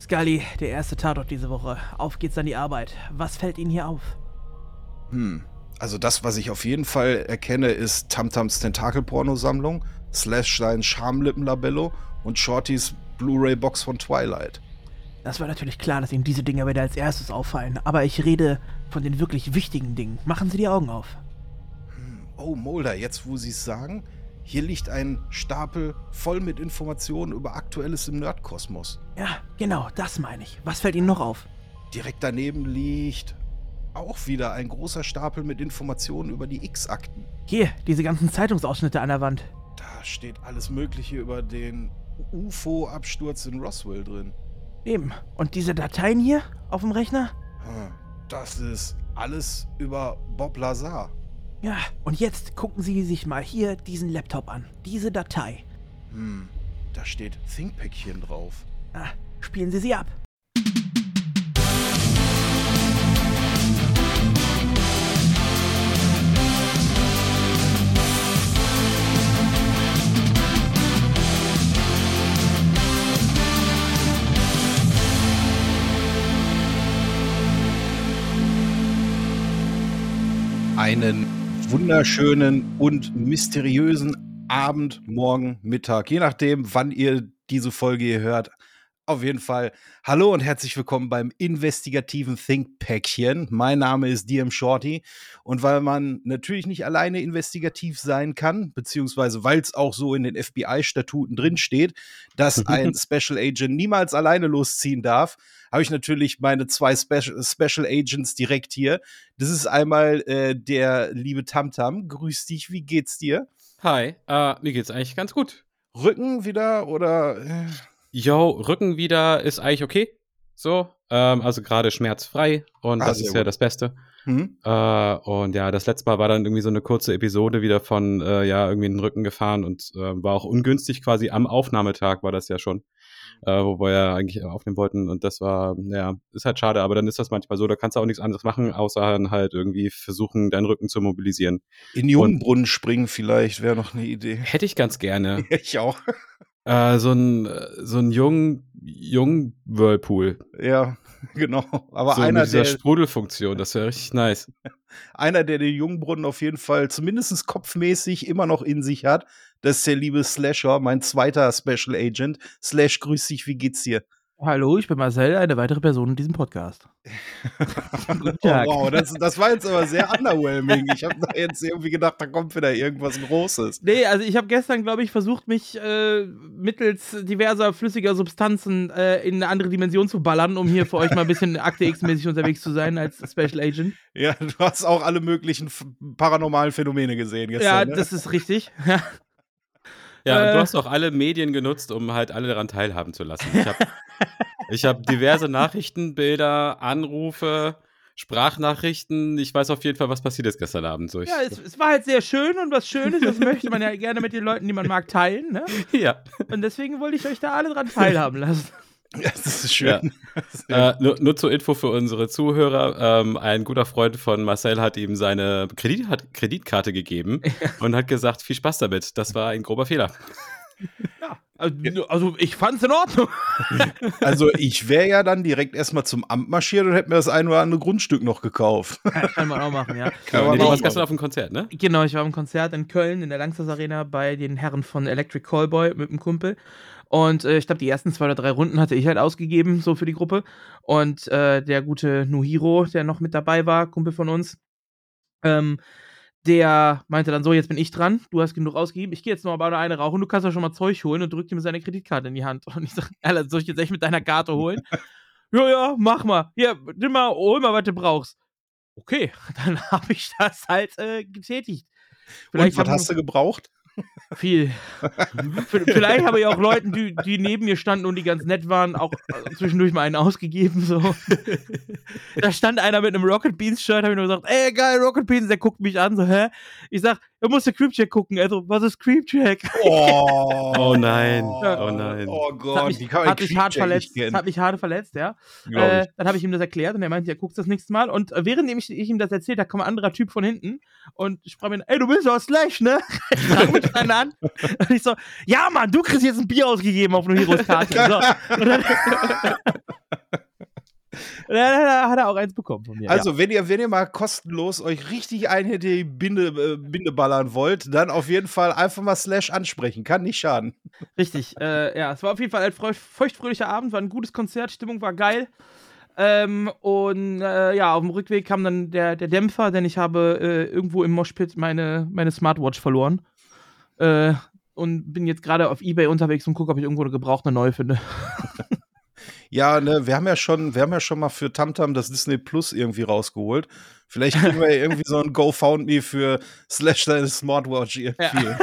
Scully, der erste Tatort diese Woche. Auf geht's an die Arbeit. Was fällt Ihnen hier auf? Hm. Also das, was ich auf jeden Fall erkenne, ist Tamtams Tentakelpornosammlung, Slash sein Schamlippenlabello und Shortys Blu-ray-Box von Twilight. Das war natürlich klar, dass Ihnen diese Dinge wieder als erstes auffallen. Aber ich rede von den wirklich wichtigen Dingen. Machen Sie die Augen auf. Hm. Oh, Mulder, jetzt wo Sie es sagen, hier liegt ein Stapel voll mit Informationen über Aktuelles im Nerdkosmos. Ja, genau, das meine ich. Was fällt Ihnen noch auf? Direkt daneben liegt auch wieder ein großer Stapel mit Informationen über die X-Akten. Hier, diese ganzen Zeitungsausschnitte an der Wand. Da steht alles Mögliche über den UFO-Absturz in Roswell drin. Eben. Und diese Dateien hier auf dem Rechner? Das ist alles über Bob Lazar. Ja, und jetzt gucken Sie sich mal hier diesen Laptop an. Diese Datei. Hm, da steht ThinkPackchen drauf. Ah, spielen Sie sie ab. Einen wunderschönen und mysteriösen Abend, Morgen, Mittag, je nachdem, wann ihr diese Folge hier hört. Auf jeden Fall. Hallo und herzlich willkommen beim investigativen Think-Päckchen. Mein Name ist DM Shorty. Und weil man natürlich nicht alleine investigativ sein kann, beziehungsweise weil es auch so in den FBI-Statuten drinsteht, dass ein Special Agent niemals alleine losziehen darf, habe ich natürlich meine zwei Special, Special Agents direkt hier. Das ist einmal äh, der liebe Tamtam. Grüß dich, wie geht's dir? Hi, äh, mir geht's eigentlich ganz gut. Rücken wieder oder? Yo, Rücken wieder ist eigentlich okay. So, ähm, also gerade schmerzfrei und Ah, das ist ja gut. das Beste. Hm? Äh, und ja, das letzte Mal war dann irgendwie so eine kurze Episode wieder von, äh, ja, irgendwie in den Rücken gefahren und äh, war auch ungünstig quasi am Aufnahmetag war das ja schon, äh, wo wir ja eigentlich aufnehmen wollten und das war, ja, ist halt schade, aber dann ist das manchmal so, da kannst du auch nichts anderes machen, außer dann halt irgendwie versuchen, deinen Rücken zu mobilisieren. In Jungbrunnen springen vielleicht wäre noch eine Idee. Hätte ich ganz gerne. Ich auch. Äh, so ein, so ein jung, jung Whirlpool. Ja, genau. Aber so einer, mit dieser der, Sprudelfunktion, das wäre richtig nice. einer, der den Jungbrunnen auf jeden Fall zumindest kopfmäßig immer noch in sich hat, das ist der liebe Slasher, mein zweiter Special Agent. Slash, grüß dich, wie geht's dir? Hallo, ich bin Marcel, eine weitere Person in diesem Podcast. Oh, wow, das, das war jetzt aber sehr underwhelming. Ich habe da jetzt irgendwie gedacht, da kommt wieder irgendwas Großes. Nee, also ich habe gestern, glaube ich, versucht, mich äh, mittels diverser flüssiger Substanzen äh, in eine andere Dimension zu ballern, um hier für euch mal ein bisschen Akte X-mäßig unterwegs zu sein als Special Agent. Ja, du hast auch alle möglichen paranormalen Phänomene gesehen Ja, gestern. ne? das ist richtig. Ja. Und Äh. du hast auch alle Medien genutzt, um halt alle daran teilhaben zu lassen. Ich habe ich hab diverse Nachrichten, Bilder, Anrufe, Sprachnachrichten. Ich weiß auf jeden Fall, was passiert ist gestern Abend. So, Ja, es, es war halt sehr schön und was Schönes, das möchte man ja gerne mit den Leuten, die man mag, teilen. Ne? ja. Und deswegen wollte ich euch da alle dran teilhaben lassen. Ja, das ist schön. Äh, nur, nur zur Info für unsere Zuhörer. Ähm, ein guter Freund von Marcel hat ihm seine Kredit hat, Kreditkarte gegeben und hat gesagt, viel Spaß damit. Das war ein grober Fehler. Ja, also, also ich fand's in Ordnung. Also ich wäre ja dann direkt erstmal zum Amt marschiert und hätte mir das ein oder andere Grundstück noch gekauft. Kann man auch machen, ja. Kann nee, man du auch warst gestern auf dem Konzert, ne? Genau, ich war im Konzert in Köln in der Langsess Arena bei den Herren von Electric Callboy mit einem Kumpel. Und äh, ich glaube, die ersten zwei oder drei Runden hatte ich halt ausgegeben, so für die Gruppe. Und äh, der gute Nuhiro, der noch mit dabei war, Kumpel von uns, ähm, der meinte dann so, jetzt bin ich dran, du hast genug ausgegeben, ich gehe jetzt noch mal eine rauchen, du kannst ja schon mal Zeug holen und drückt ihm seine Kreditkarte in die Hand. Und ich sag, Alter, soll ich jetzt echt mit deiner Karte holen? ja, ja, mach mal. Hier, nimm mal, hol mal, was du brauchst. Okay, dann habe ich das halt äh, getätigt. Und was hast du gebraucht? Viel. Vielleicht habe ich auch Leuten, die, die neben mir standen und die ganz nett waren, auch äh, zwischendurch mal einen ausgegeben. So. da stand einer mit einem Rocket Beans Shirt, habe ich nur gesagt, ey geil, Rocket Beans, der guckt mich an, so, hä? Ich sag, er musste Creepcheck gucken. Also, was ist Creepcheck? Oh, Oh nein, Ja. oh nein. Oh Das Gott, hat mich, die kann man hat mich hart verletzt. Das hat mich hart verletzt, ja. Äh, dann habe ich ihm das erklärt und er meinte, ja, guckst das nächste Mal. Und äh, während ich, ich ihm das erzählt, da kam ein anderer Typ von hinten und sprach mir, ey, du bist doch Slash, ne? Ich dann an. Und ich so, ja, Mann, du kriegst jetzt ein Bier ausgegeben auf Nuhiros Karte. So. Und dann, da hat er auch eins bekommen von mir. Also, ja. wenn, ihr, wenn ihr mal kostenlos euch richtig ein die Binde, äh, Binde ballern wollt, dann auf jeden Fall einfach mal Slash ansprechen. Kann nicht schaden. Richtig. Äh, ja, es war auf jeden Fall ein feuchtfröhlicher Abend, war ein gutes Konzert, Stimmung war geil. Ähm, und äh, ja, auf dem Rückweg kam dann der, der Dämpfer, denn ich habe äh, irgendwo im Moshpit meine, meine Smartwatch verloren. Äh, und bin jetzt gerade auf Ebay unterwegs und gucke, ob ich irgendwo eine gebrauchte neue finde. ja, ne, wir haben ja schon, wir haben ja schon mal für Tamtam das Disney Plus irgendwie rausgeholt. Vielleicht kriegen wir irgendwie so ein GoFoundMe für Slash deine Smartwatch irgendwie. Ja.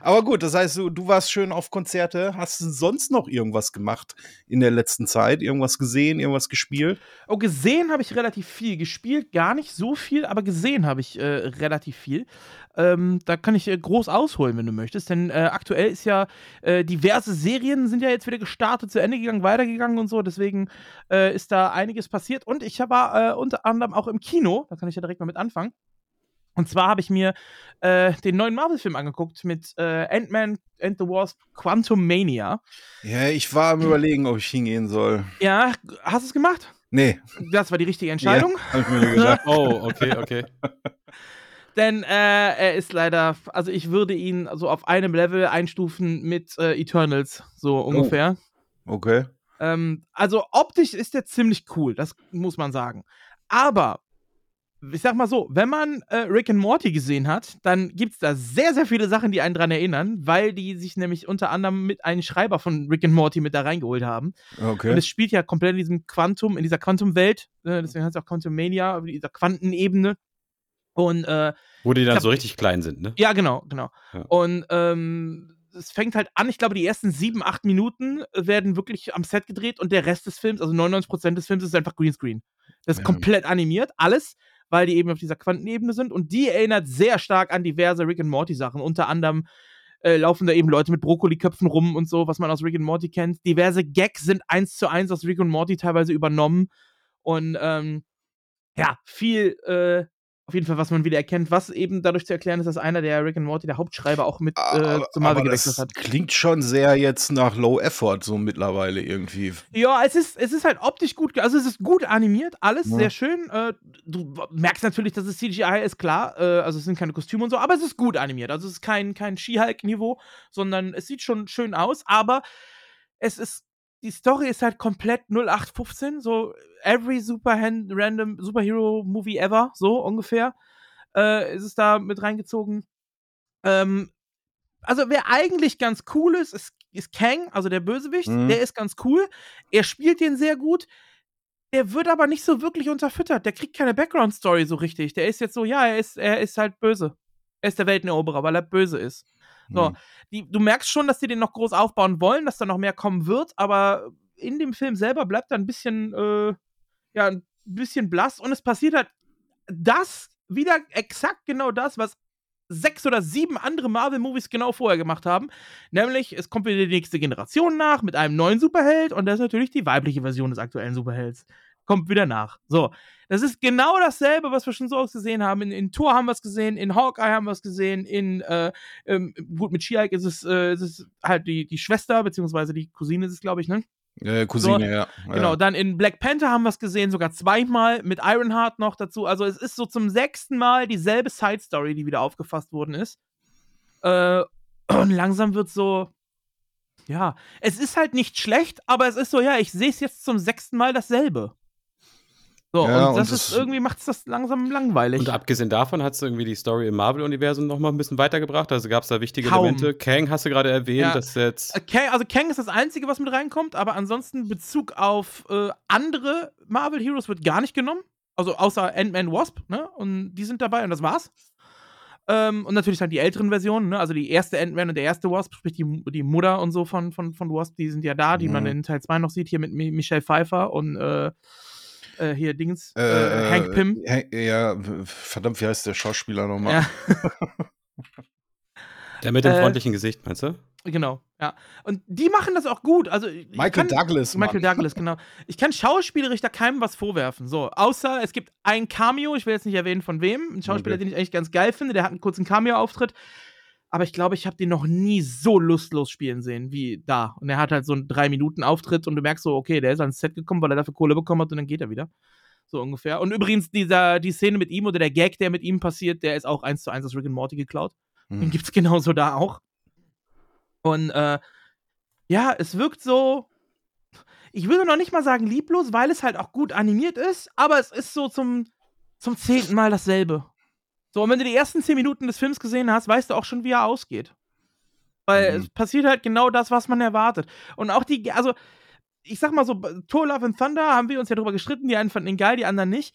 Aber gut, das heißt, du, du warst schön auf Konzerte. Hast du sonst noch irgendwas gemacht in der letzten Zeit? Irgendwas gesehen, irgendwas gespielt? Oh, gesehen habe ich relativ viel. Gespielt gar nicht so viel, aber gesehen habe ich äh, relativ viel. Ähm, da kann ich äh, groß ausholen, wenn du möchtest. Denn äh, aktuell ist ja äh, diverse Serien sind ja jetzt wieder gestartet, zu Ende gegangen, weitergegangen und so. Deswegen äh, ist da einiges passiert. Und ich war äh, unter anderem auch im Kino. Da kann ich ja direkt mal mit anfangen. Und zwar habe ich mir äh, den neuen Marvel-Film angeguckt mit äh, Ant-Man and the Wasp Quantum Mania. Ja, ich war am überlegen, ob ich hingehen soll. Ja, hast du es gemacht? Nee. Das war die richtige Entscheidung. Ja, hab ich mir gedacht. oh, okay, okay. Denn äh, er ist leider, also ich würde ihn so auf einem Level einstufen mit äh, Eternals, so oh. ungefähr. Oh. Okay. Ähm, also optisch ist der ziemlich cool, das muss man sagen. Aber ich sag mal so, wenn man äh, Rick and Morty gesehen hat, dann gibt es da sehr, sehr viele Sachen, die einen dran erinnern, weil die sich nämlich unter anderem mit einem Schreiber von Rick and Morty mit da reingeholt haben. Okay. Und es spielt ja komplett in diesem Quantum, in dieser Quantum-Welt, äh, deswegen heißt es auch Quantum Mania, in dieser Quantenebene. Und, äh, Wo die dann hab, so richtig klein sind, ne? Ja, genau, genau. Ja. Und ähm, es fängt halt an, ich glaube, die ersten sieben, acht Minuten werden wirklich am Set gedreht und der Rest des Films, also 99% des Films, ist einfach Greenscreen. Das ist ja. komplett animiert, alles weil die eben auf dieser Quantenebene sind. Und die erinnert sehr stark an diverse Rick and Morty Sachen. Unter anderem äh, laufen da eben Leute mit Brokkoliköpfen rum und so, was man aus Rick and Morty kennt. Diverse Gags sind eins zu eins aus Rick and Morty teilweise übernommen. Und ähm, ja, viel äh, auf jeden Fall, was man wieder erkennt, was eben dadurch zu erklären ist, dass einer der Rick and Morty, der Hauptschreiber, auch mit äh, zu Marvel gewechselt hat. Klingt schon sehr jetzt nach Low Effort, so mittlerweile irgendwie. Ja, es ist, es ist halt optisch gut, also es ist gut animiert, alles ja. sehr schön. Äh, du merkst natürlich, dass es CGI ist, klar, äh, also es sind keine Kostüme und so, aber es ist gut animiert. Also es ist kein, kein Ski-Hulk-Niveau, sondern es sieht schon schön aus, aber es ist die Story ist halt komplett 0815, so every super random Superhero Movie ever, so ungefähr, äh, ist es da mit reingezogen. Ähm, also wer eigentlich ganz cool ist, ist, ist Kang, also der Bösewicht, mhm. der ist ganz cool. Er spielt den sehr gut. Der wird aber nicht so wirklich unterfüttert. Der kriegt keine Background-Story so richtig. Der ist jetzt so, ja, er ist, er ist halt böse. Er ist der Welteneroberer, weil er böse ist. So, mhm. die, du merkst schon, dass die den noch groß aufbauen wollen, dass da noch mehr kommen wird, aber in dem Film selber bleibt er ein bisschen, äh, ja, ein bisschen blass und es passiert halt das wieder exakt genau das, was sechs oder sieben andere Marvel-Movies genau vorher gemacht haben. Nämlich, es kommt wieder die nächste Generation nach mit einem neuen Superheld und das ist natürlich die weibliche Version des aktuellen Superhelds. Kommt wieder nach. So, das ist genau dasselbe, was wir schon so oft gesehen haben. In, in Thor haben wir es gesehen, in Hawkeye haben wir es gesehen, in, äh, ähm, gut, mit She-Hulk ist es, äh, ist es halt die, die Schwester, beziehungsweise die Cousine ist es, glaube ich, ne? Ja, Cousine, so, ja. Genau, dann in Black Panther haben wir es gesehen, sogar zweimal, mit Ironheart noch dazu. Also es ist so zum sechsten Mal dieselbe Side-Story, die wieder aufgefasst worden ist. Äh, und langsam wird so, ja, es ist halt nicht schlecht, aber es ist so, ja, ich sehe es jetzt zum sechsten Mal dasselbe. So, ja, und das und ist irgendwie macht es das langsam langweilig. Und abgesehen davon hast du irgendwie die Story im Marvel-Universum noch mal ein bisschen weitergebracht. Also gab es da wichtige Kaum. Elemente. Kang hast du gerade erwähnt, ja. dass jetzt. Äh, Kang, also Kang ist das Einzige, was mit reinkommt, aber ansonsten Bezug auf äh, andere Marvel-Heroes wird gar nicht genommen. Also außer Ant-Man Wasp, ne? Und die sind dabei und das war's. Ähm, und natürlich dann die älteren Versionen, ne? Also die erste Ant-Man und der erste Wasp, sprich die, die Mutter und so von, von, von Wasp, die sind ja da, die mhm. man in Teil 2 noch sieht, hier mit Michelle Pfeiffer und äh, äh, hier Dings, äh, äh Hank Pym. Ja, verdammt, wie heißt der Schauspieler nochmal? Ja. der mit dem äh, freundlichen Gesicht, meinst du? Genau, ja. Und die machen das auch gut. Also Michael kann, Douglas. Michael Mann. Douglas, genau. Ich kann schauspielerisch da keinem was vorwerfen. So, außer es gibt ein Cameo, ich will jetzt nicht erwähnen von wem, ein Schauspieler, okay. den ich eigentlich ganz geil finde, der hat einen kurzen Cameo-Auftritt. Aber ich glaube, ich habe den noch nie so lustlos spielen sehen wie da. Und er hat halt so einen drei Minuten Auftritt und du merkst so, okay, der ist ans Set gekommen, weil er dafür Kohle bekommen hat und dann geht er wieder. So ungefähr. Und übrigens, dieser, die Szene mit ihm oder der Gag, der mit ihm passiert, der ist auch eins zu eins aus Rick and Morty geklaut. Mhm. Den gibt's genauso da auch. Und äh, ja, es wirkt so. Ich würde noch nicht mal sagen lieblos, weil es halt auch gut animiert ist, aber es ist so zum, zum zehnten Mal dasselbe. So, und wenn du die ersten zehn Minuten des Films gesehen hast, weißt du auch schon, wie er ausgeht. Weil mhm. es passiert halt genau das, was man erwartet. Und auch die, also, ich sag mal so, Thor Love and Thunder haben wir uns ja drüber gestritten, die einen fanden ihn geil, die anderen nicht.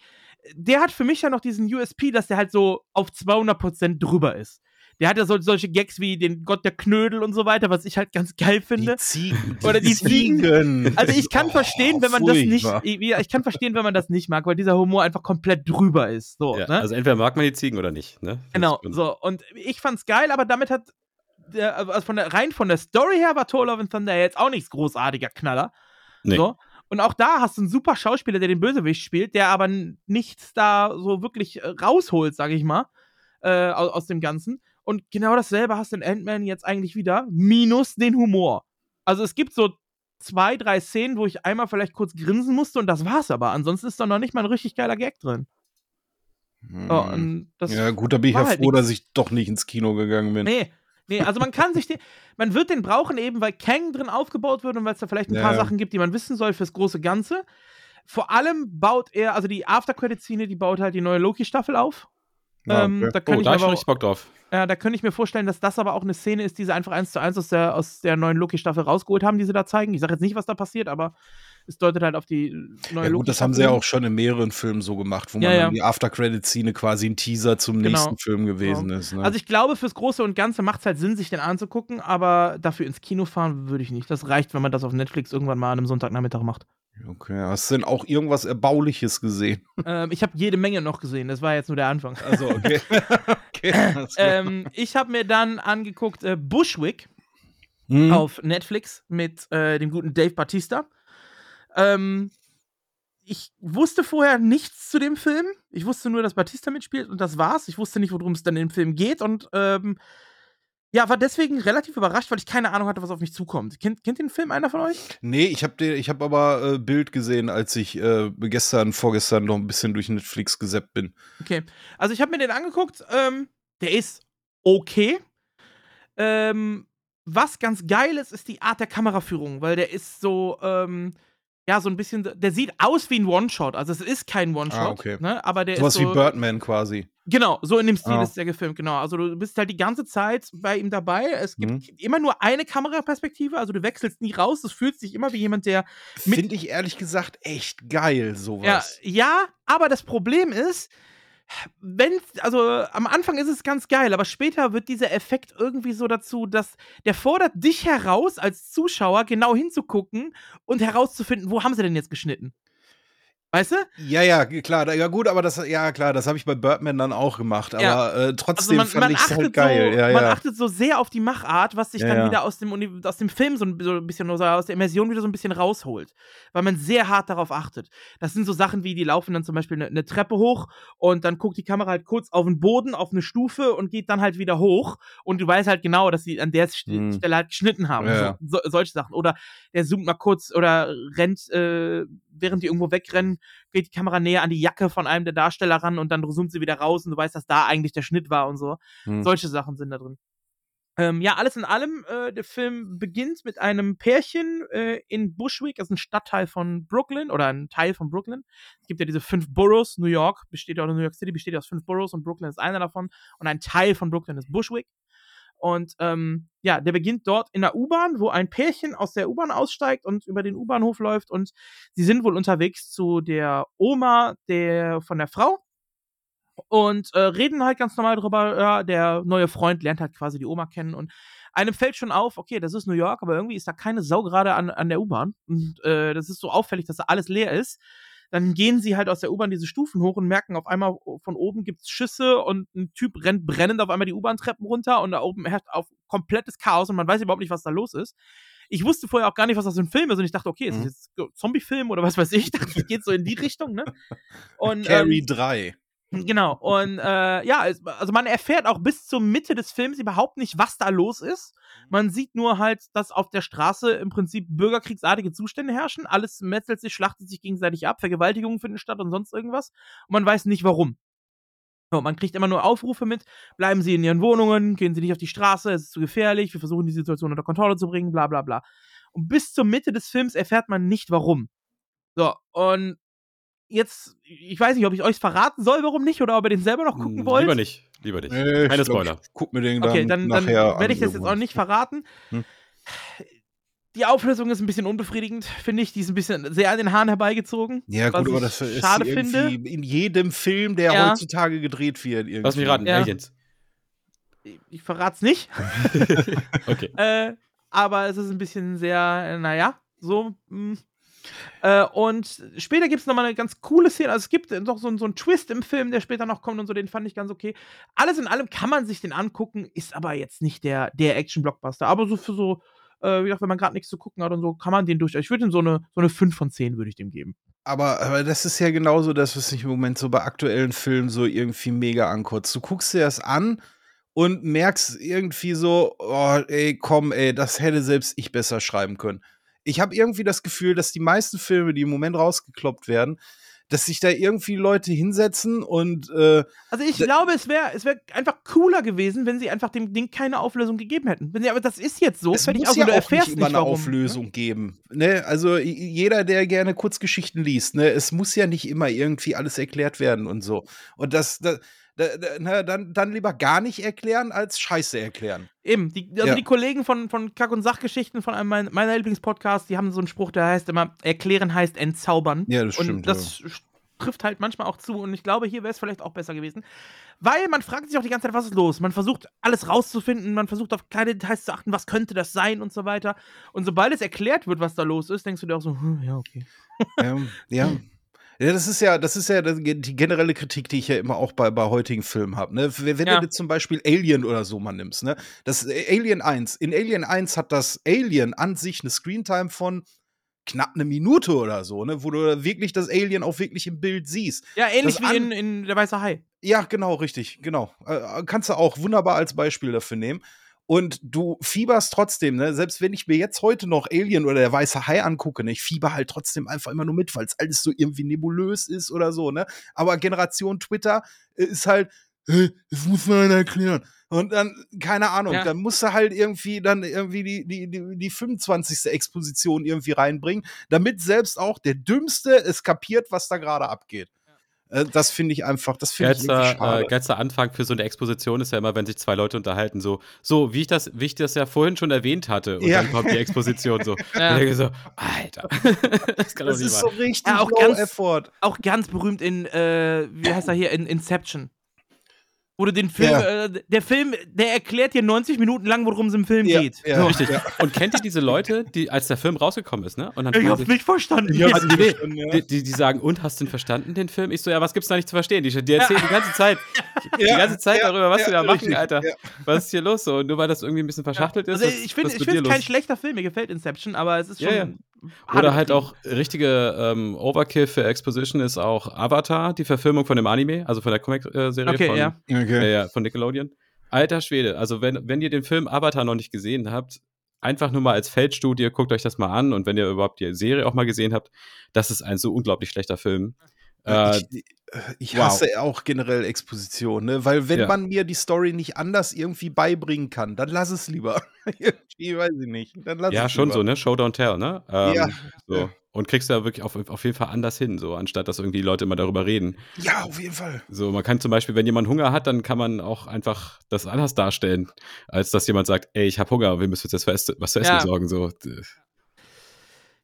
Der hat für mich ja noch diesen USP, dass der halt so auf 200% drüber ist. Der hat ja so, solche Gags wie den Gott der Knödel und so weiter, was ich halt ganz geil finde. Die Ziegen. Oder die Ziegen. Also ich kann oh, verstehen, wenn man furchtbar. das nicht, ich kann verstehen, wenn man das nicht mag, weil dieser Humor einfach komplett drüber ist. So, ja, ne? Also entweder mag man die Ziegen oder nicht. Ne? Genau, so. Und ich fand's geil, aber damit hat der, also von der, rein von der Story her war Thor Love and Thunder jetzt auch nichts großartiger Knaller. Nee. So. Und auch da hast du einen super Schauspieler, der den Bösewicht spielt, der aber nichts da so wirklich äh, rausholt, sag ich mal, äh, aus, aus, dem Ganzen. Und genau dasselbe hast du in Ant-Man jetzt eigentlich wieder, minus den Humor. Also es gibt so zwei, drei Szenen, wo ich einmal vielleicht kurz grinsen musste und das war's aber. Ansonsten ist da noch nicht mal ein richtig geiler Gag drin. Hm. Oh, ja, gut, da bin ich ja halt froh, dass ich doch nicht ins Kino gegangen bin. Nee, Nee, also man kann sich den, man wird den brauchen eben, weil Kang drin aufgebaut wird und weil es da vielleicht ein ja, paar. Sachen gibt, die man wissen soll fürs große Ganze. Vor allem baut er, also die After-Credit-Szene, die baut halt die neue Loki-Staffel auf. Ja, ähm, okay. da kann oh, ich da ich Bock drauf. Ja, da könnte ich mir vorstellen, dass das aber auch eine Szene ist, die sie einfach eins zu eins aus der, aus der neuen Loki-Staffel rausgeholt haben, die sie da zeigen. Ich sage jetzt nicht, was da passiert, aber es deutet halt auf die neue ja, gut, das haben sie ja auch schon in mehreren Filmen so gemacht, wo ja, man ja. die After-Credit-Szene quasi ein Teaser zum genau. nächsten Film gewesen genau. ist. Ne? Also ich glaube, fürs Große und Ganze macht es halt Sinn, sich den anzugucken, aber dafür ins Kino fahren würde ich nicht. Das reicht, wenn man das auf Netflix irgendwann mal an einem Sonntagnachmittag macht. Okay, hast du denn auch irgendwas Erbauliches gesehen? Ähm, ich habe jede Menge noch gesehen, das war jetzt nur der Anfang. Also, okay. okay ähm, ich habe mir dann angeguckt äh, Bushwick hm. auf Netflix mit äh, dem guten Dave Batista. Ähm, ich wusste vorher nichts zu dem Film. Ich wusste nur, dass Batista mitspielt und das war's. Ich wusste nicht, worum es dann im Film geht und ähm, ja, war deswegen relativ überrascht, weil ich keine Ahnung hatte, was auf mich zukommt. Kennt, kennt den Film einer von euch? Nee, ich habe hab aber äh, Bild gesehen, als ich äh, gestern, vorgestern noch ein bisschen durch Netflix gesappt bin. Okay, also ich habe mir den angeguckt. Ähm, der ist okay. Ähm, was ganz geil ist, ist die Art der Kameraführung, weil der ist so, ähm, ja, so ein bisschen, der sieht aus wie ein One-Shot. Also es ist kein One-Shot, ah, okay. ne? aber der so ist so wie Birdman quasi. Genau, so in dem Stil ah. ist der gefilmt, genau. Also du bist halt die ganze Zeit bei ihm dabei. Es gibt mhm. immer nur eine Kameraperspektive, also du wechselst nie raus. Es fühlt sich immer wie jemand, der. Finde ich ehrlich gesagt echt geil, sowas. Ja, ja, aber das Problem ist, wenn, also am Anfang ist es ganz geil, aber später wird dieser Effekt irgendwie so dazu, dass der fordert dich heraus, als Zuschauer genau hinzugucken und herauszufinden, wo haben sie denn jetzt geschnitten. Weißt du? Ja, ja, klar. Ja, gut, aber das, ja, klar, das habe ich bei Birdman dann auch gemacht. Aber ja. äh, trotzdem also man, fand ich es halt geil. So, ja, man achtet so sehr auf die Machart, was sich dann wieder aus dem, aus dem Film so ein, so ein bisschen, aus der Immersion wieder so ein bisschen rausholt. Weil man sehr hart darauf achtet. Das sind so Sachen wie, die laufen dann zum Beispiel eine, eine Treppe hoch und dann guckt die Kamera halt kurz auf den Boden, auf eine Stufe und geht dann halt wieder hoch. Und du weißt halt genau, dass sie an der hm. Stelle halt geschnitten haben. So, so, solche Sachen. Oder der zoomt mal kurz oder rennt, äh, während die irgendwo wegrennen, geht die Kamera näher an die Jacke von einem der Darsteller ran und dann zoomt sie wieder raus und du weißt, dass da eigentlich der Schnitt war und so. Hm. Solche Sachen sind da drin. Ähm, ja, alles in allem, äh, der Film beginnt mit einem Pärchen äh, in Bushwick, das ist ein Stadtteil von Brooklyn oder ein Teil von Brooklyn. Es gibt ja diese fünf Boroughs, New York besteht ja, oder New York City besteht ja aus fünf Boroughs und Brooklyn ist einer davon und ein Teil von Brooklyn ist Bushwick. Und ähm, ja, der beginnt dort in der U-Bahn, wo ein Pärchen aus der U-Bahn aussteigt und über den U-Bahnhof läuft. Und sie sind wohl unterwegs zu der Oma der von der Frau und äh, reden halt ganz normal drüber. Ja, der neue Freund lernt halt quasi die Oma kennen und einem fällt schon auf, okay, das ist New York, aber irgendwie ist da keine Sau gerade an, an der U-Bahn. Und äh, das ist so auffällig, dass da alles leer ist. Dann gehen sie halt aus der U-Bahn diese Stufen hoch und merken auf einmal, von oben gibt's Schüsse und ein Typ rennt brennend auf einmal die U-Bahn-Treppen runter und da oben herrscht auf komplettes Chaos und man weiß überhaupt nicht, was da los ist. Ich wusste vorher auch gar nicht, was das für ein Film ist und ich dachte, okay, ist das mhm. jetzt Zombie-Film oder was weiß ich? Ich dachte, das geht so in die Richtung, ne? Und, Carrie ähm, 3. Genau, und äh, ja, also man erfährt auch bis zur Mitte des Films überhaupt nicht, was da los ist. Man sieht nur halt, dass auf der Straße im Prinzip bürgerkriegsartige Zustände herrschen. Alles metzelt sich, schlachtet sich gegenseitig ab, Vergewaltigungen finden statt und sonst irgendwas. Und man weiß nicht warum. So, man kriegt immer nur Aufrufe mit, bleiben Sie in Ihren Wohnungen, gehen Sie nicht auf die Straße, es ist zu gefährlich, wir versuchen die Situation unter Kontrolle zu bringen, bla bla bla. Und bis zur Mitte des Films erfährt man nicht warum. So, und jetzt, ich weiß nicht, ob ich euch verraten soll, warum nicht, oder ob ihr den selber noch gucken Hm, wollt. Lieber nicht, lieber nicht. Nee, Keine glaub, Spoiler. Ich guck mir den dann, Okay, dann, dann werde ich das jetzt auch nicht verraten. Hm. Die Auflösung ist ein bisschen unbefriedigend, finde ich. Die ist ein bisschen sehr an den Haaren herbeigezogen. Ja, was gut, aber ich das ist schade irgendwie finde. in jedem Film, der Ja. heutzutage gedreht wird. Irgendwie. Lass mich raten, Ja. Aliens. Ich verrate es nicht. Okay. äh, aber es ist ein bisschen sehr, äh, naja, so. Mh. Äh, und später gibt es nochmal eine ganz coole Szene. Also es gibt noch so, so einen Twist im Film, der später noch kommt und so, den fand ich ganz okay. Alles in allem kann man sich den angucken, ist aber jetzt nicht der, der Action-Blockbuster. Aber so für so, äh, wie gesagt, wenn man gerade nichts zu gucken hat und so, kann man den durch. Ich würde ihm so eine, so eine 5 von 10 würde ich dem geben. Aber, aber das ist ja genauso das, was mich im Moment so bei aktuellen Filmen so irgendwie mega ankotzt. Du guckst dir das an und merkst irgendwie so, oh, ey, komm, ey, das hätte selbst ich besser schreiben können. Ich habe irgendwie das Gefühl, dass die meisten Filme, die im Moment rausgekloppt werden, dass sich da irgendwie Leute hinsetzen und äh, Also ich glaube, es wäre es wär einfach cooler gewesen, wenn sie einfach dem Ding keine Auflösung gegeben hätten. Wenn sie, aber das ist jetzt so. es muss aus, ja auch nicht immer eine warum, ne? Auflösung geben. Ne? Also jeder, der gerne Kurzgeschichten liest, ne, es muss ja nicht immer irgendwie alles erklärt werden und so. Und das, da, na, dann, dann lieber gar nicht erklären, als Scheiße erklären. Eben, die, also Ja. die Kollegen von, von Kack- und Sachgeschichten, von einem mein- meiner Lieblingspodcasts, die haben so einen Spruch, der heißt immer, erklären heißt entzaubern. Ja, das und stimmt, das sch- trifft halt manchmal auch zu und ich glaube, hier wäre es vielleicht auch besser gewesen. Weil man fragt sich auch die ganze Zeit, was ist los? Man versucht alles rauszufinden, man versucht auf kleine Details zu achten, was könnte das sein und so weiter. Und sobald es erklärt wird, was da los ist, denkst du dir auch so, hm, ja, okay. ähm, ja. Ja, das ist ja, das ist ja die generelle Kritik, die ich ja immer auch bei, bei heutigen Filmen habe. Ne? Wenn Ja. du jetzt zum Beispiel Alien oder so mal nimmst, ne? Das äh, Alien 1, in Alien 1 hat das Alien an sich eine Screentime von knapp eine Minute oder so, ne? Wo du wirklich das Alien auch wirklich im Bild siehst. Ja, ähnlich Das wie in, in Der Weiße Hai. Ja, genau, richtig, genau. Äh, kannst du auch wunderbar als Beispiel dafür nehmen. Und du fieberst trotzdem, ne? Selbst wenn ich mir jetzt heute noch Alien oder der weiße Hai angucke, ne? Ich fieber halt trotzdem einfach immer nur mit, weil es alles so irgendwie nebulös ist oder so, ne? Aber Generation Twitter äh, ist halt, "Hä, das muss man erklären. Und dann, keine Ahnung, Ja. dann musst du halt irgendwie dann irgendwie die, die, die, die 25. Exposition irgendwie reinbringen, damit selbst auch der Dümmste es kapiert, was da gerade abgeht. Äh, Das finde ich einfach, das finde ich irgendwie Geilster, schade. äh, geilster Anfang für so eine Exposition ist ja immer, wenn sich zwei Leute unterhalten, so, so wie ich das, wie ich das ja vorhin schon erwähnt hatte. Und Ja. dann kommt die Exposition so. Ja. Und so, Alter, das kann doch Das nicht ist so richtig Ja, auch ganz- effort. Auch ganz berühmt in, äh, wie heißt er hier, in Inception. Wo du den Film, Ja. äh, der Film, der erklärt dir 90 Minuten lang, worum es im Film Ja, geht. ja, So. Richtig. Ja. Und kennt ihr diese Leute, die, als der Film rausgekommen ist, ne? Und dann Ich hab's sich- nicht verstanden. Ich hab's nicht verstanden, ja. die, die, die sagen, und hast du den verstanden, den Film? Ich so, ja, was gibt's da nicht zu verstehen? Die, die erzählen die ganze Zeit, die ganze Zeit ja, darüber, was ja, die da machen, richtig, Alter. ja. Was ist hier los? So, und nur weil das irgendwie ein bisschen verschachtelt ist. Also ich finde ich finde es kein schlechter Film, mir gefällt Inception, aber es ist Ja, schon. Oder halt auch richtige ähm, Overkill für Exposition ist auch Avatar, die Verfilmung von dem Anime, also von der Comic-Serie Okay, von, ja. ja, Okay. ja, von Nickelodeon. Alter Schwede, also wenn, wenn ihr den Film Avatar noch nicht gesehen habt, einfach nur mal als Feldstudie, guckt euch das mal an und wenn ihr überhaupt die Serie auch mal gesehen habt, das ist ein so unglaublich schlechter Film. Äh, ich ich wow. hasse auch generell Exposition, ne? Weil wenn Ja. man mir die Story nicht anders irgendwie beibringen kann, dann lass es lieber. irgendwie weiß ich nicht. Dann lass ja, es schon lieber. so, ne? Show don't tell, ne? Ähm, Ja. So. Und kriegst da wirklich auf, auf jeden Fall anders hin, so, anstatt dass irgendwie die Leute immer darüber reden. Ja, auf jeden Fall. So, man kann zum Beispiel, wenn jemand Hunger hat, dann kann man auch einfach das anders darstellen, als dass jemand sagt, ey, ich hab Hunger, wir müssen jetzt was, was zu essen Ja. sorgen. So.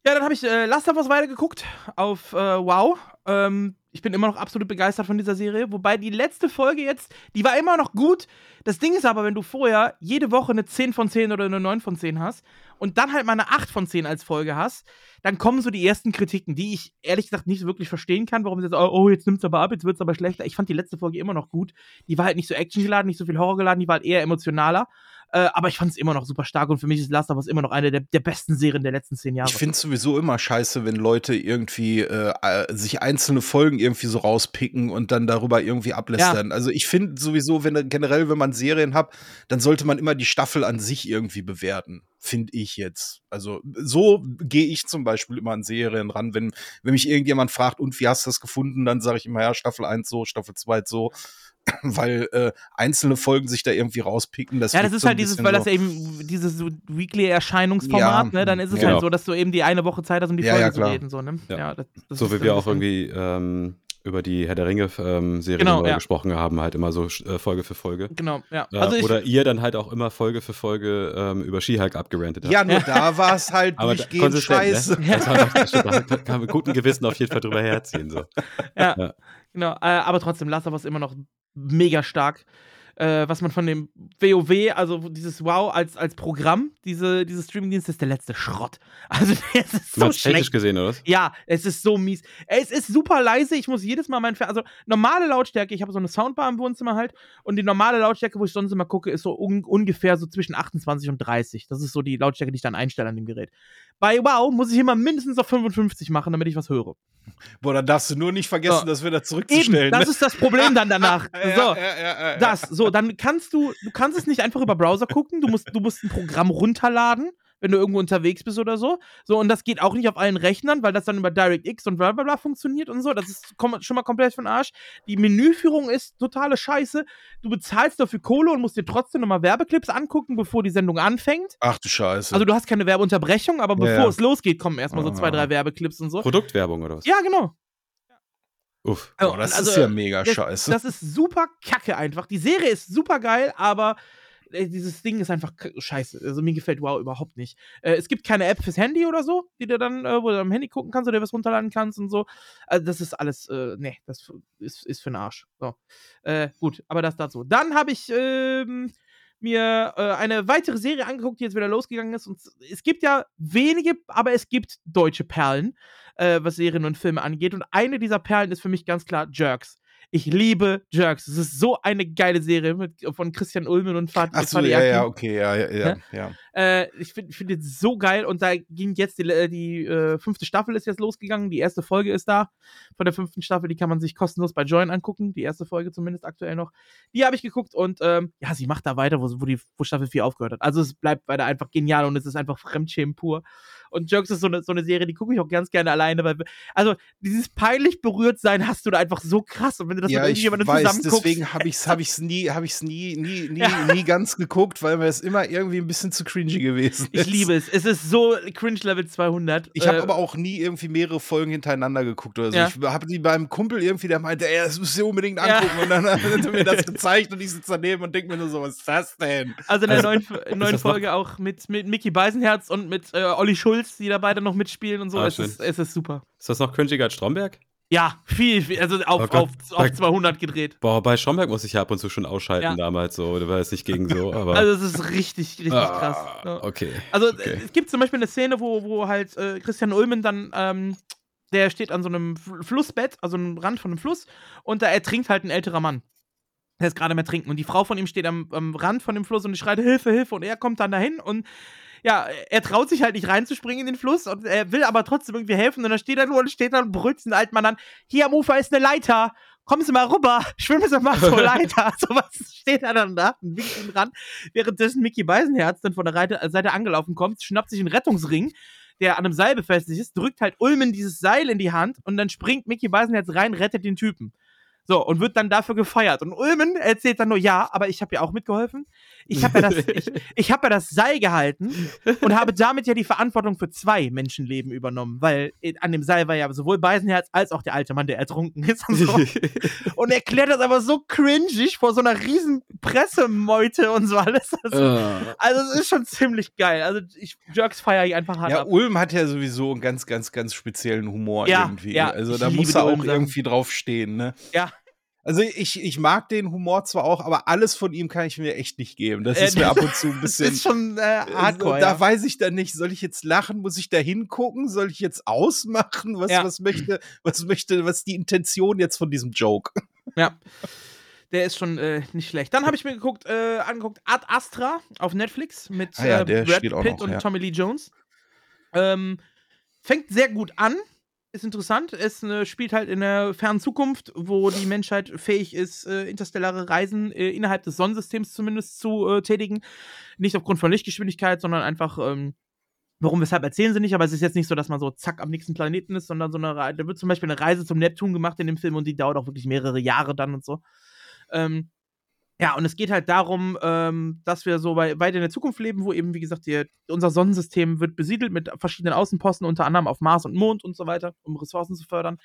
Ja, dann habe ich äh, Last of Us weitergeguckt auf äh, Wow. Ähm, ich bin immer noch absolut begeistert von dieser Serie. Wobei die letzte Folge jetzt, die war immer noch gut. Das Ding ist aber, wenn du vorher jede Woche eine 10 von 10 oder eine 9 von 10 hast und dann halt mal eine 8 von 10 als Folge hast, dann kommen so die ersten Kritiken, die ich ehrlich gesagt nicht wirklich verstehen kann, warum sie jetzt, oh, jetzt nimmt's aber ab, jetzt wird's aber schlechter. Ich fand die letzte Folge immer noch gut. Die war halt nicht so actiongeladen, nicht so viel Horror geladen, die war halt eher emotionaler. Äh, aber ich fand es immer noch super stark und für mich ist Last of Us immer noch eine der, der besten Serien der letzten zehn Jahre. Ich finde es sowieso immer scheiße, wenn Leute irgendwie äh, äh, sich einzelne Folgen irgendwie so rauspicken und dann darüber irgendwie ablästern. Ja. Also ich finde sowieso, wenn generell, wenn man Serien hat, dann sollte man immer die Staffel an sich irgendwie bewerten finde ich jetzt. Also so gehe ich zum Beispiel immer an Serien ran. Wenn, wenn mich irgendjemand fragt, und wie hast du das gefunden, dann sage ich immer, ja, Staffel 1 so, Staffel 2 so. weil äh, einzelne Folgen sich da irgendwie rauspicken. Das ja, das ist so halt dieses, weil so das eben dieses so Weekly-Erscheinungsformat, ja, ne? Dann ist es genau. halt so, dass du eben die eine Woche Zeit hast, um die ja, Folge ja, zu reden. So, ne? ja. Das, das so wie wir auch irgendwie ähm, über die Herr der Ringe-Serie ähm, genau, ja. gesprochen haben, halt immer so äh, Folge für Folge. Genau, ja. Also ich, oder ihr dann halt auch immer Folge für Folge ähm, über She-Hulk abgerantet habt. Ja, nur da war es halt durchgehend ne? scheiße. Ne? Das war da kann man mit gutem Gewissen auf jeden Fall drüber herziehen. So. Ja, ja. Genau. Äh, aber trotzdem, Last of Us immer noch mega stark äh, was man von dem WoW, also dieses WoW als, als Programm, diese, diese Streamingdienst, ist der letzte Schrott. Also, es ist so schlecht. gesehen, oder? Ja, es ist so mies. Es ist super leise. Ich muss jedes Mal mein Fer also normale Lautstärke, ich habe so eine Soundbar im Wohnzimmer halt und die normale Lautstärke, wo ich sonst immer gucke, ist so un ungefähr so zwischen 28 und 30. Das ist so die Lautstärke, die ich dann einstelle an dem Gerät. Bei WoW muss ich immer mindestens auf 55 machen, damit ich was höre. Boah, dann darfst du nur nicht vergessen, so. das wieder zurückzustellen. Eben, das ne? ist das Problem dann danach. so, ja, ja, ja, das, so, dann kannst du, du kannst es nicht einfach über Browser gucken, du musst, du musst ein Programm runterladen wenn du irgendwo unterwegs bist oder so. So, und das geht auch nicht auf allen Rechnern, weil das dann über DirectX und bla bla bla funktioniert und so. Das ist schon mal komplett von Arsch. Die Menüführung ist totale Scheiße. Du bezahlst dafür Kohle und musst dir trotzdem nochmal Werbeclips angucken, bevor die Sendung anfängt. Ach du Scheiße. Also du hast keine Werbeunterbrechung, aber bevor ja, es losgeht, kommen erstmal so zwei, drei Werbeclips und so. Produktwerbung oder was? Ja, genau. Uff. Oh, das also, ist ja mega das, scheiße. Das ist super kacke einfach. Die Serie ist super geil, aber äh, dieses Ding ist einfach scheiße. Also mir gefällt Wow überhaupt nicht. Äh, es gibt keine App fürs Handy oder so, die du dann, äh, wo du am Handy gucken kannst oder was runterladen kannst und so. Also das ist alles, äh, nee, das ist, ist für den Arsch. So. Äh, gut, aber das dazu. Dann habe ich ähm, mir äh, eine weitere Serie angeguckt, die jetzt wieder losgegangen ist. Und es gibt ja wenige, aber es gibt deutsche Perlen, was Serien und Filme angeht. Und eine dieser Perlen ist für mich ganz klar Jerks. Ich liebe Jerks. Es ist so eine geile Serie mit, von Christian Ulmen und Fatih Ach so, ja, ja, okay, ja, ja, ja. ja. Äh, ich finde find es so geil und da ging jetzt die, äh, die äh, fünfte Staffel ist jetzt losgegangen. Die erste Folge ist da von der fünften Staffel. Die kann man sich kostenlos bei Join angucken. Die erste Folge zumindest aktuell noch. Die habe ich geguckt und ähm, ja, sie macht da weiter, wo, wo, die, wo Staffel 4 aufgehört hat. Also es bleibt weiter einfach genial und es ist einfach Fremdschämen pur. Und Jerks ist so eine, so eine Serie, die gucke ich auch ganz gerne alleine, weil, also dieses peinlich berührt sein hast du da einfach so krass. Und wenn du das ja, mit irgendjemandem zusammen guckst. Deswegen habe ich es hab ich's nie, hab ich's nie, nie, nie, ja. nie ganz geguckt, weil mir es immer irgendwie ein bisschen zu cringy gewesen ist. Ich liebe es. Es ist so Cringe Level 200. Ich habe äh, aber auch nie irgendwie mehrere Folgen hintereinander geguckt oder so. Ja. Ich habe die beim Kumpel irgendwie, der meinte, ey, das musst du unbedingt angucken. Ja. Und dann hat er mir das gezeigt und ich sitze daneben und denke mir nur so, was ist das denn? Also in der also, neuen, neuen Folge auch mit, mit Mickey Beisenherz und mit äh, Olli Schulz, die da beide noch mitspielen und so. Ah, es, ist, es ist super. Ist das noch cringiger als Stromberg? Ja, viel, viel also auf, oh auf, auf 200 gedreht. Boah, bei Stromberg muss ich ja ab und zu schon ausschalten ja. damals so, da war es nicht gegen so, aber. Also es ist richtig, richtig ah, krass. Ja. Okay. Also okay. es gibt zum Beispiel eine Szene, wo, wo halt äh, Christian Ulmen dann, ähm, der steht an so einem Flussbett, also am Rand von einem Fluss, und da ertrinkt halt ein älterer Mann. Der ist gerade mehr trinken. Und die Frau von ihm steht am, am Rand von dem Fluss und schreit Hilfe, Hilfe. Und er kommt dann dahin und ja, er traut sich halt nicht reinzuspringen in den Fluss und er will aber trotzdem irgendwie helfen. Und dann steht er nur und steht da und brüllt den alten Mann an: Hier am Ufer ist eine Leiter. Kommen Sie mal rüber, schwimmen Sie mal zur Leiter. so was steht er dann da und winkt ihn ran. Währenddessen Mickey Beisenherz dann von der Reite, Seite angelaufen kommt, schnappt sich einen Rettungsring, der an einem Seil befestigt ist, drückt halt Ulmen dieses Seil in die Hand und dann springt Mickey Beisenherz rein, rettet den Typen. So, und wird dann dafür gefeiert. Und Ulmen erzählt dann nur, ja, aber ich habe ja auch mitgeholfen. Ich habe ja, das, ich, ich hab ja das Seil gehalten und habe damit ja die Verantwortung für zwei Menschenleben übernommen, weil an dem Seil war ja sowohl Beisenherz als auch der alte Mann, der ertrunken ist und so. und erklärt das aber so cringig vor so einer riesen Pressemeute und so alles. Also, also es ist schon ziemlich geil. Also ich Jerks feiere ich einfach hart Ja, ab. Ulm hat ja sowieso einen ganz, ganz, ganz speziellen Humor ja, irgendwie. Ja, also da muss er auch irgendwie drauf stehen, ne? Ja, also ich, ich mag den Humor zwar auch, aber alles von ihm kann ich mir echt nicht geben. Das äh, ist mir ab und zu ein bisschen. Das ist schon äh, hardcore. Da ja. weiß ich dann nicht, soll ich jetzt lachen, muss ich da hingucken, soll ich jetzt ausmachen? Was, ja. was möchte, was möchte, was ist die Intention jetzt von diesem Joke? Ja. Der ist schon äh, nicht schlecht. Dann habe ich mir geguckt, äh, angeguckt Ad Astra auf Netflix mit Ah ja, äh, Brad Pitt noch, und. Tommy Lee Jones. Ähm, fängt sehr gut an. Ist interessant. Es äh, spielt halt in der fernen Zukunft, wo die Menschheit fähig ist, äh, interstellare Reisen äh, innerhalb des Sonnensystems zumindest zu äh, tätigen. Nicht aufgrund von Lichtgeschwindigkeit, sondern einfach, ähm, warum, weshalb erzählen sie nicht, aber es ist jetzt nicht so, dass man so zack am nächsten Planeten ist, sondern so eine Reise, da wird zum Beispiel eine Reise zum Neptun gemacht in dem Film und die dauert auch wirklich mehrere Jahre dann und so. Ähm, ja, und es geht halt darum, ähm, dass wir so wei- weit in der Zukunft leben, wo eben, wie gesagt, die, unser Sonnensystem wird besiedelt mit verschiedenen Außenposten, unter anderem auf Mars und Mond und so weiter, um Ressourcen zu fördern.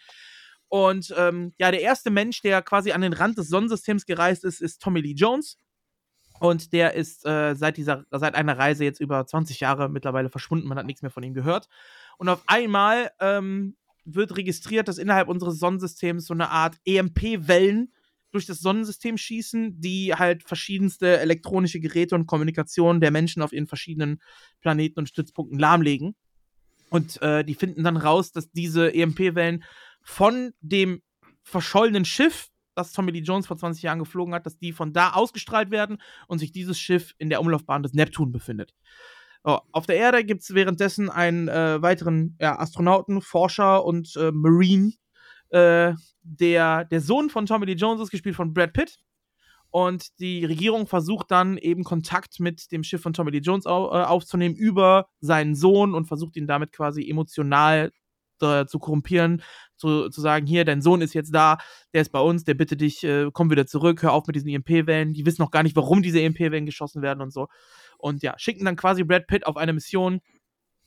Und ähm, ja, der erste Mensch, der quasi an den Rand des Sonnensystems gereist ist, ist Tommy Lee Jones. Und der ist äh, seit, dieser, seit einer Reise jetzt über 20 Jahre mittlerweile verschwunden. Man hat nichts mehr von ihm gehört. Und auf einmal ähm, wird registriert, dass innerhalb unseres Sonnensystems so eine Art EMP-Wellen durch das Sonnensystem schießen, die halt verschiedenste elektronische Geräte und Kommunikation der Menschen auf ihren verschiedenen Planeten und Stützpunkten lahmlegen. Und äh, die finden dann raus, dass diese EMP-Wellen von dem verschollenen Schiff, das Tommy Lee Jones vor 20 Jahren geflogen hat, dass die von da ausgestrahlt werden und sich dieses Schiff in der Umlaufbahn des Neptun befindet. So, auf der Erde gibt es währenddessen einen äh, weiteren ja, Astronauten, Forscher und äh, Marine, äh, der, der Sohn von Tommy Lee Jones ist, gespielt von Brad Pitt. Und die Regierung versucht dann eben Kontakt mit dem Schiff von Tommy Lee Jones au äh, aufzunehmen über seinen Sohn und versucht ihn damit quasi emotional äh, zu korrumpieren, zu, zu sagen, hier, dein Sohn ist jetzt da, der ist bei uns, der bitte dich, äh, komm wieder zurück, hör auf mit diesen EMP-Wellen. Die wissen noch gar nicht, warum diese EMP-Wellen geschossen werden und so. Und ja, schicken dann quasi Brad Pitt auf eine Mission,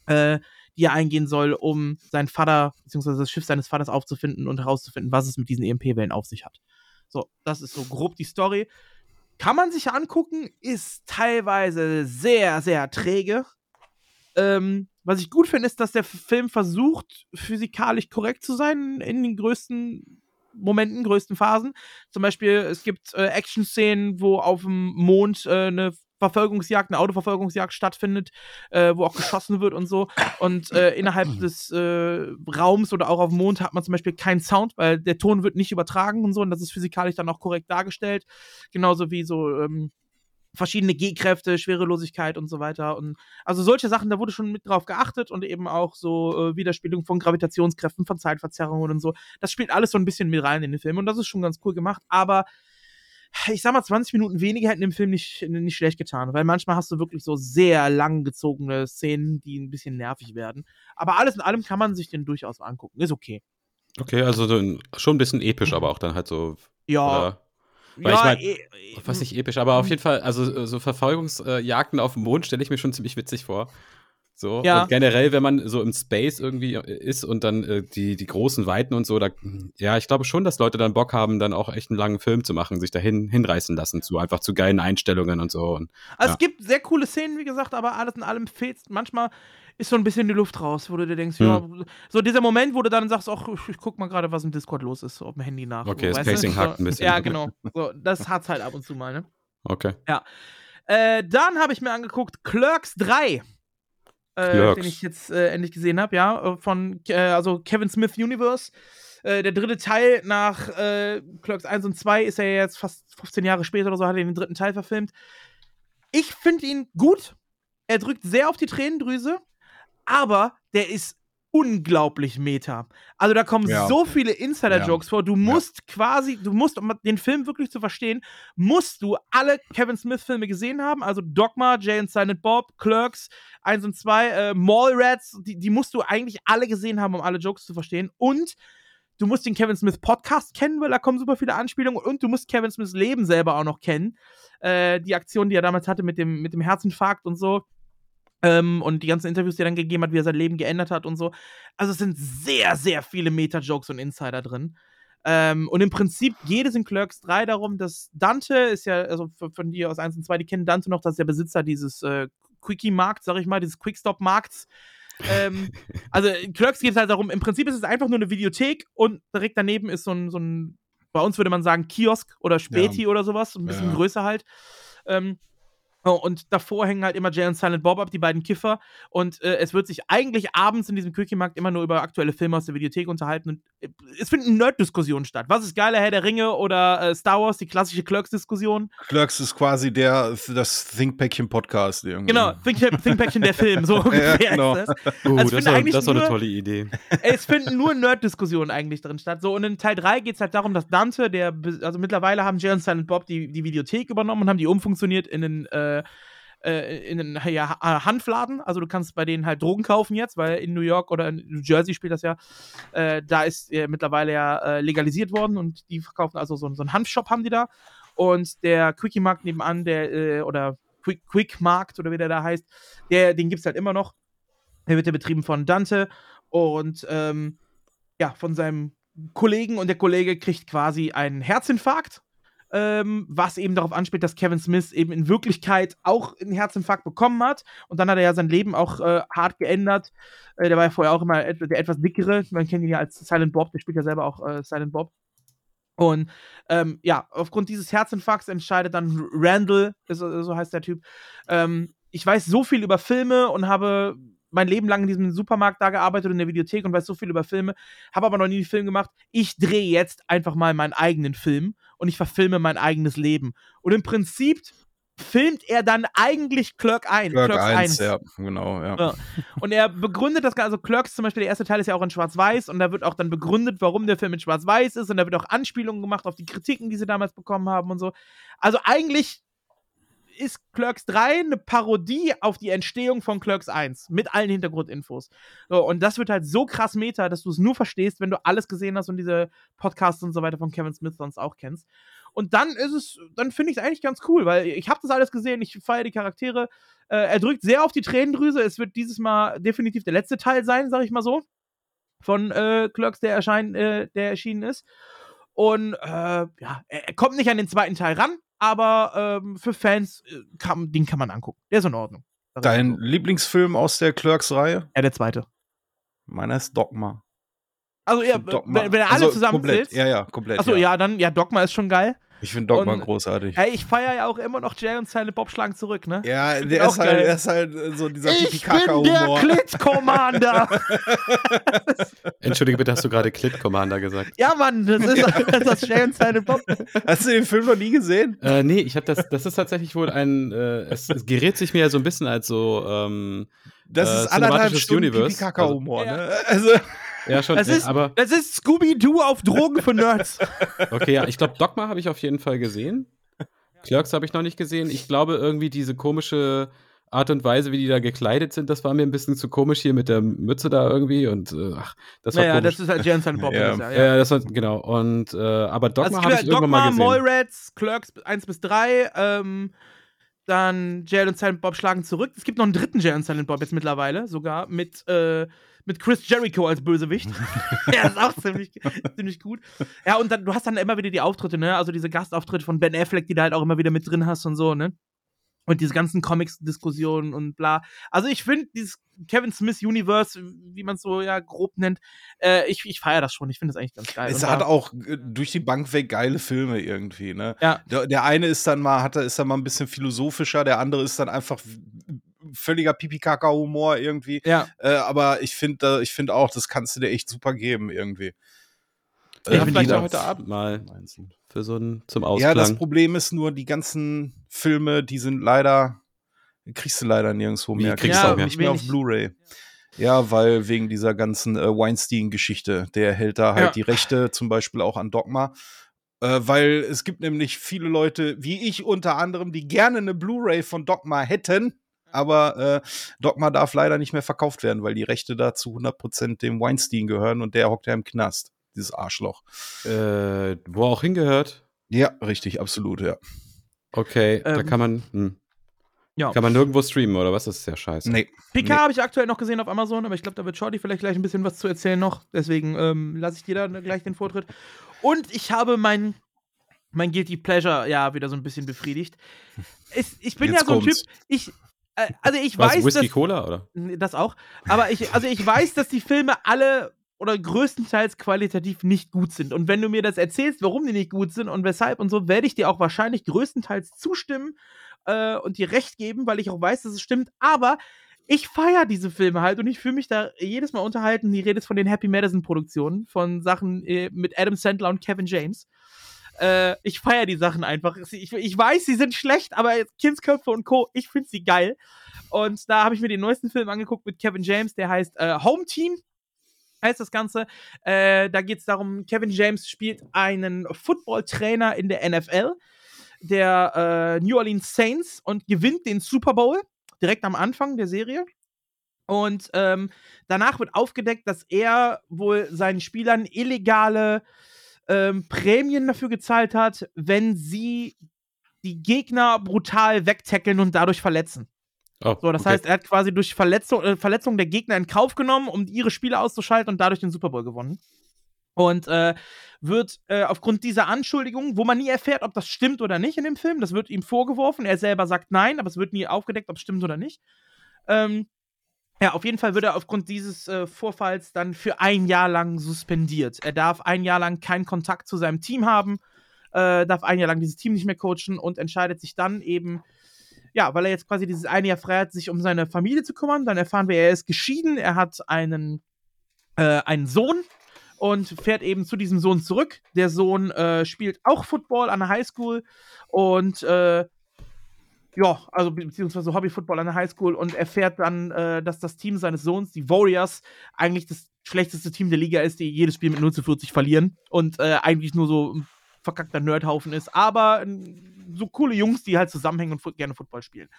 äh, die er eingehen soll, um seinen Vater, beziehungsweise das Schiff seines Vaters aufzufinden und herauszufinden, was es mit diesen EMP-Wellen auf sich hat. So, das ist so grob die Story. Kann man sich angucken, ist teilweise sehr, sehr träge. Ähm, was ich gut finde, ist, dass der Film versucht, physikalisch korrekt zu sein in den größten Momenten, größten Phasen. Zum Beispiel, es gibt äh, Action-Szenen, wo auf dem Mond äh, eine Verfolgungsjagd, eine Autoverfolgungsjagd stattfindet, äh, wo auch geschossen wird und so. Und äh, innerhalb des äh, Raums oder auch auf dem Mond hat man zum Beispiel keinen Sound, weil der Ton wird nicht übertragen und so. Und das ist physikalisch dann auch korrekt dargestellt. Genauso wie so ähm, verschiedene G-Kräfte, Schwerelosigkeit und so weiter. Und also solche Sachen, da wurde schon mit drauf geachtet und eben auch so äh, Widerspiegelung von Gravitationskräften, von Zeitverzerrungen und so. Das spielt alles so ein bisschen mit rein in den Film und das ist schon ganz cool gemacht. Aber ich sag mal, 20 Minuten weniger hätten dem Film nicht, nicht schlecht getan, weil manchmal hast du wirklich so sehr langgezogene Szenen, die ein bisschen nervig werden. Aber alles in allem kann man sich den durchaus angucken. Ist okay. Okay, also schon ein bisschen episch, aber auch dann halt so. Ja. Oder, weil ich mein, eh, was nicht episch, aber auf jeden Fall, also so Verfolgungsjagden auf dem Mond stelle ich mir schon ziemlich witzig vor. So, Ja. und generell, wenn man so im Space irgendwie ist und dann äh, die, die großen Weiten und so, da, ja, ich glaube schon, dass Leute dann Bock haben, dann auch echt einen langen Film zu machen, sich dahin hinreißen lassen, zu einfach zu geilen Einstellungen und so. Und, Also Ja. es gibt sehr coole Szenen, wie gesagt, aber alles in allem fehlt manchmal ist so ein bisschen die Luft raus, wo du dir denkst, Hm. ja, so dieser Moment, wo du dann sagst, ach, ich, ich guck mal gerade, was im Discord los ist, auf dem Handy nach. Okay, so, das? Pacing so, hakt ein bisschen. Ja, genau. So, das hat's halt ab und zu mal, ne? okay. Äh, dann habe ich mir angeguckt Clerks 3. Äh, den ich jetzt äh, endlich gesehen habe, ja, äh, von äh, also Kevin Smith Universe. Äh, der dritte Teil nach äh, Clerks 1 und 2 ist ja jetzt fast 15 Jahre später oder so, hat er den dritten Teil verfilmt. Ich finde ihn gut. Er drückt sehr auf die Tränendrüse, aber der ist unglaublich meta. Also da kommen Ja. so viele Insider-Jokes vor. Du musst quasi, du musst, um den Film wirklich zu verstehen, musst du alle Kevin Smith-Filme gesehen haben. Also Dogma, Jay and Silent Bob, Clerks 1 und 2, äh, Mallrats, die, die musst du eigentlich alle gesehen haben, um alle Jokes zu verstehen. Und du musst den Kevin Smith Podcast kennen, weil da kommen super viele Anspielungen. Und du musst Kevin Smiths Leben selber auch noch kennen. Äh, die Aktion, die er damals hatte mit dem, mit dem Herzinfarkt und so. Ähm, und die ganzen Interviews, die er dann gegeben hat, wie er sein Leben geändert hat und so. Also es sind sehr, sehr viele Meta-Jokes und Insider drin. Ähm, und im Prinzip geht es in Clerks 3 darum, dass Dante ist ja, also von, dir aus 1 und 2, die kennen Dante noch, das ist der Besitzer dieses äh, Quickie-Markts, sag ich mal, dieses Quickstop-Markts. ähm, also in Clerks geht es halt darum, im Prinzip ist es einfach nur eine Videothek und direkt daneben ist so ein, so ein bei uns würde man sagen Kiosk oder Späti oder sowas, ein bisschen Ja. größer halt. Ähm, und davor hängen halt immer Jay und Silent Bob ab, die beiden Kiffer. Und äh, es wird sich eigentlich abends in diesem Quickie-Markt immer nur über aktuelle Filme aus der Videothek unterhalten. Und äh, es finden Nerd-Diskussionen statt. Was ist geiler, Herr der Ringe oder äh, Star Wars, die klassische Clerks-Diskussion? Clerks ist quasi der, das Thinkpäckchen-Podcast irgendwie. Genau, Think- Thinkpäckchen der Film, so ungefähr genau. ist das. Uh, Also das, war, eigentlich das war eine tolle Idee. es finden nur Nerd-Diskussionen eigentlich drin statt. So, und in Teil 3 geht es halt darum, dass Dante, der, also mittlerweile haben Jay und Silent Bob die, die Videothek übernommen und haben die umfunktioniert in einen, äh, äh, in einen ja, Ha- Hanfladen. Also du kannst bei denen halt Drogen kaufen jetzt, weil in New York oder in New Jersey spielt das ja, äh, da ist äh, mittlerweile ja äh, legalisiert worden und die verkaufen also so, so einen Hanfshop haben die da. Und der Quickie-Markt nebenan, der, äh, oder Quick, Quick Markt oder wie der da heißt, der, den gibt es halt immer noch. Der wird ja betrieben von Dante und ähm, ja, von seinem Kollegen und der Kollege kriegt quasi einen Herzinfarkt, ähm, was eben darauf anspielt, dass Kevin Smith eben in Wirklichkeit auch einen Herzinfarkt bekommen hat und dann hat er ja sein Leben auch äh, hart geändert. Äh, der war ja vorher auch immer et der etwas dickere, man kennt ihn ja als Silent Bob, der spielt ja selber auch äh, Silent Bob. Und ähm, ja, aufgrund dieses Herzinfarkts entscheidet dann Randall, so heißt der Typ, ähm, ich weiß so viel über Filme und habe mein Leben lang in diesem Supermarkt da gearbeitet und in der Videothek und weiß so viel über Filme, habe aber noch nie einen Film gemacht. Ich drehe jetzt einfach mal meinen eigenen Film und ich verfilme mein eigenes Leben. Und im Prinzip filmt er dann eigentlich Clerk 1. Clerk Clerks 1, ja, genau, ja. Ja. Und er begründet das, also Clerks zum Beispiel, der erste Teil ist ja auch in Schwarz-Weiß und da wird auch dann begründet, warum der Film in Schwarz-Weiß ist und da wird auch Anspielungen gemacht auf die Kritiken, die sie damals bekommen haben und so. Also eigentlich ist Clerks 3 eine Parodie auf die Entstehung von Clerks 1 mit allen Hintergrundinfos. So, und das wird halt so krass meta, dass du es nur verstehst, wenn du alles gesehen hast und diese Podcasts und so weiter von Kevin Smith sonst auch kennst. Und dann ist es, dann finde ich es eigentlich ganz cool, weil ich habe das alles gesehen, ich feiere die Charaktere. Äh, er drückt sehr auf die Tränendrüse. Es wird dieses Mal definitiv der letzte Teil sein, sag ich mal so, von äh, Clerks, der, erschein, äh, der erschienen ist. Und äh, ja, er er kommt nicht an den zweiten Teil ran, aber ähm, für Fans, äh, kann, den kann man angucken. Der ist in Ordnung. Ich Dein so. Lieblingsfilm aus der Clerks-Reihe? Ja, der zweite. Meiner ist Dogma. Also, ja, Dogma. wenn, wenn er alle Also, zusammenzählt. Ja, ja, komplett. Achso, ja. ja, dann, ja, Dogma ist schon geil. Ich finde Dogma Und- großartig. Ey, ich feiere ja auch immer noch Jay und Silent Bob schlagen zurück, ne? Ja, der auch ist, halt, der ist halt so dieser Ich bin der. Clit-Commander. Entschuldige bitte, hast du gerade Clit Commander gesagt? ja, Mann, das ist das ist Jay und Silent Bob. Hast du den Film noch nie gesehen? Äh, nee, ich habe das, das ist tatsächlich wohl ein, äh, es, es gerät sich mir ja so ein bisschen als so, ähm, Das Äh, ist anderthalb Stunden Universe. Pipi-Kaka-Humor, Also- ne? Also, ja schon, Das ist, aber das ist Scooby-Doo auf Drogen für Nerds. okay, ja, ich glaube, Dogma habe ich auf jeden Fall gesehen. Clerks habe ich noch nicht gesehen. Ich glaube, irgendwie diese komische Art und Weise, wie die da gekleidet sind, das war mir ein bisschen zu komisch hier mit der Mütze da irgendwie und äh, ach, das war naja, komisch. das ist halt Jay und Silent Bob. Ja. das, ja, ja, das war, genau. Und, äh, aber Dogma Also habe ich ja irgendwann mal Dogma, gesehen. Mallrats, Clerks 1 bis 3, ähm, dann Jay und Silent Bob schlagen zurück. Es gibt noch einen dritten Jay und Silent Bob jetzt mittlerweile, sogar mit, äh, mit Chris Jericho als Bösewicht. Der ist auch ziemlich, ziemlich gut. Ja, und dann, du hast dann immer wieder die Auftritte, ne? Also diese Gastauftritte von Ben Affleck, die du halt auch immer wieder mit drin hast und so, ne? Und diese ganzen Comics-Diskussionen und bla. Also ich finde dieses Kevin Smith Universe, wie man es so ja grob nennt, äh, ich, ich feiere das schon. Ich finde das eigentlich ganz geil. es Und hat auch äh, durch die Bank weg geile Filme irgendwie, ne? Ja. Der, der eine ist dann mal, hat, ist dann mal ein bisschen philosophischer, der andere ist dann einfach völliger Pipi-Kaka-Humor irgendwie. Ja. Äh, aber ich finde ich find auch, das kannst du dir echt super geben irgendwie. Ja, Ich find vielleicht die auch heute Abend mal für so ein zum Ja, Ausklang. das Problem ist nur, die ganzen Filme, die sind leider, kriegst du leider nirgendwo Wie mehr. kriegst du auch mehr? nicht mehr auf. Blu-ray. Ja, weil wegen dieser ganzen äh, Weinstein-Geschichte, der hält da halt Ja. die Rechte zum Beispiel auch an Dogma. Äh, weil es gibt nämlich viele Leute, wie ich unter anderem, die gerne eine Blu-ray von Dogma hätten, aber äh, Dogma darf leider nicht mehr verkauft werden, weil die Rechte da zu 100% dem Weinstein gehören und der hockt ja im Knast, dieses Arschloch. äh, wo auch hingehört. Ja, richtig, absolut, ja. Okay, da Ähm, kann man, hm, Ja. kann man nirgendwo streamen, oder was? Das ist ja scheiße. Nee. PK Nee. habe ich aktuell noch gesehen auf Amazon, aber ich glaube, da wird Shorty vielleicht gleich ein bisschen was zu erzählen noch. Deswegen ähm, lasse ich dir da gleich den Vortritt. Und ich habe mein, mein Guilty Pleasure ja wieder so ein bisschen befriedigt. Es, ich bin Jetzt ja so ein Typ, kommt's. ich, äh, also ich weiß, Whisky dass, Cola, oder? Das auch. Aber ich, also ich weiß, dass die Filme alle oder größtenteils qualitativ nicht gut sind. Und wenn du mir das erzählst, warum die nicht gut sind und weshalb und so, werde ich dir auch wahrscheinlich größtenteils zustimmen. äh, und dir recht geben, weil ich auch weiß, dass es stimmt. Aber ich feiere diese Filme halt und ich fühle mich da jedes Mal unterhalten. Die redet von den Happy Madison Produktionen, von Sachen äh, mit Adam Sandler und Kevin James. Äh, ich feiere die Sachen einfach. Ich, ich, weiß, sie sind schlecht, aber Kindsköpfe und Co., ich finde sie geil. Und da habe ich mir den neuesten Film angeguckt mit Kevin James, der heißt äh, Home Team heißt das Ganze. Äh, da geht es darum, Kevin James spielt einen Football-Trainer in der NFL, der äh, New Orleans Saints und gewinnt den Super Bowl direkt am Anfang der Serie. Und ähm, danach wird aufgedeckt, dass er wohl seinen Spielern illegale ähm, Prämien dafür gezahlt hat, wenn sie die Gegner brutal wegtackeln und dadurch verletzen. Oh, so, das okay. heißt, er hat quasi durch Verletzung, äh, Verletzung der Gegner in Kauf genommen, um ihre Spiele auszuschalten und dadurch den Super Bowl gewonnen. Und äh, wird äh, aufgrund dieser Anschuldigung, wo man nie erfährt, ob das stimmt oder nicht in dem Film, das wird ihm vorgeworfen. Er selber sagt nein, aber es wird nie aufgedeckt, ob es stimmt oder nicht. Ähm, ja, auf jeden Fall wird er aufgrund dieses äh, Vorfalls dann für ein Jahr lang suspendiert. Er darf ein Jahr lang keinen Kontakt zu seinem Team haben, äh, darf ein Jahr lang dieses Team nicht mehr coachen und entscheidet sich dann eben, ja, weil er jetzt quasi dieses eine Jahr frei hat, sich um seine Familie zu kümmern. Dann erfahren wir, er ist geschieden, er hat einen, äh, einen Sohn und fährt eben zu diesem Sohn zurück. Der Sohn äh, spielt auch Football an der Highschool und äh, ja, also beziehungsweise Hobby-Football an der Highschool und erfährt dann, äh, dass das Team seines Sohns, die Warriors, eigentlich das schlechteste Team der Liga ist, die jedes Spiel mit 0 zu 40 verlieren und äh, eigentlich nur so ein verkackter Nerdhaufen ist, aber so coole Jungs, die halt zusammenhängen und gerne Football spielen.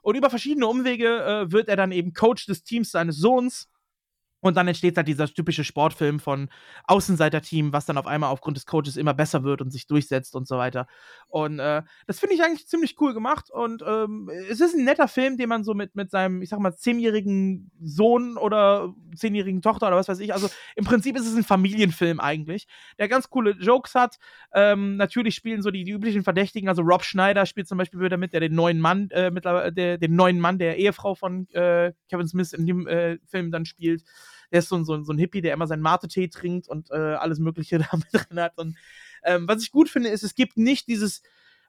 Und über verschiedene Umwege äh, wird er dann eben Coach des Teams seines Sohns und dann entsteht halt dieser typische Sportfilm von Außenseiter-Team, was dann auf einmal aufgrund des Coaches immer besser wird und sich durchsetzt und so weiter. Und äh, das finde ich eigentlich ziemlich cool gemacht. Und ähm, es ist ein netter Film, den man so mit, mit seinem, ich sag mal, zehnjährigen Sohn oder zehnjährigen Tochter oder was weiß ich. Also im Prinzip ist es ein Familienfilm eigentlich, der ganz coole Jokes hat. Ähm, natürlich spielen so die, die, üblichen Verdächtigen, also Rob Schneider spielt zum Beispiel wieder mit, der den neuen Mann, äh, mittlerweile, der, den neuen Mann der Ehefrau von äh, Kevin Smith in dem äh, Film dann spielt der ist so, so, so ein Hippie, der immer seinen Mate-Tee trinkt und äh, alles Mögliche da mit drin hat. Und ähm, was ich gut finde, ist, es gibt nicht dieses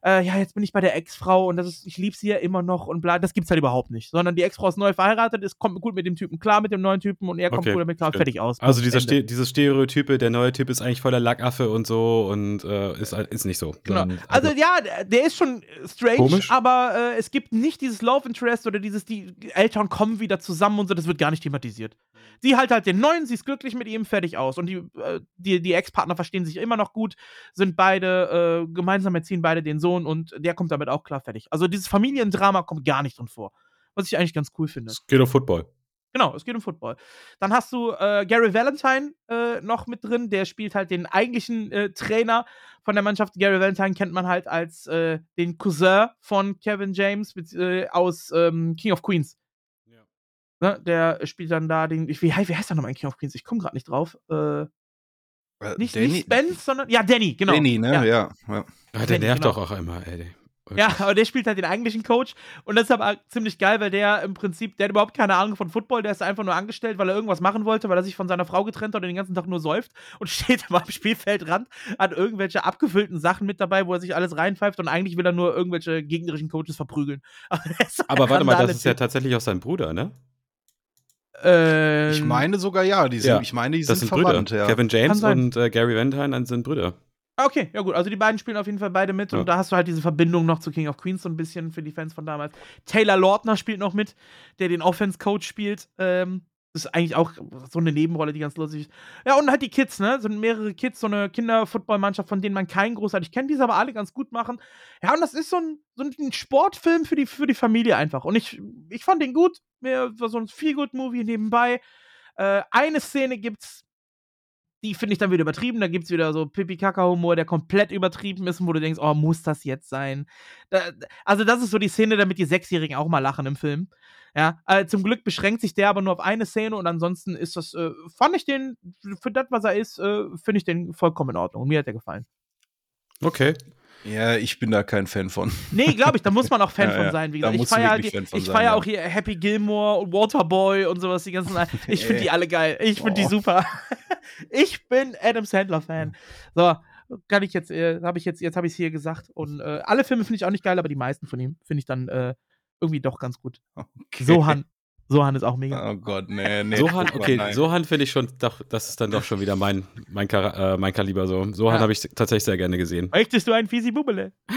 äh, ja, jetzt bin ich bei der Ex-Frau und das ist, ich liebe sie ja immer noch und bla, das gibt's halt überhaupt nicht. Sondern die Ex-Frau ist neu verheiratet, ist, kommt gut mit dem Typen klar, mit dem neuen Typen und er kommt okay, gut damit klar, stimmt. fertig aus. Also dieser Ste dieses Stereotype, der neue Typ ist eigentlich voller Lackaffe und so und äh, ist, ist nicht so. Genau. Also, also, ja, der ist schon strange, komisch. aber äh, es gibt nicht dieses Love Interest oder dieses, die Eltern kommen wieder zusammen und so, das wird gar nicht thematisiert. Sie halt halt den neuen, sie ist glücklich mit ihm, fertig aus. Und die, äh, die, die Ex-Partner verstehen sich immer noch gut, sind beide, äh, gemeinsam erziehen beide den Sohn und der kommt damit auch klar fertig. Also dieses Familiendrama kommt gar nicht drin vor. Was ich eigentlich ganz cool finde. Es geht um Football. Genau, es geht um Football. Dann hast du äh, Gary Valentine äh, noch mit drin, der spielt halt den eigentlichen äh, Trainer von der Mannschaft. Gary Valentine kennt man halt als äh, den Cousin von Kevin James äh, aus ähm, King of Queens. Ja. Ne, der spielt dann da den. Wie, wie heißt der nochmal in King of Queens? Ich komme gerade nicht drauf. Äh, nicht, nicht Spence, sondern. Ja, Danny, genau. Danny, ne? Ja. ja, ja. ja der nervt genau. doch auch immer, ey. Okay. Ja, aber der spielt halt den eigentlichen Coach und das ist aber ziemlich geil, weil der im Prinzip, der hat überhaupt keine Ahnung von Football, der ist einfach nur angestellt, weil er irgendwas machen wollte, weil er sich von seiner Frau getrennt hat und den ganzen Tag nur säuft und steht immer am Spielfeldrand, hat irgendwelche abgefüllten Sachen mit dabei, wo er sich alles reinpfeift und eigentlich will er nur irgendwelche gegnerischen Coaches verprügeln. aber warte mal, das ist ja tatsächlich auch sein Bruder, ne? Ähm, ich meine sogar ja, die sind, ja, ich meine, die sind, sind verwandt, Brüder. Ja. Kevin James und äh, Gary Valentine sind Brüder. Ah, okay, ja gut. Also die beiden spielen auf jeden Fall beide mit ja. und da hast du halt diese Verbindung noch zu King of Queens so ein bisschen für die Fans von damals. Taylor Lautner spielt noch mit, der den Offense-Coach spielt. Ähm, das ist eigentlich auch so eine Nebenrolle, die ganz lustig ist. Ja, und halt die Kids, ne? So mehrere Kids, so eine Kinderfootballmannschaft, von denen man keinen großartig kennt, die es aber alle ganz gut machen. Ja, und das ist so ein, so ein Sportfilm für die, für die Familie einfach. Und ich, ich fand den gut. Mir war so ein Feel-Good-Movie nebenbei. Äh, eine Szene gibt's, die finde ich dann wieder übertrieben. Da gibt es wieder so Pipi-Kaka-Humor, der komplett übertrieben ist, wo du denkst, oh, muss das jetzt sein? Da, also, das ist so die Szene, damit die Sechsjährigen auch mal lachen im Film. Ja, äh, zum Glück beschränkt sich der aber nur auf eine Szene und ansonsten ist das, äh, fand ich den, für das, was er ist, äh, finde ich den vollkommen in Ordnung. Mir hat der gefallen. Okay. Ja, ich bin da kein Fan von. Nee, glaube ich, da muss man auch Fan ja, von sein. Wie gesagt, ich feiere ich feier ja. auch hier Happy Gilmore und Waterboy und sowas, die ganzen. Ich finde die alle geil. Ich finde die super. ich bin Adam Sandler-Fan. So, kann ich jetzt, äh, habe ich jetzt, jetzt habe ich es hier gesagt. Und äh, alle Filme finde ich auch nicht geil, aber die meisten von ihm finde ich dann äh, irgendwie doch ganz gut. Okay. Sohan, Sohan ist auch mega. Oh Gott, nee, nee. Sohan, oh Gott, okay, nein. Sohan finde ich schon, doch, das ist dann doch schon wieder mein, mein, Kara äh, mein Kaliber so. Sohan Ja. habe ich tatsächlich sehr gerne gesehen. Möchtest du ein Fisi Bubble?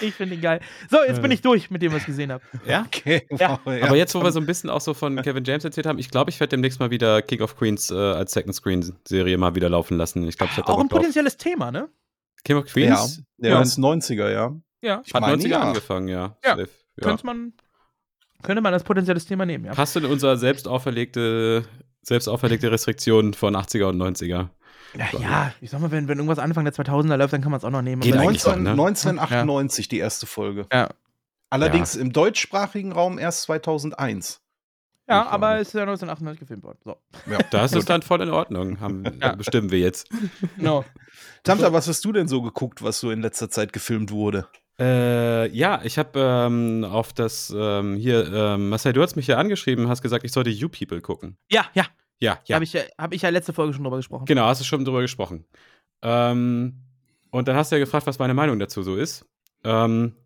ich finde ihn geil. So, jetzt bin Äh. ich durch mit dem, was ich gesehen habe. Ja? Okay, Ja. wow, ja. Aber jetzt, wo wir so ein bisschen auch so von Kevin James erzählt haben, ich glaube, ich werde demnächst mal wieder King of Queens äh, als Second Screen Serie mal wieder laufen lassen. Ich glaube, ich Auch ein drauf. potenzielles Thema, ne? King of ja, Queens ja, Ja. ist 90er, ja. Ja. Ich hat meine, 90er ja. angefangen, ja. Ja. Safe. ja. Könnte man, könnte man als potenzielles Thema nehmen, ja. Passt in unser selbst auferlegte, selbst auferlegte Restriktion von 80er und 90er. Ja, ja, ich sag mal, wenn, wenn irgendwas Anfang der 2000er läuft, dann kann man es auch noch nehmen. Geht Aber- eigentlich noch, 19, ne? 1998 die erste Folge. Ja, Allerdings im deutschsprachigen Raum erst 2001. ja Ich aber es ist ja 1998 gefilmt worden. So. Ja. Das ist dann voll in Ordnung, haben, Ja. bestimmen wir jetzt. No. Tamta, was hast du denn so geguckt, was so in letzter Zeit gefilmt wurde? Äh, ja, ich habe ähm, auf das ähm, hier, ähm, Marcel, du hast mich ja angeschrieben, hast gesagt, ich sollte You People gucken. Ja, ja, Ja, ja. habe ich, ja- hab ich ja letzte Folge schon drüber gesprochen. Genau, hast du schon drüber gesprochen. Ähm, und dann hast du ja gefragt, was meine Meinung dazu so ist. Ähm,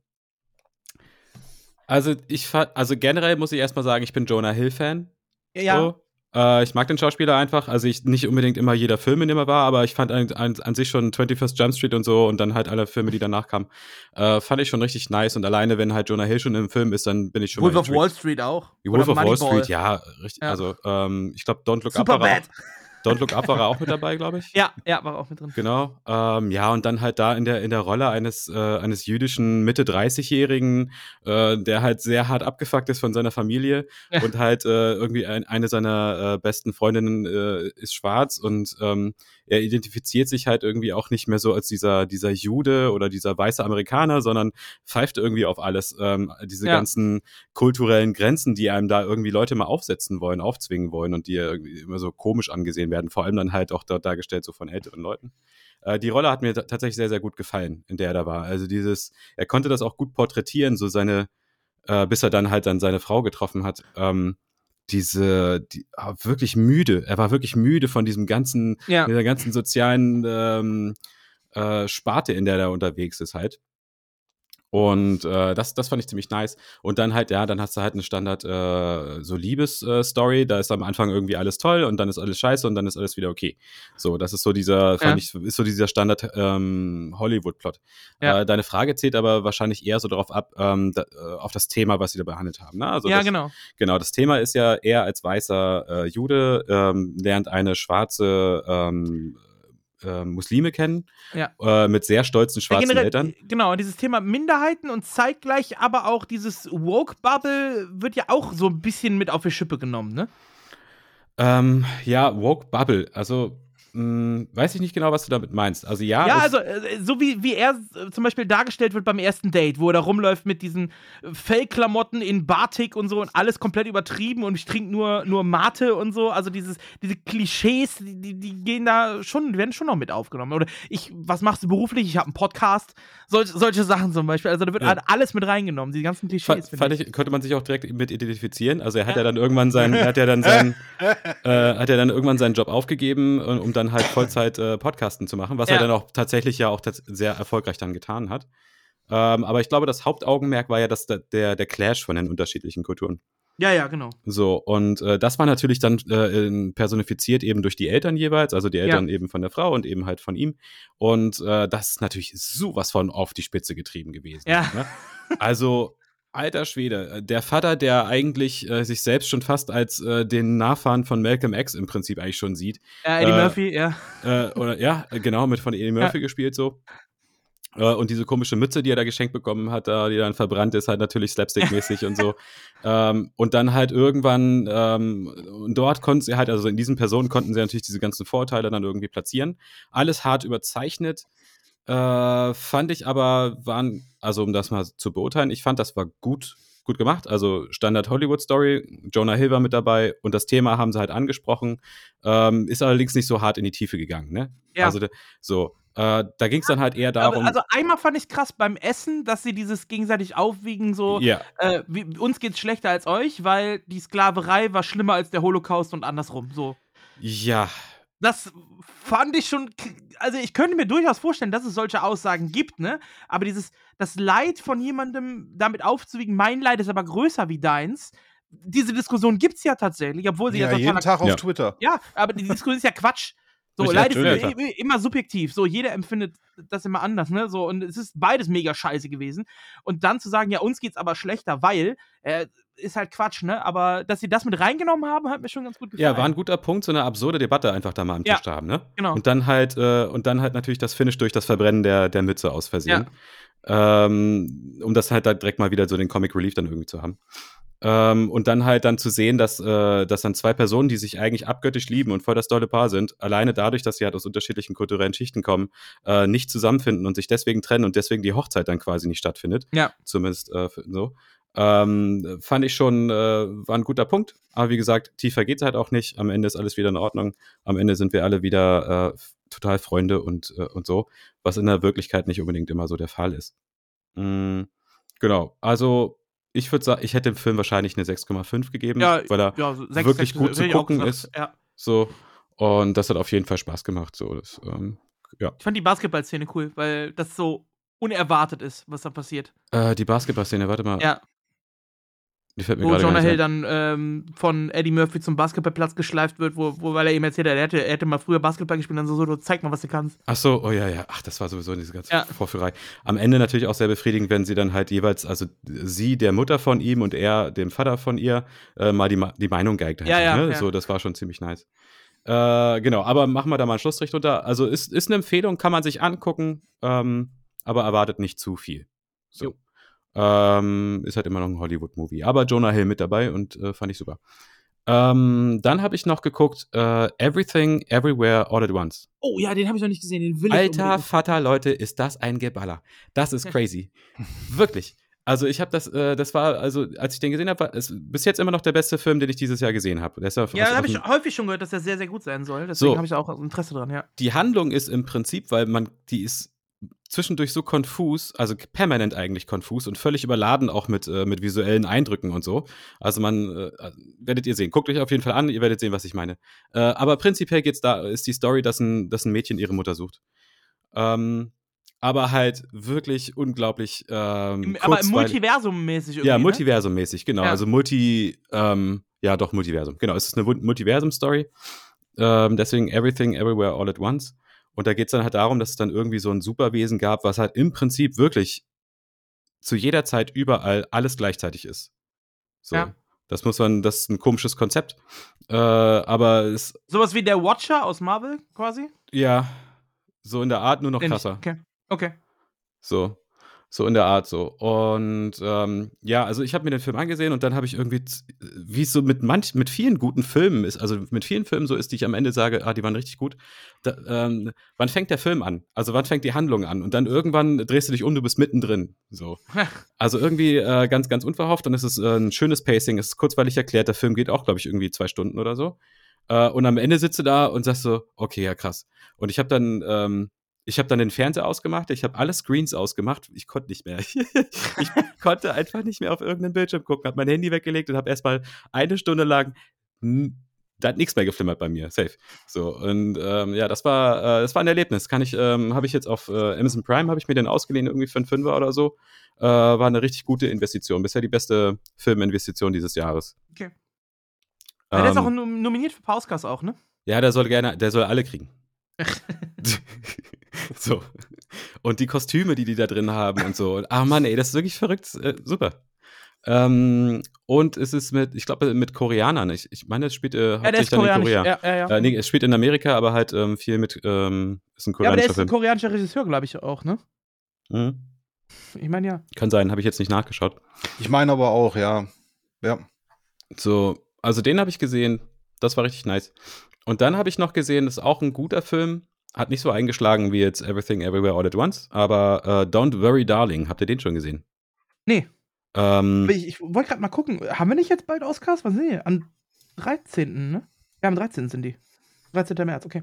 also ich fa- also generell muss ich erstmal sagen, ich bin Jonah Hill Fan. ja, So. Äh, ich mag den Schauspieler einfach. Also ich nicht unbedingt immer jeder Film, in dem er war, aber ich fand an, an, an sich schon 21st Jump Street und so und dann halt alle Filme, die danach kamen, äh, fand ich schon richtig nice. Und alleine, wenn halt Jonah Hill schon im Film ist, dann bin ich schon Wolf of Wall Street auch. Wolf Oder of Wall Moneyball. Street, ja, richtig. Ja. Also ähm, ich glaube, Don't Look Up Super war, bad. Don't Look Up war er auch mit dabei, glaube ich. Ja, ja, war auch mit drin. Genau. Ähm, ja, und dann halt da in der, in der Rolle eines, äh, eines jüdischen Mitte-30-Jährigen, äh, der halt sehr hart abgefuckt ist von seiner Familie Ja. und halt äh, irgendwie ein, eine seiner äh, besten Freundinnen äh, ist schwarz und ähm, er identifiziert sich halt irgendwie auch nicht mehr so als dieser, dieser Jude oder dieser weiße Amerikaner, sondern pfeift irgendwie auf alles. Ähm, diese Ja. ganzen kulturellen Grenzen, die einem da irgendwie Leute mal aufsetzen wollen, aufzwingen wollen und die ja irgendwie immer so komisch angesehen werden, vor allem dann halt auch dort dargestellt so von älteren Leuten. Äh, die Rolle hat mir ta- tatsächlich sehr, sehr gut gefallen, in der er da war. Also dieses, er konnte das auch gut porträtieren, so seine, äh, bis er dann halt dann seine Frau getroffen hat. Ähm, diese, die, ah, wirklich müde. Er war wirklich müde von diesem ganzen, Ja. dieser ganzen sozialen ähm, äh, Sparte, in der er unterwegs ist halt. Und äh, das, das fand ich ziemlich nice. Und dann halt, ja, dann hast du halt eine Standard äh, so Liebes-Story. Äh, da ist am Anfang irgendwie alles toll und dann ist alles scheiße und dann ist alles wieder okay. So, das ist so dieser, fand ich, ist so dieser Standard ähm, Hollywood-Plot. Ja. Äh, deine Frage zählt aber wahrscheinlich eher so darauf ab, ähm, da, äh, auf das Thema, was sie da behandelt haben. Ne? Also ja, das, genau. Genau, das Thema ist ja, er als weißer äh, Jude ähm, lernt eine schwarze ähm, äh, Muslime kennen, Ja. äh, mit sehr stolzen Ja, schwarzen generell, Eltern. Genau, dieses Thema Minderheiten und zeitgleich aber auch dieses Woke-Bubble wird ja auch so ein bisschen mit auf die Schippe genommen, ne? Ähm, ja, Woke Bubble. Also, mh, weiß ich nicht genau, was du damit meinst. Also ja, Ja, also äh, so wie, wie er äh, zum Beispiel dargestellt wird beim ersten Date, wo er da rumläuft mit diesen äh, Fellklamotten in Batik und so und alles komplett übertrieben und ich trinke nur, nur Mate und so. Also dieses, diese Klischees, die, die, gehen da schon, werden schon noch mit aufgenommen. Oder ich, was machst du beruflich? Ich habe einen Podcast. Solch, solche Sachen zum Beispiel. Also da wird Ja. halt alles mit reingenommen, die ganzen Klischees. Fand, ich, könnte man sich auch direkt mit identifizieren. Also er hat ja, dann irgendwann seinen, er hat ja dann seinen, äh, hat ja dann irgendwann seinen Job aufgegeben, um dann halt Vollzeit äh, Podcasten zu machen, was Ja. er dann auch tatsächlich ja auch sehr erfolgreich dann getan hat. Ähm, aber ich glaube, das Hauptaugenmerk war ja das, der, der Clash von den unterschiedlichen Kulturen. Ja, ja, genau. So, und äh, das war natürlich dann äh, personifiziert eben durch die Eltern jeweils, also die Eltern eben von der Frau und eben halt von ihm. Und äh, das ist natürlich sowas von auf die Spitze getrieben gewesen. Ja. Ne? Also, alter Schwede, äh, der Vater, der eigentlich äh, sich selbst schon fast als äh, den Nachfahren von Malcolm X im Prinzip eigentlich schon sieht. Ja, Eddie Äh, Murphy, ja. Äh, oder ja, genau, mit von Eddie Murphy gespielt so. Äh, Und diese komische Mütze, die er da geschenkt bekommen hat, da, die dann verbrannt ist, halt natürlich slapstick-mäßig und so. Ähm, und dann halt irgendwann, ähm, und dort konnten sie halt, also in diesen Personen konnten sie natürlich diese ganzen Vorurteile dann irgendwie platzieren. Alles hart überzeichnet. Äh, fand ich aber, waren, also um das mal zu beurteilen, ich fand, das war gut, gut gemacht. Also Standard Hollywood Story, Jonah Hill war mit dabei und das Thema haben sie halt angesprochen. Ähm, ist allerdings nicht so hart in die Tiefe gegangen, ne? Ja. Also so, äh, da ging es dann halt eher darum. Aber, also einmal fand ich krass beim Essen, dass sie dieses gegenseitig aufwiegen, so ja, äh, wie, uns geht's schlechter als euch, weil die Sklaverei war schlimmer als der Holocaust und andersrum. So. ja, das fand ich schon. Also, ich könnte mir durchaus vorstellen, dass es solche Aussagen gibt, ne? Aber dieses, das Leid von jemandem damit aufzuwiegen, mein Leid ist aber größer wie deins. Diese Diskussion gibt es ja tatsächlich, obwohl sie Ja, ja, jeden Tag auf Ja. Twitter. Ja, aber die Diskussion ist ja Quatsch. So, Ja, Leid ist immer subjektiv. So, jeder empfindet das immer anders, ne? So, und es ist beides mega scheiße gewesen. Und dann zu sagen, ja, uns geht's aber schlechter, weil, äh, ist halt Quatsch, ne? Aber dass sie das mit reingenommen haben, hat mir schon ganz gut gefallen. Ja, war ein guter Punkt, so eine absurde Debatte einfach da mal am Ja, Tisch zu haben, ne? genau. Und dann halt, äh, und dann halt natürlich das Finish durch das Verbrennen der, der Mütze aus Versehen. Ähm, um das halt da direkt mal wieder so den Comic Relief dann irgendwie zu haben. Ähm, und dann halt dann zu sehen, dass, äh, dass dann zwei Personen, die sich eigentlich abgöttisch lieben und voll das tolle Paar sind, alleine dadurch, dass sie halt aus unterschiedlichen kulturellen Schichten kommen, äh, nicht zusammenfinden und sich deswegen trennen und deswegen die Hochzeit dann quasi nicht stattfindet. Ja. Zumindest äh, so. Ähm, fand ich schon, äh, war ein guter Punkt. Aber wie gesagt, tiefer geht's halt auch nicht. Am Ende ist alles wieder in Ordnung. Am Ende sind wir alle wieder äh, total Freunde und, äh, und so, was in der Wirklichkeit nicht unbedingt immer so der Fall ist. Mm, genau. Also, ich würde sagen, ich hätte dem Film wahrscheinlich eine 6,5 gegeben, Ja, weil er ja, so sechs, wirklich sechs, gut zu gucken gesagt. ist. Ja. so. Und das hat auf jeden Fall Spaß gemacht. So, das, ähm, ja. Ich fand die Basketballszene cool, weil das so unerwartet ist, was da passiert. Äh, die Basketballszene, warte mal. Ja. Die fällt mir Wo Jonah Hill dann ähm, von Eddie Murphy zum Basketballplatz geschleift wird, wo, wo weil er ihm erzählt hat, er hätte, er hätte mal früher Basketball gespielt und dann so, so, zeig mal, was du kannst. Ach so, oh ja, ja. Ach, das war sowieso diese ganze Ja. Vorführei. Am Ende natürlich auch sehr befriedigend, wenn sie dann halt jeweils, also sie der Mutter von ihm und er dem Vater von ihr, äh, mal die, die Meinung geigt. Ja, ja, ne? ja. So, das war schon ziemlich nice. Äh, genau, aber machen wir da mal einen Schlussstrich drunter. Also ist, ist eine Empfehlung, kann man sich angucken, ähm, aber erwartet nicht zu viel. So. Ähm, ist halt immer noch ein Hollywood-Movie. Aber Jonah Hill mit dabei und äh, fand ich super. Ähm, dann habe ich noch geguckt, äh, Everything, Everywhere, All at Once. Oh ja, den habe ich noch nicht gesehen, den will ich Alter. Vater, Leute, ist das ein Geballer. Das ist crazy. Wirklich. Also ich habe das, äh, das war, also als ich den gesehen habe, war es bis jetzt immer noch der beste Film, den ich dieses Jahr gesehen habe. Ja, habe ich häufig schon gehört, dass der sehr, sehr gut sein soll. Deswegen So. habe ich da auch Interesse dran, ja. Die Handlung ist im Prinzip, weil man, die ist zwischendurch so konfus, also permanent eigentlich konfus und völlig überladen auch mit, äh, mit visuellen Eindrücken und so. Also man, äh, werdet ihr sehen. Guckt euch auf jeden Fall an, ihr werdet sehen, was ich meine. Äh, aber prinzipiell geht's da, ist die Story, dass ein, dass ein Mädchen ihre Mutter sucht. Ähm, aber halt wirklich unglaublich ähm, Im, aber Multiversum-mäßig irgendwie. ja, ne? Multiversum-mäßig, genau. Ja. Also Multi, ähm, ja doch, Multiversum. Genau, es ist eine Mul- Multiversum-Story. Ähm, deswegen Everything, Everywhere, All at Once. Und da geht es dann halt darum, dass es dann irgendwie so ein Superwesen gab, was halt im Prinzip wirklich zu jeder Zeit überall alles gleichzeitig ist. So. Ja. Das muss man, das ist ein komisches Konzept. Äh, aber es, Sowas wie der Watcher aus Marvel quasi? ja, so in der Art nur noch krasser. Okay. Okay. So. So in der Art so. Und ähm, ja, also ich habe mir den Film angesehen und dann habe ich irgendwie, wie es so mit manch, mit vielen guten Filmen ist, also mit vielen Filmen so ist, die ich am Ende sage, ah, die waren richtig gut. Da, ähm, wann fängt der Film an? Also wann fängt die Handlung an? Und dann irgendwann drehst du dich um, du bist mittendrin. So. Also irgendwie äh, ganz, ganz unverhofft und es ist äh, ein schönes Pacing, es ist kurzweilig erklärt, der Film geht auch, glaube ich, irgendwie zwei Stunden oder so. Äh, und am Ende sitzt du da und sagst so, okay, ja krass. Und ich habe dann, ähm, ich habe dann den Fernseher ausgemacht, ich habe alle Screens ausgemacht, ich konnte nicht mehr. ich konnte einfach nicht mehr auf irgendeinen Bildschirm gucken, habe mein Handy weggelegt und habe erstmal eine Stunde lang da hat nichts mehr geflimmert bei mir, safe. So und ähm, ja, das war äh, das war ein Erlebnis. Kann ich, ähm, habe ich jetzt auf äh, Amazon Prime habe ich mir den ausgeliehen irgendwie für einen Fünfer oder so. Äh, war eine richtig gute Investition. Bisher die beste Filminvestition dieses Jahres. Okay. Ja, der ist Ähm, auch nom- nominiert für Pauskas auch, ne? ja, der soll gerne, der soll alle kriegen. so. Und die Kostüme, die die da drin haben und so. Ah Mann, ey, das ist wirklich verrückt. Äh, super. Ähm, und es ist mit, ich glaube, mit Koreanern. Ich, ich meine, es spielt äh, Ja, hauptsächlich dann in. Korea. Ja, ja, ja. Äh, nee, es spielt in Amerika, aber halt ähm, viel mit, ähm, ist ein ja, aber der koreanischer ist ein koreanischer Regisseur, glaube ich, auch, ne? Mhm. Ich meine ja. Kann sein, habe ich jetzt nicht nachgeschaut. Ich meine aber auch, ja. Ja. So, also den habe ich gesehen, das war richtig nice. Und dann habe ich noch gesehen, das ist auch ein guter Film, hat nicht so eingeschlagen wie jetzt Everything Everywhere All at Once, aber äh, Don't Worry Darling, habt ihr den schon gesehen? Nee. Ähm, Ich, ich wollte gerade mal gucken. Haben wir nicht jetzt bald Oscars? Was sind die? Am 13., ne? Ja, am 13. sind die. 13. März, okay.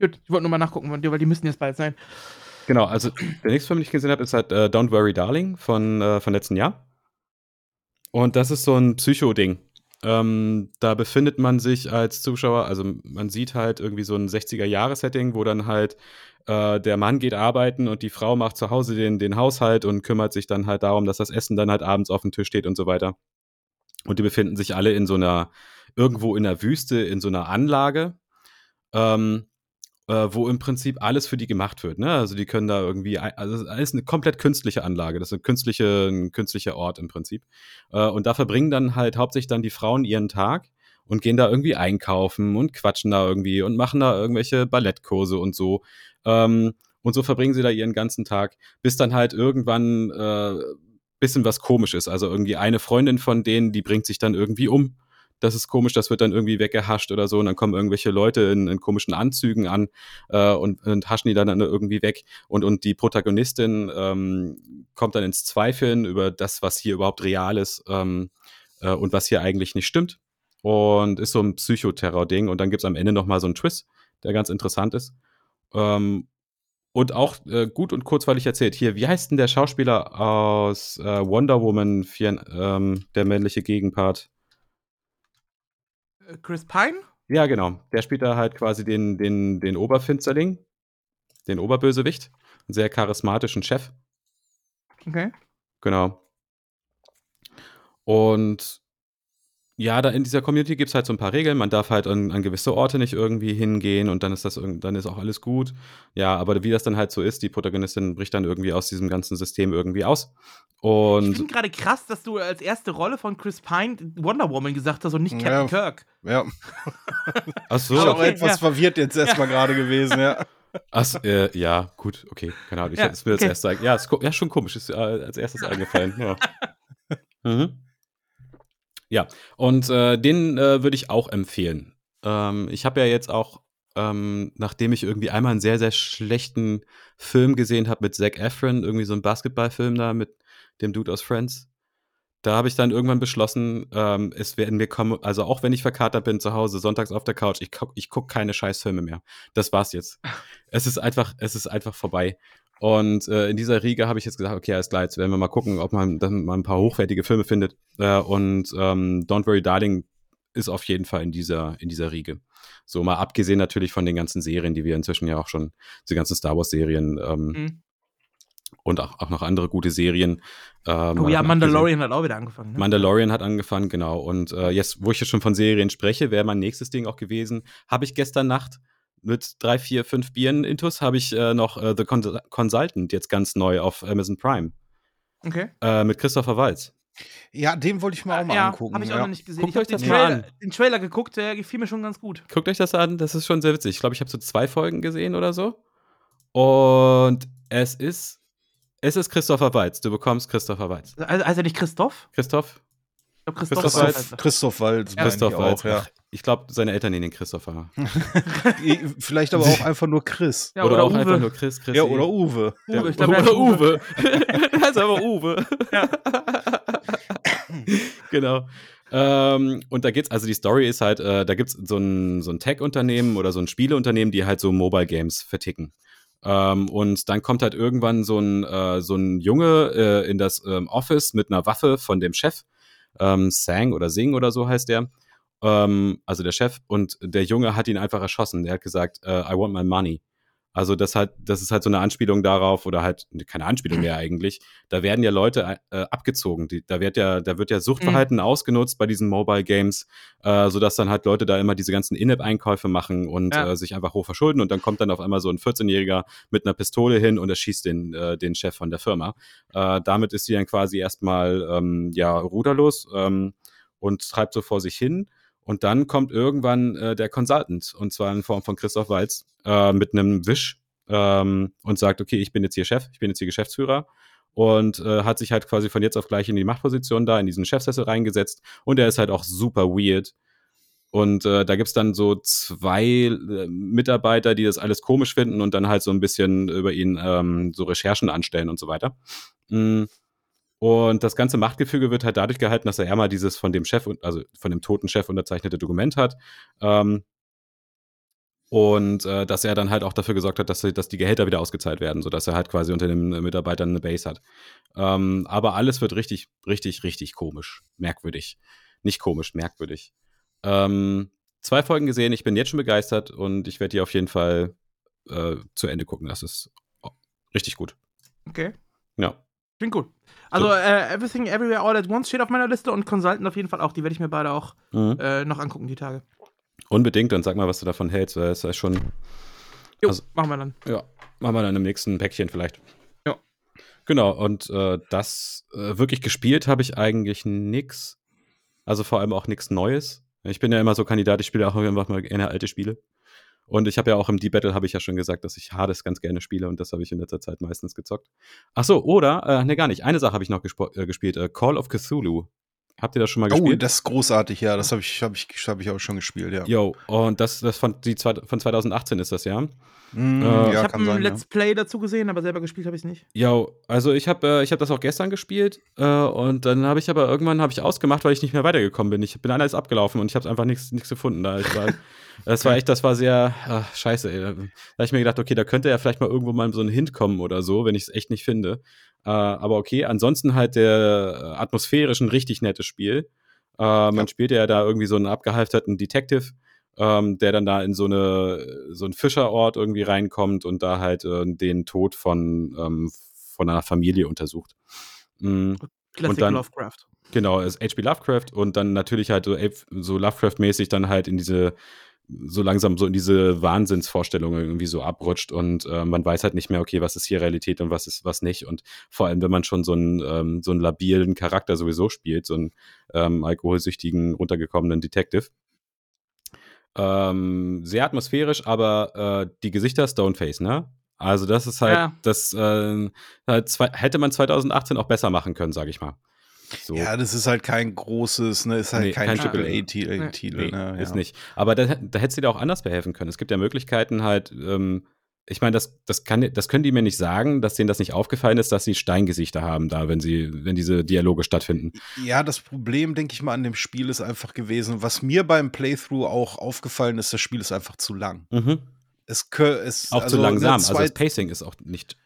Gut, ich wollte nur mal nachgucken, weil die- weil die müssen jetzt bald sein. genau, also der nächste Film, den ich gesehen habe, ist halt äh, Don't Worry Darling von, äh, von letzten Jahr. Und das ist so ein Psycho-Ding. Ähm, da befindet man sich als Zuschauer, also man sieht halt irgendwie so ein 60er-Jahre-Setting, wo dann halt äh, der Mann geht arbeiten und die Frau macht zu Hause den, den Haushalt und kümmert sich dann halt darum, dass das Essen dann halt abends auf dem Tisch steht und so weiter. Und die befinden sich alle in so einer, irgendwo in der Wüste, in so einer Anlage. Ähm, äh, wo im Prinzip alles für die gemacht wird. Ne? Also die können da irgendwie, also es ist eine komplett künstliche Anlage, das ist eine künstliche, ein künstlicher Ort im Prinzip. Äh, und da verbringen dann halt hauptsächlich dann die Frauen ihren Tag und gehen da irgendwie einkaufen und quatschen da irgendwie und machen da irgendwelche Ballettkurse und so. Ähm, und so verbringen sie da ihren ganzen Tag, bis dann halt irgendwann äh, bisschen was komisch ist. Also irgendwie eine Freundin von denen, die bringt sich dann irgendwie um das ist komisch, das wird dann irgendwie weggehascht oder so und dann kommen irgendwelche Leute in, in komischen Anzügen an äh, und, und haschen die dann irgendwie weg und, und die Protagonistin ähm, kommt dann ins Zweifeln über das, was hier überhaupt real ist ähm, äh, und was hier eigentlich nicht stimmt und ist so ein Psychoterror-Ding und dann gibt es am Ende nochmal so einen Twist, der ganz interessant ist. Ähm, und auch äh, gut und kurzweilig erzählt. Hier, wie heißt denn der Schauspieler aus äh, Wonder Woman, vier, ähm, der männliche Gegenpart? Chris Pine? Ja, genau. Der spielt da halt quasi den, den, den Oberfinsterling, den Oberbösewicht, einen sehr charismatischen Chef. Okay. Genau. Und ja, da in dieser Community gibt es halt so ein paar Regeln. Man darf halt an, an, gewisse Orte nicht irgendwie hingehen und dann ist das dann ist auch alles gut. Ja, aber wie das dann halt so ist, die Protagonistin bricht dann irgendwie aus diesem ganzen System irgendwie aus. Und ich finde gerade krass, dass du als erste Rolle von Chris Pine Wonder Woman gesagt hast und nicht Captain ja, Kirk. Ja. Ach so. Ich bin auch okay, etwas ja. verwirrt jetzt erstmal ja. gerade gewesen, ja. Ach, äh, ja, gut, okay, keine Ahnung. Ich ja, es mir okay. als erstes ja, ist, ja, schon komisch, ist äh, als erstes eingefallen. Ja. mhm. Ja, und äh, den äh, würde ich auch empfehlen. Ähm, ich habe ja jetzt auch, ähm, nachdem ich irgendwie einmal einen sehr, sehr schlechten Film gesehen habe mit Zac Efron, irgendwie so einen Basketballfilm da mit dem Dude aus Friends, da habe ich dann irgendwann beschlossen, ähm, es werden mir kommen, also auch wenn ich verkatert bin zu Hause, sonntags auf der Couch, ich gucke ich guck keine Scheißfilme mehr. Das war's jetzt. Es ist einfach, es ist einfach vorbei. Und äh, in dieser Riege habe ich jetzt gesagt, okay, alles klar, jetzt werden wir mal gucken, ob man dann mal ein paar hochwertige Filme findet. Äh, und ähm, Don't Worry Darling ist auf jeden Fall in dieser, in dieser Riege. So mal abgesehen natürlich von den ganzen Serien, die wir inzwischen ja auch schon, die ganzen Star Wars-Serien ähm, mhm. und auch, auch noch andere gute Serien. Ähm, oh ja, Mandalorian hat auch wieder angefangen. Ne? Mandalorian hat angefangen, genau. Und äh, jetzt, wo ich jetzt schon von Serien spreche, wäre mein nächstes Ding auch gewesen, habe ich gestern Nacht mit drei, vier, fünf Bieren intus habe ich äh, noch äh, The Con Consultant jetzt ganz neu auf Amazon Prime. Okay. Äh, mit Christopher Walz. Ja, den wollte ich mir auch mal ja, angucken. Habe ich auch ja. noch nicht gesehen. Guckt ich euch den das Trailer, an. den Trailer geguckt, der gefiel mir schon ganz gut. Guckt euch das an, das ist schon sehr witzig. Ich glaube, ich habe so zwei Folgen gesehen oder so. Und es ist es ist Christopher Walz. Du bekommst Christopher Walz. Also, also nicht Christoph? Christoph? Ich Christoph, Christoph Walz. Christoph Walz. Ja. Christoph Walz. Ja. Ich glaube, seine Eltern nennen ihn Christopher. Vielleicht aber auch einfach nur Chris. Ja, oder, oder, auch Uwe. einfach nur Chris. Chrissy. Ja, oder Uwe. Uwe ich glaub, oder Uwe. das ist aber Uwe. Ja. genau. Ähm, und da geht's, also die Story ist halt, äh, da gibt's so ein, so ein Tech-Unternehmen oder so ein Spieleunternehmen, die halt so Mobile Games verticken. Ähm, und dann kommt halt irgendwann so ein, äh, so ein Junge äh, in das ähm, Office mit einer Waffe von dem Chef. Ähm, Sang oder Sing oder so heißt der ähm, also der Chef, und der Junge hat ihn einfach erschossen. Der hat gesagt, uh, I want my money. Also das halt, das ist halt so eine Anspielung darauf oder halt keine Anspielung mehr eigentlich. Da werden ja Leute äh, abgezogen. Die, da wird ja, da wird ja Suchtverhalten mhm. ausgenutzt bei diesen Mobile Games, äh, sodass dann halt Leute da immer diese ganzen In-App-Einkäufe machen und ja. äh, sich einfach hoch verschulden und dann kommt dann auf einmal so ein 14-Jähriger mit einer Pistole hin und erschießt den, äh, den Chef von der Firma. Äh, damit ist sie dann quasi erstmal ähm, ja ruderlos ähm, und treibt so vor sich hin. Und dann kommt irgendwann äh, der Consultant, und zwar in Form von Christoph Walz, äh, mit einem Wisch ähm, und sagt, okay, ich bin jetzt hier Chef, ich bin jetzt hier Geschäftsführer und äh, hat sich halt quasi von jetzt auf gleich in die Machtposition da, in diesen Chefsessel reingesetzt und er ist halt auch super weird. Und äh, da gibt's dann so zwei äh, Mitarbeiter, die das alles komisch finden und dann halt so ein bisschen über ihn ähm, so Recherchen anstellen und so weiter. Mm. Und das ganze Machtgefüge wird halt dadurch gehalten, dass er ja mal dieses von dem Chef, also von dem toten Chef unterzeichnete Dokument hat. Ähm, und äh, dass er dann halt auch dafür gesorgt hat, dass, dass die Gehälter wieder ausgezahlt werden, sodass er halt quasi unter den Mitarbeitern eine Base hat. Ähm, aber alles wird richtig, richtig, richtig komisch, merkwürdig. nicht komisch, merkwürdig. Ähm, zwei Folgen gesehen, ich bin jetzt schon begeistert und ich werde die auf jeden Fall äh, zu Ende gucken. Das ist richtig gut. Okay. Ja. Klingt gut. Also, So. äh, Everything Everywhere All at Once steht auf meiner Liste und Consultant auf jeden Fall auch. Die werde ich mir beide auch Mhm. äh, noch angucken, die Tage. Unbedingt und sag mal, was du davon hältst, weil es ist schon, Jo, Also- machen wir dann. ja, machen wir dann im nächsten Päckchen vielleicht. Ja. Genau, und äh, das äh, wirklich gespielt habe ich eigentlich nix. Also vor allem auch nichts Neues. Ich bin ja immer so Kandidat, ich spiele auch einfach mal gerne alte Spiele. Und ich habe ja auch im D-Battle habe ich ja schon gesagt, dass ich Hades ganz gerne spiele und das habe ich in letzter Zeit meistens gezockt. Ach so, oder, äh, ne, gar nicht. Eine Sache habe ich noch äh, gespielt, äh, Call of Cthulhu. Habt ihr das schon mal Oh, gespielt? das ist großartig, ja. Das habe ich, hab ich, hab ich auch schon gespielt, ja. Yo, und das, das von, die, zwei- von 2018 ist das, ja? Mm, Äh, ja, ich habe ein sein. Let's Play dazu gesehen, aber selber gespielt habe ich es nicht. Ja, also ich habe äh, ich hab das auch gestern gespielt äh, und dann habe ich aber irgendwann habe ich ausgemacht, weil ich nicht mehr weitergekommen bin. Ich bin alles abgelaufen und ich habe einfach nichts nichts gefunden. Da ich war, das war echt, das war sehr ach, scheiße. Ey. Da habe ich mir gedacht, okay, da könnte ja vielleicht mal irgendwo mal so ein Hint kommen oder so, wenn ich es echt nicht finde. Äh, aber okay, ansonsten halt der äh, atmosphärisch ein richtig nettes Spiel. Äh, man Ja. spielt ja da irgendwie so einen abgehalfterten Detective ähm, der dann da in so eine so einen Fischerort irgendwie reinkommt und da halt äh, den Tod von ähm, von einer Familie untersucht. Mm, Classic dann- Lovecraft. genau, ist H.P. Lovecraft und dann natürlich halt so, so Lovecraft-mäßig dann halt in diese so langsam so in diese Wahnsinnsvorstellungen irgendwie so abrutscht und äh, man weiß halt nicht mehr, okay, was ist hier Realität und was ist was nicht und vor allem, wenn man schon so einen ähm, so einen labilen Charakter sowieso spielt, so einen ähm, alkoholsüchtigen, runtergekommenen Detective. Ähm, sehr atmosphärisch, aber äh, die Gesichter Stoneface, ne? Also das ist halt, Ja. das äh, halt zwei, hätte man 2018 auch besser machen können, sage ich mal. So. Ja, das ist halt kein großes, ne, ist halt Nee, kein, kein Triple Triple A. A-Titel. Nee. Titel, Nee, ne, ist ja. nicht. Aber da, da hättest du dir auch anders behelfen können. Es gibt ja Möglichkeiten halt, ähm, ich meine, das, das, kann, das können die mir nicht sagen, dass denen das nicht aufgefallen ist, dass sie Steingesichter haben da, wenn sie, wenn diese Dialoge stattfinden. Ja, das Problem, denke ich mal, an dem Spiel ist einfach gewesen, was mir beim Playthrough auch aufgefallen ist, das Spiel ist einfach zu lang. Mhm. Es, es Auch also, zu langsam. ne, also zwei, das Pacing ist auch nicht.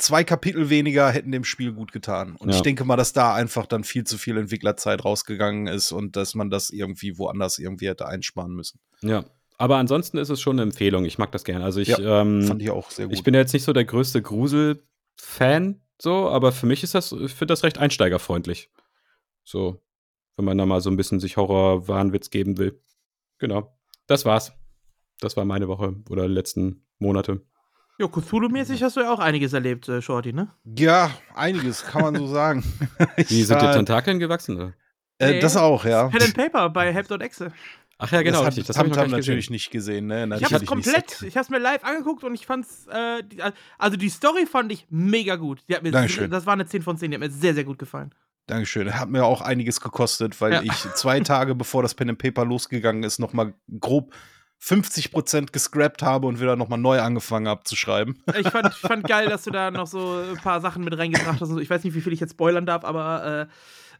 Zwei Kapitel weniger hätten dem Spiel gut getan. Und Ja. ich denke mal, dass da einfach dann viel zu viel Entwicklerzeit rausgegangen ist und dass man das irgendwie woanders irgendwie hätte einsparen müssen. Ja. Aber ansonsten ist es schon eine Empfehlung. Ich mag das gerne. Also ich, Ja, ähm, Fand ich auch sehr gut. ich bin ja jetzt nicht so der größte Grusel-Fan, so, aber für mich ist das, ich finde das recht einsteigerfreundlich. So, wenn man da mal so ein bisschen sich Horror-Wahnwitz geben will. Genau. Das war's. Das war meine Woche oder letzten Monate. Jo, Cthulhu-mäßig hast du ja auch einiges erlebt, äh, Shorty, ne? ja, einiges kann man so sagen. Wie sind dir Ja, Tentakeln gewachsen? Oder? äh, Nee. das auch, ja. Pen and Paper bei Help.exe. Ach ja, genau, das richtig. Das habe ich hab natürlich gesehen. nicht gesehen. Ne? Ich Natürlich hab's nicht. komplett, ich hab's mir live angeguckt und ich fand's, äh, die, also die Story fand ich mega gut. Die hat mir, Dankeschön. Das war eine 10 von 10, die hat mir sehr, sehr gut gefallen. Dankeschön. Hat mir auch einiges gekostet, weil Ja. ich zwei Tage bevor das Pen and Paper losgegangen ist, noch mal grob 50% gescrapped habe und wieder noch mal neu angefangen habe zu schreiben. Ich fand, ich fand geil, dass du da noch so ein paar Sachen mit reingebracht hast. und so. Ich weiß nicht, wie viel ich jetzt spoilern darf, aber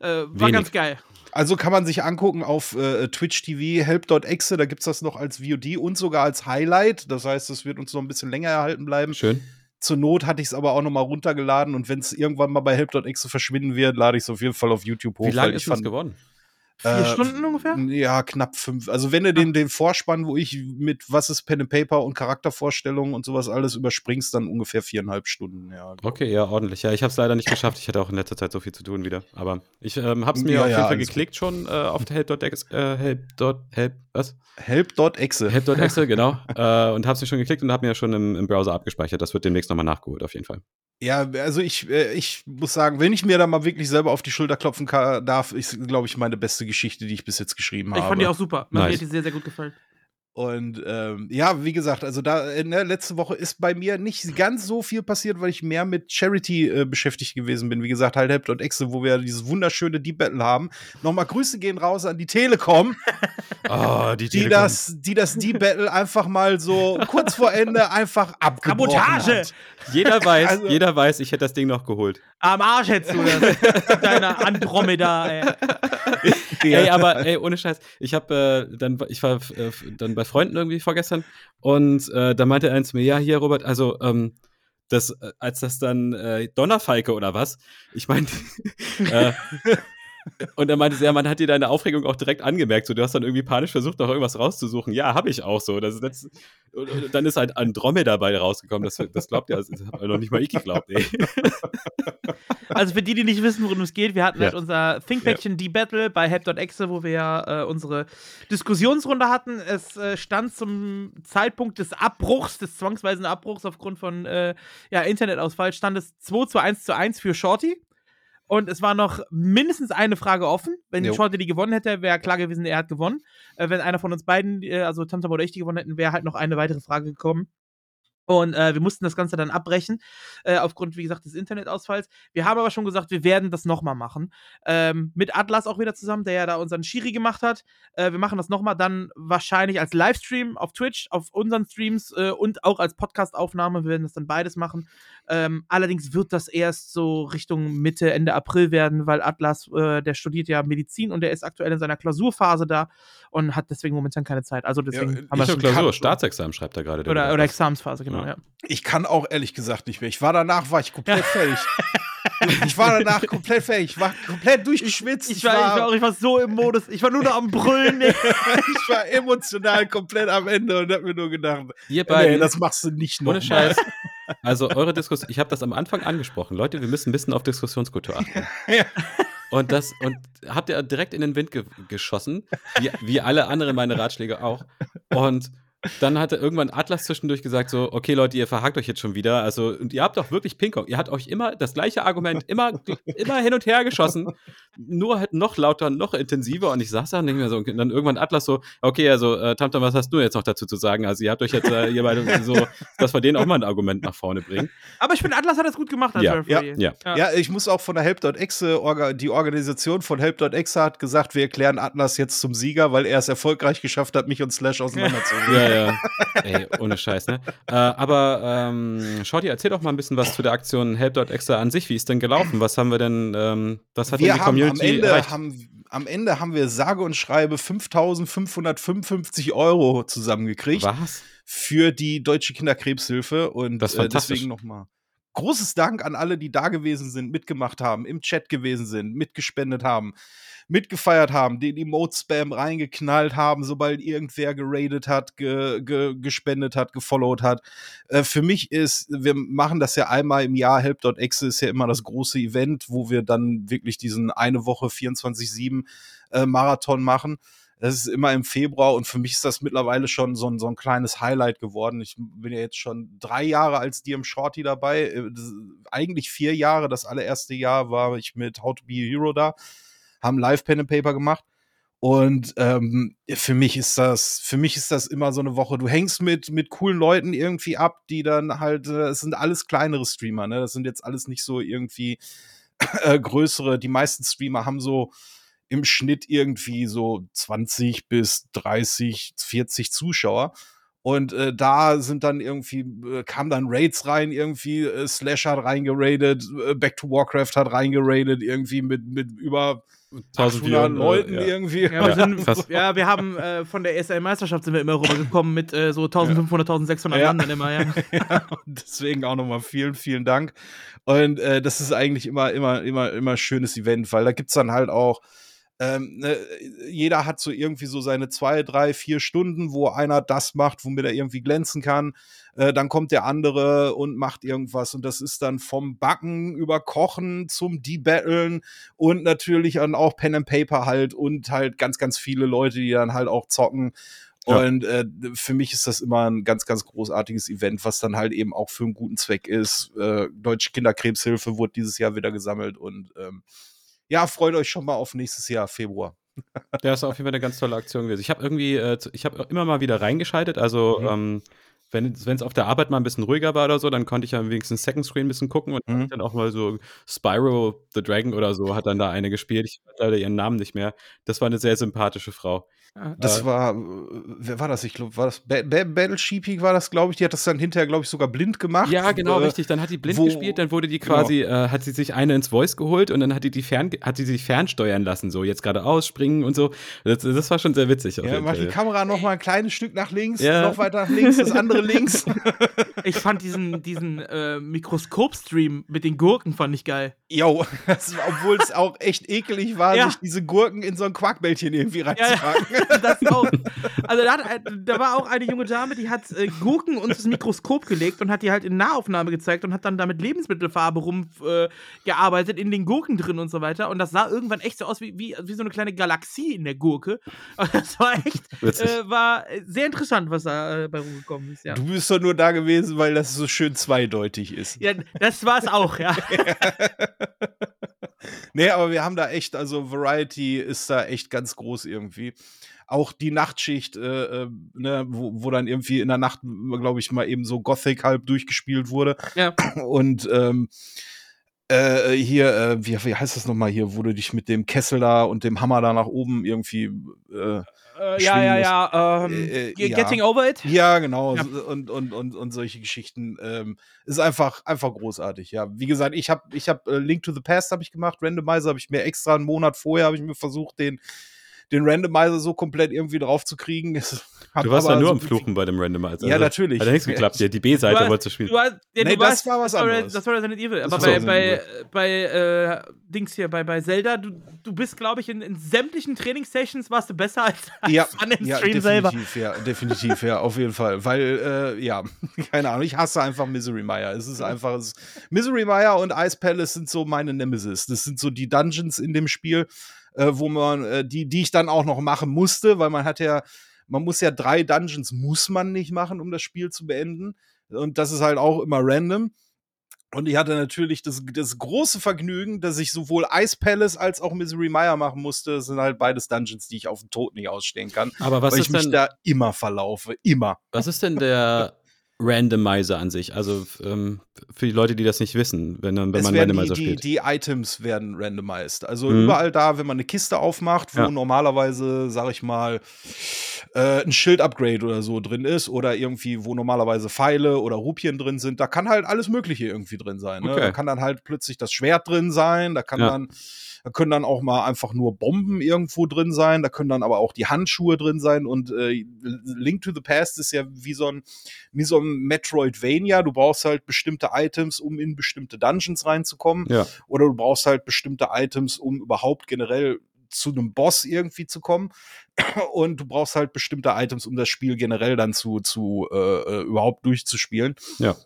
äh, äh, war Wenig. ganz geil. Also kann man sich angucken auf äh, Twitch TV, help.exe, da gibt es das noch als VOD und sogar als Highlight. Das heißt, es wird uns noch ein bisschen länger erhalten bleiben. Schön. Zur Not hatte ich es aber auch noch mal runtergeladen und wenn es irgendwann mal bei help.exe verschwinden wird, lade ich es auf jeden Fall auf YouTube hoch. Wie lange ist fand, geworden? Vier Äh, Stunden ungefähr? Ja, knapp fünf. Also wenn du den, den Vorspann, wo ich mit was ist Pen and Paper und Charaktervorstellungen und sowas alles überspringst, dann ungefähr viereinhalb Stunden. Ja, glaub Okay, ja, ordentlich. Ja, ich habe es leider nicht geschafft. Ich hatte auch in letzter Zeit so viel zu tun wieder. Aber ich ähm, habe es mir Ja, auf jeden ja, Fall geklickt schon äh, auf help.exe, äh, help. help. Was? Help.exe. Help.exe, genau. äh, und habe es mir schon geklickt und habe mir schon im, im Browser abgespeichert. Das wird demnächst nochmal nachgeholt, auf jeden Fall. Ja, also ich, äh, ich muss sagen, wenn ich mir da mal wirklich selber auf die Schulter klopfen ka- darf, ist, glaube ich, meine beste Geschichte, die ich bis jetzt geschrieben Ich habe. fand die auch super. Mir Nice. hat die sehr, sehr gut gefallen. Und ähm, ja, wie gesagt, also da äh, ne, letzte Woche ist bei mir nicht ganz so viel passiert, weil ich mehr mit Charity äh, beschäftigt gewesen bin. Wie gesagt, halt Help.exe, wo wir dieses wunderschöne Deep Battle haben. Nochmal Grüße gehen raus an die Telekom, Oh, die, die das, die das Deep Battle einfach mal so kurz vor Ende einfach abgebrochen Sabotage! hat. Jeder weiß, Also- jeder weiß, ich hätte das Ding noch geholt. Am Arsch hättest du das. Deine Andromeda, ey. Ey, aber ey, ohne Scheiß. Ich habe äh, dann, ich war äh, dann bei Freunden irgendwie vorgestern und äh, da meinte zu mir, ja, hier, Robert, also ähm, das, äh, als das dann äh, Donnerfalke oder was? Ich meine, äh, Und er meinte sie, ja, man hat dir deine Aufregung auch direkt angemerkt. So, du hast dann irgendwie panisch versucht, noch irgendwas rauszusuchen. Ja, habe ich auch so. Das ist letzt, und dann ist halt Andromeda dabei rausgekommen. Das, das glaubt ja, das hat noch nicht mal ich geglaubt, ey. Also für die, die nicht wissen, worum es geht, wir hatten ja. halt unser ThinkPackchen ja. D-Battle bei Help.exe, wo wir ja äh, unsere Diskussionsrunde hatten. Es äh, stand zum Zeitpunkt des Abbruchs, des zwangsweisen Abbruchs aufgrund von äh, ja, Internetausfall, stand es 2 zu 1 zu 1 für Shorty. Und es war noch mindestens eine Frage offen. Wenn jo. Shorty die gewonnen hätte, wäre klar gewesen, er hat gewonnen. Äh, wenn einer von uns beiden, äh, also Tamtam oder ich, die gewonnen hätten, wäre halt noch eine weitere Frage gekommen. Und äh, wir mussten das Ganze dann abbrechen, äh, aufgrund, wie gesagt, des Internetausfalls. Wir haben aber schon gesagt, wir werden das nochmal machen. Ähm, mit Atlas auch wieder zusammen, der ja da unseren Schiri gemacht hat. Äh, wir machen das nochmal dann wahrscheinlich als Livestream auf Twitch, auf unseren Streams äh, und auch als Podcastaufnahme. Wir werden das dann beides machen. Ähm, allerdings wird das erst so Richtung Mitte, Ende April werden, weil Atlas, äh, der studiert ja Medizin und der ist aktuell in seiner Klausurphase da und hat deswegen momentan keine Zeit. Also deswegen ja, haben wir schon Klausur, Staatsexamen schreibt er gerade. Oder, oder Examensphase, genau. Ja. Ich kann auch ehrlich gesagt nicht mehr. Ich war danach, war ich komplett fertig. Ich war danach komplett fertig. Ich war komplett durchgeschwitzt. Ich, ich, war, ich, war, auch, ich war so im Modus. Ich war nur noch am Brüllen. ich war emotional komplett am Ende und hab mir nur gedacht, Ihr beiden, nee, das machst du nicht noch. Ohne Scheiß. Also eure Diskussion, ich habe das am Anfang angesprochen. Leute, wir müssen ein bisschen auf Diskussionskultur achten. ja. Und das, und habt ihr direkt in den Wind ge geschossen, wie, wie alle anderen meine Ratschläge auch. Und dann hat er irgendwann Atlas zwischendurch gesagt, so, okay, Leute, ihr verhakt euch jetzt schon wieder. Also, und ihr habt doch wirklich Ping-Pong. Ihr habt euch immer das gleiche Argument immer, immer hin und her geschossen. Nur halt noch lauter, noch intensiver. Und ich saß da und denke mir so, und dann irgendwann Atlas so, okay, also, äh, Tamtam, was hast du jetzt noch dazu zu sagen? Also, ihr habt euch jetzt, äh, ihr beide so, dass wir denen auch mal ein Argument nach vorne bringen. Aber ich finde, Atlas hat das gut gemacht als ja. Referee. Ja. Ja. ja, ich muss auch von der Help.exe, die Organisation von Help.exe hat gesagt, wir erklären Atlas jetzt zum Sieger, weil er es erfolgreich geschafft hat, mich und Slash auseinanderzunehmen. Ja, ja. Ey, ohne Scheiß, ne? Äh, aber ähm, Shorty, erzähl doch mal ein bisschen was zu der Aktion Help.exe an sich. Wie ist denn gelaufen? Was haben wir denn, ähm, was hat wir denn die Community am Ende haben, am Ende haben wir sage und schreibe 5.555 Euro zusammengekriegt. Was? Für die Deutsche Kinderkrebshilfe. Und das äh, deswegen nochmal großes Dank an alle, die da gewesen sind, mitgemacht haben, im Chat gewesen sind, mitgespendet haben mitgefeiert haben, den Emote-Spam reingeknallt haben, sobald irgendwer geradet hat, ge, ge, gespendet hat, gefollowt hat. Äh, für mich ist, wir machen das ja einmal im Jahr, Help.exe ist ja immer das große Event, wo wir dann wirklich diesen eine Woche 24-7 äh, Marathon machen. Das ist immer im Februar und für mich ist das mittlerweile schon so ein, so ein kleines Highlight geworden. Ich bin ja jetzt schon drei Jahre als DM Shorty dabei. Äh, eigentlich vier Jahre. Das allererste Jahr war ich mit How to Be a Hero da haben live Pen and Paper gemacht. Und ähm, für mich ist das, für mich ist das immer so eine Woche. Du hängst mit mit coolen Leuten irgendwie ab, die dann halt, äh, es sind alles kleinere Streamer, ne? Das sind jetzt alles nicht so irgendwie äh, größere. Die meisten Streamer haben so im Schnitt irgendwie so 20 bis 30, 40 Zuschauer. Und äh, da sind dann irgendwie, äh, kamen dann Raids rein, irgendwie, äh, Slash hat reingeradet, äh, Back to Warcraft hat reingeradet, irgendwie mit, mit über 800 Leuten ja. irgendwie. Ja, wir, sind, ja, wir haben äh, von der ESL-Meisterschaft sind wir immer rübergekommen mit äh, so 1500, 1600 ja. Mann immer, ja. ja. deswegen auch nochmal vielen, vielen Dank. Und äh, das ist eigentlich immer, immer, immer, immer schönes Event, weil da gibt es dann halt auch ähm, ne, jeder hat so irgendwie so seine zwei, drei, vier Stunden, wo einer das macht, womit er irgendwie glänzen kann. Äh, dann kommt der andere und macht irgendwas. Und das ist dann vom Backen über Kochen zum Debattlen und natürlich dann auch Pen and Paper halt und halt ganz, ganz viele Leute, die dann halt auch zocken. Ja. Und äh, für mich ist das immer ein ganz, ganz großartiges Event, was dann halt eben auch für einen guten Zweck ist. Äh, Deutsche Kinderkrebshilfe wurde dieses Jahr wieder gesammelt und ähm, ja, freut euch schon mal auf nächstes Jahr, Februar. Ja, ist auf jeden Fall eine ganz tolle Aktion gewesen. Ich habe irgendwie, äh, ich habe immer mal wieder reingeschaltet, also mhm. ähm, wenn es auf der Arbeit mal ein bisschen ruhiger war oder so, dann konnte ich ja wenigstens Second Screen ein bisschen gucken und mhm. dann auch mal so Spyro the Dragon oder so hat dann da eine gespielt. Ich weiß leider ihren Namen nicht mehr. Das war eine sehr sympathische Frau. Das äh, war, wer war das? Ich glaube, war das ba ba Battle Sheepy war das, glaube ich. Die hat das dann hinterher, glaube ich, sogar blind gemacht. Ja, genau, äh, richtig. Dann hat die blind wo, gespielt, dann wurde die genau. quasi, genau. äh, hat sie sich eine ins Voice geholt und dann hat die, die fern, hat sie sich fernsteuern lassen, so jetzt gerade ausspringen und so. Das, das war schon sehr witzig. Ja, macht die Kamera noch mal ein kleines Stück nach links, ja. noch weiter nach links, das andere links. ich fand diesen, diesen äh, Mikroskop-Stream mit den Gurken fand ich geil. Jo, obwohl es auch echt ekelig war, Ja. sich diese Gurken in so ein Quarkbällchen irgendwie Ja, ja. das auch. Also da, hat, da war auch eine junge Dame, die hat äh, Gurken unter das Mikroskop gelegt und hat die halt in Nahaufnahme gezeigt und hat dann damit Lebensmittelfarbe rumgearbeitet äh, in den Gurken drin und so weiter. Und das sah irgendwann echt so aus wie, wie, wie so eine kleine Galaxie in der Gurke. Und das war echt, äh, war sehr interessant, was da äh, bei rumgekommen ist, ja. Du bist doch nur da gewesen, weil das so schön zweideutig ist. Ja, das war es auch, ja. Nee, aber wir haben da echt, also Variety ist da echt ganz groß irgendwie. Auch die Nachtschicht, äh, äh, ne, wo, wo dann irgendwie in der Nacht, glaube ich, mal eben so Gothic halb durchgespielt wurde. Ja. Und ähm, äh, hier, äh, wie, wie heißt das nochmal hier, wo du dich mit dem Kessel da und dem Hammer da nach oben irgendwie äh, Äh, ja, ja, ja. Ähm, Äh, äh, Ge- ja. Getting Over It? Ja, genau. Ja. Und, und, und, und solche Geschichten. Ähm, ist einfach, einfach großartig, ja. Wie gesagt, ich habe ich hab, äh, Link to the Past habe ich gemacht, Randomizer habe ich mir extra einen Monat vorher, habe ich mir versucht, den, den Randomizer so komplett irgendwie drauf zu kriegen. Es hat Du warst ja nur so am Fluchen bei dem Randomizer. Ja, natürlich. Hat ja nichts geklappt. Ja, die B-Seite wolltest du spielen. Du hast, ja, Nee, du das warst, war was das war, anderes. Das war Resident Evil. Aber bei, bei, bei äh, Dings hier, bei, bei Zelda, du, du bist, glaube ich, in, in sämtlichen Trainingssessions warst du besser als, als Ja, an dem ja, Stream selber. definitiv, ja, definitiv, ja, auf jeden Fall. Weil, äh, ja, keine Ahnung, ich hasse einfach Misery Mire. Es ist einfach, es, Misery Mire und Ice Palace sind so meine Nemesis. Das sind so die Dungeons in dem Spiel, äh, wo man, äh, die, die ich dann auch noch machen musste, weil man hat ja, man muss ja drei Dungeons muss man nicht machen, um das Spiel zu beenden. Und das ist halt auch immer random. Und ich hatte natürlich das, das große Vergnügen, dass ich sowohl Ice Palace als auch Misery Mire machen musste. Das sind halt beides Dungeons, die ich auf den Tod nicht ausstehen kann. Aber was weil ist, ich mich denn, da immer verlaufe. Immer. was ist denn der Randomizer an sich? Also ähm, für die Leute, die das nicht wissen, wenn, wenn es man die, Randomizer die, spielt. die Items werden randomized. Also Mhm. überall da, wenn man eine Kiste aufmacht, wo Ja. normalerweise, sag ich mal, äh, ein Schild-Upgrade oder so drin ist oder irgendwie, wo normalerweise Pfeile oder Rupien drin sind, da kann halt alles Mögliche irgendwie drin sein. Ne? Okay. Da kann dann halt plötzlich das Schwert drin sein, da kann Ja. dann da können dann auch mal einfach nur Bomben irgendwo drin sein, da können dann aber auch die Handschuhe drin sein und äh, Link to the Past ist ja wie so ein wie so ein Metroidvania, du brauchst halt bestimmte Items, um in bestimmte Dungeons reinzukommen Ja. oder du brauchst halt bestimmte Items, um überhaupt generell zu einem Boss irgendwie zu kommen. Und du brauchst halt bestimmte Items, um das Spiel generell dann zu, zu äh, äh, überhaupt durchzuspielen. Ja.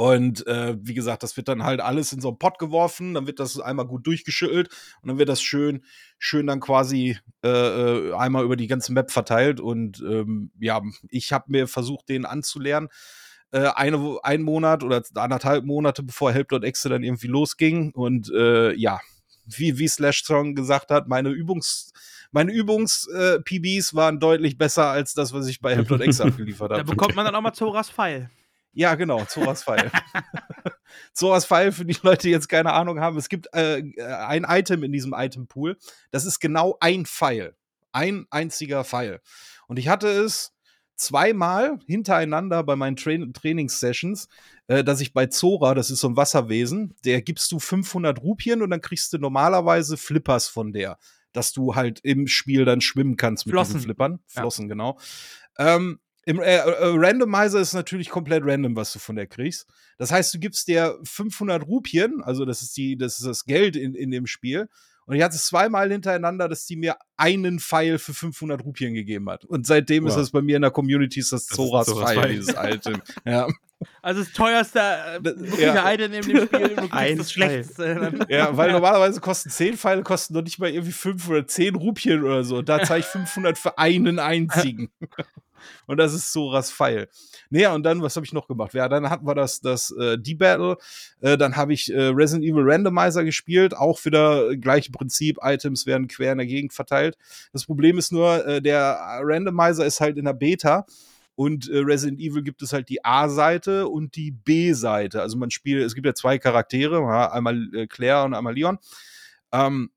Und äh, wie gesagt, das wird dann halt alles in so einen Pott geworfen, dann wird das einmal gut durchgeschüttelt und dann wird das schön, schön dann quasi äh, äh, einmal über die ganze Map verteilt. Und ähm, ja, ich habe mir versucht, den anzulernen. Äh, eine, ein Monat oder anderthalb Monate bevor Help.exe dann irgendwie losging. Und äh, ja, wie, wie Slash Strong gesagt hat, meine Übungs, meine Übungs-PBs waren deutlich besser als das, was ich bei Help.exe abgeliefert Da habe. bekommt man dann auch mal Zoras Pfeil. Ja, genau, Zoras Pfeil. Zoras Pfeil, für die Leute, die jetzt keine Ahnung haben, es gibt äh, ein Item in diesem Itempool, das ist genau ein Pfeil. Ein einziger Pfeil. Und ich hatte es zweimal hintereinander bei meinen Tra Trainingssessions, äh, dass ich bei Zora, das ist so ein Wasserwesen, der gibst du 500 Rupien und dann kriegst du normalerweise Flippers von der, dass du halt im Spiel dann schwimmen kannst mit Flossen. diesen Flippern. Ja. Flossen, genau. Ähm, im äh, äh, Randomizer ist natürlich komplett random, was du von der kriegst. Das heißt, du gibst dir 500 Rupien, also das ist die, das ist das Geld in, in dem Spiel. Und ich hatte es zweimal hintereinander, dass die mir einen Pfeil für 500 Rupien gegeben hat. Und seitdem ist Wow. das bei mir in der Community ist das ist Zoras Zoras Pfeil. dieses alte. ja. Also das teuerste äh, wirkliche ja. Item in dem Spiel. Du kriegst das. Schlechteste. Ja, weil normalerweise kosten 10 Pfeile, kosten noch nicht mal irgendwie 5 oder 10 Rupien oder so. Da zahle ich 500 für einen einzigen. Und das ist Soras Pfeil. Naja, und dann, was habe ich noch gemacht? Ja, dann hatten wir das, das äh, D-Battle. Äh, dann habe ich äh, Resident Evil Randomizer gespielt. Auch wieder äh, gleiche Prinzip. Items werden quer in der Gegend verteilt. Das Problem ist nur, äh, der Randomizer ist halt in der Beta. Und äh, Resident Evil gibt es halt die A-Seite und die B-Seite. Also man spielt, es gibt ja zwei Charaktere, einmal äh, Claire und einmal Leon. Ähm,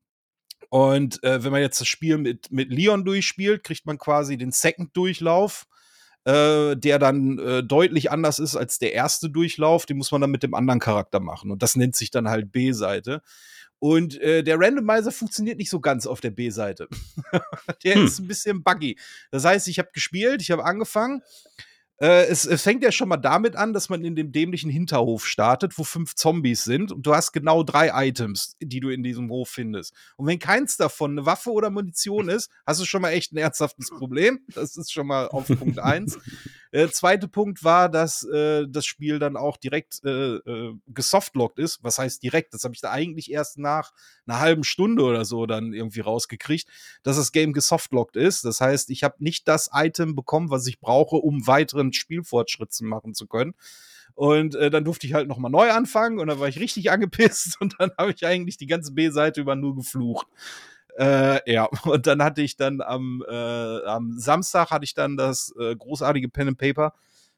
und äh, wenn man jetzt das Spiel mit, mit Leon durchspielt, kriegt man quasi den Second-Durchlauf, äh, der dann äh, deutlich anders ist als der erste Durchlauf. Den muss man dann mit dem anderen Charakter machen. Und das nennt sich dann halt B-Seite. Und äh, der Randomizer funktioniert nicht so ganz auf der B-Seite. der Hm. ist ein bisschen buggy. Das heißt, ich habe gespielt, ich habe angefangen. Äh, es, es, fängt ja schon mal damit an, dass man in dem dämlichen Hinterhof startet, wo fünf Zombies sind und du hast genau drei Items, die du in diesem Hof findest. Und wenn keins davon eine Waffe oder Munition ist, hast du schon mal echt ein ernsthaftes Problem. Das ist schon mal auf Punkt eins. Äh, zweiter Punkt war, dass äh, das Spiel dann auch direkt äh, äh, gesoftlockt ist. Was heißt direkt? Das habe ich da eigentlich erst nach einer halben Stunde oder so dann irgendwie rausgekriegt, dass das Game gesoftlockt ist. Das heißt, ich habe nicht das Item bekommen, was ich brauche, um weiteren Spielfortschritt machen zu können. Und äh, dann durfte ich halt nochmal neu anfangen und dann war ich richtig angepisst und dann habe ich eigentlich die ganze B-Seite über nur geflucht. Äh, ja, und dann hatte ich dann am, äh, am Samstag hatte ich dann das äh, großartige Pen and Paper,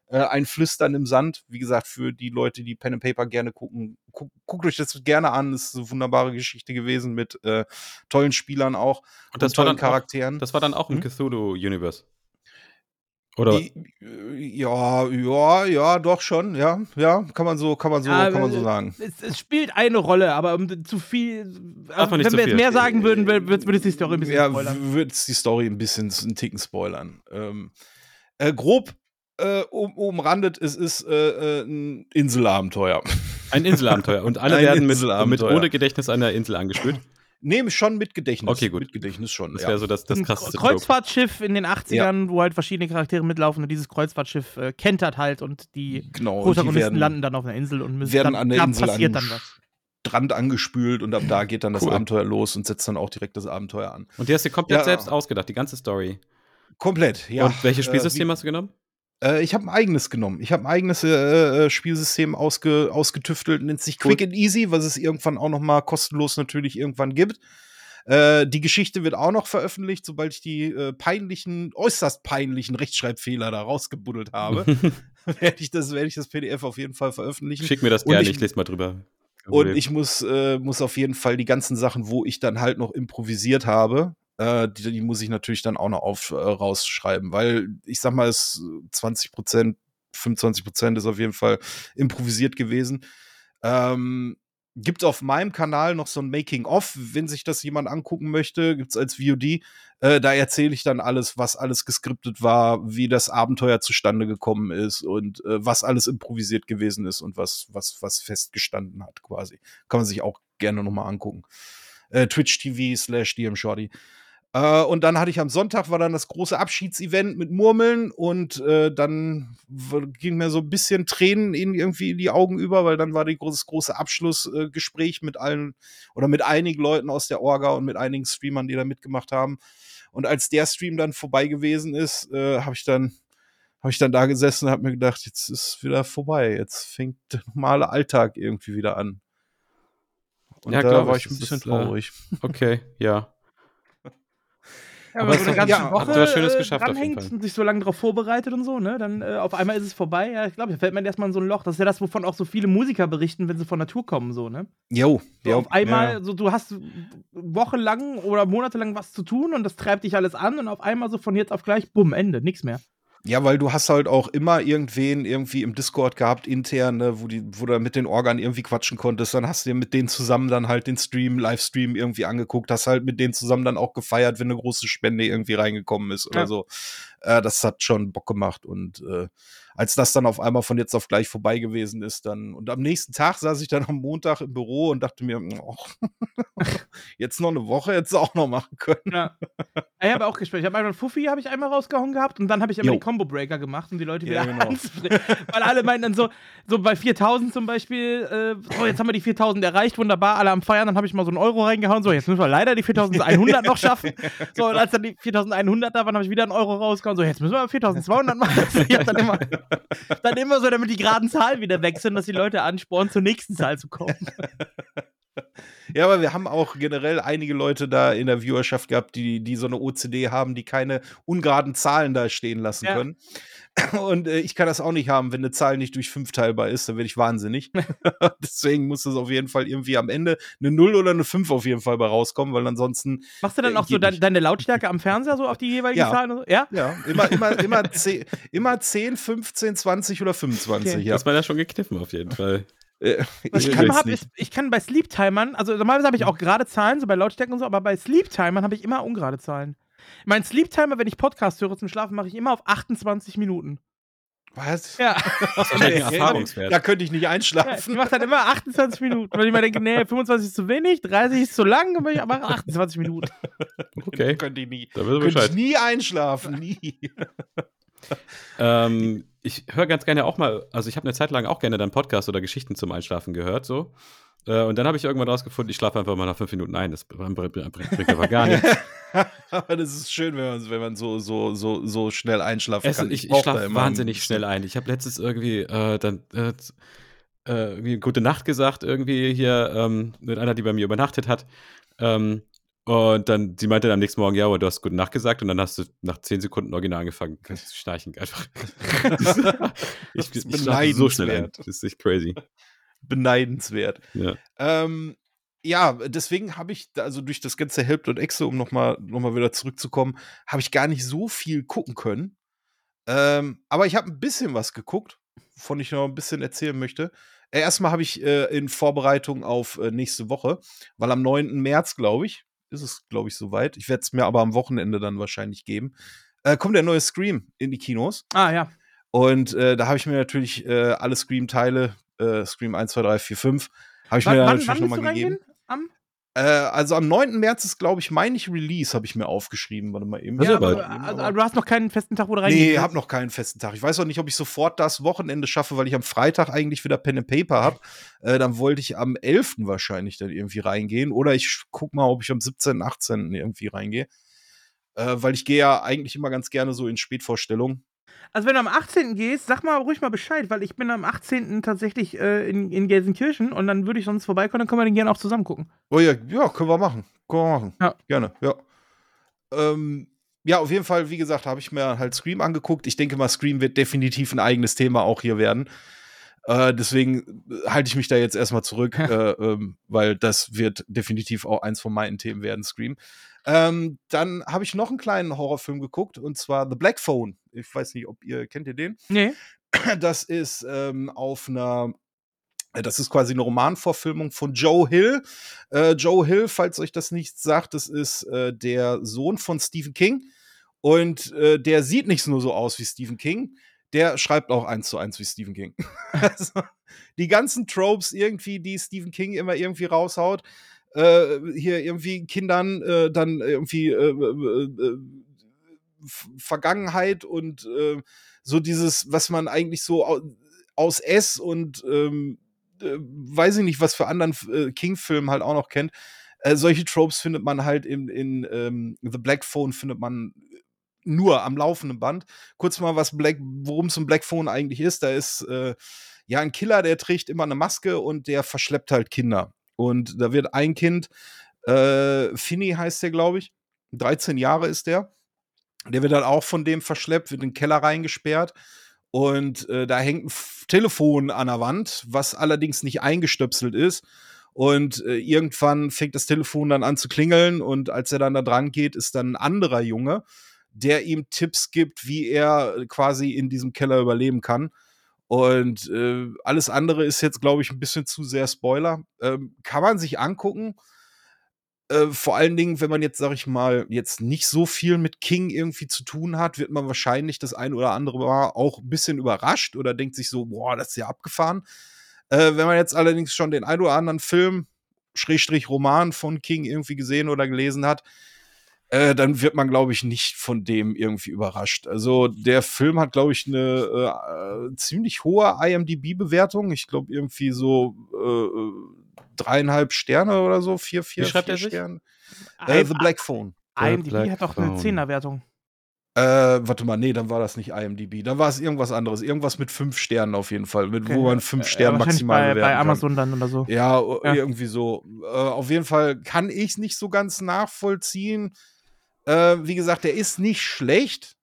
äh, ein Flüstern im Sand. Wie gesagt, für die Leute, die Pen and Paper gerne gucken, guck, guckt euch das gerne an. Das ist eine wunderbare Geschichte gewesen mit äh, tollen Spielern auch und, das tollen Charakteren. Auch, das war dann auch im hm? Cthulhu-Universe. Oder? Ja, ja, ja, doch schon, ja, ja, kann man so, kann man so, ja, kann man so sagen. Es, es, spielt eine Rolle, aber zu viel, also, wenn wir jetzt mehr sagen würden, würde es die Story ein bisschen ja, spoilern. Ja, würde es die Story ein bisschen, einen Ticken spoilern. Ähm, äh, grob äh, um, umrandet, es ist äh, äh ein Inselabenteuer. Ein Inselabenteuer und alle werden mit, mit ohne Gedächtnis einer Insel angespült. Nee, schon mit Gedächtnis. Okay, gut. Mit Gedächtnis schon. Das wäre ja. so das, das krasseste. Ein Kreuzfahrtschiff in den 80ern, ja. wo halt verschiedene Charaktere mitlaufen und dieses Kreuzfahrtschiff äh, kentert halt und die genau, Protagonisten die werden, landen dann auf einer Insel und müssen werden dann, an der Insel passiert an dann was. Strand angespült und ab da geht dann das cool. Abenteuer los und setzt dann auch direkt das Abenteuer an. Und die hast du komplett ja. selbst ausgedacht, die ganze Story. Komplett, ja. Und welches äh, Spielsystem äh, hast du genommen? Äh, ich habe ein eigenes genommen. Ich habe ein eigenes äh, äh, Spielsystem ausge, ausgetüftelt, nennt sich Quick cool. and Easy, was es irgendwann auch noch mal kostenlos natürlich irgendwann gibt. Äh, die Geschichte wird auch noch veröffentlicht, sobald ich die äh, peinlichen, äußerst peinlichen Rechtschreibfehler da rausgebuddelt habe. werde ich, das, werd ich das PDF auf jeden Fall veröffentlichen. Schick mir das gerne, ich, ich lese mal drüber. Und ich muss, äh, muss auf jeden Fall die ganzen Sachen, wo ich dann halt noch improvisiert habe, äh, die, die, muss ich natürlich dann auch noch auf, äh, rausschreiben, weil ich sag mal, es 20 Prozent, 25 Prozent ist auf jeden Fall improvisiert gewesen. Ähm, Gibt auf meinem Kanal noch so ein Making-of, wenn sich das jemand angucken möchte, gibt es als VOD. Äh, da erzähle ich dann alles, was alles geskriptet war, wie das Abenteuer zustande gekommen ist und äh, was alles improvisiert gewesen ist und was, was, was festgestanden hat, quasi. Kann man sich auch gerne nochmal angucken. Äh, Twitch TV slash DM Shorty. Äh, und dann hatte ich am Sonntag war dann das große Abschiedsevent mit Murmeln und äh, dann ging mir so ein bisschen Tränen in, irgendwie in die Augen über, weil dann war die große, große Abschlussgespräch äh, mit allen oder mit einigen Leuten aus der Orga und mit einigen Streamern, die da mitgemacht haben. Und als der Stream dann vorbei gewesen ist, äh, habe ich dann habe ich dann da gesessen und habe mir gedacht, jetzt ist wieder vorbei, jetzt fängt der normale Alltag irgendwie wieder an. Und ja, da war ich ein bisschen ist, äh, traurig. okay, ja. Ja, aber so eine ganze ja, Woche du Schönes geschafft dranhängt und sich so lange darauf vorbereitet und so, ne? Dann äh, auf einmal ist es vorbei. Ja, ich glaube, da fällt man erstmal in so ein Loch. Das ist ja das, wovon auch so viele Musiker berichten, wenn sie von Natur kommen, so, ne? Jo, so jo. Auf einmal, ja. so du hast wochenlang oder monatelang was zu tun und das treibt dich alles an und auf einmal so von jetzt auf gleich, bumm, Ende, nichts mehr. Ja, weil du hast halt auch immer irgendwen irgendwie im Discord gehabt, intern, ne, wo, die, wo du mit den Organ irgendwie quatschen konntest. Dann hast du dir mit denen zusammen dann halt den Stream, Livestream irgendwie angeguckt, hast halt mit denen zusammen dann auch gefeiert, wenn eine große Spende irgendwie reingekommen ist oder ja. so. Äh, das hat schon Bock gemacht und äh, als das dann auf einmal von jetzt auf gleich vorbei gewesen ist, dann und am nächsten Tag saß ich dann am Montag im Büro und dachte mir, oh, jetzt noch eine Woche hättest du auch noch machen können. Ja. Ich habe auch gespielt. Ich habe einmal Fuffi habe ich einmal rausgehauen gehabt und dann habe ich immer jo. die Combo Breaker gemacht, um die Leute wieder ja, genau. Weil alle meinten dann so, so bei 4000 zum Beispiel, äh, oh, jetzt haben wir die 4000 erreicht, wunderbar, alle am Feiern, dann habe ich mal so einen Euro reingehauen, so, jetzt müssen wir leider die 4100 noch schaffen. So, und als dann die 4100 da waren, habe ich wieder einen Euro rausgehauen, so, jetzt müssen wir 4200 machen. ich habe dann immer dann immer so, damit die geraden Zahlen wieder sind, dass die Leute anspornen, zur nächsten Zahl zu kommen. Ja, aber wir haben auch generell einige Leute da in der Viewerschaft gehabt, die, die so eine OCD haben, die keine ungeraden Zahlen da stehen lassen ja. können. Und äh, ich kann das auch nicht haben, wenn eine Zahl nicht durch fünf teilbar ist, dann werde ich wahnsinnig. Deswegen muss es auf jeden Fall irgendwie am Ende eine 0 oder eine 5 auf jeden Fall bei rauskommen, weil ansonsten. Machst du dann äh, auch so de deine Lautstärke am Fernseher so auf die jeweilige ja. Zahl? So? Ja? Ja, immer, immer, immer, 10, immer 10, 15, 20 oder 25. Okay. Ja. Das war ja schon gekniffen auf jeden Fall. Äh, ich, kann hab, ist, ich, kann bei Sleep-Timern, also normalerweise habe ich auch gerade Zahlen, so bei Lautstärken und so, aber bei Sleep-Timern habe ich immer ungerade Zahlen. Mein Sleep-Timer, wenn ich Podcast höre zum Schlafen, mache ich immer auf 28 Minuten. Was? Ja. Das ist Nee, Erfahrungswert. Da könnte ich nicht ja. Ich einschlafen. mache dann immer 28 Minuten, weil ich mir denke, nee, 25 ist zu wenig, 30 ist zu lang, aber ich mache 28 Minuten. Okay, Könnte ich nie. da Könnte ich nie einschlafen. Nie. Ähm, ich höre ganz gerne auch mal, also ich habe eine Zeit lang auch gerne dann Podcasts oder Geschichten zum Einschlafen gehört, so. Äh, und dann habe ich irgendwann rausgefunden, ich schlafe einfach mal nach fünf Minuten ein. Das bringt, aber gar nichts. Aber das ist schön, wenn man, wenn man so, so, so, so schnell einschlafen Es, kann. ich ich da schlafe wahnsinnig schnell ein. Ich habe letztens irgendwie äh, dann äh, äh, irgendwie gute Nacht gesagt, irgendwie hier ähm, mit einer, die bei mir übernachtet hat. Ähm, und dann, sie meinte dann am nächsten Morgen, ja, aber du hast gute Nacht gesagt und dann hast du nach zehn Sekunden original angefangen zu schnarchen. Einfach. ich, ich schlafe so schnell ein. Das ist echt crazy. Beneidenswert. Ja. Ähm, ja, deswegen habe ich, also durch das ganze Help und Exe, um nochmal noch mal wieder zurückzukommen, habe ich gar nicht so viel gucken können. Ähm, aber ich habe ein bisschen was geguckt, wovon ich noch ein bisschen erzählen möchte. Äh, erstmal habe ich äh, in Vorbereitung auf äh, nächste Woche, weil am 9. März, glaube ich, ist es, glaube ich, soweit. Ich werde es mir aber am Wochenende dann wahrscheinlich geben. Äh, kommt der neue Scream in die Kinos. Ah, ja. Und äh, da habe ich mir natürlich äh, alle Scream-Teile, äh, Scream 1, 2, 3, 4, 5, habe ich Wann, mir wann, natürlich nochmal gegeben. Am? Äh, also am 9. März ist, glaube ich, meine ich Release, habe ich mir aufgeschrieben. Warte mal eben. Ist Ja, aber- also, aber du hast noch keinen festen Tag, wo du reingehen Nee, willst? hab noch keinen festen Tag. Ich weiß auch nicht, ob ich sofort das Wochenende schaffe, weil ich am Freitag eigentlich wieder Pen and Paper habe. Äh, dann wollte ich am 11. wahrscheinlich dann irgendwie reingehen. Oder ich guck mal, ob ich am 17., 18. irgendwie reingehe. Äh, weil ich gehe ja eigentlich immer ganz gerne so in Spätvorstellungen. Also wenn du am 18. gehst, sag mal ruhig mal Bescheid, weil ich bin am 18. tatsächlich äh, in, in Gelsenkirchen und dann würde ich sonst vorbeikommen, dann können wir den gerne auch zusammen gucken. Oh ja, ja, können wir machen. Können wir machen. Ja. Gerne, ja. Ähm, ja, auf jeden Fall, wie gesagt, habe ich mir halt Scream angeguckt. Ich denke mal, Scream wird definitiv ein eigenes Thema auch hier werden. Äh, deswegen halte ich mich da jetzt erstmal zurück, äh, ähm, weil das wird definitiv auch eins von meinen Themen werden, Scream. Ähm, dann habe ich noch einen kleinen Horrorfilm geguckt und zwar The Black Phone. Ich weiß nicht, ob ihr kennt ihr den? Nee. Das ist ähm, auf einer, äh, das ist quasi eine Romanvorfilmung von Joe Hill. Äh, Joe Hill, falls euch das nichts sagt, das ist äh, der Sohn von Stephen King. Und äh, der sieht nicht nur so aus wie Stephen King, der schreibt auch eins zu eins wie Stephen King. also, die ganzen Tropes irgendwie, die Stephen King immer irgendwie raushaut, äh, hier irgendwie Kindern äh, dann irgendwie äh, äh, äh, Vergangenheit und äh, so dieses, was man eigentlich so au- aus S und ähm, äh, weiß ich nicht, was für anderen King-Filmen halt auch noch kennt. Solche Tropes findet man halt in, in ähm, The Black Phone findet man nur am laufenden Band. Kurz mal, was Black, worum es um Black Phone eigentlich ist. Da ist äh, ja ein Killer, der trägt immer eine Maske und der verschleppt halt Kinder. Und da wird ein Kind, äh, Finny heißt der, glaube ich, 13 Jahre ist der. Der wird dann auch von dem verschleppt, wird in den Keller reingesperrt. Und äh, da hängt ein Telefon an der Wand, was allerdings nicht eingestöpselt ist. Und äh, irgendwann fängt das Telefon dann an zu klingeln. Und als er dann da dran geht, ist dann ein anderer Junge, der ihm Tipps gibt, wie er quasi in diesem Keller überleben kann. Und äh, alles andere ist jetzt, glaube ich, ein bisschen zu sehr Spoiler. Ähm, kann man sich angucken. Äh, vor allen Dingen, wenn man jetzt, sag ich mal, jetzt nicht so viel mit King irgendwie zu tun hat, wird man wahrscheinlich das ein oder andere Mal auch ein bisschen überrascht oder denkt sich so, boah, das ist ja abgefahren. Äh, wenn man jetzt allerdings schon den ein oder anderen Film, Schrägstrich Roman von King irgendwie gesehen oder gelesen hat, äh, dann wird man, glaube ich, nicht von dem irgendwie überrascht. Also der Film hat, glaube ich, eine äh, ziemlich hohe IMDb-Bewertung. Ich glaube, irgendwie so äh, dreieinhalb Sterne oder so, vier, vier, Wie schreibt vier er sich? Sterne. Äh, The Black Phone. IMDb Black hat auch eine Phone. 10er-Wertung. Äh, warte mal, nee, dann war das nicht IMDb. Dann war es irgendwas anderes. Irgendwas mit fünf Sternen auf jeden Fall, mit, wo man fünf Sterne wahrscheinlich maximal bei, bei kann. Amazon dann oder so. Ja, Ja. irgendwie so. Äh, auf jeden Fall kann ich es nicht so ganz nachvollziehen. Äh, wie gesagt, der ist nicht schlecht.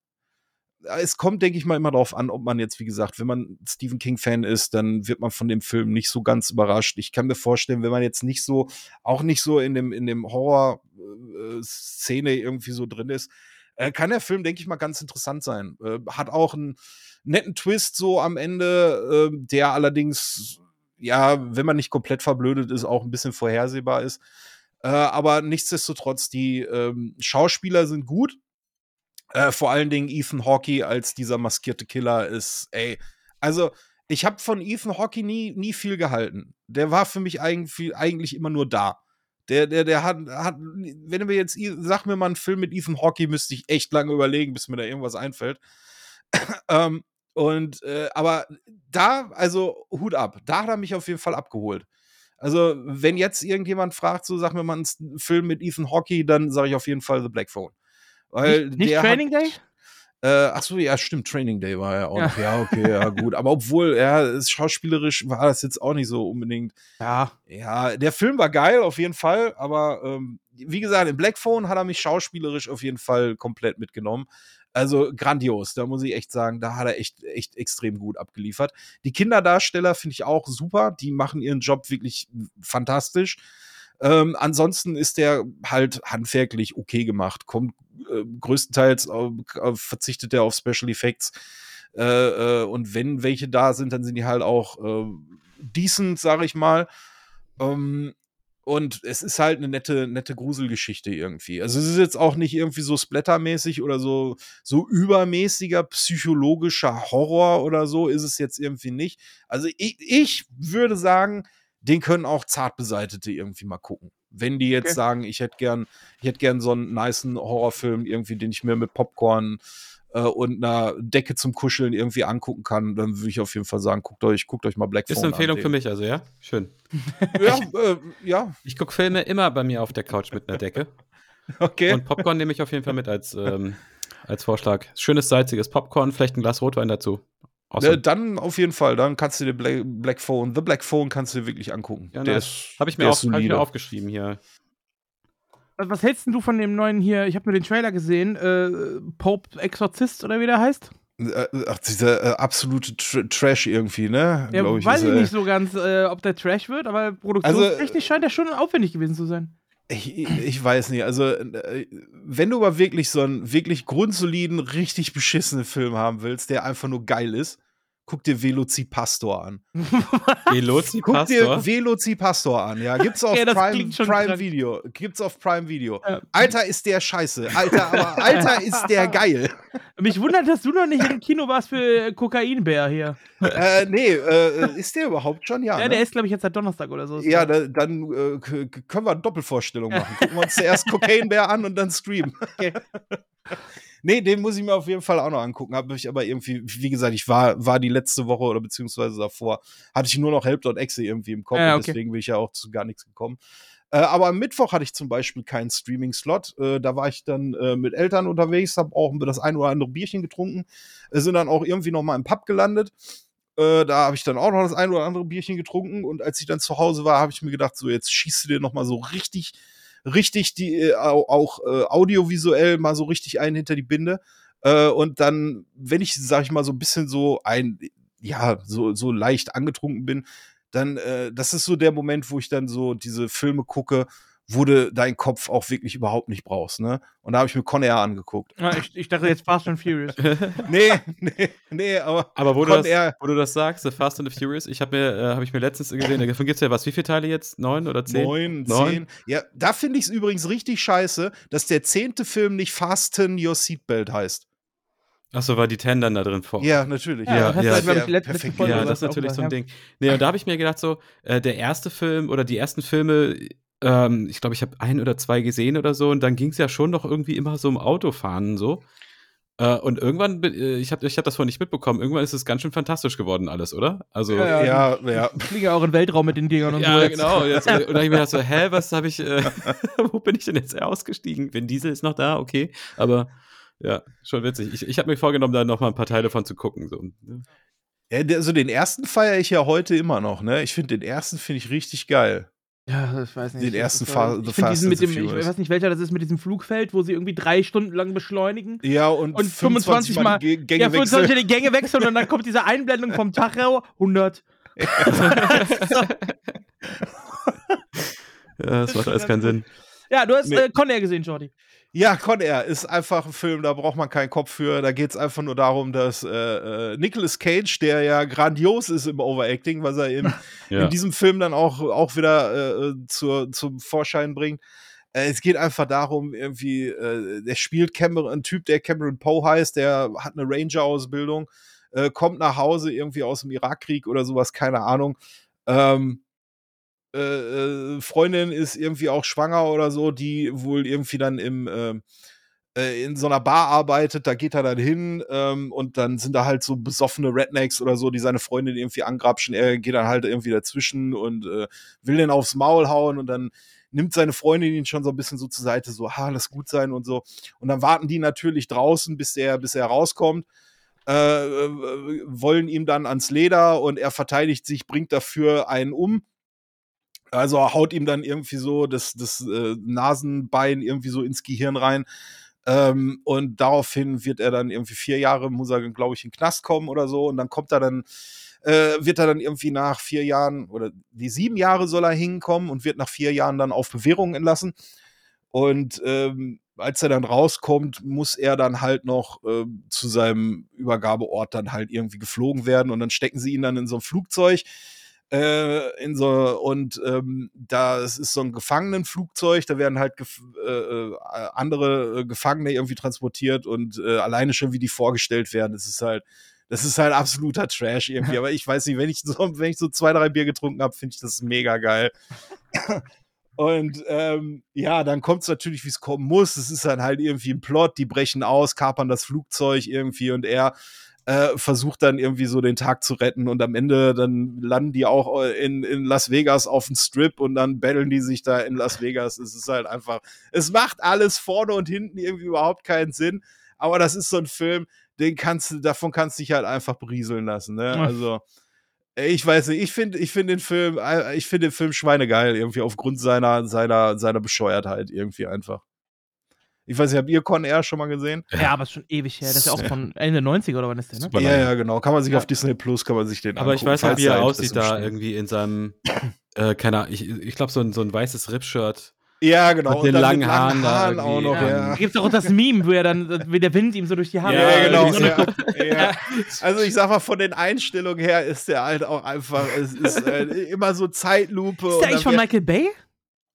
Äh, Es kommt, denke ich mal, immer darauf an, ob man jetzt, wie gesagt, wenn man Stephen King-Fan ist, dann wird man von dem Film nicht so ganz überrascht. Ich kann mir vorstellen, wenn man jetzt nicht so, auch nicht so in dem, in dem Horror-Szene irgendwie so drin ist, äh, kann der Film, denke ich mal, ganz interessant sein. Äh, hat auch einen netten Twist so am Ende, äh, der allerdings, ja, wenn man nicht komplett verblödet ist, auch ein bisschen vorhersehbar ist. Äh, aber nichtsdestotrotz, die ähm, Schauspieler sind gut. Äh, vor allen Dingen Ethan Hawke als dieser maskierte Killer ist, ey. Also, ich habe von Ethan Hawke nie, nie viel gehalten. Der war für mich eigentlich, eigentlich immer nur da. Der, der, der hat, hat, wenn mir jetzt, sag mir mal einen Film mit Ethan Hawke, müsste ich echt lange überlegen, bis mir da irgendwas einfällt. ähm, und, äh, aber da, also Hut ab, da hat er mich auf jeden Fall abgeholt. Also, wenn jetzt irgendjemand fragt, so sag mir mal einen Film mit Ethan Hawke, dann sage ich auf jeden Fall The Black Phone. Weil nicht, nicht Training hat, Day? Äh, ach so, ja, stimmt, Training Day war ja auch ja. noch. Ja, okay, ja, gut. Aber obwohl, ja, schauspielerisch war das jetzt auch nicht so unbedingt. Ja. Ja, der Film war geil, auf jeden Fall. Aber ähm, wie gesagt, im Black Phone hat er mich schauspielerisch auf jeden Fall komplett mitgenommen. Also grandios, da muss ich echt sagen, da hat er echt, echt extrem gut abgeliefert. Die Kinderdarsteller finde ich auch super, die machen ihren Job wirklich fantastisch. Ähm, ansonsten ist der halt handwerklich okay gemacht, kommt äh, größtenteils auf, verzichtet er auf Special Effects. Äh, äh, und wenn welche da sind, dann sind die halt auch äh, decent, sag ich mal. Ähm, und es ist halt eine nette, nette Gruselgeschichte irgendwie. Also es ist jetzt auch nicht irgendwie so splattermäßig oder so, so übermäßiger psychologischer Horror oder so ist es jetzt irgendwie nicht. Also ich, ich würde sagen, den können auch Zartbeseitete irgendwie mal gucken. Wenn die jetzt okay. sagen, ich hätte gern, ich hätte gern so einen niceen Horrorfilm irgendwie, den ich mir mit Popcorn äh, und einer Decke zum Kuscheln irgendwie angucken kann, dann würde ich auf jeden Fall sagen, guckt euch, guckt euch mal Black Ist eine Empfehlung für mich, also ja? Schön. ja, äh, ja. Ich gucke Filme immer bei mir auf der Couch mit einer Decke. Okay. Und Popcorn nehme ich auf jeden Fall mit als, ähm, als Vorschlag. Schönes salziges Popcorn, vielleicht ein Glas Rotwein dazu. Awesome. Äh, dann auf jeden Fall, dann kannst du dir Black, Black, Phone, The Black Phone kannst du dir wirklich angucken. Ja, der nice. Habe ich, mir hab ich mir aufgeschrieben hier. Was hältst du von dem neuen hier? Ich habe nur den Trailer gesehen. Äh, Pope Exorzist oder wie der heißt? Äh, ach, dieser äh, absolute Tr Trash irgendwie, ne? Ja, ich, weiß ist, ich nicht so ganz, äh, ob der Trash wird, aber produktionstechnisch also, scheint der schon aufwendig gewesen zu sein. Ich, ich, weiß nicht, also äh, wenn du aber wirklich so einen wirklich grundsoliden, richtig beschissenen Film haben willst, der einfach nur geil ist, guck dir Velocipastor an. Velocipastor? Guck dir Velocipastor an, ja. Gibt's auf ja, Prime, Prime Video. Gibt's auf Prime Video. Ja. Alter, ist der scheiße. Alter, aber Alter, ist der geil. Mich wundert, dass du noch nicht im Kino warst für Kokainbär hier. Äh, nee, äh, ist der überhaupt schon? Ja, ja ne? der ist, glaube ich, jetzt seit Donnerstag oder so. Ja, da, dann äh, können wir eine Doppelvorstellung machen. Gucken wir uns zuerst Kokainbär an und dann Stream. Okay. Nee, den muss ich mir auf jeden Fall auch noch angucken. Habe ich aber irgendwie, wie gesagt, ich war, war die letzte Woche oder beziehungsweise davor, hatte ich nur noch Help.exe irgendwie im Kopf. Ja, okay. Deswegen bin ich ja auch zu gar nichts gekommen. Äh, aber am Mittwoch hatte ich zum Beispiel keinen Streaming-Slot. Äh, da war ich dann äh, mit Eltern unterwegs, habe auch das ein oder andere Bierchen getrunken, äh, sind dann auch irgendwie noch mal im Pub gelandet. Äh, da habe ich dann auch noch das ein oder andere Bierchen getrunken und als ich dann zu Hause war, habe ich mir gedacht, so jetzt schießt du dir noch mal so richtig richtig die äh, auch äh, audiovisuell mal so richtig einen hinter die Binde. Äh, und dann, wenn ich, sag ich mal, so ein bisschen so ein, ja, so, so leicht angetrunken bin, dann, äh, das ist so der Moment, wo ich dann so diese Filme gucke, wo du deinen Kopf auch wirklich überhaupt nicht brauchst, ne? Und da habe ich mir Con Air angeguckt. Ja, ich, ich, dachte jetzt Fast and Furious. nee, nee, nee, aber. Aber wo, du das, wo du das sagst, The Fast and the Furious, ich habe mir, äh, habe ich mir letztens gesehen, davon gibt es ja was, wie viele Teile jetzt? Neun oder zehn? Neun, Neun? zehn. Ja, da finde ich es übrigens richtig scheiße, dass der zehnte Film nicht Fasten Your Seatbelt heißt. Achso, war die Ten dann da drin vor? Ja, natürlich. Ja, ja, ja. Das, ja, ja, perfekt, ja, das ist natürlich so ein Ding. Nee, und da habe ich mir gedacht, so, äh, der erste Film oder die ersten Filme ähm, ich glaube, ich habe ein oder zwei gesehen oder so und dann ging es ja schon noch irgendwie immer so um Autofahren so. Äh, und irgendwann, äh, ich habe ich hab das vorhin nicht mitbekommen, irgendwann ist es ganz schön fantastisch geworden alles, oder? Also, ja, ja. ja, ja. Ich fliege auch in Weltraum mit den Dingern und ja, so. Ja, genau. Jetzt, und dann habe ich mir gedacht so, hä, was habe ich, äh, wo bin ich denn jetzt ausgestiegen? Vin Diesel ist noch da, okay, aber ja, schon witzig. Ich, ich habe mir vorgenommen, da noch mal ein paar Teile von zu gucken. So. Ja, also den ersten feiere ich ja heute immer noch, ne? Ich finde den ersten finde ich richtig geil. Ja, ich weiß nicht. Den ersten Fa The Fast mit dem, Ich weiß nicht, welcher das ist mit diesem Flugfeld, wo sie irgendwie drei Stunden lang beschleunigen. Ja, und, und 25, 25 Mal, die Gänge ja, 25 Mal die Gänge wechseln und dann kommt diese Einblendung vom Tacho 100. ja, das macht alles keinen Sinn. Ja, du hast nee. äh, Con Air gesehen, Jordi. Ja, Con Air ist einfach ein Film, da braucht man keinen Kopf für. Da geht es einfach nur darum, dass äh, äh, Nicolas Cage, der ja grandios ist im Overacting, was er im, ja. in diesem Film dann auch, auch wieder äh, zur, zum Vorschein bringt, Äh, es geht einfach darum, irgendwie, äh, der spielt Cameron, ein Typ, der Cameron Poe heißt, der hat eine Ranger-Ausbildung, äh, kommt nach Hause irgendwie aus dem Irakkrieg oder sowas, keine Ahnung. Ähm, äh, äh, Freundin ist irgendwie auch schwanger oder so, die wohl irgendwie dann im ähm, äh, in so einer Bar arbeitet, da geht er dann hin ähm, und dann sind da halt so besoffene Rednecks oder so, die seine Freundin irgendwie angrapschen. Er geht dann halt irgendwie dazwischen und äh, will den aufs Maul hauen und dann nimmt seine Freundin ihn schon so ein bisschen so zur Seite, so, ha, lass gut sein und so. Und dann warten die natürlich draußen, bis er, bis er rauskommt. Äh, äh wollen ihm dann ans Leder und er verteidigt sich, bringt dafür einen um also haut ihm dann irgendwie so das, das äh, Nasenbein irgendwie so ins Gehirn rein. Ähm, und daraufhin wird er dann irgendwie vier Jahre, muss er, glaube ich, in den Knast kommen oder so. Und dann kommt er dann, äh, wird er dann irgendwie nach vier Jahren oder die sieben Jahre soll er hinkommen und wird nach vier Jahren dann auf Bewährung entlassen. Und ähm, als er dann rauskommt, muss er dann halt noch äh, zu seinem Übergabeort dann halt irgendwie geflogen werden. Und dann stecken sie ihn dann in so ein Flugzeug äh, in so und ähm, da es ist so ein Gefangenenflugzeug, da werden halt gef äh, äh andere äh, Gefangene irgendwie transportiert und äh, alleine schon wie die vorgestellt werden, das ist halt das ist halt absoluter Trash irgendwie, aber ich weiß nicht, wenn ich so wenn ich so zwei drei Bier getrunken habe, finde ich das mega geil. Und ähm, ja, dann kommt es natürlich, wie es kommen muss. Es ist dann halt irgendwie ein Plot, die brechen aus, kapern das Flugzeug irgendwie und er äh, versucht dann irgendwie so den Tag zu retten und am Ende dann landen die auch äh, in, in Las Vegas auf dem Strip und dann battlen die sich da in Las Vegas. Es ist halt einfach, es macht alles vorne und hinten irgendwie überhaupt keinen Sinn, aber das ist so ein Film, den kannst du, davon kannst du dich halt einfach berieseln lassen, ne? Also, ich weiß nicht, ich finde ich finde den Film, äh, ich finde den Film schweinegeil irgendwie aufgrund seiner, seiner, seiner Bescheuertheit irgendwie einfach. Ich weiß nicht, habt ihr Con Air schon mal gesehen? Ja, aber ist schon ewig her. Das ist ja auch von Ende 90er oder wann ist der, ne? Ja, ja, genau. Kann man sich ja. auf Disney Plus, kann man sich den Aber angucken, ich weiß halt, wie er aussieht da irgendwie in seinem, äh, keine Ahnung, ich, ich glaube, so ein, so ein weißes Ripshirt. Ja, genau. Und den langen Haaren, Haaren auch noch, ja. ja. Gibt auch das Meme, wo er dann, wie der Wind ihm so durch die Haare. Ja, genau. Ja, ja. Also ich sag mal, von den Einstellungen her ist der halt auch einfach, es ist äh, immer so Zeitlupe. Ist der eigentlich von Michael Bay?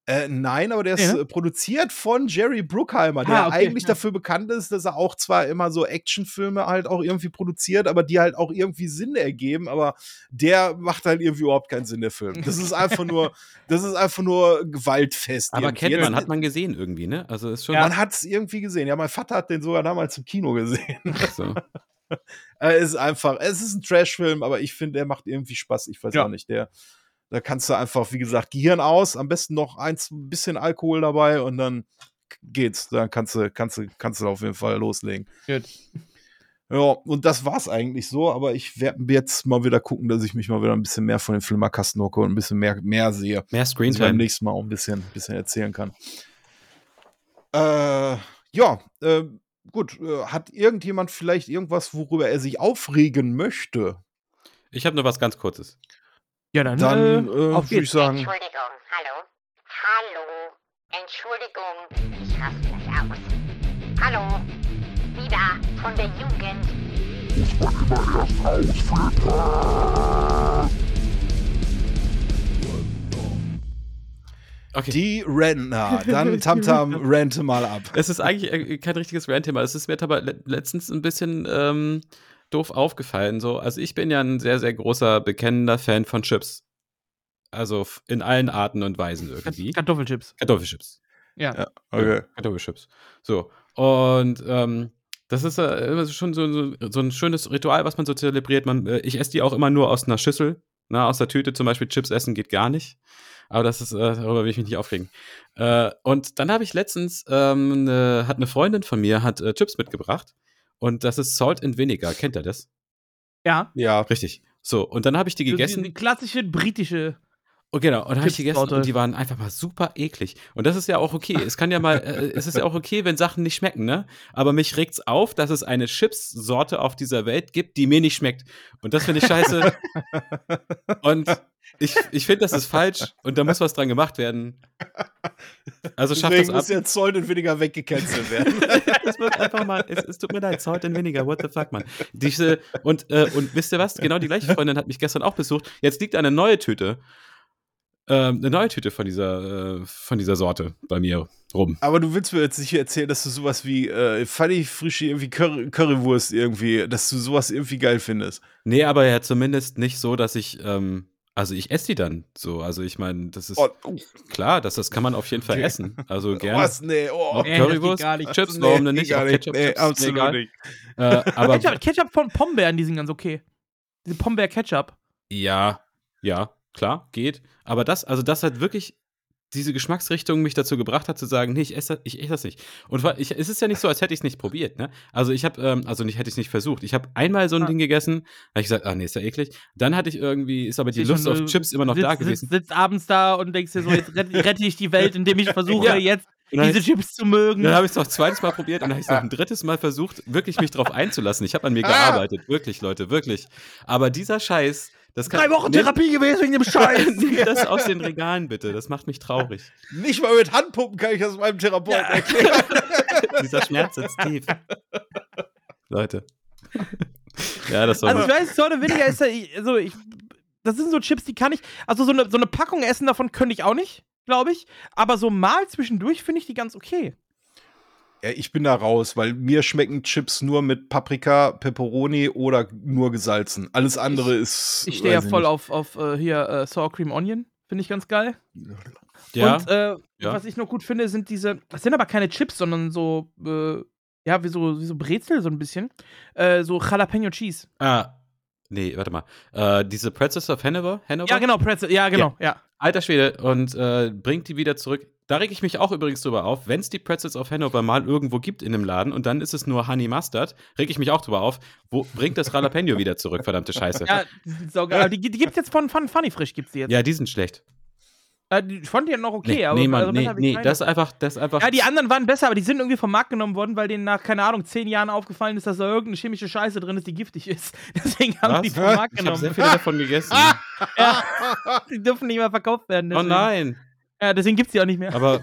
Äh, nein, aber der ist ja. Äh, produziert von Jerry Bruckheimer, der ah, okay, eigentlich ja. dafür bekannt ist, dass er auch zwar immer so Actionfilme halt auch irgendwie produziert, aber die halt auch irgendwie Sinn ergeben, aber der macht halt irgendwie überhaupt keinen Sinn, der Film. Das ist einfach nur, das ist einfach nur gewaltfest. Aber kennt man, hat man gesehen irgendwie, ne? Also ist schon. Ja, man hat es irgendwie gesehen. Ja, mein Vater hat den sogar damals im Kino gesehen. Ach so. es ist einfach, es ist ein Trashfilm, aber ich finde, der macht irgendwie Spaß. Ich weiß ja. auch nicht, der da kannst du einfach, wie gesagt, Gehirn aus, am besten noch eins, ein bisschen Alkohol dabei und dann geht's. Dann kannst du, kannst du, kannst du auf jeden Fall loslegen. Gut. Ja, und das war's eigentlich so, aber ich werde jetzt mal wieder gucken, dass ich mich mal wieder ein bisschen mehr von den Filmerkasten hocke und ein bisschen mehr, mehr sehe. Mehr Screentime. Beim nächsten Mal auch ein bisschen, bisschen erzählen kann. Äh, ja, äh, gut. Äh, hat irgendjemand vielleicht irgendwas, worüber er sich aufregen möchte? Ich habe nur was ganz Kurzes. Ja, dann, dann äh, äh, würde ich sagen. Entschuldigung, hallo. Hallo. Entschuldigung, ich raste gleich aus. Hallo. Wieder von der Jugend. Muss man immer erst ausflippen. Okay. Die Rentner. Dann Tamtam, rente mal ab. Es ist eigentlich äh, kein richtiges Rant-Thema. Es ist mir aber letztens ein bisschen ähm, doof aufgefallen. So, also ich bin ja ein sehr, sehr großer, bekennender Fan von Chips. Also in allen Arten und Weisen irgendwie. Kartoffelchips. Kartoffelchips. Ja. ja okay. Kartoffelchips. So. Und ähm, das ist äh, schon so, so, so, ein schönes Ritual, was man so zelebriert. Man, äh, ich esse die auch immer nur aus einer Schüssel. Na, ne, aus der Tüte zum Beispiel Chips essen geht gar nicht. Aber das ist, äh, darüber will ich mich nicht aufregen. Äh, und dann habe ich letztens, ähm, ne, hat eine Freundin von mir, hat äh, Chips mitgebracht. Und das ist Salt and Vinegar. Kennt ihr das? Ja. Ja. Richtig. So, und dann habe ich die gegessen. Die, die klassische britische. Oh, genau, und dann habe ich die gegessen und die waren einfach mal super eklig. Und das ist ja auch okay. Es kann ja mal, äh, es ist ja auch okay, wenn Sachen nicht schmecken, ne? Aber mich regt's auf, dass es eine Chips-Sorte auf dieser Welt gibt, die mir nicht schmeckt. Und das finde ich scheiße. und ich, ich finde, das ist falsch und da muss was dran gemacht werden. Also schafft Deswegen das ab. muss jetzt Zoll und weniger weggecancelt werden. das wird einfach mal, es, es, tut mir leid, Zoll und weniger, what the fuck, man. Diese, und, äh, und wisst ihr was? Genau die gleiche Freundin hat mich gestern auch besucht. Jetzt liegt eine neue Tüte. Ähm, eine neue Tüte von dieser, äh, von dieser Sorte bei mir rum. Aber du willst mir jetzt nicht erzählen, dass du sowas wie äh, Funny Frische, irgendwie Curry, Currywurst irgendwie, dass du sowas irgendwie geil findest. Nee, aber ja zumindest nicht so, dass ich, ähm, also ich esse die dann so. Also ich meine, das ist Oh, oh, klar, das, das kann man auf jeden Fall essen. Also gerne. was? Nee, oh. Nee, geht Currywurst, gar nicht. Chips, Nee, warum denn nicht? gar Auch nicht. Ketchup, Nee, Chips, absolut egal. nicht. Äh, aber Ketchup, Ketchup von Pombeeren, die sind ganz okay. Diese Pombeer-Ketchup. ja, ja, klar, geht. Aber das, also das hat wirklich diese Geschmacksrichtung mich dazu gebracht hat zu sagen, nee, ich esse das, ich esse das nicht. Und ich, es ist ja nicht so, als hätte ich es nicht probiert, ne? Also ich habe, ähm, also nicht hätte ich es nicht versucht. Ich habe einmal so ein Ah. Ding gegessen, habe ich gesagt, ah nee, ist ja eklig. Dann hatte ich irgendwie, ist aber die Siehst Lust auf Chips immer noch sitzt, da gewesen. Sitzt, sitzt abends da und denkst dir so, jetzt rette, ich die Welt, indem ich versuche, Ja. jetzt diese Chips zu mögen. Dann habe ich es noch zweites Mal probiert und dann habe ich es noch ein drittes Mal versucht, wirklich mich drauf einzulassen. Ich habe an mir gearbeitet, wirklich, Leute, wirklich. Aber dieser Scheiß, das kann. Drei Wochen Nimm- Therapie gewesen wegen dem Scheiß. Nimm das aus den Regalen, bitte. Das macht mich traurig. Nicht mal mit Handpumpen kann ich das meinem Therapeuten Ja. erklären. Dieser Schmerz sitzt tief. Leute. ja, das war. Also ich weiß, so oder weniger ist ja, also ich, das sind so Chips, die kann ich, also so eine, so eine Packung essen davon könnte ich auch nicht, glaube ich. Aber so mal zwischendurch finde ich die ganz okay. Ja, ich bin da raus, weil mir schmecken Chips nur mit Paprika, Pepperoni oder nur gesalzen. Alles andere ist. Ich stehe ja voll nicht. auf, auf äh, hier äh, Sour Cream Onion, finde ich ganz geil. ja, Und äh, ja. was ich noch gut finde, sind diese, das sind aber keine Chips, sondern so, äh, ja, wie so, wie so Brezel so ein bisschen. Äh, so Jalapeno Cheese. ah, nee, warte mal. Äh, diese Pretzels of Hanover? Hanover? Ja, genau, Pretzel, ja, genau, ja. Alter Schwede, und äh, bringt die wieder zurück. Da reg ich mich auch übrigens drüber auf, wenn es die Pretzels of Hanover mal irgendwo gibt in einem Laden und dann ist es nur Honey Mustard, reg ich mich auch drüber auf. Wo bringt das Jalapeno wieder zurück, verdammte Scheiße? Ja, die sind saugeil. Die, die gibt's jetzt von Fun Funny Frisch, gibt's die jetzt. Ja, die sind schlecht. Äh, die, ich fand die ja noch okay, nee, aber nee, Mann, also nee, nee, keine. das ist einfach, das ist einfach. Ja, die anderen waren besser, aber die sind irgendwie vom Markt genommen worden, weil denen nach, keine Ahnung, zehn Jahren aufgefallen ist, dass da irgendeine chemische Scheiße drin ist, die giftig ist. Deswegen haben Was? die vom Markt ich habe sehr genommen. viele davon gegessen. Ja, die dürfen nicht mehr verkauft werden. oh Deswegen. nein. Ja, deswegen gibt's die auch nicht mehr. Aber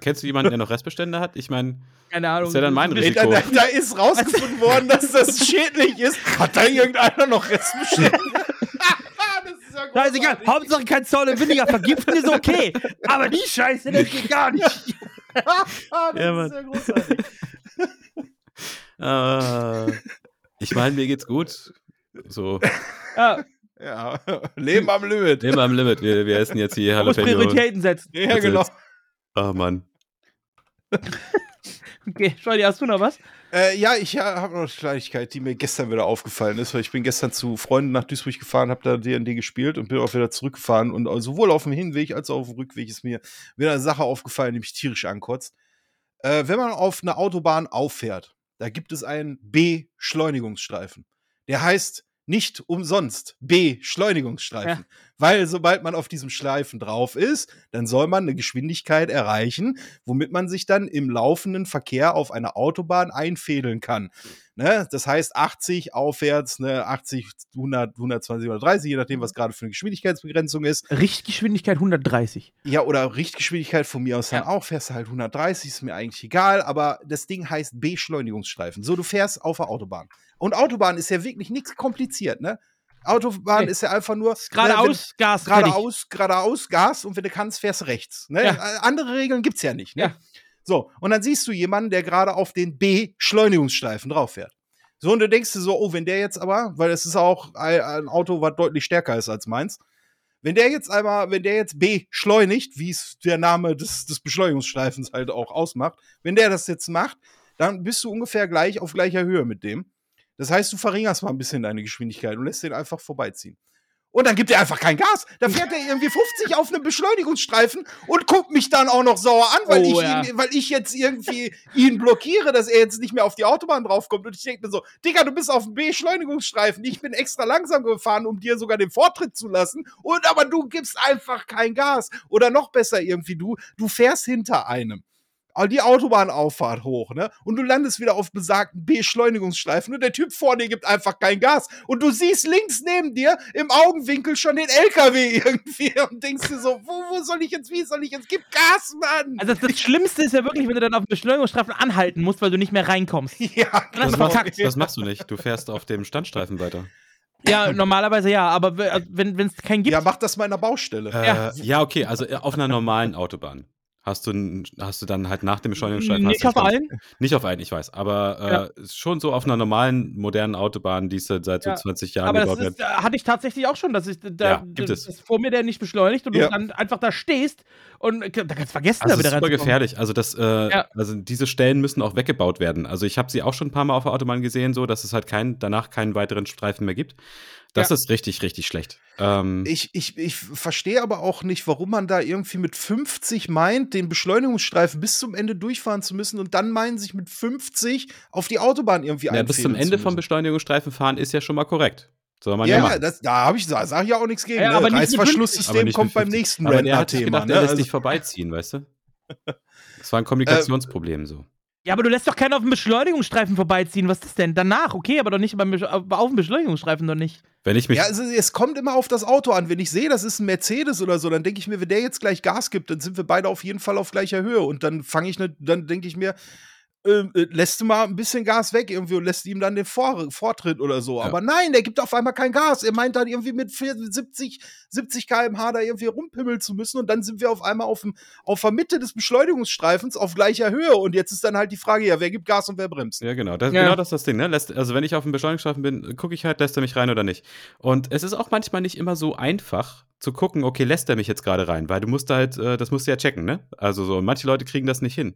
kennst du jemanden, der noch Restbestände hat? Ich meine, Keine Ahnung. ist ja dann mein Risiko. da, da, da ist rausgefunden worden, dass das schädlich ist. Hat da irgendeiner noch Restbestände? Das ist ja Da ist egal. großartig. Hauptsache kein Zoll und weniger vergiften ist okay. Aber die Scheiße, das geht gar nicht. das Ja, Mann. ist ja großartig. äh, ich meine, mir geht's gut. So, Ja, Ja, Leben am Limit. immer am Limit. Wir, wir essen jetzt hier Jalapeno. Prioritäten setzen. Ja, genau. Oh Mann. Okay, Scholli, hast du noch was? Äh, ja, ich habe noch eine Kleinigkeit, die mir gestern wieder aufgefallen ist, weil ich bin gestern zu Freunden nach Duisburg gefahren, habe da D&D gespielt und bin auch wieder zurückgefahren und äh, sowohl auf dem Hinweg als auch auf dem Rückweg ist mir wieder eine Sache aufgefallen, die mich tierisch ankotzt. Äh, wenn man auf einer Autobahn auffährt, da gibt es einen B-Schleunigungsstreifen. Der heißt nicht umsonst B-Schleunigungsstreifen. Weil sobald man auf diesem Schleifen drauf ist, dann soll man eine Geschwindigkeit erreichen, womit man sich dann im laufenden Verkehr auf einer Autobahn einfädeln kann. Ne? Das heißt 80 aufwärts, ne? 80, 100, 120, 130, je nachdem, was gerade für eine Geschwindigkeitsbegrenzung ist. Richtgeschwindigkeit 130. Ja, oder Richtgeschwindigkeit von mir aus dann Ja. auch, fährst du halt 130, ist mir eigentlich egal, aber das Ding heißt Beschleunigungsstreifen. So, du fährst auf der Autobahn. Und Autobahn ist ja wirklich nichts kompliziert, ne? Autobahn Nee. ist ja einfach nur ne, Geradeaus, Gas, fertig. geradeaus, geradeaus, Gas und wenn du kannst, fährst du rechts. Ne? Ja. Andere Regeln gibt's ja nicht. Ne? Ja. So, und dann siehst du jemanden, der gerade auf den B-Schleunigungsstreifen drauf fährt. So, und du denkst dir so, oh, wenn der jetzt aber, weil es ist auch ein, ein Auto, was deutlich stärker ist als meins, wenn der jetzt einmal, wenn der jetzt beschleunigt, wie es der Name des, des Beschleunigungsstreifens halt auch ausmacht, wenn der das jetzt macht, dann bist du ungefähr gleich auf gleicher Höhe mit dem. Das heißt, du verringerst mal ein bisschen deine Geschwindigkeit und lässt den einfach vorbeiziehen. Und dann gibt er einfach kein Gas. Da fährt er irgendwie 50 auf einem Beschleunigungsstreifen und guckt mich dann auch noch sauer an, weil, Oh, ich, ja. ihn, weil ich jetzt irgendwie ihn blockiere, dass er jetzt nicht mehr auf die Autobahn draufkommt. Und ich denke mir so, Digga, du bist auf dem Beschleunigungsstreifen. Ich bin extra langsam gefahren, um dir sogar den Vortritt zu lassen. Und aber du gibst einfach kein Gas. Oder noch besser irgendwie, du, du fährst hinter einem die Autobahnauffahrt hoch, ne? Und du landest wieder auf besagten Beschleunigungsstreifen und der Typ vor dir gibt einfach kein Gas. Und du siehst links neben dir im Augenwinkel schon den LKW irgendwie und denkst dir so, wo, wo soll ich jetzt, wie soll ich jetzt? Gib Gas, Mann! Also das, das Schlimmste ist ja wirklich, wenn du dann auf dem Beschleunigungsstreifen anhalten musst, weil du nicht mehr reinkommst. ja, Das Das, ist genau. machst, das machst du nicht. Du fährst auf dem Standstreifen weiter. Ja, normalerweise ja, aber also wenn es keinen gibt, Ja, mach das mal in der Baustelle. Äh, Ja. ja. okay, also äh, auf einer normalen Autobahn. Hast du, hast du dann halt nach dem Beschleunigungsstreifen. Nicht hast du auf allen. Nicht auf allen, ich weiß. Aber äh, schon so auf einer normalen, modernen Autobahn, die es seit seit Ja, so 20 Jahren Aber das gebaut ist, wird. äh, hatte ich tatsächlich auch schon, dass ich da, Ja, gibt das, es. das vor mir der nicht beschleunigt und Ja. du dann einfach da stehst und da kannst du vergessen, Also da das wieder ist super reinzukommen. gefährlich. Also das, äh, Ja. also diese Stellen müssen auch weggebaut werden. Also ich habe sie auch schon ein paar Mal auf der Autobahn gesehen, so dass es halt kein, danach keinen weiteren Streifen mehr gibt. Das Ja. ist richtig, richtig schlecht. Ähm, Ich, ich, ich verstehe aber auch nicht, warum man da irgendwie mit 50 meint, den Beschleunigungsstreifen bis zum Ende durchfahren zu müssen und dann meinen, sich mit 50 auf die Autobahn irgendwie ja, bis zum Ende zu vom. Beschleunigungsstreifen fahren ist ja schon mal korrekt. Soll man ja, Ja, das, da habe ich, da sage ich ja auch nichts gegen. Ja, ne? aber Aber Reißverschlusssystem kommt beim 50. nächsten Aber der hat sich Rentner-Thema. gedacht, Ne? der lässt Also, dich vorbeiziehen, weißt du? Das war ein Kommunikationsproblem so. Ja, aber du lässt doch keinen auf dem Beschleunigungsstreifen vorbeiziehen. Was ist das denn? Danach, okay, aber doch nicht beim Besch auf dem Beschleunigungsstreifen doch nicht. Wenn ich mich. ja, es, ist- es kommt immer auf das Auto an. Wenn ich sehe, das ist ein Mercedes oder so, dann denke ich mir, wenn der jetzt gleich Gas gibt, dann sind wir beide auf jeden Fall auf gleicher Höhe. Und dann fange ich, ne, dann denke ich mir, ähm, äh, lässt du mal ein bisschen Gas weg irgendwie und lässt ihm dann den Vor Vortritt oder so. Ja. Aber nein, der gibt auf einmal kein Gas. Er meint dann irgendwie mit 40, 70, 70 km/h da irgendwie rumpimmeln zu müssen und dann sind wir auf einmal auf, dem, auf der Mitte des Beschleunigungsstreifens auf gleicher Höhe. Und jetzt ist dann halt die Frage, ja, wer gibt Gas und wer bremst? Ja, genau. Das, Ja. Genau das ist das Ding, ne? Lässt, also wenn ich auf dem Beschleunigungsstreifen bin, gucke ich halt, lässt er mich rein oder nicht. Und es ist auch manchmal nicht immer so einfach zu gucken, okay, lässt er mich jetzt gerade rein, weil du musst halt, äh, das musst du ja checken, ne? Also so, manche Leute kriegen das nicht hin,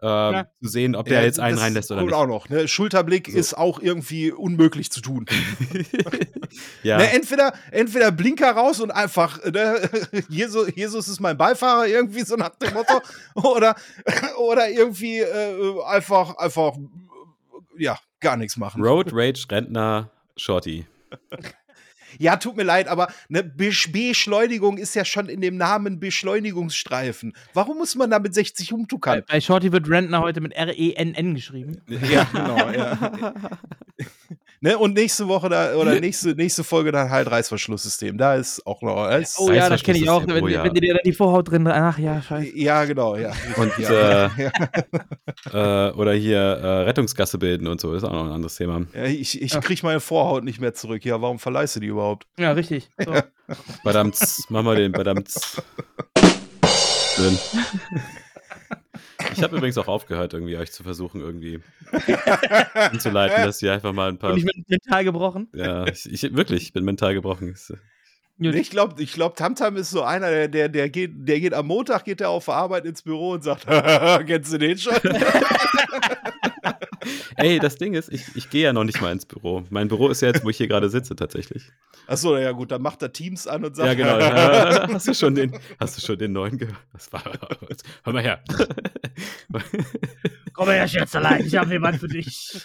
ähm, zu sehen, ob der Ja, jetzt einen reinlässt oder nicht. auch noch. Ne? Schulterblick So. ist auch irgendwie unmöglich zu tun. ja, Ne, entweder, entweder Blinker raus und einfach, ne, Jesus, Jesus ist mein Beifahrer, irgendwie so nach dem Motto. oder, oder irgendwie äh, einfach, einfach, ja, gar nichts machen. Road Rage Rentner Shorty. Ja, tut mir leid, aber ne, Besch Beschleunigung ist ja schon in dem Namen Beschleunigungsstreifen. Warum muss man da mit 60 Bei, umtuckern? bei Shorty wird Rentner heute mit R-E-N-N geschrieben. Ja, genau, ja. Ne, und nächste Woche da, oder nächste, nächste Folge dann halt Reißverschlusssystem. Da ist auch noch. da ist- Oh ja, das kenne ich auch. Wenn, oh ja. wenn dir da die Vorhaut drin. Ach ja, scheiße. Ja, genau, ja. Und ja. äh, ja. äh, oder hier äh, Rettungsgasse bilden und so, ist auch noch ein anderes Thema. Ja, ich ich kriege meine Vorhaut nicht mehr zurück. Ja, warum verleihst du die überhaupt? Ja, richtig. So. Badamts, mach mal den Badamts. Schön. Ich habe übrigens auch aufgehört, irgendwie euch zu versuchen, irgendwie hinzuleiten, dass ihr einfach mal ein paar. Und ich bin mental gebrochen. Ja, ich, ich wirklich, ich bin mental gebrochen. Ich glaube, ich glaub, Tamtam ist so einer, der, der, der, geht, der geht am Montag geht er auf Arbeit ins Büro und sagt, kennst du den schon? Ey, das Ding ist, ich, ich gehe ja noch nicht mal ins Büro. Mein Büro ist ja jetzt, wo ich hier gerade sitze, tatsächlich. Achso, ja gut, dann macht er Teams an und sagt, Ja, genau. Ja, hast, du schon den, hast du schon den neuen gehört? Das war. Hör mal her. Komm her, Schätzelein, ich habe jemand für dich.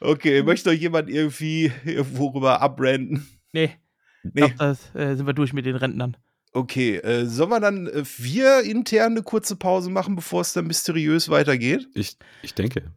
okay, möchte euch jemand irgendwie worüber abbranden? Nee, ich Nee. glaub, das äh, sind wir durch mit den Rentnern. Okay, äh, sollen wir dann äh, wir intern eine kurze Pause machen, bevor es dann mysteriös weitergeht? Ich, ich denke.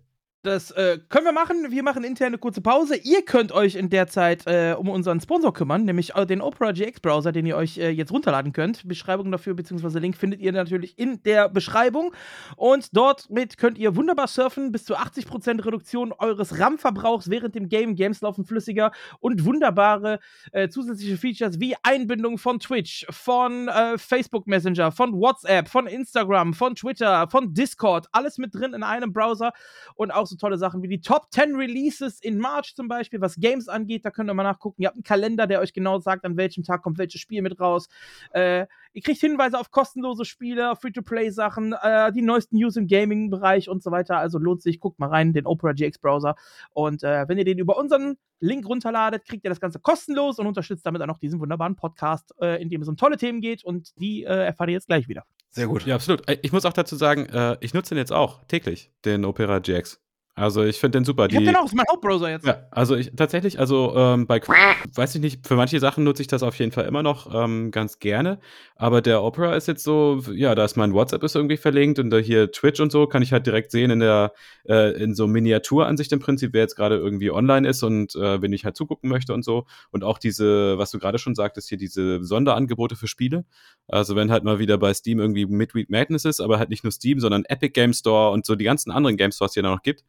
Das äh, können wir machen. Wir machen intern eine kurze Pause. Ihr könnt euch in der Zeit äh, um unseren Sponsor kümmern, nämlich äh, den Opera GX Browser, den ihr euch äh, jetzt runterladen könnt. Beschreibung dafür bzw. Link findet ihr natürlich in der Beschreibung. Und dort mit könnt ihr wunderbar surfen, bis zu 80% Reduktion eures RAM-Verbrauchs während dem Game. Games laufen flüssiger und wunderbare äh, zusätzliche Features wie Einbindung von Twitch, von äh, Facebook Messenger, von WhatsApp, von Instagram, von Twitter, von Discord. Alles mit drin in einem Browser und auch so tolle Sachen wie die Top 10 Releases in March zum Beispiel, was Games angeht. Da könnt ihr mal nachgucken. Ihr habt einen Kalender, der euch genau sagt, an welchem Tag kommt welches Spiel mit raus. Äh, ihr kriegt Hinweise auf kostenlose Spiele, Free-to-Play-Sachen, äh, die neuesten News im Gaming-Bereich und so weiter. Also lohnt sich, guckt mal rein, den Opera GX Browser. Und äh, wenn ihr den über unseren Link runterladet, kriegt ihr das Ganze kostenlos und unterstützt damit auch noch diesen wunderbaren Podcast, äh, in dem es um tolle Themen geht. Und die äh, erfahrt ihr jetzt gleich wieder. Sehr gut. Ja, absolut. Ich muss auch dazu sagen, äh, ich nutze den jetzt auch täglich, den Opera GX. Also ich finde den super. Ich hab Die- den auch, ist mein Hauptbrowser jetzt. Ja, also ich tatsächlich, also ähm, bei weiß ich nicht, für manche Sachen nutze ich das auf jeden Fall immer noch ähm, ganz gerne. Aber der Opera ist jetzt so, ja, da ist mein WhatsApp ist irgendwie verlinkt und da hier Twitch und so kann ich halt direkt sehen in der äh, in so Miniaturansicht im Prinzip, wer jetzt gerade irgendwie online ist und äh, wenn ich halt zugucken möchte und so. Und auch diese, was du gerade schon sagtest, hier diese Sonderangebote für Spiele. Also wenn halt mal wieder bei Steam irgendwie Midweek Madness ist, aber halt nicht nur Steam, sondern Epic Game Store und so die ganzen anderen Game Stores, die da noch gibt.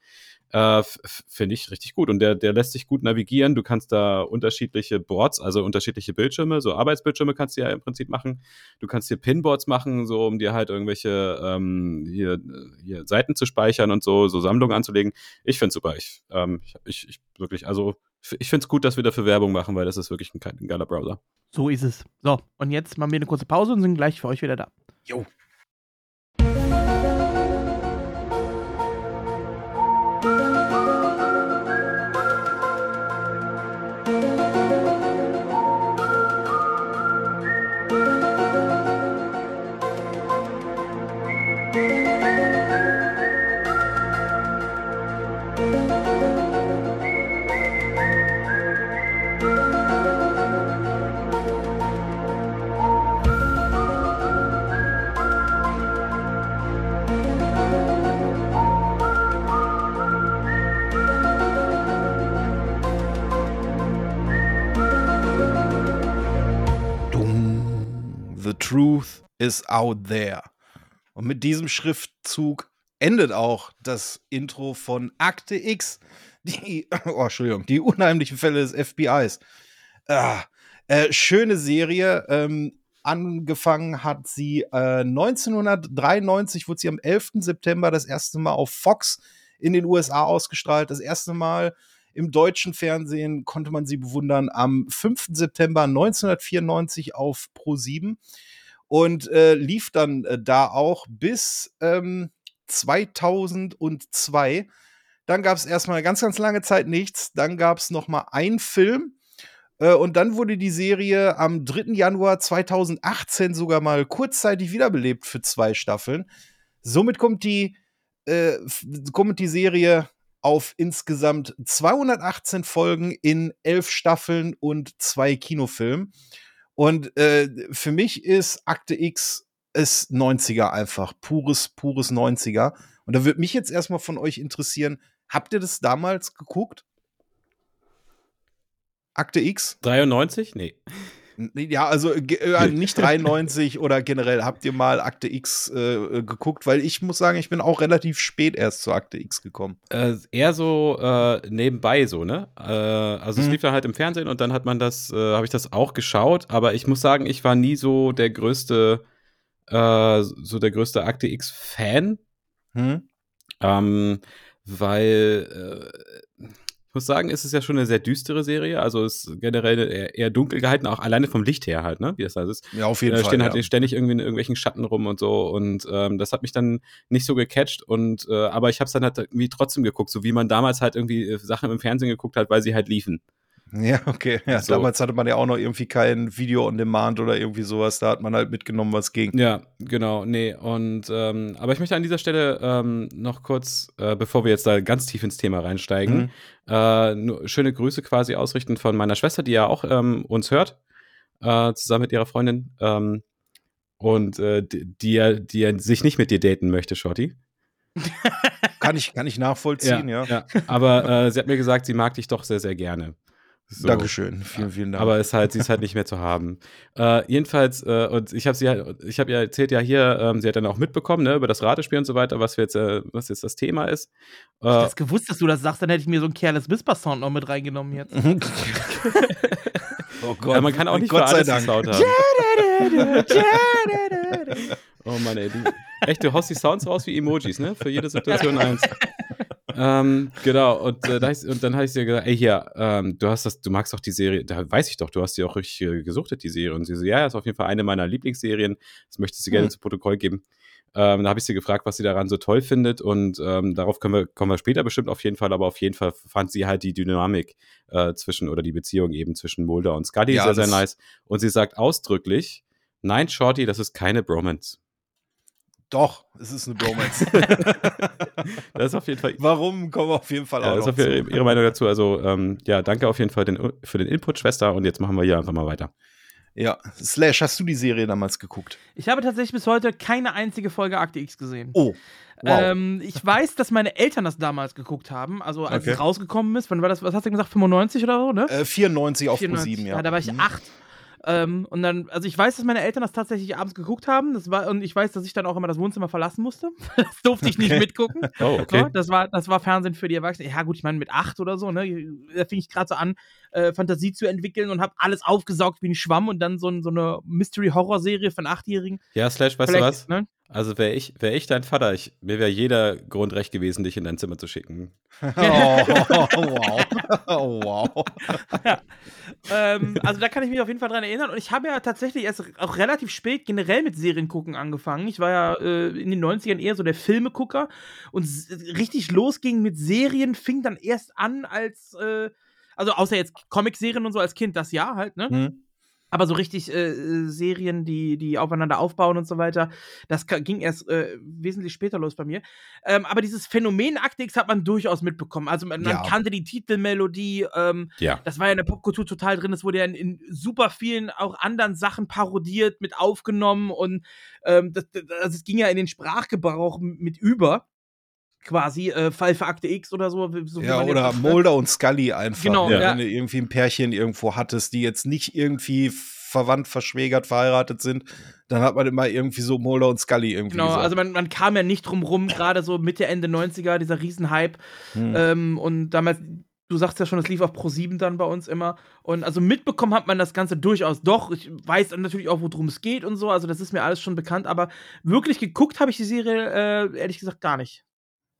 Äh, Finde ich richtig gut. Und der, der lässt sich gut navigieren. Du kannst da unterschiedliche Boards, also unterschiedliche Bildschirme, so Arbeitsbildschirme kannst du ja im Prinzip machen. Du kannst hier Pinboards machen, so um dir halt irgendwelche ähm, hier, hier Seiten zu speichern und so, so Sammlungen anzulegen. Ich finde super. Ich, ähm, ich, ich, ich wirklich, also ich finde es gut, dass wir dafür Werbung machen, weil das ist wirklich ein, ein geiler Browser. So ist es. So, und jetzt machen wir eine kurze Pause und sind gleich für euch wieder da. Jo. Is out there. Und mit diesem Schriftzug endet auch das Intro von Akte X. Die, oh, Entschuldigung, die unheimlichen Fälle des FBIs. Ah, äh, schöne Serie. Ähm, angefangen hat sie äh, 1993, wurde sie am 11. September das erste Mal auf Fox in den USA ausgestrahlt. Das erste Mal im deutschen Fernsehen konnte man sie bewundern am 5. September 1994 auf Pro7 und äh, lief dann äh, da auch bis ähm, 2002. Dann gab es erstmal ganz, ganz lange Zeit nichts. Dann gab es noch mal einen Film. Äh, und dann wurde die Serie am 3. Januar 2018 sogar mal kurzzeitig wiederbelebt für zwei Staffeln. Somit kommt die, äh, kommt die Serie auf insgesamt 218 Folgen in elf Staffeln und zwei Kinofilmen. Und äh, für mich ist Akte X ist 90er einfach. Pures, pures 90er. Und da würde mich jetzt erstmal von euch interessieren, habt ihr das damals geguckt? Akte X? 93? Nee. Ja, also äh, nicht 93 oder generell. Habt ihr mal Akte X äh, geguckt? Weil ich muss sagen, ich bin auch relativ spät erst zu Akte X gekommen. Äh, eher so äh, nebenbei so, ne? Äh, also es Mhm. lief dann halt im Fernsehen und dann hat man das, äh, habe ich das auch geschaut, aber ich muss sagen, ich war nie so der größte, so der größte Akte X-Fan, Hm? ähm, weil ich muss sagen, es ist ja schon eine sehr düstere Serie, also es ist generell eher, eher dunkel gehalten, auch alleine vom Licht her halt, ne? Wie das halt ist. Ja, auf jeden Da Fall. stehen ja. halt ständig irgendwie in irgendwelchen Schatten rum und so und ähm, das hat mich dann nicht so gecatcht und äh, aber ich habe es dann halt irgendwie trotzdem geguckt, so wie man damals halt irgendwie äh, Sachen im Fernsehen geguckt hat, weil sie halt liefen. Ja, okay. Ja, So. Damals hatte man ja auch noch irgendwie kein Video on Demand oder irgendwie sowas. Da hat man halt mitgenommen, was ging. Ja, genau, nee und ähm, aber ich möchte an dieser Stelle ähm, noch kurz, äh, bevor wir jetzt da ganz tief ins Thema reinsteigen, Mhm. äh, nur schöne Grüße quasi ausrichten von meiner Schwester, die ja auch ähm, uns hört, äh, zusammen mit ihrer Freundin ähm, und äh, die, die, ja- die ja sich nicht mit dir daten möchte, Shorty. Kann ich, kann ich nachvollziehen, ja. Aber äh, sie hat mir gesagt, sie mag dich doch sehr, sehr gerne. So. Dankeschön. Vielen, vielen Dank. Aber ist halt, sie ist halt nicht mehr zu haben. Äh, jedenfalls, äh, und ich habe sie halt, ich habe ja erzählt ja hier, ähm, sie hat dann auch mitbekommen, ne, über das Ratespiel und so weiter, was wir jetzt, äh, was jetzt das Thema ist. Hätte ich Äh, das gewusst, dass du das sagst, dann hätte ich mir so einen Careless Whisper Sound noch mit reingenommen jetzt. oh ja, man kann auch nicht Gott für sei alles einen. Sound haben. Oh Mann, ey. Die, echt, du haust die Sounds raus wie Emojis, ne? Für jede Situation eins. ähm, genau, und, äh, und dann habe ich dir gesagt, ey, hier, ähm, du hast das, du magst doch die Serie, da weiß ich doch, du hast die auch richtig äh, gesuchtet, die Serie. Und sie so, ja, ist auf jeden Fall eine meiner Lieblingsserien. Das möchtest du gerne Hm. zu Protokoll geben. Ähm, da habe ich sie gefragt, was sie daran so toll findet und ähm, darauf können wir, kommen wir später bestimmt auf jeden Fall, aber auf jeden Fall fand sie halt die Dynamik äh, zwischen oder die Beziehung eben zwischen Mulder und Scully Ja, sehr, sehr das- nice. Und sie sagt ausdrücklich, nein, Shorty, das ist keine Bromance. Doch, es ist eine Bromance. Das ist auf jeden Fall Warum kommen wir auf jeden Fall Ja, auch das ist auf ihre, zu. ihre Meinung dazu. Also, ähm, ja, danke auf jeden Fall den, für den Input, Schwester. Und jetzt machen wir hier einfach mal weiter. Ja, Slash, hast du die Serie damals geguckt? Ich habe tatsächlich bis heute keine einzige Folge Akte X gesehen. Oh, wow. Ähm, ich weiß, dass meine Eltern das damals geguckt haben, also als Okay. es rausgekommen ist. Wann war das? Was hast du gesagt? 95 oder so, ne? äh, 94 auf 94. Pro7, ja. Da war ich Mhm. acht. Ähm, und dann, also ich weiß, dass meine Eltern das tatsächlich abends geguckt haben. Das war, und ich weiß, dass ich dann auch immer das Wohnzimmer verlassen musste. das durfte ich nicht Okay. mitgucken. Oh, okay. So, das, war, das war Fernsehen für die Erwachsenen. Ja, gut, ich meine, mit acht oder so, ne? Da fing ich gerade so an, äh, Fantasie zu entwickeln und habe alles aufgesaugt wie ein Schwamm und dann so, so eine Mystery-Horror-Serie von Achtjährigen. Ja, Slash, weißt du Vielleicht, was? Ne? Also wäre ich, wär ich dein Vater, ich, mir wäre jeder Grund recht gewesen, dich in dein Zimmer zu schicken. Oh, wow. Oh, wow. Ähm, also da kann ich mich auf jeden Fall dran erinnern. Und ich habe ja tatsächlich erst auch relativ spät generell mit Serien gucken angefangen. Ich war ja äh, in den 90ern eher so der Filmegucker. Und richtig losging mit Serien fing dann erst an als, äh, also außer jetzt Comic-Serien und so als Kind, das ja halt, ne? Hm. Aber so richtig äh, äh, Serien, die, die aufeinander aufbauen und so weiter, das ging erst äh, wesentlich später los bei mir. Ähm, aber dieses Phänomen Akte hat man durchaus mitbekommen. Also man, man Ja. kannte die Titelmelodie, ähm, Ja. das war ja in der Popkultur total drin. Es wurde ja in, in super vielen auch anderen Sachen parodiert, mit aufgenommen und ähm, das, das, also es ging ja in den Sprachgebrauch mit über. Quasi, äh, Fall für Akte X oder so. so Ja, oder jetzt- Mulder und Scully einfach. Genau, ne? ja. Wenn du irgendwie ein Pärchen irgendwo hattest, die jetzt nicht irgendwie verwandt, verschwägert, verheiratet sind, dann hat man immer irgendwie so Mulder und Scully irgendwie Genau, gesagt. also man, man kam ja nicht drum rum, gerade so Mitte, Ende 90er, dieser Riesenhype. Hm. Ähm, und damals, du sagst ja schon, es lief auf Pro7 dann bei uns immer. Und also mitbekommen hat man das Ganze durchaus doch. Ich weiß dann natürlich auch, worum es geht und so. Also das ist mir alles schon bekannt. Aber wirklich geguckt habe ich die Serie, äh, ehrlich gesagt, gar nicht.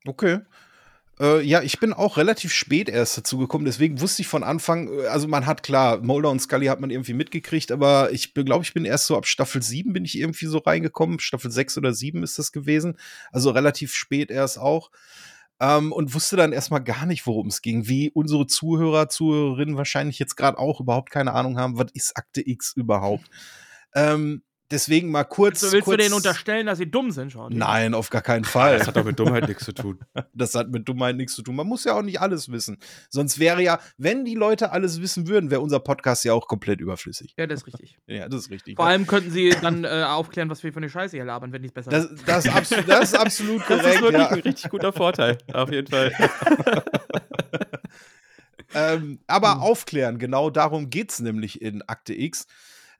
Okay. Äh, ja, ich bin auch relativ spät erst dazu gekommen, deswegen wusste ich von Anfang, äh, also man hat klar, Mulder und Scully hat man irgendwie mitgekriegt, aber ich glaube, ich bin erst so ab Staffel 7 bin ich irgendwie so reingekommen. Staffel 6 oder 7 ist das gewesen. Also relativ spät erst auch. Ähm, und wusste dann erstmal gar nicht, worum es ging. Wie unsere Zuhörer, Zuhörerinnen wahrscheinlich jetzt gerade auch überhaupt keine Ahnung haben, was ist Akte X überhaupt. Ähm, deswegen mal kurz. So, willst kurz du denen unterstellen, dass sie dumm sind, schon? Nein, auf gar keinen Fall. Das hat doch mit Dummheit nichts zu tun. Das hat mit Dummheit nichts zu tun. Man muss ja auch nicht alles wissen. Sonst wäre ja, wenn die Leute alles wissen würden, wäre unser Podcast ja auch komplett überflüssig. Ja, das ist richtig. Ja, das ist richtig. Vor allem könnten sie dann äh, aufklären, was wir für eine Scheiße hier labern, wenn die es besser das, das, ist absolut, das ist absolut Das korrekt. ist wirklich ja. ein richtig guter Vorteil, auf jeden Fall. ähm, aber aufklären, genau darum geht es nämlich in Akte X.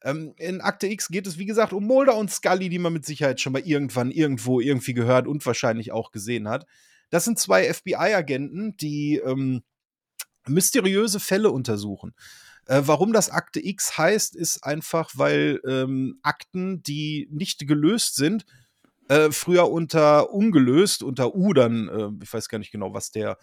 Ähm, in Akte X geht es, wie gesagt, um Mulder und Scully, die man mit Sicherheit schon mal irgendwann irgendwo irgendwie gehört und wahrscheinlich auch gesehen hat. Das sind zwei FBI-Agenten, die ähm, mysteriöse Fälle untersuchen. Äh, warum das Akte X heißt, ist einfach, weil ähm, Akten, die nicht gelöst sind, äh, früher unter ungelöst, unter U dann, äh, ich weiß gar nicht genau, was der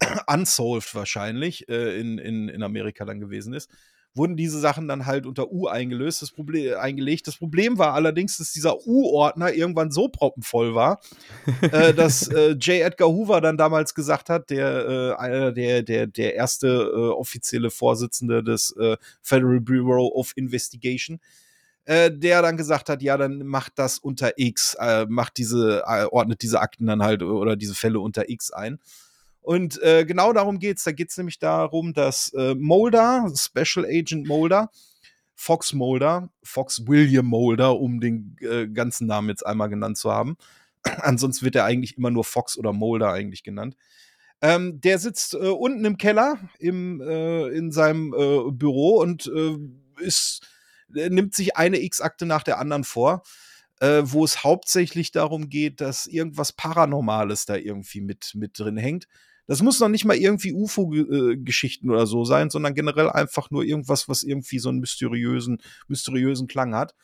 unsolved wahrscheinlich äh, in, in, in Amerika dann gewesen ist, wurden diese Sachen dann halt unter U eingelöst, das Problem, eingelegt. Das Problem war allerdings, dass dieser U-Ordner irgendwann so proppenvoll war, äh, dass äh, J. Edgar Hoover dann damals gesagt hat, der, äh, einer der, der, der erste äh, offizielle Vorsitzende des äh, Federal Bureau of Investigation, äh, der dann gesagt hat, ja, dann macht das unter X, äh, macht diese, äh, ordnet diese Akten dann halt oder diese Fälle unter X ein. Und äh, genau darum geht's. Da geht's nämlich darum, dass äh, Mulder, Special Agent Mulder, Fox Mulder, Fox William Mulder, um den äh, ganzen Namen jetzt einmal genannt zu haben. Ansonsten wird er eigentlich immer nur Fox oder Mulder eigentlich genannt. Ähm, der sitzt äh, unten im Keller im, äh, in seinem äh, Büro und äh, ist, äh, nimmt sich eine X-Akte nach der anderen vor, äh, wo es hauptsächlich darum geht, dass irgendwas Paranormales da irgendwie mit, mit drin hängt. Das muss noch nicht mal irgendwie UFO-Geschichten oder so sein, sondern generell einfach nur irgendwas, was irgendwie so einen mysteriösen, mysteriösen Klang hat.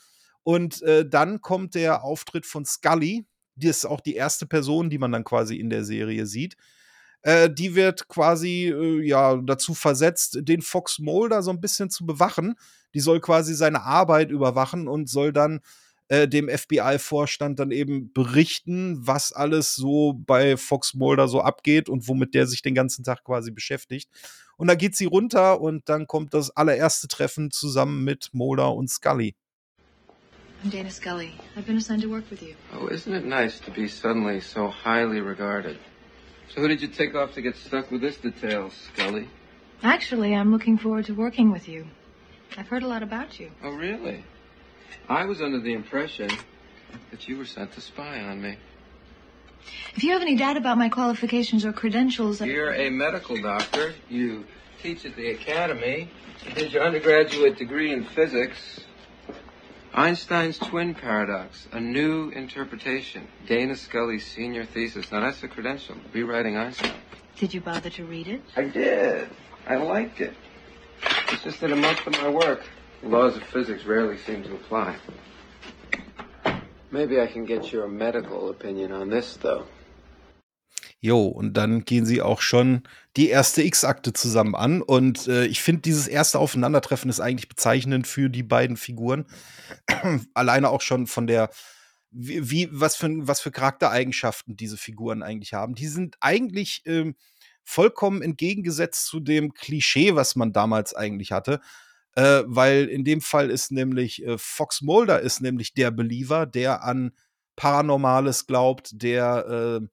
Und äh, dann kommt der Auftritt von Scully. Die ist auch die erste Person, die man dann quasi in der Serie sieht. Äh, die wird quasi äh, ja dazu versetzt, den Fox Mulder so ein bisschen zu bewachen. Die soll quasi seine Arbeit überwachen und soll dann äh, dem FBI-Vorstand dann eben berichten, was alles so bei Fox Mulder so abgeht und womit der sich den ganzen Tag quasi beschäftigt. Und da geht sie runter und dann kommt das allererste Treffen zusammen mit Mulder und Scully. I'm Dana Scully. I've been assigned to work with you. Oh, isn't it nice to be suddenly so highly regarded? So who did you take off to get stuck with this detail, Scully? Actually, I'm looking forward to working with you. I've heard a lot about you. Oh, really? I was under the impression that you were sent to spy on me. If you have any doubt about my qualifications or credentials, You're a medical doctor. You teach at the academy. You did your undergraduate degree in physics. Einstein's twin paradox, a new interpretation. Dana Scully's senior thesis. Now that's a credential. Rewriting Einstein. Did you bother to read it? I did. I liked it. It's just that in most of my work, laws of physics rarely seem to apply. Maybe I can get your medical opinion on this, though. Jo, und dann gehen sie auch schon die erste X-Akte zusammen an. Und äh, ich finde, dieses erste Aufeinandertreffen ist eigentlich bezeichnend für die beiden Figuren. Alleine auch schon von der, wie, wie, was, für, was für Charaktereigenschaften diese Figuren eigentlich haben. Die sind eigentlich ähm, vollkommen entgegengesetzt zu dem Klischee, was man damals eigentlich hatte. Äh, weil in dem Fall ist nämlich äh, Fox Mulder ist nämlich der Believer, der an Paranormales glaubt, der, äh,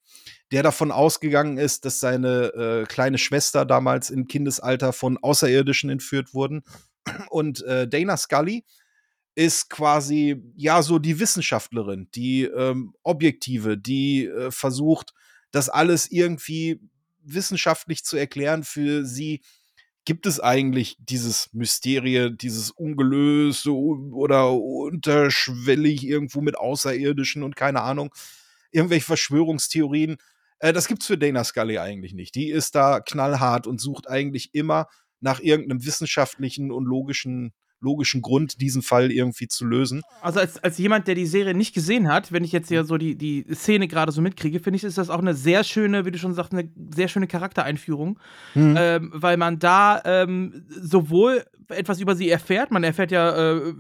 der davon ausgegangen ist, dass seine äh, kleine Schwester damals im Kindesalter von Außerirdischen entführt wurden. Und äh, Dana Scully ist quasi ja so die Wissenschaftlerin, die ähm, Objektive, die äh, versucht, das alles irgendwie wissenschaftlich zu erklären. Für sie gibt es eigentlich dieses Mysterie, dieses ungelöste oder unterschwellig irgendwo mit Außerirdischen und keine Ahnung, irgendwelche Verschwörungstheorien. Äh, das gibt's für Dana Scully eigentlich nicht. Die ist da knallhart und sucht eigentlich immer nach irgendeinem wissenschaftlichen und logischen logischen Grund, diesen Fall irgendwie zu lösen. Also als, als jemand, der die Serie nicht gesehen hat, wenn ich jetzt ja so die, die Szene gerade so mitkriege, finde ich, ist das auch eine sehr schöne, wie du schon sagst, eine sehr schöne Charaktereinführung, mhm. ähm, weil man da ähm, sowohl etwas über sie erfährt, man erfährt ja äh,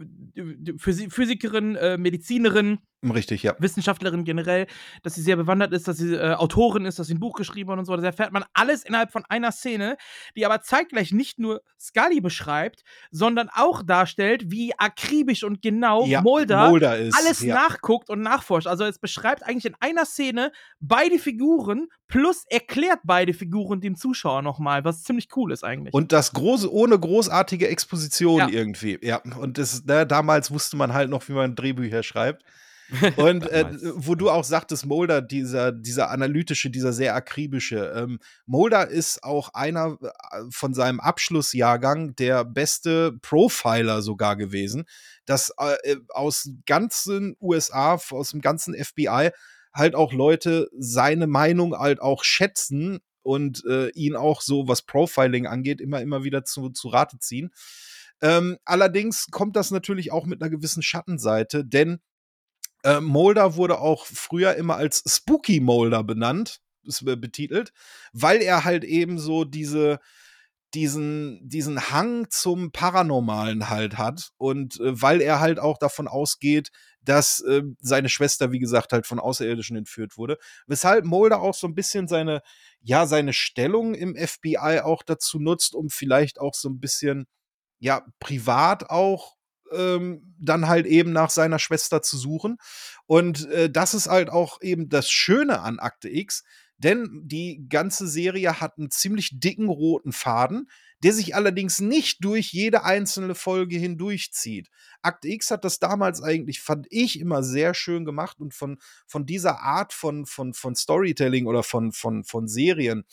Physikerin, äh, Medizinerin, Richtig, ja. Wissenschaftlerin generell, dass sie sehr bewandert ist, dass sie äh, Autorin ist, dass sie ein Buch geschrieben hat und so. Das erfährt man alles innerhalb von einer Szene, die aber zeitgleich nicht nur Scully beschreibt, sondern auch darstellt, wie akribisch und genau ja, Mulder, Mulder ist, alles ja. nachguckt und nachforscht. Also es beschreibt eigentlich in einer Szene beide Figuren plus erklärt beide Figuren dem Zuschauer nochmal, was ziemlich cool ist eigentlich. Und das große, ohne großartige Exposition ja. irgendwie. Ja, und das, ne, damals wusste man halt noch, wie man Drehbücher schreibt. Und äh, wo du auch sagtest, Mulder, dieser, dieser analytische, dieser sehr akribische. Ähm, Mulder ist auch einer äh, von seinem Abschlussjahrgang der beste Profiler sogar gewesen, dass äh, äh aus ganzen USA, aus dem ganzen FBI halt auch Leute seine Meinung halt auch schätzen und äh, ihn auch so, was Profiling angeht, immer, immer wieder zu, zu Rate ziehen. Ähm, allerdings kommt das natürlich auch mit einer gewissen Schattenseite, denn äh, Mulder wurde auch früher immer als Spooky Mulder benannt, betitelt, weil er halt eben so diese, diesen, diesen Hang zum Paranormalen halt hat und äh, weil er halt auch davon ausgeht, dass äh, seine Schwester, wie gesagt, halt von Außerirdischen entführt wurde. Weshalb Mulder auch so ein bisschen seine, ja, seine Stellung im FBI auch dazu nutzt, um vielleicht auch so ein bisschen, ja, privat auch ähm, dann halt eben nach seiner Schwester zu suchen. Und äh, das ist halt auch eben das Schöne an Akte X, denn die ganze Serie hat einen ziemlich dicken roten Faden, der sich allerdings nicht durch jede einzelne Folge hindurchzieht. Akte X hat das damals eigentlich, fand ich, immer sehr schön gemacht und von, von dieser Art von, von, von Storytelling oder von, von, von Serien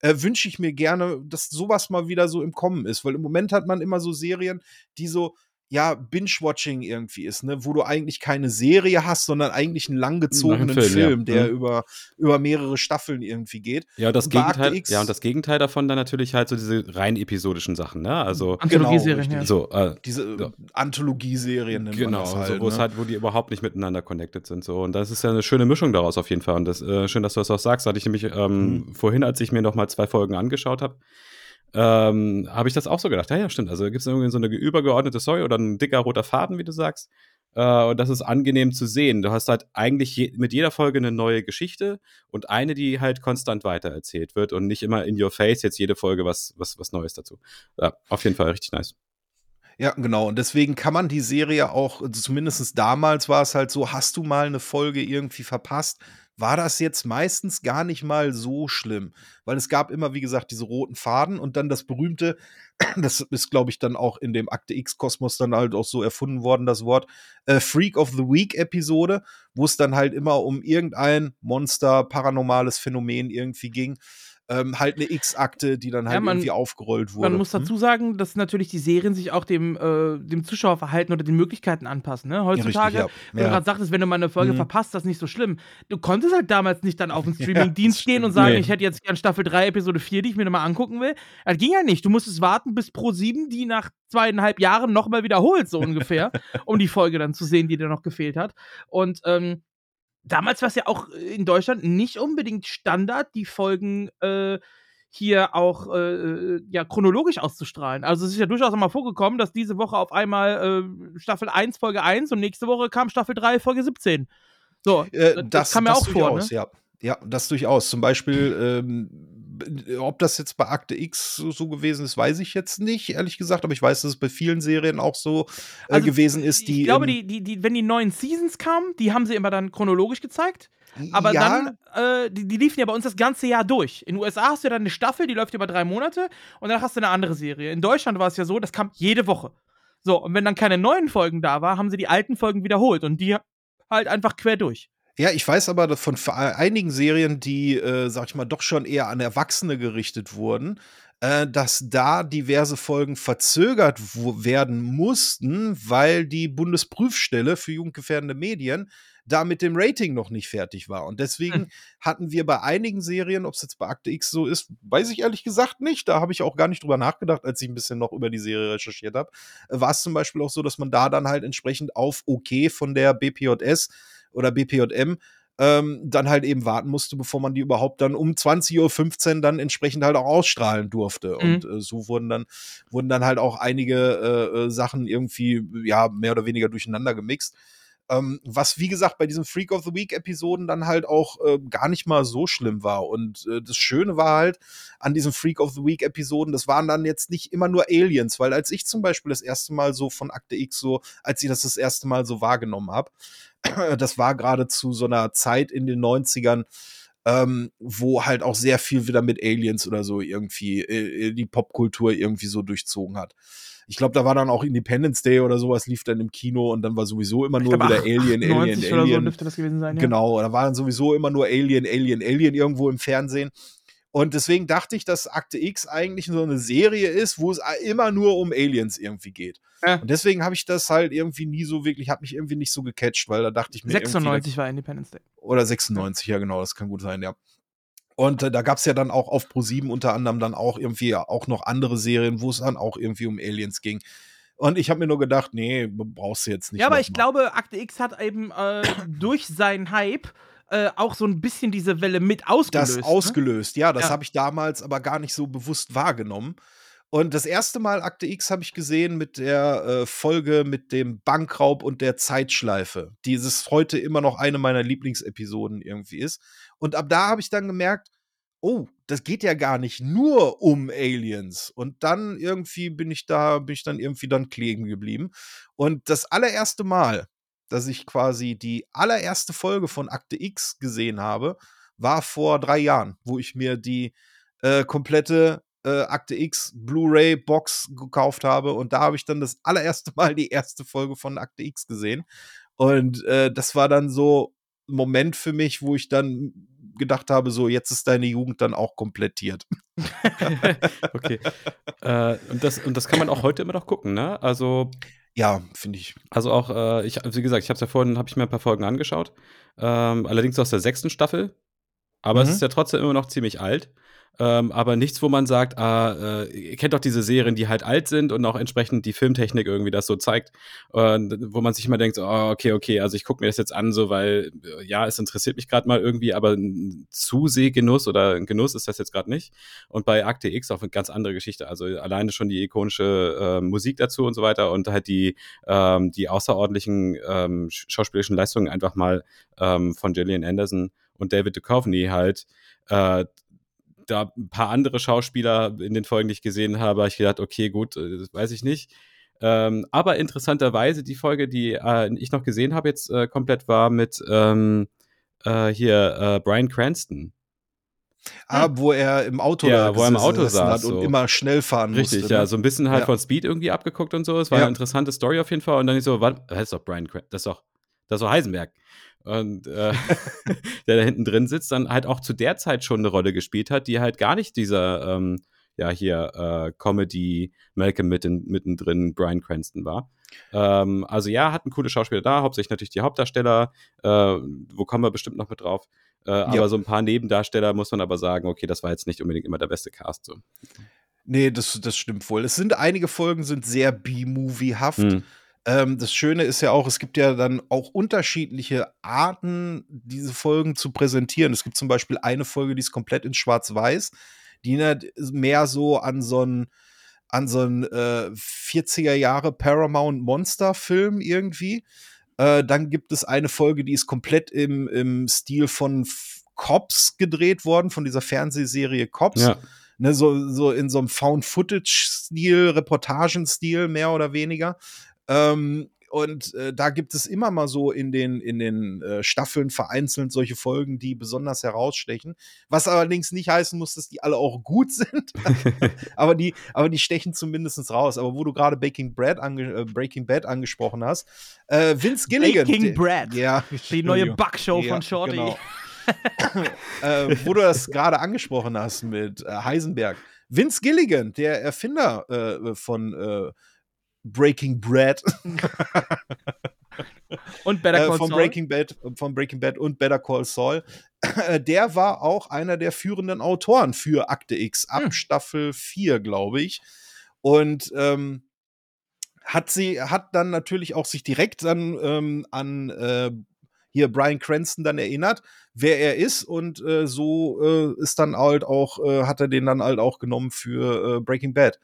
äh, wünsche ich mir gerne, dass sowas mal wieder so im Kommen ist, weil im Moment hat man immer so Serien, die so ja, Binge-Watching irgendwie ist, ne, wo du eigentlich keine Serie hast, sondern eigentlich einen langgezogenen Film, Film, ja. der mhm. über, über mehrere Staffeln irgendwie geht. Ja, das Gegenteil, ja, und das Gegenteil davon dann natürlich halt so diese rein episodischen Sachen, ne? Also Anthologieserien, genau, ja. so, äh, diese ja. Anthologieserien nennt genau, man das halt, so, wo ne? es halt, wo die überhaupt nicht miteinander connected sind, so. Und das ist ja eine schöne Mischung daraus auf jeden Fall. Und das, äh, schön, dass du das auch sagst. Hatte ich nämlich ähm, mhm. vorhin, als ich mir noch mal zwei Folgen angeschaut habe, ähm, habe ich das auch so gedacht. Ja, ja, stimmt. Also gibt es irgendwie so eine übergeordnete Story oder ein dicker roter Faden, wie du sagst. Äh, und das ist angenehm zu sehen. Du hast halt eigentlich je mit jeder Folge eine neue Geschichte und eine, die halt konstant weitererzählt wird und nicht immer in your face jetzt jede Folge was, was, was Neues dazu. Ja, auf jeden Fall richtig nice. Ja, genau. Und deswegen kann man die Serie auch, zumindest damals war es halt so, hast du mal eine Folge irgendwie verpasst, war das jetzt meistens gar nicht mal so schlimm, weil es gab immer, wie gesagt, diese roten Faden und dann das berühmte, das ist, glaube ich, dann auch in dem Akte X-Kosmos dann halt auch so erfunden worden, das Wort, äh, Freak of the Week-Episode, wo es dann halt immer um irgendein Monster, paranormales Phänomen irgendwie ging. Ähm, halt eine X-Akte, die dann halt Ja, man- irgendwie aufgerollt wurde. Man muss Hm? dazu sagen, dass natürlich die Serien sich auch dem, äh, dem Zuschauerverhalten oder den Möglichkeiten anpassen. Ne? Heutzutage, Ja, richtig, ja. wenn du gerade sagtest, wenn du mal eine Folge Mhm. verpasst, das ist nicht so schlimm. Du konntest halt damals nicht dann auf den Streaming-Dienst gehen und sagen, Nee. ich hätte jetzt gern Staffel 3, Episode 4, die ich mir nochmal angucken will. Das ging ja nicht. Du musstest warten, bis Pro 7 die nach zweieinhalb Jahren nochmal wiederholt, so ungefähr, um die Folge dann zu sehen, die dir noch gefehlt hat. Und ähm, damals war es ja auch in Deutschland nicht unbedingt Standard, die Folgen äh, hier auch äh, ja, chronologisch auszustrahlen. Also es ist ja durchaus auch mal vorgekommen, dass diese Woche auf einmal äh, Staffel 1, Folge 1 und nächste Woche kam Staffel 3, Folge 17. So, Äh, das, kam mir das auch vor, durchaus, ne? ja. Ja, das durchaus. Zum Beispiel, ähm, ob das jetzt bei Akte X so, so gewesen ist, weiß ich jetzt nicht, ehrlich gesagt. Aber ich weiß, dass es bei vielen Serien auch so äh, Also, gewesen ist, die. ich glaube, die, die, die, wenn die neuen Seasons kamen, die haben sie immer dann chronologisch gezeigt. Aber ja, dann, äh, die, die liefen ja bei uns das ganze Jahr durch. In den USA hast du dann eine Staffel, die läuft über drei Monate und dann hast du eine andere Serie. In Deutschland war es ja so, das kam jede Woche. So, und wenn dann keine neuen Folgen da war, haben sie die alten Folgen wiederholt und die halt einfach quer durch. Ja, ich weiß aber dass von ver- einigen Serien, die, äh, sag ich mal, doch schon eher an Erwachsene gerichtet wurden, äh, dass da diverse Folgen verzögert werden mussten, weil die Bundesprüfstelle für jugendgefährdende Medien da mit dem Rating noch nicht fertig war. Und deswegen hatten wir bei einigen Serien, ob es jetzt bei Akte X so ist, weiß ich ehrlich gesagt nicht. Da habe ich auch gar nicht drüber nachgedacht, als ich ein bisschen noch über die Serie recherchiert habe. Äh, War es zum Beispiel auch so, dass man da dann halt entsprechend auf OK von der BPJS oder BPJM ähm, dann halt eben warten musste, bevor man die überhaupt dann um 20.15 Uhr dann entsprechend halt auch ausstrahlen durfte. Und äh, so wurden dann, wurden dann halt auch einige äh, äh, Sachen irgendwie, ja, mehr oder weniger durcheinander gemixt. Ähm, was, wie gesagt, bei diesen Freak of the Week-Episoden dann halt auch äh, gar nicht mal so schlimm war. Und äh, das Schöne war halt an diesen Freak of the Week-Episoden, das waren dann jetzt nicht immer nur Aliens, weil als ich zum Beispiel das erste Mal so von Akte X so, als ich das das erste Mal so wahrgenommen habe, das war gerade zu so einer Zeit in den 90ern, ähm, wo halt auch sehr viel wieder mit Aliens oder so irgendwie äh, die Popkultur irgendwie so durchzogen hat. Ich glaube, da war dann auch Independence Day oder sowas, lief dann im Kino und dann war sowieso immer nur glaub, wieder Alien, Alien, 90 oder so Alien. dürfte das gewesen sein. Ja. Genau, da war dann sowieso immer nur Alien, Alien, Alien irgendwo im Fernsehen. Und deswegen dachte ich, dass Akte X eigentlich so eine Serie ist, wo es immer nur um Aliens irgendwie geht. Ja. Und deswegen habe ich das halt irgendwie nie so wirklich, hat mich irgendwie nicht so gecatcht, weil da dachte ich mir irgendwie, 96 war Independence Day. oder 96, ja genau, das kann gut sein, ja. Und äh, da gab es ja dann auch auf Pro7 unter anderem dann auch irgendwie auch noch andere Serien, wo es dann auch irgendwie um Aliens ging. Und ich habe mir nur gedacht, nee, brauchst du jetzt nicht. Ja, aber ich mal. glaube, Akte X hat eben äh, durch seinen Hype äh, auch so ein bisschen diese Welle mit ausgelöst. das ausgelöst. Ja, das Ja. habe ich damals aber gar nicht so bewusst wahrgenommen. Und das erste Mal Akte X habe ich gesehen mit der äh, Folge mit dem Bankraub und der Zeitschleife. Die heute immer noch eine meiner Lieblingsepisoden irgendwie ist. Und ab da habe ich dann gemerkt, oh, das geht ja gar nicht nur um Aliens. Und dann irgendwie bin ich da, bin ich dann irgendwie dann kleben geblieben. Und das allererste Mal, dass ich quasi die allererste Folge von Akte X gesehen habe, war vor drei Jahren, wo ich mir die äh, komplette äh, Akte X Blu-ray-Box gekauft habe. Und da habe ich dann das allererste Mal die erste Folge von Akte X gesehen. Und äh, das war dann so Moment für mich, wo ich dann gedacht habe, so jetzt ist deine Jugend dann auch komplettiert. Okay. äh, und, das, und das kann man auch heute immer noch gucken, ne? Also, Ja, finde ich. also auch, äh, ich, wie gesagt, ich habe es ja vorhin, habe ich mir ein paar Folgen angeschaut. Ähm, allerdings aus der sechsten Staffel. Aber es Mhm. ist ja trotzdem immer noch ziemlich alt. Ähm, aber nichts, wo man sagt, ah, äh, ihr kennt doch diese Serien, die halt alt sind und auch entsprechend die Filmtechnik irgendwie das so zeigt, und wo man sich immer denkt, oh, okay, okay, also ich gucke mir das jetzt an, so weil äh, ja, es interessiert mich gerade mal irgendwie, aber ein Zusehgenuss oder ein Genuss ist das jetzt gerade nicht. Und bei Akte X auch eine ganz andere Geschichte. Also alleine schon die ikonische äh, Musik dazu und so weiter und halt die ähm, die außerordentlichen ähm, sch- schauspielerischen Leistungen einfach mal ähm, von Gillian Anderson und David Duchovny halt äh, da ein paar andere Schauspieler in den Folgen, die ich gesehen habe, habe ich gedacht, okay, gut, äh, das weiß ich nicht. Ähm, aber interessanterweise die Folge, die äh, ich noch gesehen habe jetzt äh, komplett war mit ähm, äh, hier äh, Brian Cranston. Ah, wo er im Auto, Ja, wo er im Auto hat saß, und so. immer schnell fahren Richtig, musste. ja, ne? so ein bisschen halt Ja. von Speed irgendwie abgeguckt und so. Es war Ja. eine interessante Story auf jeden Fall. Und dann ich so, was, das ist doch Brian Cranston, das ist doch, das ist doch Heisenberg. Und äh, der da hinten drin sitzt, dann halt auch zu der Zeit schon eine Rolle gespielt hat, die halt gar nicht dieser, ähm, ja, hier äh, Comedy Malcolm mitten, mittendrin Brian Cranston war. Ähm, also ja, hatten coole Schauspieler da, hauptsächlich natürlich die Hauptdarsteller, äh, wo kommen wir bestimmt noch mit drauf. Äh, Aber so ein paar Nebendarsteller muss man aber sagen, okay, das war jetzt nicht unbedingt immer der beste Cast. So. Nee, das, das stimmt wohl. Es sind einige Folgen sind sehr B-Movie-haft. Hm. Ähm, das Schöne ist ja auch, es gibt ja dann auch unterschiedliche Arten, diese Folgen zu präsentieren. Es gibt zum Beispiel eine Folge, die ist komplett in Schwarz-Weiß, die erinnert mehr so an so einen an so einen äh, 40er Jahre Paramount Monster Film irgendwie. Äh, dann gibt es eine Folge, die ist komplett im, im Stil von F Cops gedreht worden, von dieser Fernsehserie Cops. Ja. Ne, so, so in so einem Found-Footage-Stil, Reportagenstil, mehr oder weniger. Ähm, und äh, da gibt es immer mal so in den, in den äh, Staffeln vereinzelt solche Folgen, die besonders herausstechen. Was allerdings nicht heißen muss, dass die alle auch gut sind. aber, die, aber die stechen zumindest raus. Aber wo du gerade Breaking, Bad ange äh, Breaking Bad angesprochen hast, äh, Vince Gilligan. Breaking der- Bread. Ja, Die neue. Backshow Ja, von Shorty. genau. äh, wo du das gerade angesprochen hast mit äh, Heisenberg. Vince Gilligan, der Erfinder von Breaking Bread, Und Better äh, Call von Saul. Breaking Bad, von Breaking Bad und Better Call Saul, äh, der war auch einer der führenden Autoren für Akte X ab Hm. Staffel 4, glaube ich. Und ähm, hat sie, hat dann natürlich auch sich direkt an, ähm, an äh, hier Brian Cranston dann erinnert, wer er ist und äh, so äh, ist dann halt auch, äh, hat er den dann halt auch genommen für äh, Breaking Bad.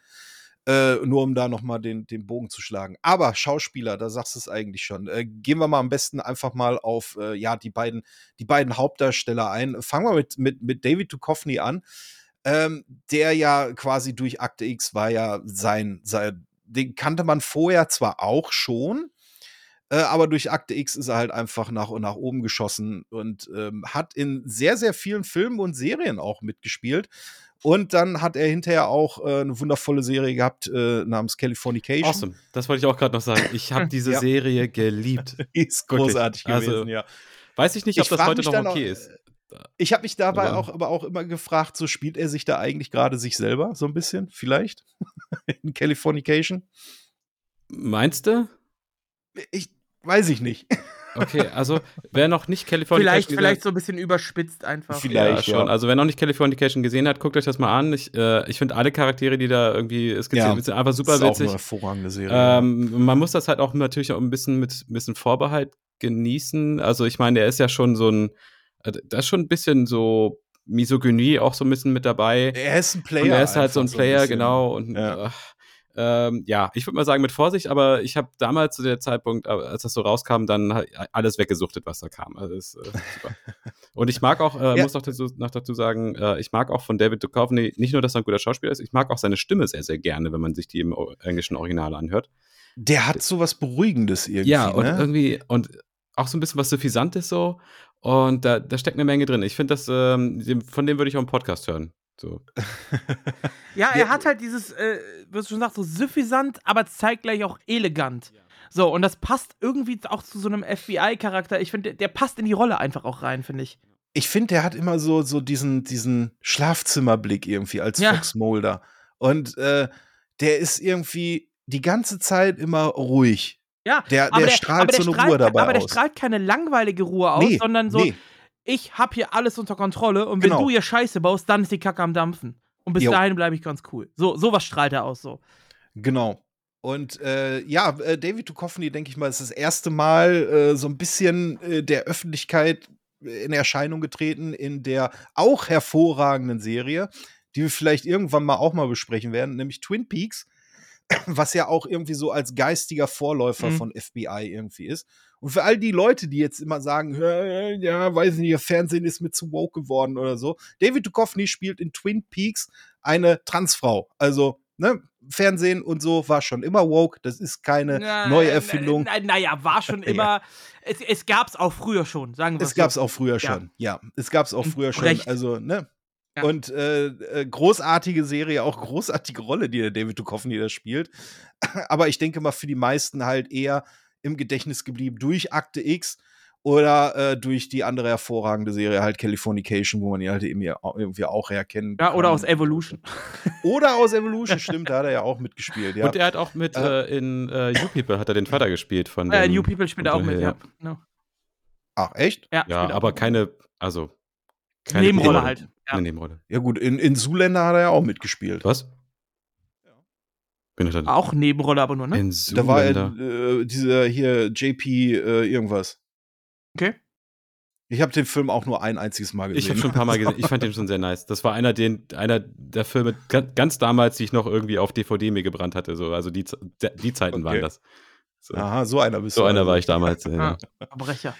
Äh, nur um da nochmal den, den Bogen zu schlagen. Aber Schauspieler, da sagst du es eigentlich schon. Äh, gehen wir mal am besten einfach mal auf äh, ja, die beiden, die beiden Hauptdarsteller ein. Fangen wir mit, mit, mit David Duchovny an. Ähm, der ja quasi durch Akte X war ja sein, sein, den kannte man vorher zwar auch schon, äh, aber durch Akte X ist er halt einfach nach, nach oben geschossen und ähm, hat in sehr, sehr vielen Filmen und Serien auch mitgespielt. Und dann hat er hinterher auch äh, eine wundervolle Serie gehabt äh, namens Californication. Awesome. Das wollte ich auch gerade noch sagen. Ich habe diese Ja. Serie geliebt. Ist Wirklich. großartig gewesen, Also, ja. Weiß ich nicht, ob Ich das heute noch okay auch, ist. Ich habe mich dabei Aber- auch aber auch immer gefragt, so spielt er sich da eigentlich gerade sich selber so ein bisschen, vielleicht? In Californication? Meinst du? Ich weiß ich nicht. Okay, also wer noch nicht California Vielleicht, vielleicht so ein bisschen überspitzt einfach. Vielleicht. ja, schon. ja. Also wer noch nicht Californication gesehen hat, guckt euch das mal an. Ich, äh, ich finde alle Charaktere, die da irgendwie skizziert Ja, sind, einfach super ist auch witzig. eine hervorragende Serie. Ähm, man muss das halt auch natürlich auch ein bisschen mit ein bisschen Vorbehalt genießen. Also ich meine, der ist ja schon so ein, äh, da ist schon ein bisschen so Misogynie auch so ein bisschen mit dabei. er ist ein Player. und er ist halt so ein Player, bisschen. genau. Und Ja. ja, ähm, ja ich würde mal sagen mit Vorsicht, aber ich habe damals zu der Zeitpunkt, äh, als das so rauskam, dann alles weggesuchtet, was da kam. Also ist äh, super. Und ich mag auch, äh, Ja. muss noch dazu, noch dazu sagen, äh, ich mag auch von David Duchovny nicht nur, dass er ein guter Schauspieler ist, ich mag auch seine Stimme sehr, sehr gerne, wenn man sich die im englischen Original anhört. Der hat so was Beruhigendes irgendwie. Ja, und ne? irgendwie, und auch so ein bisschen was Suffisantes so. Und da, da steckt eine Menge drin. Ich finde das, ähm, von dem würde ich auch einen Podcast hören. So. Ja, er hat halt dieses, äh, wirst du schon gesagt, so suffisant, aber zeitgleich auch elegant. So, und das passt irgendwie auch zu so einem FBI-Charakter. Ich finde, der, der passt in die Rolle einfach auch rein, finde ich. ich finde, der hat immer so, so diesen, diesen Schlafzimmerblick irgendwie als Ja. Fox Mulder. Und äh, der ist irgendwie die ganze Zeit immer ruhig. Ja, Der, aber der strahlt aber der so eine strahlt, Ruhe dabei Aber der aus. strahlt keine langweilige Ruhe aus, Nee, sondern so, nee. Ich hab hier alles unter Kontrolle und wenn Genau. du hier Scheiße baust, dann ist die Kacke am Dampfen. Und bis Jo. dahin bleibe ich ganz cool. So, sowas strahlt er aus so. Genau. Und äh, ja, äh, David Duchovny, denke ich mal, ist das erste Mal äh, so ein bisschen äh, der Öffentlichkeit in Erscheinung getreten in der auch hervorragenden Serie, die wir vielleicht irgendwann mal auch mal besprechen werden, nämlich Twin Peaks, was ja auch irgendwie so als geistiger Vorläufer Mhm. von FBI irgendwie ist. Und für all die Leute, die jetzt immer sagen, "Äh, ja, weiß nicht, Fernsehen ist mir zu woke geworden oder so, David Duchovny spielt in Twin Peaks eine Transfrau. Also, ne, Fernsehen und so war schon immer woke. Das ist keine Na, Neuerfindung. na- Naja, war schon Ja. immer. Es, es gab's auch früher schon, sagen wir Es gab es so. auch früher schon. Ja, es gab es auch Und früher schon. Brecht. Also, ne? Ja. Und äh, äh, großartige Serie, auch großartige Rolle, die der David Duchovny da spielt. Aber ich denke mal, für die meisten halt eher im Gedächtnis geblieben durch Akte X. Oder äh, durch die andere hervorragende Serie halt Californication, wo man ihn halt eben ja auch- irgendwie auch herkennen Ja, oder kann. aus Evolution. Oder aus Evolution, stimmt, da hat er ja auch mitgespielt. Ja. Und er hat auch mit Äh, äh, in äh, You People hat er den Vater gespielt von Äh, dem, New People spielt er auch mit, ja. Ja. Genau. Ach, echt? Ja, Ja, aber keine, also keine Nebenrolle halt. Ja. Eine Nebenrolle. Ja, gut, in, in Zoolander hat er ja auch mitgespielt. Was? Bin ich dann Auch Nebenrolle, aber nur, ne? in Da war er äh, dieser hier JP äh, irgendwas. Okay. Ich habe den Film auch nur ein einziges Mal gesehen. Ich habe schon ein paar Mal gesehen. Ich fand den schon sehr nice. Das war einer, den, einer der Filme ganz, damals, die ich noch irgendwie auf DVD mir gebrannt hatte. So. Also die, die Zeiten Okay. waren das. So, Aha, so einer bist so du. einer also. war ich damals. Ah, Verbrecher. Ja,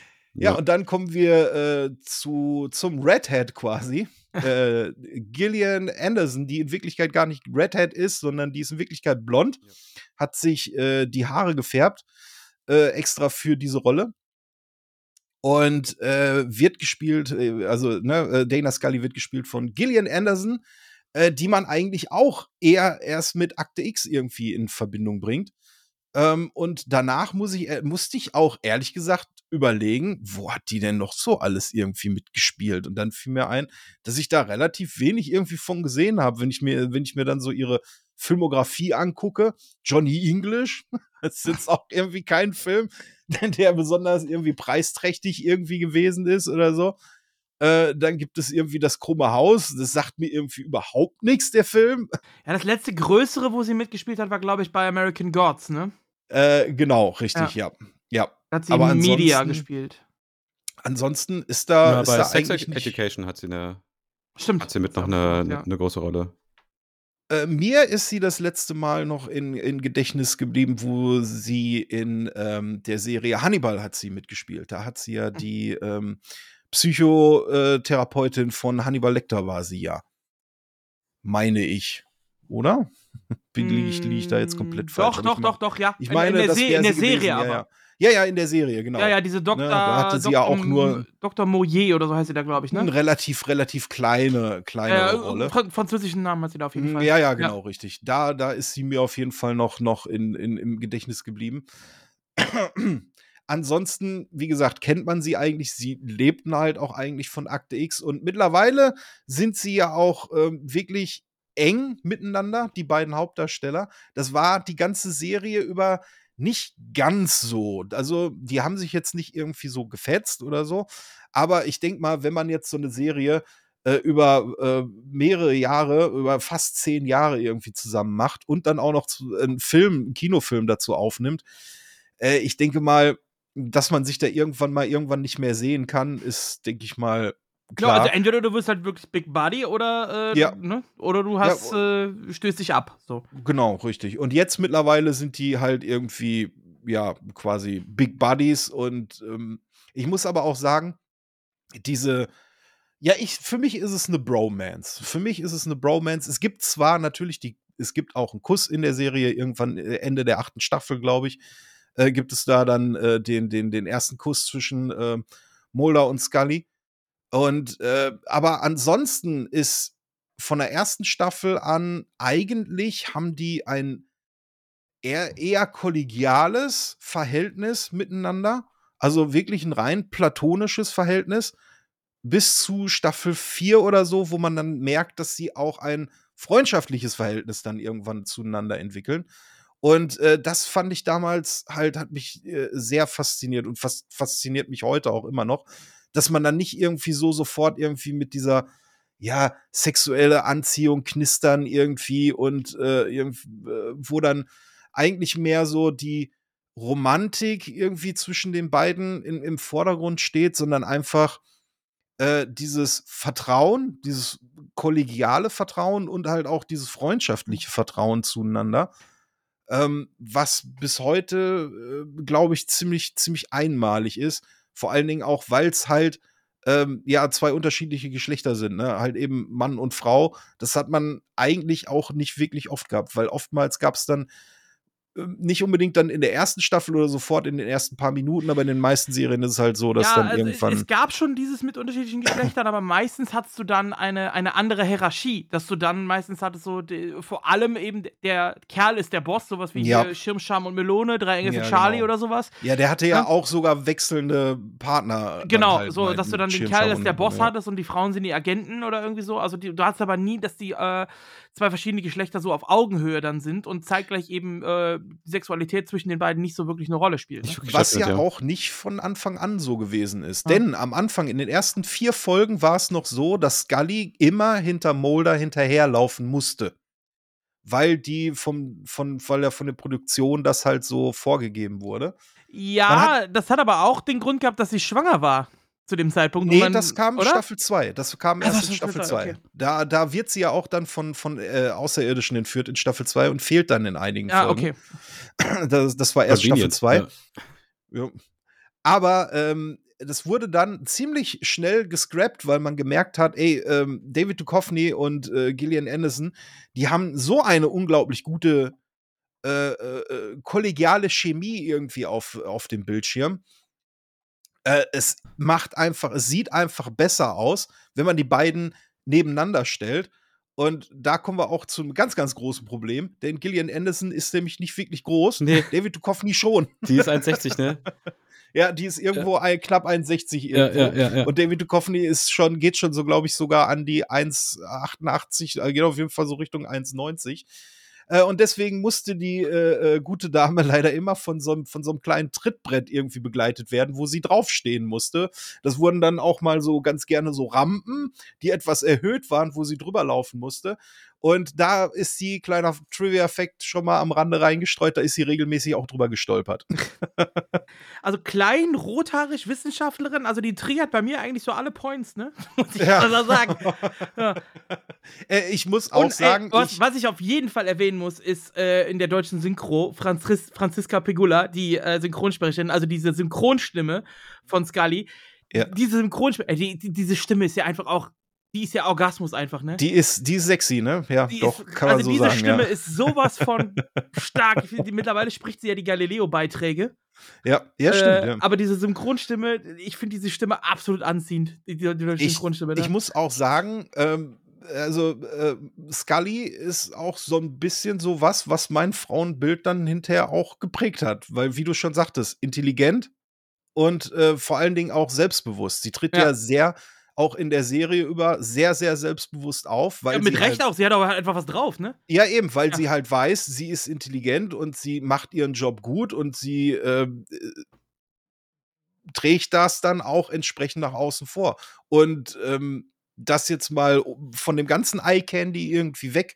und dann kommen wir äh, zu, zum Redhead quasi. äh, Gillian Anderson, die in Wirklichkeit gar nicht Redhead ist, sondern die ist in Wirklichkeit blond, hat sich äh, die Haare gefärbt, äh, extra für diese Rolle. Und äh, wird gespielt, äh, also ne, Dana Scully wird gespielt von Gillian Anderson, die man eigentlich auch eher erst mit Akte X irgendwie in Verbindung bringt. Ähm, und danach muss ich, musste ich auch ehrlich gesagt überlegen, wo hat die denn noch so alles irgendwie mitgespielt? Und dann fiel mir ein, dass ich da relativ wenig irgendwie von gesehen habe, wenn ich mir, wenn ich mir dann so ihre Filmografie angucke. Johnny English, das ist jetzt auch irgendwie kein Film, der besonders irgendwie preisträchtig irgendwie gewesen ist oder so. Äh, dann gibt es irgendwie das krumme Haus. Das sagt mir irgendwie überhaupt nichts, der Film. Ja, das letzte größere, wo sie mitgespielt hat, war, glaube ich, bei American Gods, ne? Äh, genau, richtig, ja. ja. Da hat sie Aber in Media gespielt. Ansonsten ist da, ja, ist bei da Sex nicht, Education hat sie, eine, Stimmt. hat sie mit noch eine, ich eine, große Rolle. Äh, mir ist sie das letzte Mal noch in, in Gedächtnis geblieben, wo sie in ähm, der Serie Hannibal hat sie mitgespielt. Da hat sie ja die ähm, Psychotherapeutin von Hannibal Lecter war sie ja. Meine ich. Oder? Bin, liege ich, lieg ich da jetzt komplett Mm, falsch? Doch, Aber doch, doch, doch, ja. Ich In- meine, in der, das Se in der sie gewesen, Serie ja, aber. Ja. Ja, ja, in der Serie, genau. Ja, ja, diese Dr. da hatte sie ja auch nur- Dr. Moyer oder so heißt sie da, glaube ich, Eine ne? relativ, relativ kleine, kleine Ja, Rolle. Fran französischen Namen hat sie da auf jeden Mm, Fall. Ja, ja, genau, richtig. Da, da ist sie mir auf jeden Fall noch, noch in, in, im Gedächtnis geblieben. Ansonsten, wie gesagt, kennt man sie eigentlich. Sie lebten halt auch eigentlich von Akte X und mittlerweile sind sie ja auch ähm, wirklich eng miteinander, die beiden Hauptdarsteller. Das war die ganze Serie über nicht ganz so. Also, die haben sich jetzt nicht irgendwie so gefetzt oder so. Aber ich denke mal, wenn man jetzt so eine Serie äh, über äh, mehrere Jahre, über fast zehn Jahre irgendwie zusammen macht und dann auch noch zu, einen Film, einen Kinofilm dazu aufnimmt. Äh, ich denke mal, dass man sich da irgendwann mal irgendwann nicht mehr sehen kann, ist, denke ich mal, Ja, klar. also entweder du wirst halt wirklich Big Buddy oder, äh, Ja. ne? oder du hast, äh, stößt dich ab. So. Genau, richtig. Und jetzt mittlerweile sind die halt irgendwie, ja, quasi Big Buddies. Und ähm, ich muss aber auch sagen, diese, ja, ich, für mich ist es eine Bromance. Für mich ist es eine Bromance. Es gibt zwar natürlich die, es gibt auch einen Kuss in der Serie, irgendwann äh, Ende der achten Staffel, glaube ich, äh, gibt es da dann äh, den, den, den ersten Kuss zwischen äh, Mulder und Scully. Und äh, aber ansonsten ist von der ersten Staffel an eigentlich haben die ein eher, eher kollegiales Verhältnis miteinander. Also wirklich ein rein platonisches Verhältnis. Bis zu Staffel 4 oder so, wo man dann merkt, dass sie auch ein freundschaftliches Verhältnis dann irgendwann zueinander entwickeln. Und äh, das fand ich damals halt, hat mich äh, sehr fasziniert und fas fasziniert mich heute auch immer noch, dass man dann nicht irgendwie so sofort irgendwie mit dieser, ja, sexuelle Anziehung knistern irgendwie und äh, irgendwie, äh, wo dann eigentlich mehr so die Romantik irgendwie zwischen den beiden in, im Vordergrund steht, sondern einfach äh, dieses Vertrauen, dieses kollegiale Vertrauen und halt auch dieses freundschaftliche Vertrauen zueinander, ähm, was bis heute, äh, glaube ich, ziemlich, ziemlich einmalig ist. Vor allen Dingen auch, weil es halt ähm, ja zwei unterschiedliche Geschlechter sind, ne? Halt eben Mann und Frau. Das hat man eigentlich auch nicht wirklich oft gehabt, weil oftmals gab es dann nicht unbedingt dann in der ersten Staffel oder sofort in den ersten paar Minuten, aber in den meisten Serien ist es halt so, dass ja, dann also irgendwann. Es, gab schon dieses mit unterschiedlichen Geschlechtern, aber meistens hattest du dann eine, eine andere Hierarchie, dass du dann meistens hattest so, die, vor allem eben der Kerl ist der Boss, sowas wie Ja. hier Schirmscham und Melone, drei Engel Ja, für Charlie genau. oder sowas. ja, der hatte ja Ja. auch sogar wechselnde Partner. Genau, halt so, dass du dann den Kerl und- der Boss hattest und die Frauen sind die Agenten oder irgendwie so. Also die, du hast aber nie, dass die äh, zwei verschiedene Geschlechter so auf Augenhöhe dann sind und zeitgleich eben äh, die Sexualität zwischen den beiden nicht so wirklich eine Rolle spielt. Ne? Was stattfindet, ja auch nicht von Anfang an so gewesen ist. Ja. Denn am Anfang, in den ersten vier Folgen, war es noch so, dass Scully immer hinter Mulder hinterherlaufen musste. Weil die vom, von, weil ja von der Produktion das halt so vorgegeben wurde. Ja, das hat aber auch den Grund gehabt, dass sie schwanger war zu dem Zeitpunkt. Nee, man- das kam in oder? Staffel 2. Das kam erst das in Staffel Staffel 2. zwei, okay. Da, da wird sie ja auch dann von, von äh, Außerirdischen entführt in Staffel 2 und fehlt dann in einigen Ja, Folgen. okay. Das, das war erst Staffel Convenient, 2. ja. Ja. Aber ähm, das wurde dann ziemlich schnell gescrapped, weil man gemerkt hat, ey, ähm, David Duchovny und äh, Gillian Anderson, die haben so eine unglaublich gute äh, äh, äh, kollegiale Chemie irgendwie auf, auf dem Bildschirm. Äh, es macht einfach, es sieht einfach besser aus, wenn man die beiden nebeneinander stellt. Und da kommen wir auch zu einem ganz, ganz großen Problem, denn Gillian Anderson ist nämlich nicht wirklich groß. Nee, David Duchovny schon. die ist 1,60, ne? Ja, die ist irgendwo ein, knapp 1,60 Ja, irgendwo. ja, ja, ja. Und David Duchovny ist schon, geht schon so, glaube ich, sogar an die 1,88, also geht auf jeden Fall so Richtung 1,90. Äh, und deswegen musste die äh, äh, gute Dame leider immer von so, einem- von so einem kleinen Trittbrett irgendwie begleitet werden, wo sie draufstehen musste. Das wurden dann auch mal so ganz gerne so Rampen, die etwas erhöht waren, wo sie drüber laufen musste. Und da ist sie, kleiner Trivia-Fact, schon mal am Rande reingestreut, da ist sie regelmäßig auch drüber gestolpert. Also klein, rothaarig, Wissenschaftlerin, also die triggert bei mir eigentlich so alle Points, ne? Muss ich Ja. ja. sagen. Ja. Äh, ich muss auch Und sagen, ey, was, ich, was ich auf jeden Fall erwähnen muss, ist äh, in der deutschen Synchro Franzis Franziska Pegula, die äh, Synchronsprecherin, also diese Synchronstimme von Scully. Ja. Diese Synchronstimme, äh, die, die, diese Stimme ist ja einfach auch, die ist ja Orgasmus einfach, ne? Die ist, die ist sexy, ne? Ja, Die doch, ist, kann man also so diese sagen. Stimme ja. ist sowas von stark. Die, mittlerweile spricht sie ja die Galileo-Beiträge. ja, ja, stimmt. äh, ja. Aber diese Synchronstimme, ich finde diese Stimme absolut anziehend. Die, die, die Ich, Synchronstimme. ich ne? muss auch sagen, ähm, also äh, Scully ist auch so ein bisschen so was, was mein Frauenbild dann hinterher auch geprägt hat. Weil, wie du schon sagtest, intelligent und äh, vor allen Dingen auch selbstbewusst. Sie tritt ja, Ja. sehr, auch in der Serie über, sehr, sehr selbstbewusst auf. Weil ja, mit Recht halt, auch, sie hat aber halt einfach was drauf, ne? Ja, eben, weil Ja. sie halt weiß, sie ist intelligent und sie macht ihren Job gut und sie ähm, äh, trägt das dann auch entsprechend nach außen vor. Und ähm, das jetzt mal von dem ganzen Eye Candy irgendwie weg,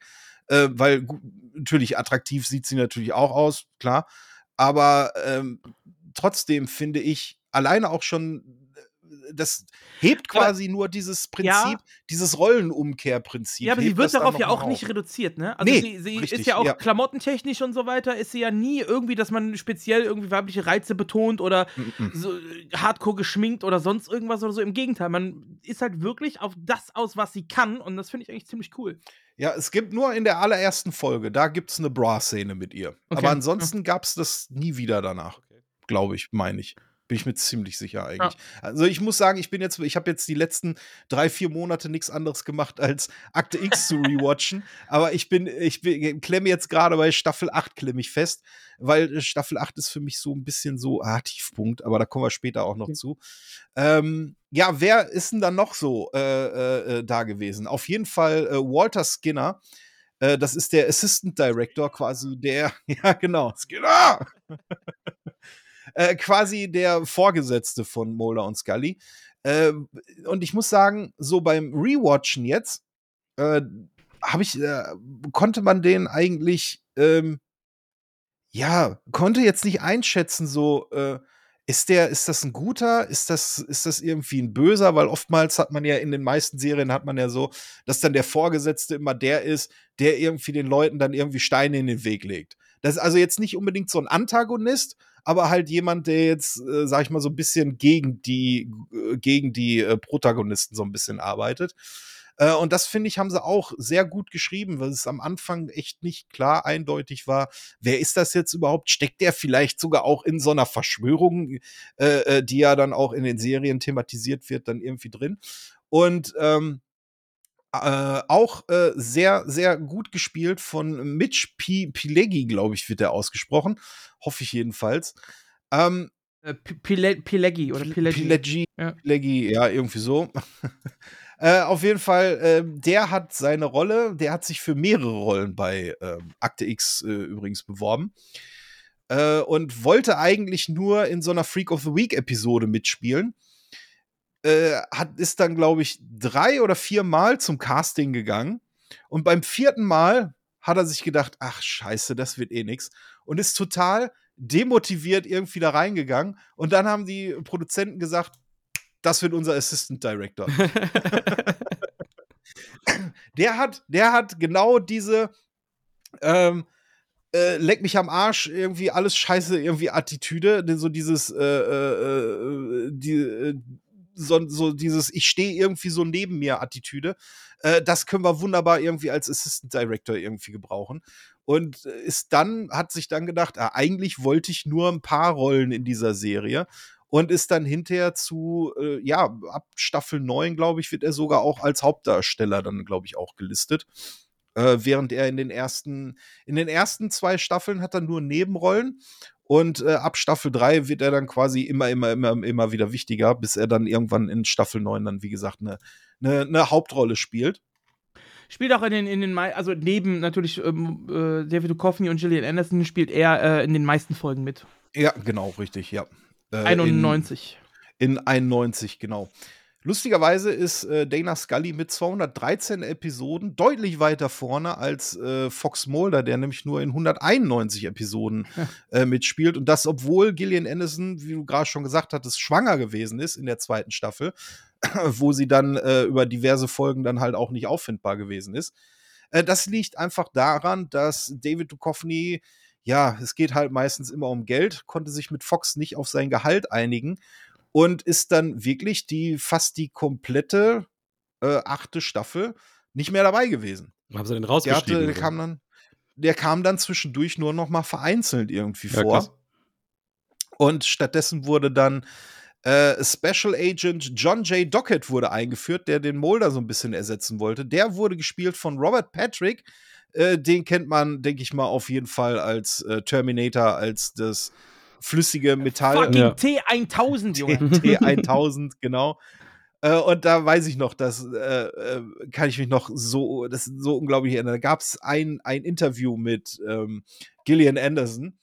äh, weil natürlich attraktiv sieht sie natürlich auch aus, klar. Aber ähm, trotzdem finde ich alleine auch schon, das hebt Aber- quasi nur dieses Prinzip, Ja. dieses Rollenumkehrprinzip. Ja, aber sie wird darauf ja auch mal nicht auf. reduziert, ne? Also Nee, sie, sie richtig, ist ja auch ja. klamottentechnisch und so weiter, ist sie ja nie irgendwie, dass man speziell irgendwie weibliche Reize betont oder so äh, hardcore geschminkt oder sonst irgendwas oder so. Im Gegenteil, man ist halt wirklich auf das aus, was sie kann und das finde ich eigentlich ziemlich cool. Ja, es gibt nur in der allerersten Folge, da gibt es eine Bra-Szene mit ihr. Okay. Aber ansonsten gab es das nie wieder danach, glaube ich, meine ich. Bin ich mir ziemlich sicher eigentlich. Also ich muss sagen, ich bin jetzt, ich habe jetzt die letzten drei, vier Monate nichts anderes gemacht, als Akte X zu rewatchen. Aber ich bin, ich bin, klemme jetzt gerade bei Staffel 8 klemme ich fest, weil Staffel 8 ist für mich so ein bisschen so, ah, Tiefpunkt, aber da kommen wir später auch noch Okay. zu. Ähm, ja, wer ist denn dann noch so äh, äh, äh, da gewesen? Auf jeden Fall äh, Walter Skinner. Äh, das ist der Assistant Director, quasi der, ja genau, Skinner! äh, quasi der Vorgesetzte von Mulder und Scully. Äh, und ich muss sagen, so beim Rewatchen jetzt, äh, habe ich, äh, konnte man den eigentlich, ähm, ja, konnte jetzt nicht einschätzen, so, äh, ist der, ist das ein guter? Ist das, ist das irgendwie ein böser? Weil oftmals hat man ja in den meisten Serien hat man ja so, dass dann der Vorgesetzte immer der ist, der irgendwie den Leuten dann irgendwie Steine in den Weg legt. Das ist also jetzt nicht unbedingt so ein Antagonist, aber halt jemand, der jetzt, äh, sag ich mal, so ein bisschen gegen die, äh, gegen die äh, Protagonisten so ein bisschen arbeitet. Äh, und das finde ich, haben sie auch sehr gut geschrieben, weil es am Anfang echt nicht klar eindeutig war, wer ist das jetzt überhaupt? Steckt der vielleicht sogar auch in so einer Verschwörung, äh, äh, die ja dann auch in den Serien thematisiert wird, dann irgendwie drin? Und ähm, äh, auch äh, sehr, sehr gut gespielt von Mitch P Pileggi, glaube ich, wird der ausgesprochen. Hoffe ich jedenfalls. Ähm, Äh, Pile Pileggi oder Pileggi. Pileggi, Ja. Pileggi, ja, irgendwie so. äh, auf jeden Fall, äh, der hat seine Rolle, der hat sich für mehrere Rollen bei ähm, Akte X äh, übrigens beworben. Äh, und wollte eigentlich nur in so einer Freak of the Week Episode mitspielen. Äh, hat, ist dann, glaube ich, drei oder vier Mal zum Casting gegangen. Und beim vierten Mal hat er sich gedacht, ach scheiße, das wird eh nix. Und ist total demotiviert irgendwie da reingegangen. Und dann haben die Produzenten gesagt, das wird unser Assistant Director. der hat, der hat genau diese ähm, äh, leck mich am Arsch, irgendwie alles scheiße, irgendwie Attitüde, denn so dieses, äh, äh, äh, die, äh, so, so dieses Ich stehe irgendwie so neben mir Attitüde. Äh, das können wir wunderbar irgendwie als Assistant Director irgendwie gebrauchen. Und äh, ist dann, hat sich dann gedacht, ah, eigentlich wollte ich nur ein paar Rollen in dieser Serie. Und ist dann hinterher zu, äh, ja, ab Staffel 9, glaube ich, wird er sogar auch als Hauptdarsteller dann, glaube ich, auch gelistet. Äh, während er in den ersten, in den ersten zwei Staffeln hat er nur Nebenrollen. Und äh, ab Staffel 3 wird er dann quasi immer, immer, immer, immer wieder wichtiger, bis er dann irgendwann in Staffel 9 dann, wie gesagt, eine ne, ne Hauptrolle spielt. Spielt auch in den, in den also neben natürlich ähm, äh, David Duchovny und Gillian Anderson spielt er äh, in den meisten Folgen mit. Ja, genau, richtig, ja. Äh, 91. In, in 91, genau. Lustigerweise ist äh, Dana Scully mit 213 Episoden deutlich weiter vorne als äh, Fox Mulder, der nämlich nur in 191 Episoden äh, mitspielt. Und das, obwohl Gillian Anderson, wie du gerade schon gesagt hattest, schwanger gewesen ist in der zweiten Staffel, wo sie dann äh, über diverse Folgen dann halt auch nicht auffindbar gewesen ist. Äh, das liegt einfach daran, dass David Duchovny, ja, es geht halt meistens immer um Geld, konnte sich mit Fox nicht auf sein Gehalt einigen und ist dann wirklich die fast die komplette äh, achte Staffel nicht mehr dabei gewesen. Haben sie den Der, rausgeschrieben? hatte, der, oder? kam dann, der kam dann zwischendurch nur noch mal vereinzelt irgendwie Ja, vor. krass. Und stattdessen wurde dann äh, Special Agent John J. Dockett wurde eingeführt, der den Mulder so ein bisschen ersetzen wollte. Der wurde gespielt von Robert Patrick. Äh, den kennt man, denke ich mal, auf jeden Fall als äh, Terminator, als das flüssige Metall. Fucking Ja. T1000, Junge. T1000, genau. Äh, und da weiß ich noch, das äh, äh, kann ich mich noch so, das ist so unglaublich erinnern. Da gab es ein, ein Interview mit ähm, Gillian Anderson.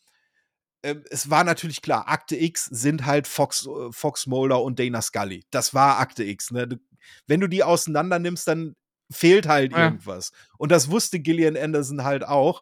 Ähm, es war natürlich klar, Akte X sind halt Fox, äh, Fox Mulder und Dana Scully. Das war Akte X. Ne? Du, wenn du die auseinander nimmst, dann fehlt halt Ja. irgendwas. Und das wusste Gillian Anderson halt auch.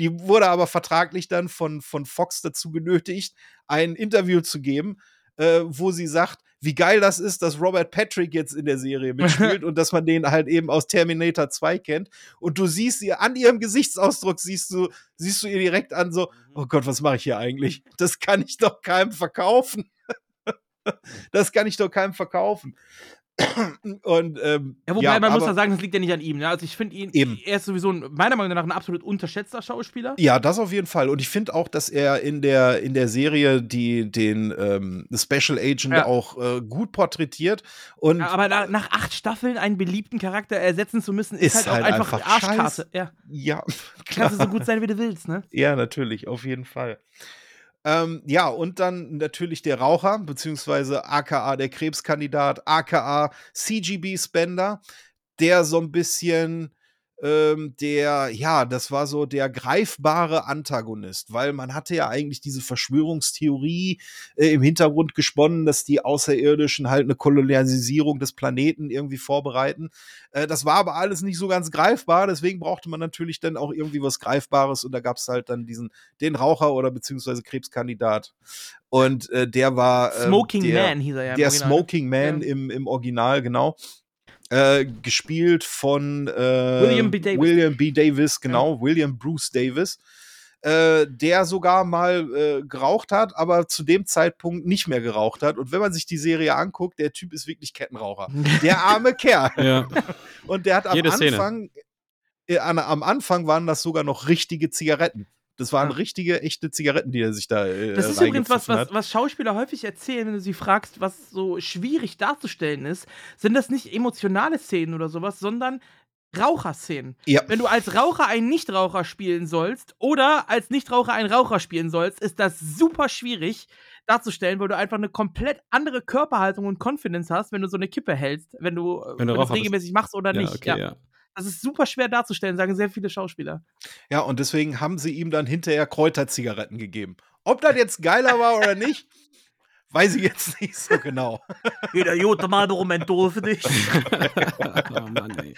Die wurde aber vertraglich dann von, von Fox dazu genötigt, ein Interview zu geben, äh, wo sie sagt, wie geil das ist, dass Robert Patrick jetzt in der Serie mitspielt und dass man den halt eben aus Terminator 2 kennt. Und du siehst ihr an ihrem Gesichtsausdruck, siehst du, siehst du ihr direkt an, so, oh Gott, was mache ich hier eigentlich? Das kann ich doch keinem verkaufen. das kann ich doch keinem verkaufen. Und ähm, Ja, wobei man muss ja sagen, das liegt ja nicht an ihm. Ne? Also ich finde ihn, Eben. er ist sowieso ein, meiner Meinung nach ein absolut unterschätzter Schauspieler. Ja, das auf jeden Fall. Und ich finde auch, dass er in der, in der Serie die, den ähm, Special Agent Ja. auch äh, gut porträtiert. Und Ja, aber nach, nach acht Staffeln einen beliebten Charakter ersetzen zu müssen, ist, Ist halt, halt auch einfach, einfach Arschkarte. scheiße. Ja, ja, kannst du so gut sein, wie du willst, ne? Ja, natürlich, auf jeden Fall. Ähm, ja, und dann natürlich der Raucher, beziehungsweise aka der Krebskandidat, aka CGB Spender, der so ein bisschen ähm, der, ja, das war so der greifbare Antagonist, weil man hatte ja eigentlich diese Verschwörungstheorie äh, im Hintergrund gesponnen, dass die Außerirdischen halt eine Kolonialisierung des Planeten irgendwie vorbereiten. Äh, das war aber alles nicht so ganz greifbar, deswegen brauchte man natürlich dann auch irgendwie was Greifbares und da gab es halt dann diesen, den Raucher oder beziehungsweise Krebskandidat. Und äh, der war ähm, Smoking der, Man hieß er ja. der Original. Smoking Man Ja. im, im Original, genau. Äh, gespielt von äh, William B. Davis. William B. Davis, genau, William Bruce Davis. äh, der sogar mal äh, geraucht hat, aber zu dem Zeitpunkt nicht mehr geraucht hat. Und wenn man sich die Serie anguckt, der Typ ist wirklich Kettenraucher. Der arme Kerl. Ja. Und der hat am Jede. Anfang, äh, an, am Anfang waren das sogar noch richtige Zigaretten. Das waren Ah. richtige, echte Zigaretten, die er sich da äh, Das ist übrigens was, was, was Schauspieler häufig erzählen, wenn du sie fragst, was so schwierig darzustellen ist. Sind das nicht emotionale Szenen oder sowas, sondern Raucherszenen. Ja. Wenn du als Raucher einen Nichtraucher spielen sollst oder als Nichtraucher einen Raucher spielen sollst, ist das super schwierig darzustellen, weil du einfach eine komplett andere Körperhaltung und Confidence hast, wenn du so eine Kippe hältst, wenn du, äh, Wenn du du das Raucher bist. regelmäßig machst oder ja, nicht. okay, ja. ja. Das ist super schwer darzustellen, sagen sehr viele Schauspieler. Ja, und deswegen haben sie ihm dann hinterher Kräuterzigaretten gegeben. Ob das jetzt geiler war oder nicht, weiß ich jetzt nicht so genau. Jeder Jute mal Menthol für dich. oh Mann, ey.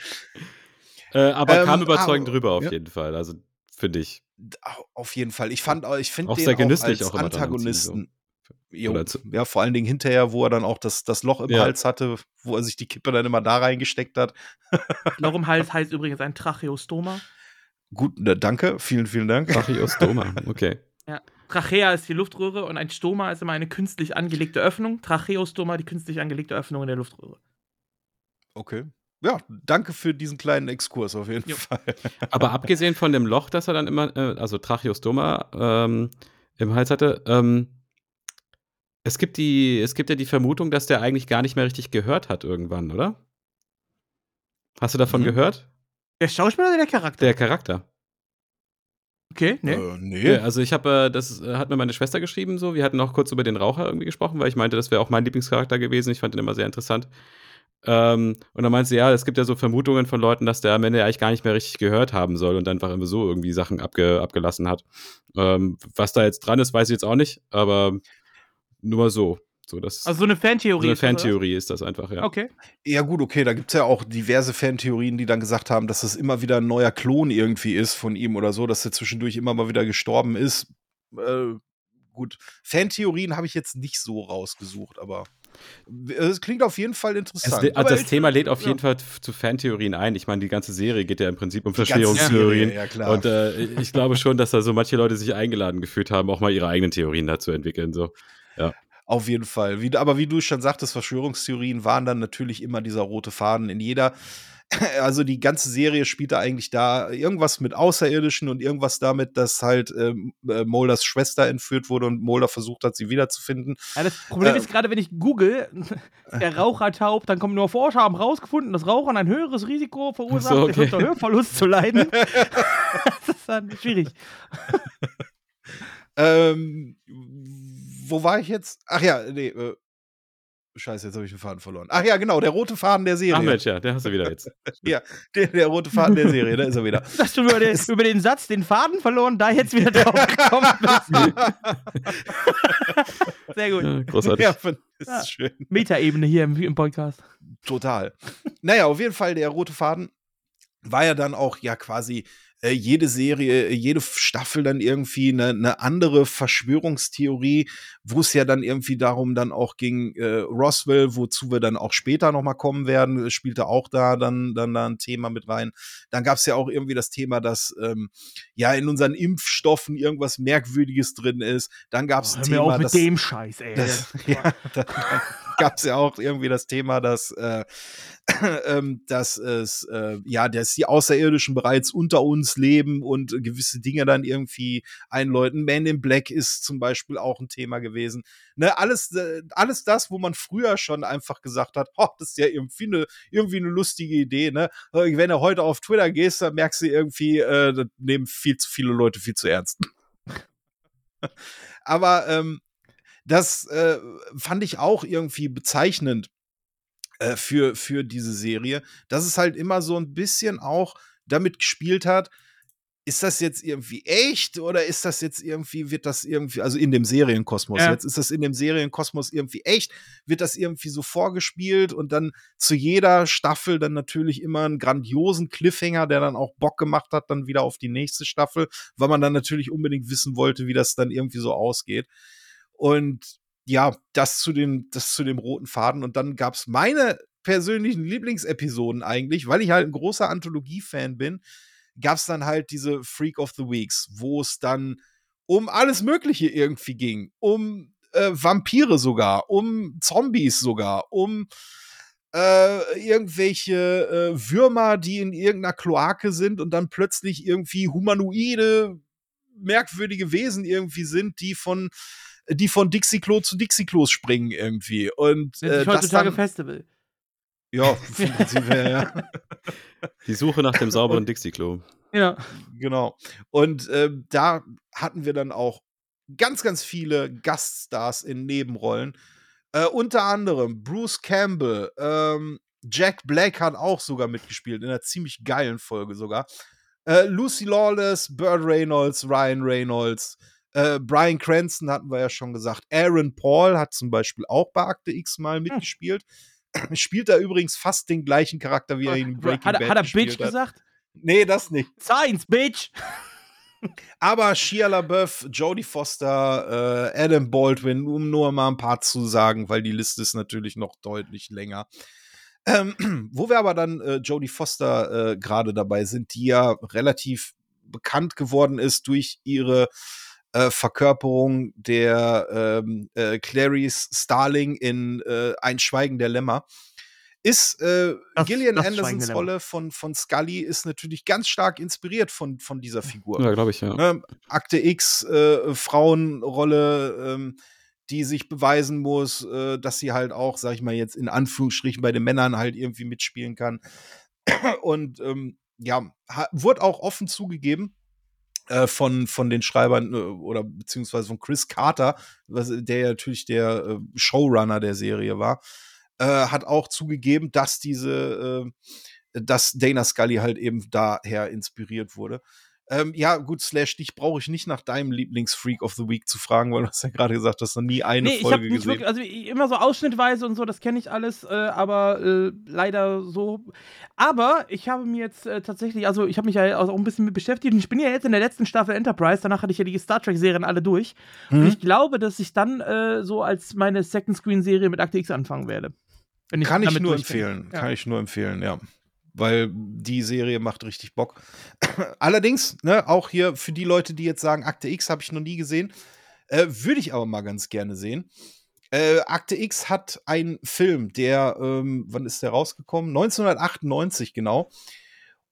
Äh, aber Ähm, kam überzeugend aber- drüber auf ja. jeden Fall. Also finde ich. Au- Auf jeden Fall. Ich fand, ich finde Auch den sehr genüsslich auch auch als Ziehen, Antagonisten. Jo, zu- ja, vor allen Dingen hinterher, wo er dann auch das, das Loch im Ja. Hals hatte, wo er sich die Kippe dann immer da reingesteckt hat. Loch im Hals heißt übrigens ein Tracheostoma. Gut, danke, vielen, vielen Dank. Tracheostoma. Okay. Trachea ist die Luftröhre und ein Stoma ist immer eine künstlich angelegte Öffnung. Tracheostoma, die künstlich angelegte Öffnung in der Luftröhre. Okay. Ja, danke für diesen kleinen Exkurs auf jeden Jo. Fall. Aber abgesehen von dem Loch, das er dann immer, äh, also Tracheostoma ähm, im Hals hatte, ähm, es gibt die, es gibt ja die Vermutung, dass der eigentlich gar nicht mehr richtig gehört hat irgendwann, oder? Hast du davon Mhm. gehört? Der Schauspieler oder der Charakter? Der Charakter. okay, ne? Äh, nee. Ja, also ich habe, äh, das äh, hat mir meine Schwester geschrieben, so. Wir hatten auch kurz über den Raucher irgendwie gesprochen, weil ich meinte, das wäre auch mein Lieblingscharakter gewesen. Ich fand den immer sehr interessant. Ähm, und dann meinte sie, ja, es gibt ja so Vermutungen von Leuten, dass der am Ende eigentlich gar nicht mehr richtig gehört haben soll und einfach immer so irgendwie Sachen abge abgelassen hat. Ähm, was da jetzt dran ist, weiß ich jetzt auch nicht, aber nur mal so. So, das Also so eine so Fantheorie. eine ist das, oder? Fantheorie ist das einfach, ja. Okay. Ja, gut, okay, da gibt es ja auch diverse Fantheorien, die dann gesagt haben, dass das immer wieder ein neuer Klon irgendwie ist von ihm oder so, dass er zwischendurch immer mal wieder gestorben ist. Äh, gut, Fantheorien habe ich jetzt nicht so rausgesucht, aber es klingt auf jeden Fall Es, interessant. also Aber das Thema lädt auf ja. jeden Fall zu Fantheorien ein. Ich meine, die ganze Serie geht ja im Prinzip um Verschwörungstheorien. Ja, klar. Und äh, ich glaube schon, dass da so manche Leute sich eingeladen gefühlt haben, auch mal ihre eigenen Theorien dazu entwickeln. So. Auf jeden Fall. Wie, aber wie du schon sagtest, Verschwörungstheorien waren dann natürlich immer dieser rote Faden in jeder. Also die ganze Serie spielte eigentlich da irgendwas mit Außerirdischen und irgendwas damit, dass halt ähm, äh, Mulders Schwester entführt wurde und Mulder versucht hat, sie wiederzufinden. Ja, das Problem Äh, ist gerade, wenn ich google, der Raucher taub, dann kommen nur Forscher haben rausgefunden, dass Rauchern ein höheres Risiko verursacht, Ach so, okay. unter Hörverlust zu leiden. das ist dann schwierig. Ähm, wo war ich jetzt? Ach ja, nee, äh, Scheiße, jetzt habe ich den Faden verloren. Ach ja, genau, der rote Faden der Serie. Ach Mensch, ja, der hast du wieder jetzt. Der, der rote Faden der Serie, da ist er wieder. Dass du über den, über den Satz den Faden verloren, da jetzt wieder drauf gekommen bist. Sehr gut. Ja, großartig. ja, das ist Ja. schön. Metaebene hier im, im Podcast. Total. Naja, auf jeden Fall, der rote Faden war ja dann auch ja quasi äh, jede Serie, äh, jede Staffel dann irgendwie eine, eine andere Verschwörungstheorie, wo es ja dann irgendwie darum dann auch ging, äh, Roswell, wozu wir dann auch später nochmal kommen werden, spielte auch da dann, dann da ein Thema mit rein. Dann gab es ja auch irgendwie das Thema, dass ähm, ja in unseren Impfstoffen irgendwas Merkwürdiges drin ist. Dann gab es Oh, ein Thema, auf mit dass, dem Scheiß, ey. das, ja, dann gab es ja auch irgendwie das Thema, dass, äh, ähm, dass es, äh, ja, dass die Außerirdischen bereits unter uns leben und gewisse Dinge dann irgendwie einläuten. Man in Black ist zum Beispiel auch ein Thema gewesen. Ne, alles, äh, alles das, wo man früher schon einfach gesagt hat, oh, das ist ja irgendwie eine, irgendwie eine lustige Idee, ne? Äh, Wenn du heute auf Twitter gehst, dann merkst du irgendwie, äh, das nehmen viel zu viele Leute viel zu ernst. Aber ähm, das äh, fand ich auch irgendwie bezeichnend äh, für, für diese Serie, dass es halt immer so ein bisschen auch damit gespielt hat, ist das jetzt irgendwie echt oder ist das jetzt irgendwie, wird das irgendwie, also in dem Serienkosmos Ja. jetzt, ist das in dem Serienkosmos irgendwie echt? Wird das irgendwie so vorgespielt und dann zu jeder Staffel dann natürlich immer einen grandiosen Cliffhanger, der dann auch Bock gemacht hat, dann wieder auf die nächste Staffel, weil man dann natürlich unbedingt wissen wollte, wie das dann irgendwie so ausgeht. Und ja, das zu dem, das zu dem roten Faden. Und dann gab's meine persönlichen Lieblingsepisoden eigentlich, weil ich halt ein großer Anthologie-Fan bin, gab es dann halt diese Freak of the Weeks, wo es dann um alles Mögliche irgendwie ging. Um äh, Vampire sogar, um Zombies sogar, um äh, irgendwelche äh, Würmer, die in irgendeiner Kloake sind und dann plötzlich irgendwie humanoide, merkwürdige Wesen irgendwie sind, die von die von Dixie-Klo zu Dixie-Klos springen irgendwie. Und äh, heutzutage dann, Festival. ja, Prinzip her, ja. Die Suche nach dem sauberen Dixie-Klo. Ja. Genau. Und ähm, da hatten wir dann auch ganz, ganz viele Gaststars in Nebenrollen. Äh, unter anderem Bruce Campbell, ähm, Jack Black hat auch sogar mitgespielt, in einer ziemlich geilen Folge sogar. Äh, Lucy Lawless, Burt Reynolds, Ryan Reynolds, äh, Brian Cranston hatten wir ja schon gesagt. Aaron Paul hat zum Beispiel auch bei Akte X mal mitgespielt. Spielt da übrigens fast den gleichen Charakter, wie er ihn in Breaking Hat, Bad er- hat er Bitch hat. gesagt? Nee, das nicht. Science, Bitch! Aber Shia LaBeouf, Jodie Foster, äh, Adam Baldwin, um nur mal ein paar zu sagen, weil die Liste ist natürlich noch deutlich länger. Ähm, wo wir aber dann äh, Jodie Foster äh, gerade dabei sind, die ja relativ bekannt geworden ist durch ihre äh, Verkörperung der ähm, äh, Clarice Starling in äh, Ein Schweigen der Lämmer. Ist äh, Das- Gillian das Andersons. Rolle von, von Scully ist natürlich ganz stark inspiriert von, von dieser Figur. Ja, glaube ich, ja. Ne, Akte X, äh, Frauenrolle, ähm, die sich beweisen muss, äh, dass sie halt auch, sag ich mal jetzt in Anführungsstrichen, bei den Männern halt irgendwie mitspielen kann. Und ähm, ja, wurde auch offen zugegeben äh, von, von den Schreibern äh, oder beziehungsweise von Chris Carter, was, der ja natürlich der äh, Showrunner der Serie war, äh, hat auch zugegeben, dass diese, äh, dass Dana Scully halt eben daher inspiriert wurde. Ähm, ja, gut, Slash, dich brauche ich nicht nach deinem Lieblingsfreak of the Week zu fragen, weil du hast ja gerade gesagt, dass du nie eine Nee, ich Folge habe nicht gesehen wirklich, also ich- immer so ausschnittweise und so, das kenne ich alles, äh, aber äh, leider so. Aber ich habe mir jetzt äh, tatsächlich, also ich habe mich ja auch ein bisschen mit beschäftigt und ich bin ja jetzt in der letzten Staffel Enterprise, danach hatte ich ja die Star Trek-Serien alle durch. Mhm. Und ich glaube, dass ich dann äh, so als meine Second-Screen-Serie mit Akte X anfangen werde. Wenn Kann ich nur empfehlen. Ja. Kann ich nur empfehlen, ja. Weil die Serie macht richtig Bock. Allerdings, ne, auch hier für die Leute, die jetzt sagen, Akte X habe ich noch nie gesehen, äh, würde ich aber mal ganz gerne sehen. Äh, Akte X hat einen Film, der, ähm, wann ist der rausgekommen? 1998 genau.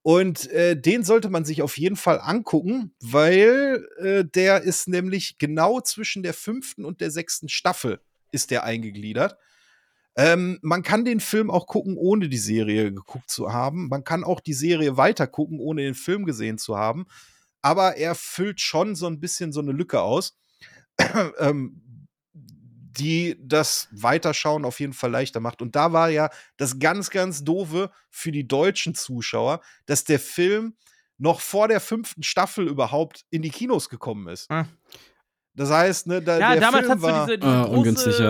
Und äh, den sollte man sich auf jeden Fall angucken, weil äh, der ist nämlich genau zwischen der fünften und der sechsten Staffel ist der eingegliedert. Ähm, man kann den Film auch gucken, ohne die Serie geguckt zu haben. Man kann auch die Serie weiter gucken, ohne den Film gesehen zu haben. Aber er füllt schon so ein bisschen so eine Lücke aus, ähm, die das Weiterschauen auf jeden Fall leichter macht. Und da war ja das ganz, ganz doofe für die deutschen Zuschauer, dass der Film noch vor der fünften Staffel überhaupt in die Kinos gekommen ist. Ah. Das heißt, ne, da, Ja, der damals Film hast du war, diese, diese Ah, große, ungünstig,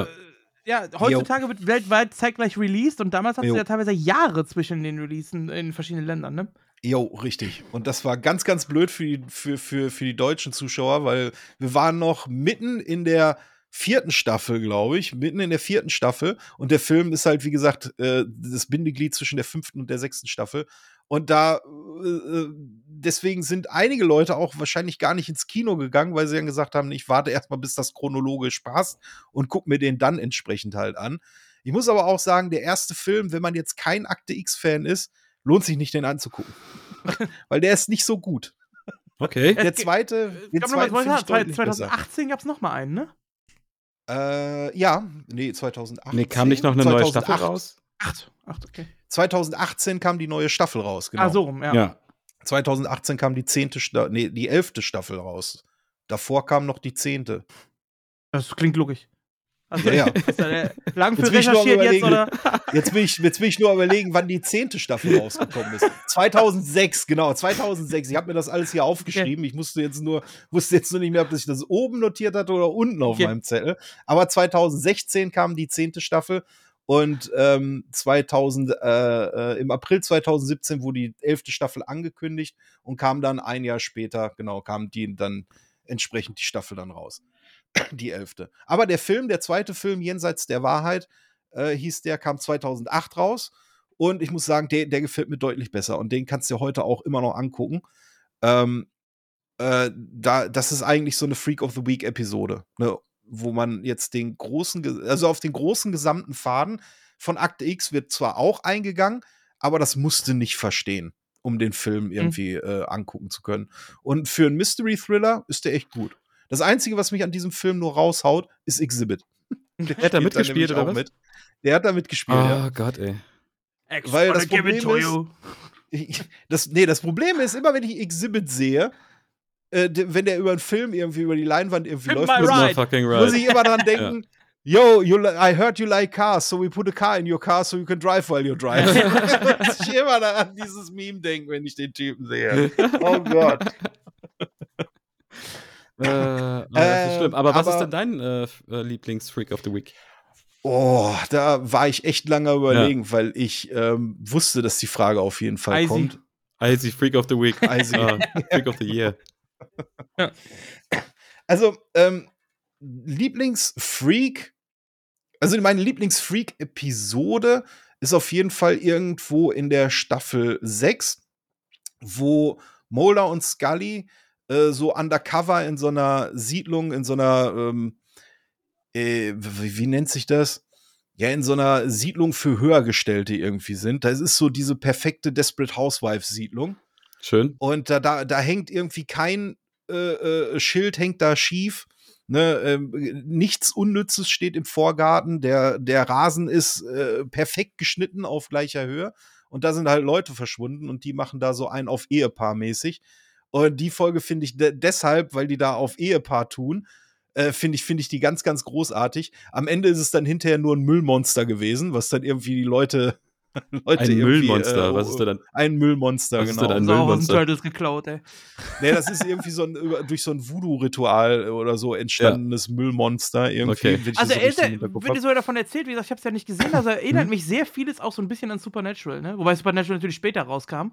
ja. Heutzutage wird weltweit zeitgleich released und damals Jo. du ja teilweise Jahre zwischen den Releasen in verschiedenen Ländern, ne? Jo, richtig. Und das war ganz, ganz blöd für die, für, für, für die deutschen Zuschauer, weil wir waren noch mitten in der vierten Staffel, glaube ich, mitten in der vierten Staffel. Und der Film ist halt, wie gesagt, äh, das Bindeglied zwischen der fünften und der sechsten Staffel. Und da, äh, äh, deswegen sind einige Leute auch wahrscheinlich gar nicht ins Kino gegangen, weil sie dann gesagt haben, ich warte erstmal, bis das chronologisch passt und guck mir den dann entsprechend halt an. Ich muss aber auch sagen, der erste Film, wenn man jetzt kein Akte X-Fan ist, lohnt sich nicht, den anzugucken. Weil der ist nicht so gut. Okay. Der zweite, Ich den glaub, zweiten ich zwei- deutlich besser. 2018 gab es noch mal einen, ne? Äh, ja, nee, 2018. Nee, kam nicht noch eine neue 2008. Staffel raus? Acht. Acht, okay. 2018 kam die neue Staffel raus, genau. Ah, so rum, ja. Ja. 2018 kam die zehnte, Sta nee, die elfte Staffel raus. Davor kam noch die zehnte. Das klingt logisch. Also, Ja, ja. Ist lang für Jetzt recherchiert jetzt, Überlegen. oder? Jetzt will ich, jetzt will ich nur überlegen, wann die zehnte Staffel rausgekommen ist. 2006, genau, 2006. Ich habe mir das alles hier aufgeschrieben. Ich musste jetzt nur, wusste jetzt nur nicht mehr, ob ich das oben notiert hatte oder unten auf Okay. meinem Zettel. Aber 2016 kam die zehnte Staffel und ähm, 2000, äh, äh, im April 2017 wurde die elfte Staffel angekündigt und kam dann ein Jahr später, genau, kam die dann entsprechend die Staffel dann raus. Die elfte. Aber der Film, der zweite Film, Jenseits der Wahrheit, äh, hieß der, kam 2008 raus. Und ich muss sagen, der, der gefällt mir deutlich besser. Und den kannst du dir heute auch immer noch angucken. Ähm, äh, da, das ist eigentlich so eine Freak of the Week-Episode, ne? Wo man jetzt den großen, also auf den großen gesamten Faden von Akte X wird zwar auch eingegangen, aber das musste nicht verstehen, um den Film irgendwie äh, angucken zu können. Und für einen Mystery-Thriller ist der echt gut. Das Einzige, was mich an diesem Film nur raushaut, ist Exhibit. Der Hat spielt mitgespielt oder was? Mit. Der hat da mitgespielt, ja. Oh Gott, ey. Weil das Problem ist- Das, nee, das Problem ist, immer wenn ich Exhibit sehe, äh, wenn der über einen Film irgendwie über die Leinwand irgendwie Pimp läuft, my muss, muss ich immer dran denken, yo, you, I heard you like cars, so we put a car in your car so you can drive while you drive. muss ich immer da an dieses Meme denken, wenn ich den Typen sehe. Oh Gott. Äh, oh, das ist Äh, schlimm. Aber was aber- ist denn dein äh, äh, Lieblingsfreak of the Week? Oh, da war ich echt lange überlegen, weil ich ähm, wusste, dass die Frage auf jeden Fall Eisi. kommt. Icy Freak of the Week. Eisi. Ah, Freak of the Year. Also, ähm, Lieblingsfreak, also meine Lieblingsfreak-Episode ist auf jeden Fall irgendwo in der Staffel 6, wo Mulder und Scully äh, so undercover in so einer Siedlung, in so einer, ähm, äh, wie, wie nennt sich das? Ja, in so einer Siedlung für Höhergestellte irgendwie sind. Das ist so diese perfekte Desperate Housewives-Siedlung. Schön. Und da, da, da hängt irgendwie kein Schild, hängt da schief. Ne, ähm, nichts Unnützes steht im Vorgarten. Der, der Rasen ist äh, perfekt geschnitten auf gleicher Höhe. Und da sind halt Leute verschwunden und die machen da so ein auf Ehepaar mäßig. Und die Folge finde ich de deshalb, weil die da auf Ehepaar tun, äh, finde ich, finde ich die ganz, ganz großartig. Am Ende ist es dann hinterher nur ein Müllmonster gewesen, was dann irgendwie die Leute. Leute Ein Müllmonster. äh, Was ist da dann? Ein Müllmonster, Was ist genau. denn ein So aus den Müllmonster? Turtles geklaut, ey. Nee, das ist irgendwie so ein, durch so ein Voodoo-Ritual oder so entstandenes Müllmonster irgendwie. Okay. Also er so ist ja, Hinterkopf wird sogar davon erzählt, wie gesagt, ich habe es ja nicht gesehen, also er erinnert Mhm. mich sehr vieles auch so ein bisschen an Supernatural, ne? Wobei Supernatural natürlich später rauskam.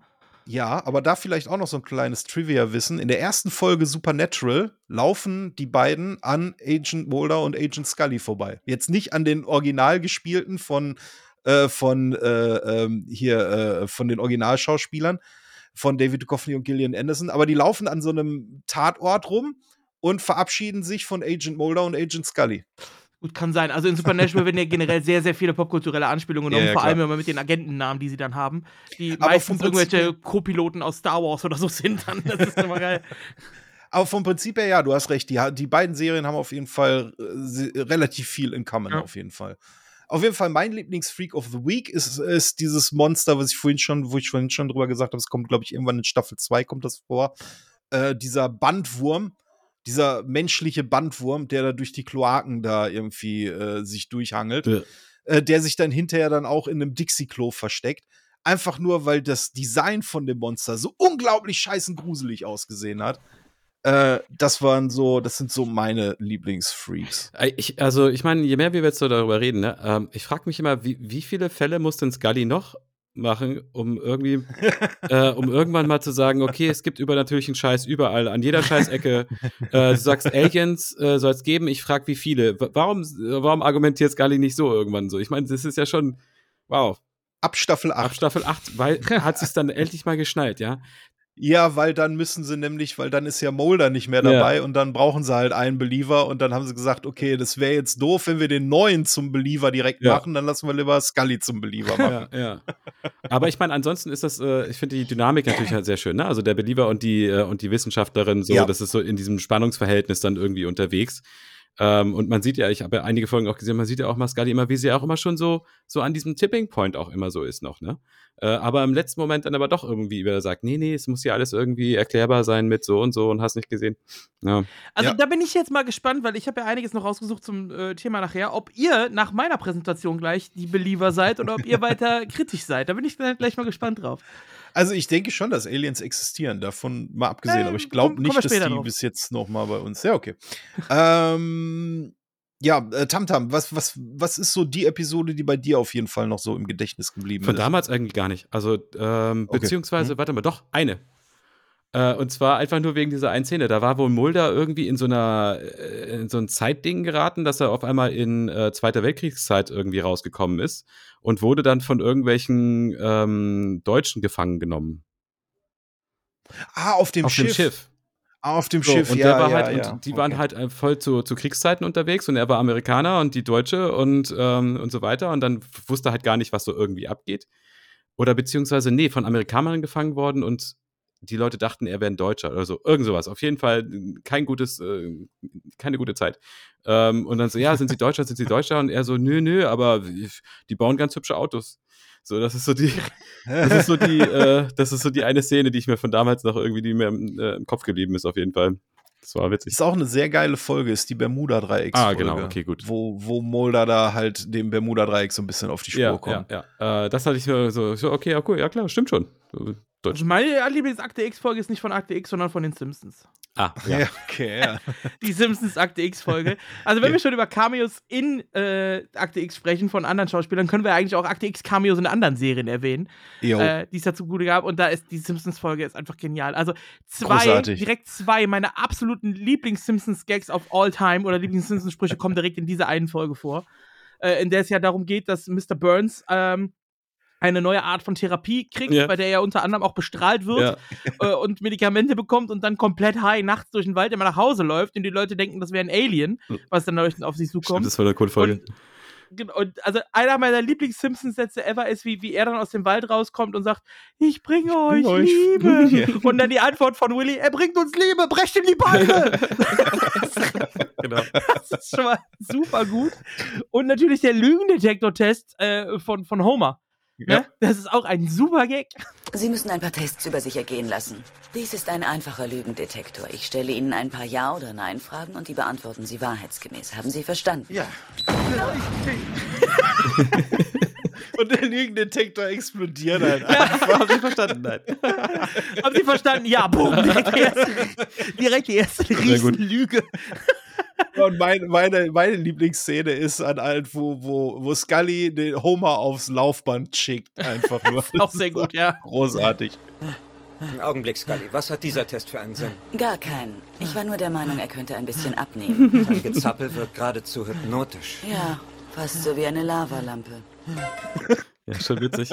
Ja, aber da vielleicht auch noch so ein kleines Trivia-Wissen. In der ersten Folge Supernatural laufen die beiden an Agent Mulder und Agent Scully vorbei. Jetzt nicht an den original gespielten von, äh, von äh, ähm, hier, äh, von den Originalschauspielern von David Duchovny und Gillian Anderson, aber die laufen an so einem Tatort rum und verabschieden sich von Agent Mulder und Agent Scully. Gut, kann sein. Also in Supernatural werden ja generell sehr, sehr viele popkulturelle Anspielungen genommen, Ja, ja, vor allem immer mit den Agentennamen, die sie dann haben, die Aber meistens irgendwelche Co-Piloten aus Star Wars oder so sind dann. Das ist immer geil. Aber vom Prinzip her, ja, du hast recht. Die, die beiden Serien haben auf jeden Fall äh, relativ viel in common, Ja. auf jeden Fall. Auf jeden Fall, mein Lieblingsfreak of the Week ist, ist dieses Monster, was ich vorhin schon, wo ich vorhin schon drüber gesagt habe, es kommt, glaube ich, irgendwann in Staffel 2 kommt das vor. Äh, dieser Bandwurm, dieser menschliche Bandwurm, der da durch die Kloaken da irgendwie äh, sich durchhangelt, Ja. äh, der sich dann hinterher dann auch in einem Dixie-Klo versteckt. Einfach nur, weil das Design von dem Monster so unglaublich scheißen gruselig ausgesehen hat. Äh, das waren so, das sind so meine Lieblingsfreaks. Äh, Ich, also, ich meine, je mehr wir jetzt so darüber reden, ne, ähm, ich frage mich immer, wie, wie viele Fälle muss denn Scully noch machen, um irgendwie, äh, um irgendwann mal zu sagen, okay, es gibt übernatürlichen Scheiß überall, an jeder Scheißecke. äh, du sagst, Aliens äh, soll es geben, ich frage, wie viele. W warum, warum argumentiert Scully nicht so irgendwann so? Ich meine, das ist ja schon, wow, Ab Staffel 8. ab Staffel 8, weil hat sich dann endlich mal geschnallt, ja? Ja, weil dann müssen sie nämlich, weil dann ist ja Mulder nicht mehr Ja. dabei und dann brauchen sie halt einen Believer und dann haben sie gesagt, okay, das wäre jetzt doof, wenn wir den neuen zum Believer direkt Ja. machen, dann lassen wir lieber Scully zum Believer machen. Ja, ja. Aber ich meine, ansonsten ist das, äh, ich finde die Dynamik natürlich halt sehr schön, ne? Also der Believer und die, äh, und die Wissenschaftlerin, so, Ja. das ist so in diesem Spannungsverhältnis dann irgendwie unterwegs. Ähm, und man sieht ja, ich habe ja einige Folgen auch gesehen, man sieht ja auch mal Scully immer, wie sie auch immer schon so, so an diesem Tipping Point auch immer so ist noch, ne? Äh, aber im letzten Moment dann aber doch irgendwie wieder sagt, nee, nee, es muss ja alles irgendwie erklärbar sein mit so und so und hast nicht gesehen. Ja. Also Ja. da bin ich jetzt mal gespannt, weil ich habe ja einiges noch rausgesucht zum äh, Thema nachher, ob ihr nach meiner Präsentation gleich die Believer seid oder ob ihr weiter kritisch seid. Da bin ich gleich mal gespannt drauf. Also ich denke schon, dass Aliens existieren, davon mal abgesehen, Ähm, aber ich glaube kommen wir nicht, dass die drauf. bis jetzt noch mal bei uns. Ja, okay. ähm, ja, äh, Tamtam, was, was, was ist so die Episode, die bei dir auf jeden Fall noch so im Gedächtnis geblieben Von ist? damals eigentlich gar nicht. Also, ähm, Okay. beziehungsweise, warte mal, doch, eine. Äh, und zwar einfach nur wegen dieser einen Szene. Da war wohl Mulder irgendwie in so einer äh, in so ein Zeitding geraten, dass er auf einmal in äh, Zweiter Weltkriegszeit irgendwie rausgekommen ist und wurde dann von irgendwelchen ähm, Deutschen gefangen genommen. Ah, auf dem auf Schiff. dem Schiff. Ah, auf dem So, Schiff, und ja, der war ja, halt, ja. und die Okay. waren halt äh, voll zu, zu Kriegszeiten unterwegs und er war Amerikaner und die Deutsche und, ähm, und so weiter und dann wusste halt gar nicht, was so irgendwie abgeht. Oder beziehungsweise, nee, von Amerikanern gefangen worden und die Leute dachten, er wäre ein Deutscher oder so. Irgend sowas. Auf jeden Fall kein gutes, äh, keine gute Zeit. Ähm, und dann so, ja, sind Sie Deutscher, sind Sie Deutscher? Und er so, nö, nö, aber die bauen ganz hübsche Autos. So, das ist so die, das ist so die, äh, das ist so die eine Szene, die ich mir von damals noch irgendwie, die mir im, äh, im Kopf geblieben ist, auf jeden Fall. Das war witzig. Ist auch eine sehr geile Folge, ist die Bermuda-Dreiecks. Ah, genau, okay, gut. Wo, wo Mulder da halt dem Bermuda-Dreieck so ein bisschen auf die Spur ja, kommt. Ja, ja. Äh, das hatte ich mir so, so, okay, ja, cool, ja klar, stimmt schon. Deutsch. Also meine Lieblings-Akte X-Folge ist nicht von Akte X, sondern von den Simpsons. Ah, Ja, ja. okay, ja. Die Simpsons Akte X-Folge. Also, wenn wir schon über Cameos in äh, Akte X sprechen von anderen Schauspielern, können wir eigentlich auch Akte X-Cameos in anderen Serien erwähnen, äh, die es dazu gute gab. Und da ist die Simpsons-Folge ist einfach genial. Also, zwei, Großartig. direkt zwei meiner absoluten Lieblings-Simpsons-Gags of all time oder Lieblings-Simpsons-Sprüche kommen direkt in dieser einen Folge vor. Äh, in der es ja darum geht, dass Mr. Burns ähm, eine neue Art von Therapie kriegt, Ja. bei der er unter anderem auch bestrahlt wird Ja. äh, und Medikamente bekommt und dann komplett high nachts durch den Wald immer nach Hause läuft und die Leute denken, das wäre ein Alien, was dann leuchtend auf sie Stimmt, zukommt. das war eine coole Folge. Genau, Und also einer meiner Lieblings-Simpsons-Sätze ever ist, wie, wie er dann aus dem Wald rauskommt und sagt, ich bringe euch euch Liebe. Liebe. Und dann die Antwort von Willy, er bringt uns Liebe, brecht ihm die Beine. genau. das ist schon mal super gut. Und natürlich der Lügendetektor-Test äh, von, von Homer. Ja. Ne? Das ist auch ein super Gag. Sie müssen ein paar Tests über sich ergehen lassen. Dies ist ein einfacher Lügendetektor. Ich stelle Ihnen ein paar Ja- oder Nein-Fragen und die beantworten Sie wahrheitsgemäß. Haben Sie verstanden? Ja. Und der Lügendetektor explodiert halt. Haben Sie verstanden? Nein. Haben Sie verstanden? Ja, boom. Direkt die erste, direkt die erste gut. Und mein, meine, meine Lieblingsszene ist an alt, wo, wo, wo Scully den Homer aufs Laufband schickt. Einfach nur. Auch sehr gut, ja. Großartig. Augenblick, Scully. Was hat dieser Test für einen Sinn? Gar keinen. Ich war nur der Meinung, er könnte ein bisschen abnehmen. Sein Gezappel wirkt geradezu hypnotisch. Ja, fast so wie eine Lavalampe. Ja, schon witzig.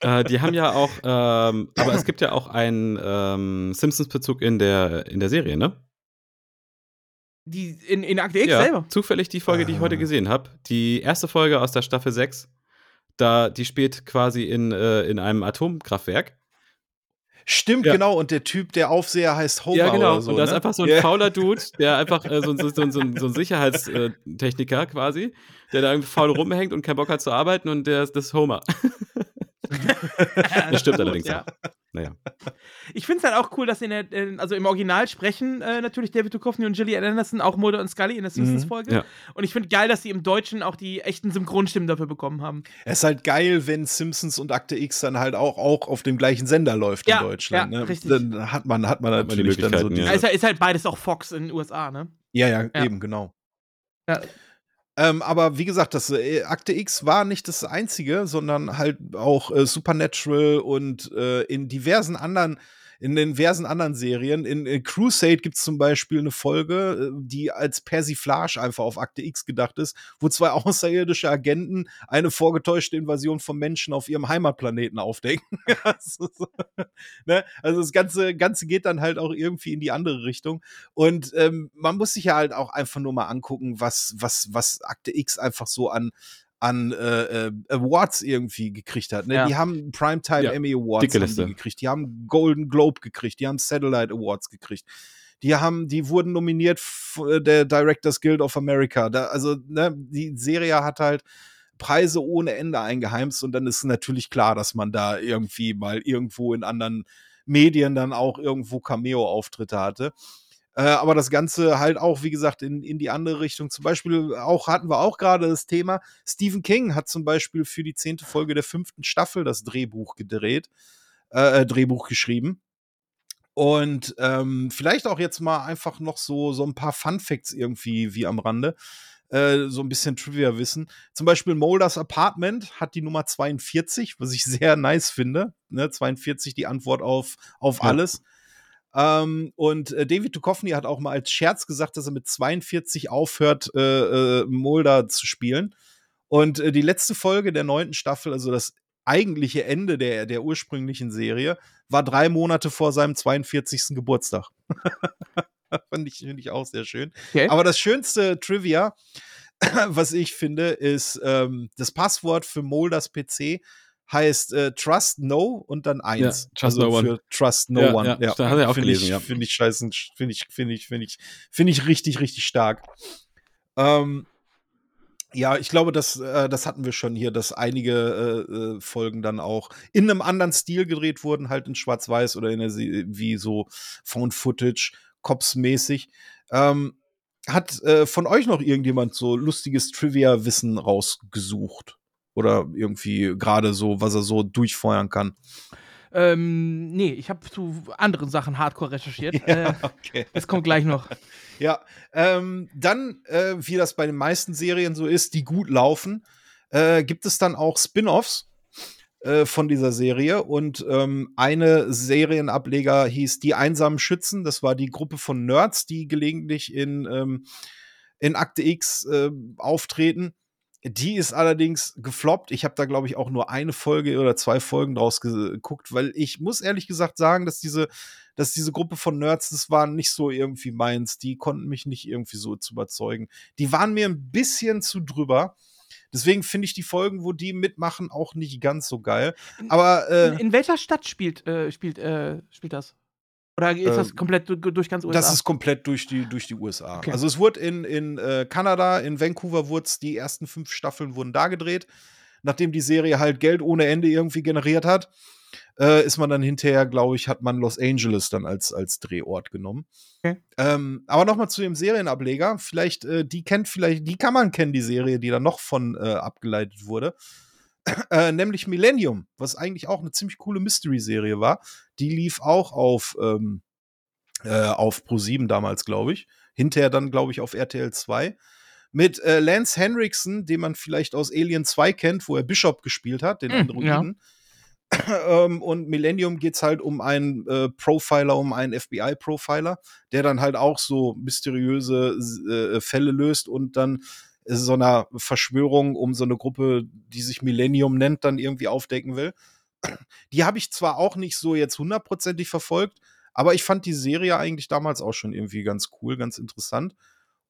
äh, die haben ja auch, ähm, aber es gibt ja auch einen ähm, Simpsons-Bezug in der, in der Serie, ne? Die in, in Akte X ja, selber. zufällig die Folge, die ich heute Ah. gesehen habe. Die erste Folge aus der Staffel 6, da, die spielt quasi in, äh, in einem Atomkraftwerk. Stimmt, Ja. genau. Und der Typ, der Aufseher heißt Homer ja, genau. oder so. und da ist ne? einfach so ein Ja. fauler Dude, der einfach äh, so, so, so, so, so ein Sicherheitstechniker quasi, der da irgendwie faul rumhängt und keinen Bock hat zu arbeiten und der ist das ist Homer. Das stimmt allerdings ja. auch. Naja. Ich finde es halt auch cool, dass in der, in, also im Original sprechen äh, natürlich David Duchovny und Gillian Anderson auch Mulder und Scully in der Simpsons-Folge. Mhm. Ja. Und ich finde geil, dass sie im Deutschen auch die echten Synchronstimmen dafür bekommen haben. Es ist halt geil, wenn Simpsons und Akte X dann halt auch, auch auf dem gleichen Sender läuft Ja, in Deutschland. ja, ne? richtig. Dann hat man, hat man die natürlich dann so diese, Ja. Ist, halt, ist halt beides auch Fox in den USA, ne? ja, ja, Ja. eben, genau. Ja. Ähm, aber wie gesagt, das äh, Akte X war nicht das einzige, sondern halt auch äh, Supernatural und äh, in diversen anderen, in den diversen anderen Serien. In, in Crusade gibt es zum Beispiel eine Folge, äh, die als Persiflage einfach auf Akte X gedacht ist, wo zwei außerirdische Agenten eine vorgetäuschte Invasion von Menschen auf ihrem Heimatplaneten aufdecken. also, so, ne? also das Ganze, Ganze geht dann halt auch irgendwie in die andere Richtung. Und ähm, man muss sich ja halt auch einfach nur mal angucken, was, was, was Akte X einfach so an, an äh, äh, Awards irgendwie gekriegt hat. Ne? Ja. Die haben Primetime Ja, Emmy Awards die gekriegt, die haben Golden Globe gekriegt, die haben Satellite Awards gekriegt. Die haben, die wurden nominiert äh, der Directors Guild of America. Da, also, ne, die Serie hat halt Preise ohne Ende eingeheimst und dann ist natürlich klar, dass man da irgendwie mal irgendwo in anderen Medien dann auch irgendwo Cameo-Auftritte hatte. Äh, aber das Ganze halt auch, wie gesagt, in, in die andere Richtung. Zum Beispiel auch hatten wir auch gerade das Thema. Stephen King hat zum Beispiel für die zehnte Folge der fünften Staffel das Drehbuch gedreht, äh, äh, Drehbuch geschrieben. Und ähm, vielleicht auch jetzt mal einfach noch so, so ein paar Fun Facts irgendwie wie am Rande. Äh, so ein bisschen Trivia-Wissen. Zum Beispiel Molders Apartment hat die Nummer 42, was ich sehr nice finde. Ne? 42 die Antwort auf, auf Ja. alles. Ähm, und äh, David Duchovny hat auch mal als Scherz gesagt, dass er mit 42 aufhört, äh, äh, Mulder zu spielen. Und äh, die letzte Folge der neunten Staffel, also das eigentliche Ende der, der ursprünglichen Serie, war drei Monate vor seinem 42. Geburtstag. Fand ich, find ich auch sehr schön. Okay. Aber das schönste Trivia, was ich finde, ist ähm, das Passwort für Molders PC heißt äh, Trust No und dann eins. Ja, Trust No One. für Trust No Ja, One. ja, das hat er auch Finde gelesen, ich, ja. Finde ich scheißen, finde ich, finde ich, finde ich, finde ich richtig, richtig stark. Ähm, ja, ich glaube, das, äh, das hatten wir schon hier, dass einige äh, äh, Folgen dann auch in einem anderen Stil gedreht wurden, halt in Schwarz-Weiß oder in der Se wie so Found Footage, Cops-mäßig. Ähm, hat äh, von euch noch irgendjemand so lustiges Trivia-Wissen rausgesucht? Oder irgendwie gerade so, was er so durchfeuern kann? Ähm, nee, ich habe zu anderen Sachen hardcore recherchiert. äh, okay. das kommt gleich noch. Ja, ähm, dann, äh, wie das bei den meisten Serien so ist, die gut laufen, äh, gibt es dann auch Spin-offs äh, von dieser Serie. Und ähm, eine Serienableger hieß Die einsamen Schützen. Das war die Gruppe von Nerds, die gelegentlich in, ähm, in Akte X äh, auftreten. Die ist allerdings gefloppt. Ich habe da, glaube ich, auch nur eine Folge oder zwei Folgen draus geguckt, weil ich muss ehrlich gesagt sagen, dass diese, dass diese Gruppe von Nerds, das war nicht so irgendwie meins. Die konnten mich nicht irgendwie so zu überzeugen. Die waren mir ein bisschen zu drüber. Deswegen finde ich die Folgen, wo die mitmachen, auch nicht ganz so geil. Aber äh, In, in welcher Stadt spielt, äh, spielt, äh, spielt das? Oder ist das Ähm, komplett du- durch ganz USA? Das ist komplett durch die, durch die USA. Okay. Also es wurde in, in äh, Kanada, in Vancouver wurde die ersten fünf Staffeln wurden da gedreht. Nachdem die Serie halt Geld ohne Ende irgendwie generiert hat, äh, ist man dann hinterher, glaube ich, hat man Los Angeles dann als, als Drehort genommen. Okay. Ähm, aber nochmal zu dem Serienableger. Vielleicht, äh, die kennt vielleicht, die kann man kennen, die Serie, die dann noch von äh, abgeleitet wurde. Äh, nämlich Millennium, was eigentlich auch eine ziemlich coole Mystery-Serie war. Die lief auch auf, ähm, äh, auf Pro7 damals, glaube ich. Hinterher dann, glaube ich, auf RTL 2. Mit äh, Lance Henriksen, den man vielleicht aus Alien 2 kennt, wo er Bishop gespielt hat, den Hm, Androiden. ähm, und Millennium geht's halt um einen äh, Profiler, um einen FBI-Profiler, der dann halt auch so mysteriöse äh, Fälle löst und dann so einer Verschwörung um so eine Gruppe, die sich Millennium nennt, dann irgendwie aufdecken will. Die habe ich zwar auch nicht so jetzt hundertprozentig verfolgt, aber ich fand die Serie eigentlich damals auch schon irgendwie ganz cool, ganz interessant.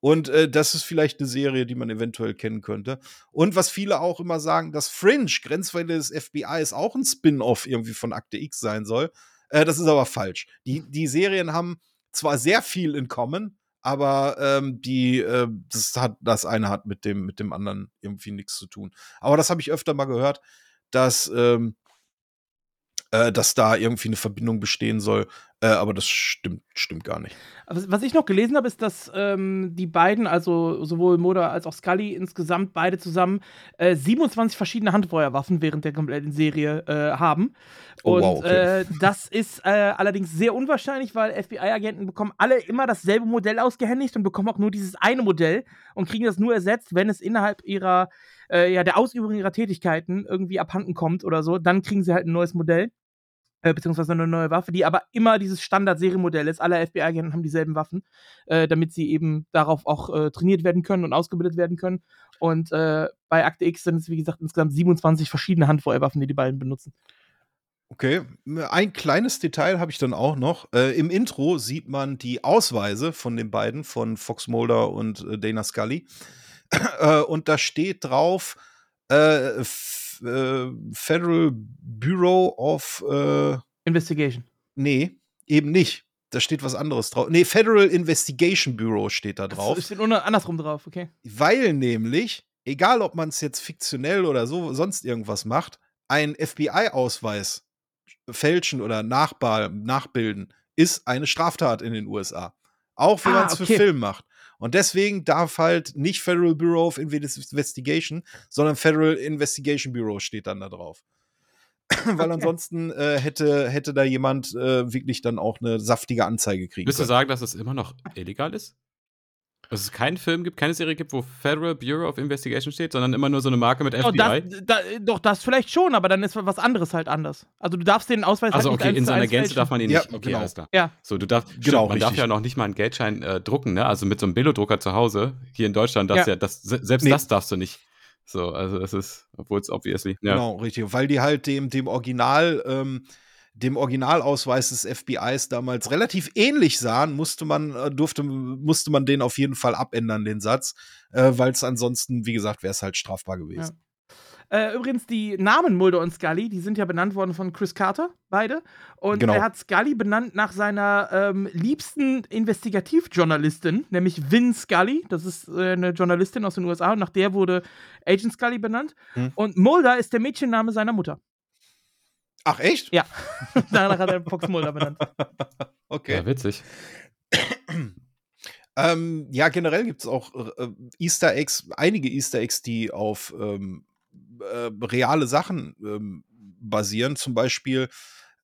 Und äh, das ist vielleicht eine Serie, die man eventuell kennen könnte. Und was viele auch immer sagen, dass Fringe, Grenzfälle des FBIs, auch ein Spin-off irgendwie von Akte X sein soll. Äh, das ist aber falsch. Die, die Serien haben zwar sehr viel in common, aber ähm, die, äh, das, hat, das eine hat mit dem, mit dem anderen irgendwie nichts zu tun. Aber das habe ich öfter mal gehört, dass, ähm, äh, dass da irgendwie eine Verbindung bestehen soll. Äh, aber das stimmt, stimmt gar nicht. Was, ich noch gelesen habe, ist, dass ähm, die beiden, also sowohl Moda als auch Scully, insgesamt beide zusammen äh, 27 verschiedene Handfeuerwaffen während der kompletten Serie äh, haben. Oh, Und wow, okay. äh, das ist äh, allerdings sehr unwahrscheinlich, weil FBI-Agenten bekommen alle immer dasselbe Modell ausgehändigt und bekommen auch nur dieses eine Modell und kriegen das nur ersetzt, wenn es innerhalb ihrer, äh, ja, der Ausübung ihrer Tätigkeiten irgendwie abhanden kommt oder so. Dann kriegen sie halt ein neues Modell äh, beziehungsweise eine neue Waffe, die aber immer dieses Standard-Serienmodell ist. Alle FBI-Agenten haben dieselben Waffen, äh, damit sie eben darauf auch äh, trainiert werden können und ausgebildet werden können. Und äh, bei Akte X sind es, wie gesagt, insgesamt 27 verschiedene Handfeuerwaffen, die die beiden benutzen. Okay, ein kleines Detail habe ich dann auch noch. Äh, Im Intro sieht man die Ausweise von den beiden, von Fox Mulder und äh, Dana Scully. Äh, und da steht drauf äh, äh, Federal Bureau of äh, Investigation. Nee, eben nicht. Da steht was anderes drauf. Nee, Federal Investigation Bureau steht da drauf. Es steht nur andersrum drauf, okay. Weil nämlich, egal ob man es jetzt fiktionell oder so sonst irgendwas macht, ein FBI-Ausweis fälschen oder nachbilden ist eine Straftat in den USA. Auch wenn Ah, man es für okay. Film macht. Und deswegen darf halt nicht Federal Bureau of Investigation, sondern Federal Investigation Bureau steht dann da drauf. Weil ansonsten äh, hätte, hätte da jemand äh, wirklich dann auch eine saftige Anzeige kriegen Willst du sagen, dass es immer noch illegal ist? Dass es keinen Film gibt, keine Serie gibt, wo Federal Bureau of Investigation steht, sondern immer nur so eine Marke mit FBI. das, da, doch, das vielleicht schon, aber dann ist was anderes halt anders. Also du darfst den Ausweis also halt okay, nicht in seiner Gänze darf man ihn Ja, nicht. Okay, genau. alles klar. Ja. So, du darfst, Genau, stimmt, man darf ja noch nicht mal einen Geldschein äh, drucken, ne? Also mit so einem Billo-Drucker zu Hause, hier in Deutschland, das Ja. ja, das, se- selbst Nee. das darfst du nicht. So, also das ist, obwohl es obviously. Ja. Genau, richtig. Weil die halt dem, dem Original, ähm, dem Originalausweis des FBIs damals relativ ähnlich sahen, musste man, äh, durfte, musste man den auf jeden Fall abändern, den Satz. Äh, Weil es ansonsten, wie gesagt, wäre es halt strafbar gewesen. Äh, übrigens, die Namen Mulder und Scully, die sind ja benannt worden von Chris Carter, beide. Und Genau. er hat Scully benannt nach seiner ähm, liebsten Investigativjournalistin, nämlich Vin Scully. Das ist äh, eine Journalistin aus den USA und nach der wurde Agent Scully benannt. Hm. Und Mulder ist der Mädchenname seiner Mutter. Ach, echt? Ja. Danach hat er Fox Mulder benannt. Okay. ja, witzig. Ähm, ja, generell gibt es auch äh, Easter Eggs, einige Easter Eggs, die auf ähm, äh, reale Sachen ähm, basieren. Zum Beispiel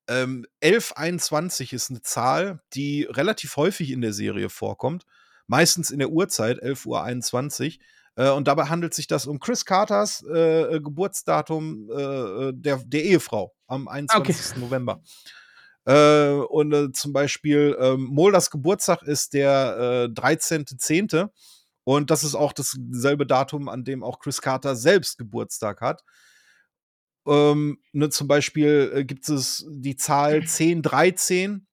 ähm, 1121 ist eine Zahl, die relativ häufig in der Serie vorkommt. Meistens in der Uhrzeit, 11.21 Uhr. Äh, und dabei handelt sich das um Chris Carters äh, Geburtsdatum äh, der, der Ehefrau am 21. November. Äh, und äh, zum Beispiel ähm, Mulders Geburtstag ist der äh, 13.10. Und das ist auch dasselbe Datum, an dem auch Chris Carter selbst Geburtstag hat. Ähm, ne, zum Beispiel äh, gibt es die Zahl 1013,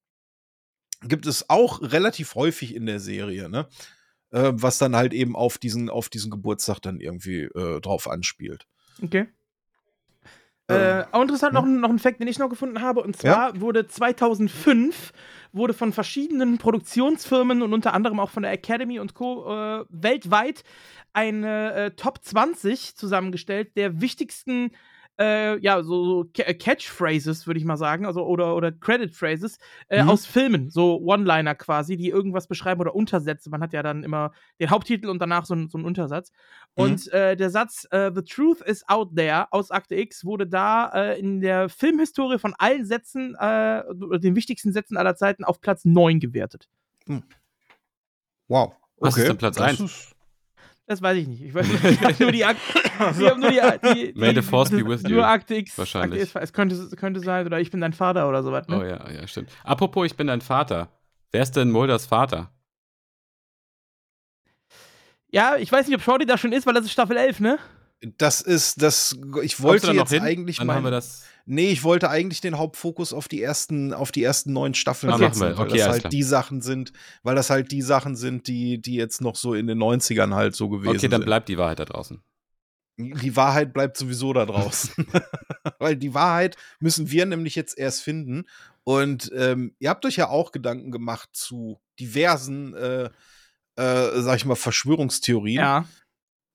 gibt es auch relativ häufig in der Serie, ne? Äh, was dann halt eben auf diesen, auf diesen Geburtstag dann irgendwie äh, drauf anspielt. Okay. Ähm, Äh, auch interessant, noch, ein- noch ein Fact, den ich noch gefunden habe. Und zwar wurde 2005 wurde von verschiedenen Produktionsfirmen und unter anderem auch von der Academy und Co. Äh, weltweit eine äh, Top 20 zusammengestellt der wichtigsten äh, ja, so, so äh, Catchphrases, würde ich mal sagen, also oder, oder Credit Phrases äh, mhm. aus Filmen, so One-Liner quasi, die irgendwas beschreiben oder Untersätze. Man hat ja dann immer den Haupttitel und danach so, so einen Untersatz. Mhm. Und äh, der Satz äh, The Truth is Out There aus Akte X wurde da äh, in der Filmhistorie von allen Sätzen, den wichtigsten Sätzen aller Zeiten, auf Platz 9 gewertet. Mhm. Wow. Okay. Was ist denn Platz 1? Das weiß ich nicht. Ich, weiß, ich habe nur die Akte. Ich hab nur die, die, die, May the force be with Nur you. Akte X. Wahrscheinlich. Akte X, es könnte, es könnte sein, oder ich bin dein Vater oder sowas. Ne? Oh ja, ja, stimmt. Apropos, ich bin dein Vater. Wer ist denn Mulders Vater? Ja, ich weiß nicht, ob Shorty da schon ist, weil das ist Staffel 11, ne? Das ist das. Ich wollte jetzt hin? eigentlich Dann haben wir mal. das. Nee, ich wollte eigentlich den Hauptfokus auf die ersten, auf die ersten neun Staffeln Ah, setzen, weil Okay, das halt klar. die Sachen sind, weil das halt die Sachen sind, die, die jetzt noch so in den 90ern halt so gewesen Okay, dann sind. bleibt die Wahrheit da draußen. Die Wahrheit bleibt sowieso da draußen. weil die Wahrheit müssen wir nämlich jetzt erst finden. Und ähm, ihr habt euch ja auch Gedanken gemacht zu diversen, äh, äh, sag ich mal, Verschwörungstheorien. Ja.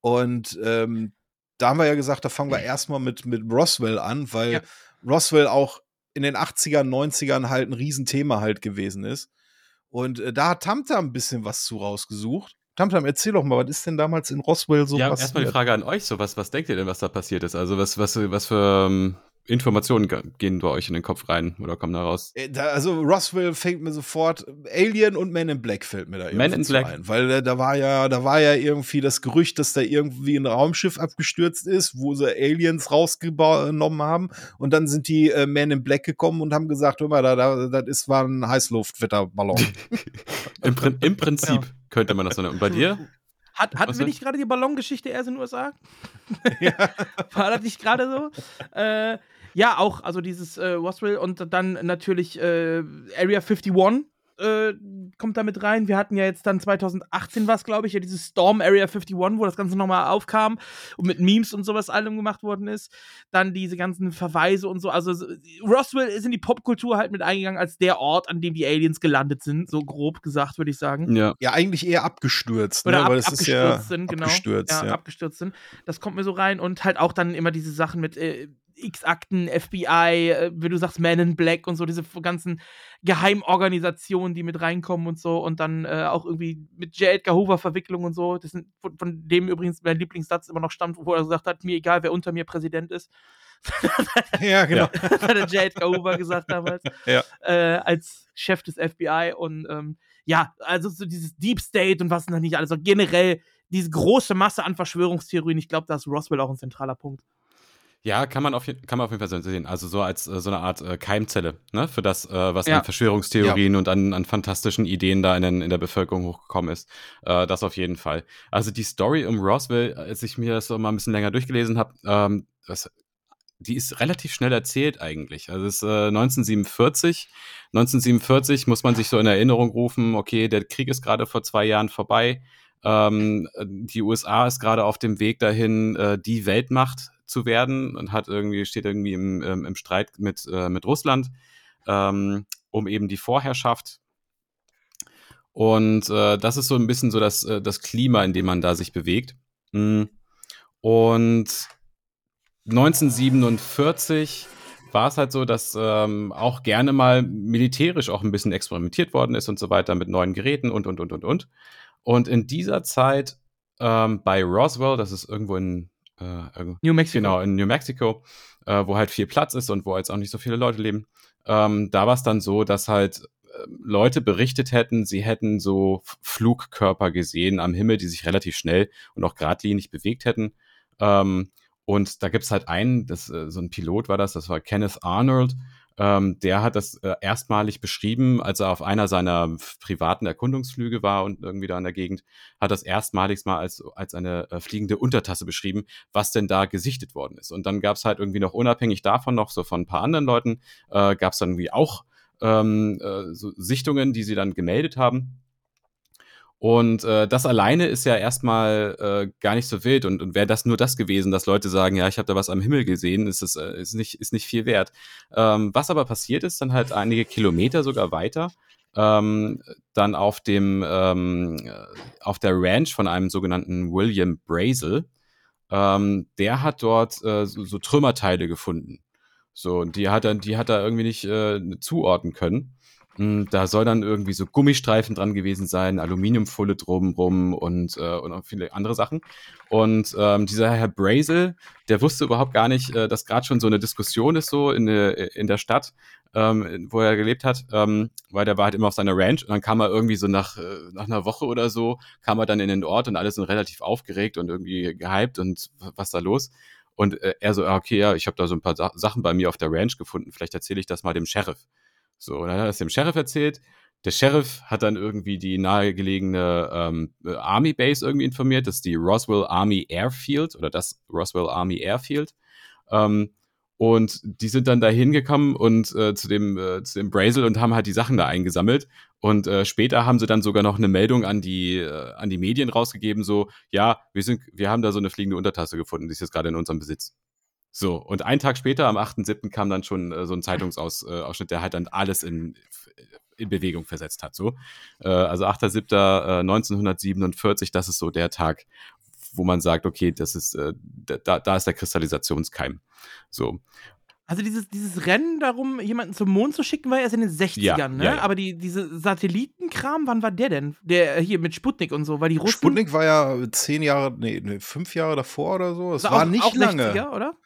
Und ähm, da haben wir ja gesagt, da fangen wir erstmal mit, mit Roswell an, weil Ja. Roswell auch in den 80ern, 90ern halt ein Riesenthema halt gewesen ist. Und äh, da hat Tamtam ein bisschen was zu rausgesucht. Tamtam, erzähl doch mal, was ist denn damals in Roswell so ja, passiert? erstmal die Frage an euch, so was, was denkt ihr denn, was da passiert ist? Also was, was, was für ähm, Informationen ge- gehen bei euch in den Kopf rein oder kommen da raus? Äh, Da, also Roswell fängt mir sofort Alien und Men in Black fällt mir da irgendwie Men in Black. ein, weil äh, da war ja da war ja irgendwie das Gerücht, dass da irgendwie ein Raumschiff abgestürzt ist, wo sie Aliens rausgenommen haben und dann sind die äh, Men in Black gekommen und haben gesagt, hör mal, da, da das ist war ein Heißluftwetterballon. Im, Prin Im Prinzip könnte man das so nennen. Und bei dir? Hat, hatten Was wir nicht gerade die Ballongeschichte erst in den USA? War das nicht gerade so? Äh, ja, auch, also dieses äh, Roswell und dann natürlich äh, Area 51 äh, kommt da mit rein. Wir hatten ja jetzt dann 2018 was, glaube ich, ja dieses Storm Area 51, wo das Ganze nochmal aufkam und mit Memes und sowas allem gemacht worden ist. Dann diese ganzen Verweise und so. Also so- Roswell ist in die Popkultur halt mit eingegangen als der Ort, an dem die Aliens gelandet sind, so grob gesagt, würde ich sagen. Ja. ja, eigentlich eher abgestürzt, Oder ne? ab, es ist abgestürzt ja sind, genau. abgestürzt, ja, ja. abgestürzt sind. Das kommt mir so rein und halt auch dann immer diese Sachen mit äh, X-Akten, FBI, äh, wie du sagst, Man in Black und so, diese ganzen Geheimorganisationen, die mit reinkommen und so und dann äh, auch irgendwie mit J. Edgar Hoover Verwicklung und so. Das sind, von, von dem übrigens mein Lieblingssatz immer noch stammt, wo er gesagt hat, mir egal, wer unter mir Präsident ist. ja, genau. Das hat der J. Edgar Hoover gesagt damals. Ja. Äh, als Chef des FBI und ähm, ja, also so dieses Deep State und was noch nicht alles, also generell diese große Masse an Verschwörungstheorien, ich glaube, da ist Roswell auch ein zentraler Punkt. Ja, kann man auf, kann man auf jeden Fall so sehen. Also so als äh, so eine Art äh, Keimzelle, ne? Für das, äh, was Ja. an Verschwörungstheorien und an, an fantastischen Ideen da in, den, in der Bevölkerung hochgekommen ist. Äh, das auf jeden Fall. Also die Story um Roswell, als ich mir das so mal ein bisschen länger durchgelesen habe, ähm, die ist relativ schnell erzählt eigentlich. Also es ist äh, 1947. 1947 muss man sich so in Erinnerung rufen, okay, der Krieg ist gerade vor zwei Jahren vorbei. Ähm, die USA ist gerade auf dem Weg dahin, äh, die Weltmacht zu werden und hat irgendwie, steht irgendwie im, ähm, im Streit mit, äh, mit Russland, ähm, um eben die Vorherrschaft. Und äh, das ist so ein bisschen so das, äh, das Klima, in dem man da sich bewegt. Mm. Und 1947 war es halt so, dass ähm, auch gerne mal militärisch auch ein bisschen experimentiert worden ist und so weiter mit neuen Geräten und, und, und, und, und. Und in dieser Zeit ähm, bei Roswell, das ist irgendwo in äh, New Mexico. Genau, in New Mexico, äh, wo halt viel Platz ist und wo jetzt auch nicht so viele Leute leben. Ähm, da war es dann so, dass halt äh, Leute berichtet hätten, sie hätten so Flugkörper gesehen am Himmel, die sich relativ schnell und auch geradlinig bewegt hätten. Ähm, und da gibt's halt einen, das, äh, so ein Pilot war das, das war Kenneth Arnold. Ähm, der hat das äh, erstmalig beschrieben, als er auf einer seiner privaten Erkundungsflüge war und irgendwie da in der Gegend, hat das erstmalig mal als, als eine äh, fliegende Untertasse beschrieben, was denn da gesichtet worden ist. Und dann gab's halt irgendwie noch unabhängig davon noch so von ein paar anderen Leuten, äh, gab's dann irgendwie auch ähm, äh, so Sichtungen, die sie dann gemeldet haben. Und äh, das alleine ist ja erstmal äh, gar nicht so wild. Und, und wäre das nur das gewesen, dass Leute sagen, ja, ich habe da was am Himmel gesehen, ist, es, äh, ist, nicht, ist nicht viel wert. Ähm, was aber passiert ist, dann halt einige Kilometer sogar weiter, ähm, dann auf dem ähm, äh, auf der Ranch von einem sogenannten William Brazel, ähm, der hat dort äh, so, so Trümmerteile gefunden. So, und die hat er, die hat er irgendwie nicht äh, zuordnen können. Mm, Da soll dann irgendwie so Gummistreifen dran gewesen sein, Aluminiumfolie drumrum und, äh, und auch viele andere Sachen. Und ähm, dieser Herr Brazel, der wusste überhaupt gar nicht, äh, dass gerade schon so eine Diskussion ist so in, der- in der Stadt, ähm, wo er gelebt hat, ähm, weil der war halt immer auf seiner Ranch und dann kam er irgendwie so nach, äh, nach einer Woche oder so, kam er dann in den Ort und alle sind relativ aufgeregt und irgendwie gehypt und was da los. Und äh, er so, ah, okay, ja, ich habe da so ein paar Sa Sachen bei mir auf der Ranch gefunden, vielleicht erzähle ich das mal dem Sheriff. So, und dann hat er es dem Sheriff erzählt. Der Sheriff hat dann irgendwie die nahegelegene ähm, äh, Army Base irgendwie informiert. Das ist die Roswell Army Airfield oder das Roswell Army Airfield. Ähm, und die sind dann da hingekommen und äh, zu dem äh, dem Brazel und haben halt die Sachen da eingesammelt. Und äh, später haben sie dann sogar noch eine Meldung an die äh, an die Medien rausgegeben, so ja, wir sind wir haben da so eine fliegende Untertasse gefunden, die ist jetzt gerade in unserem Besitz. So, und einen Tag später, am 8.7., kam dann schon äh, so ein Zeitungsausschnitt, äh, der halt dann alles in, in Bewegung versetzt hat. So. Äh, also 8.7. Äh, 1947, das ist so der Tag, wo man sagt, okay, das ist, äh, da, da ist der Kristallisationskeim. So. Also dieses, dieses Rennen darum, jemanden zum Mond zu schicken, war erst in den 60ern, Ja, ne? ja, ja. Aber die, diese Satellitenkram, wann war der denn? Der äh, hier mit Sputnik und so, weil die Russen. Sputnik war ja zehn Jahre, nee, nee, fünf Jahre davor oder so. Es war war auch, nicht auch lange. 60er, oder?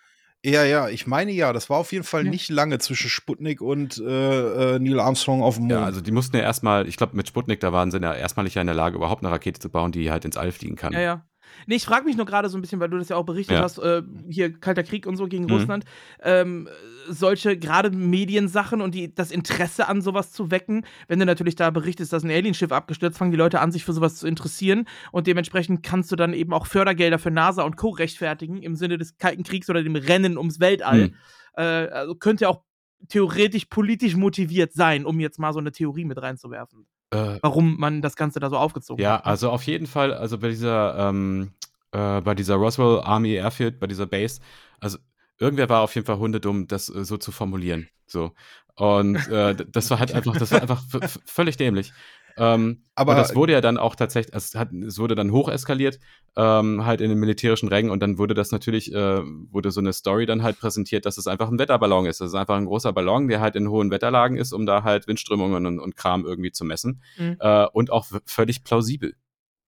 Ja, ja, ich meine ja, das war auf jeden Fall Ja. nicht lange zwischen Sputnik und äh, äh, Neil Armstrong auf dem Mond. Ja, also die mussten ja erstmal, ich glaube, mit Sputnik, da waren sie ja erstmalig ja in der Lage, überhaupt eine Rakete zu bauen, die halt ins All fliegen kann. Ja, ja. Nee, ich frage mich nur gerade so ein bisschen, weil du das ja auch berichtet Ja. hast, äh, hier Kalter Krieg und so gegen Mhm. Russland. Ähm, solche gerade Mediensachen und die, das Interesse an sowas zu wecken. Wenn du natürlich da berichtest, dass ein Alienschiff abgestürzt, fangen die Leute an, sich für sowas zu interessieren. Und dementsprechend kannst du dann eben auch Fördergelder für NASA und Co. rechtfertigen im Sinne des Kalten Kriegs oder dem Rennen ums Weltall. Mhm. Äh, also könnte auch theoretisch politisch motiviert sein, um jetzt mal so eine Theorie mit reinzuwerfen. Äh, Warum man das Ganze da so aufgezogen Ja, hat. ne? also auf jeden Fall, also bei dieser, ähm, äh, bei dieser Roswell Army Airfield, bei dieser Base, also irgendwer war auf jeden Fall hundedumm, das äh, so zu formulieren. So. Und äh, das war halt einfach, das war einfach völlig dämlich. Ähm, Aber- und das wurde ja dann auch tatsächlich, also es, hat, es wurde dann hoch eskaliert, ähm, halt in den militärischen Rängen und dann wurde das natürlich, äh, wurde so eine Story dann halt präsentiert, dass es einfach ein Wetterballon ist. Das ist einfach ein großer Ballon, der halt in hohen Wetterlagen ist, um da halt Windströmungen und, und Kram irgendwie zu messen. Mhm. Äh, und auch völlig plausibel.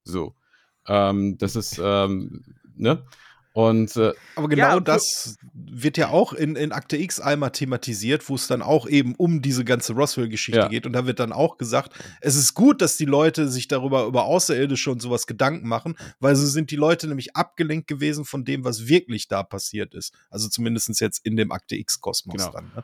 So. Ähm, das ist, ähm, ne? Und äh, Aber genau Ja, das wird ja auch in, in Akte X einmal thematisiert, wo es dann auch eben um diese ganze Roswell-Geschichte Ja. geht. Und da wird dann auch gesagt, es ist gut, dass die Leute sich darüber über Außerirdische und sowas Gedanken machen, weil so sind die Leute nämlich abgelenkt gewesen von dem, was wirklich da passiert ist. Also zumindest jetzt in dem Akte X-Kosmos Genau. dann. Ne?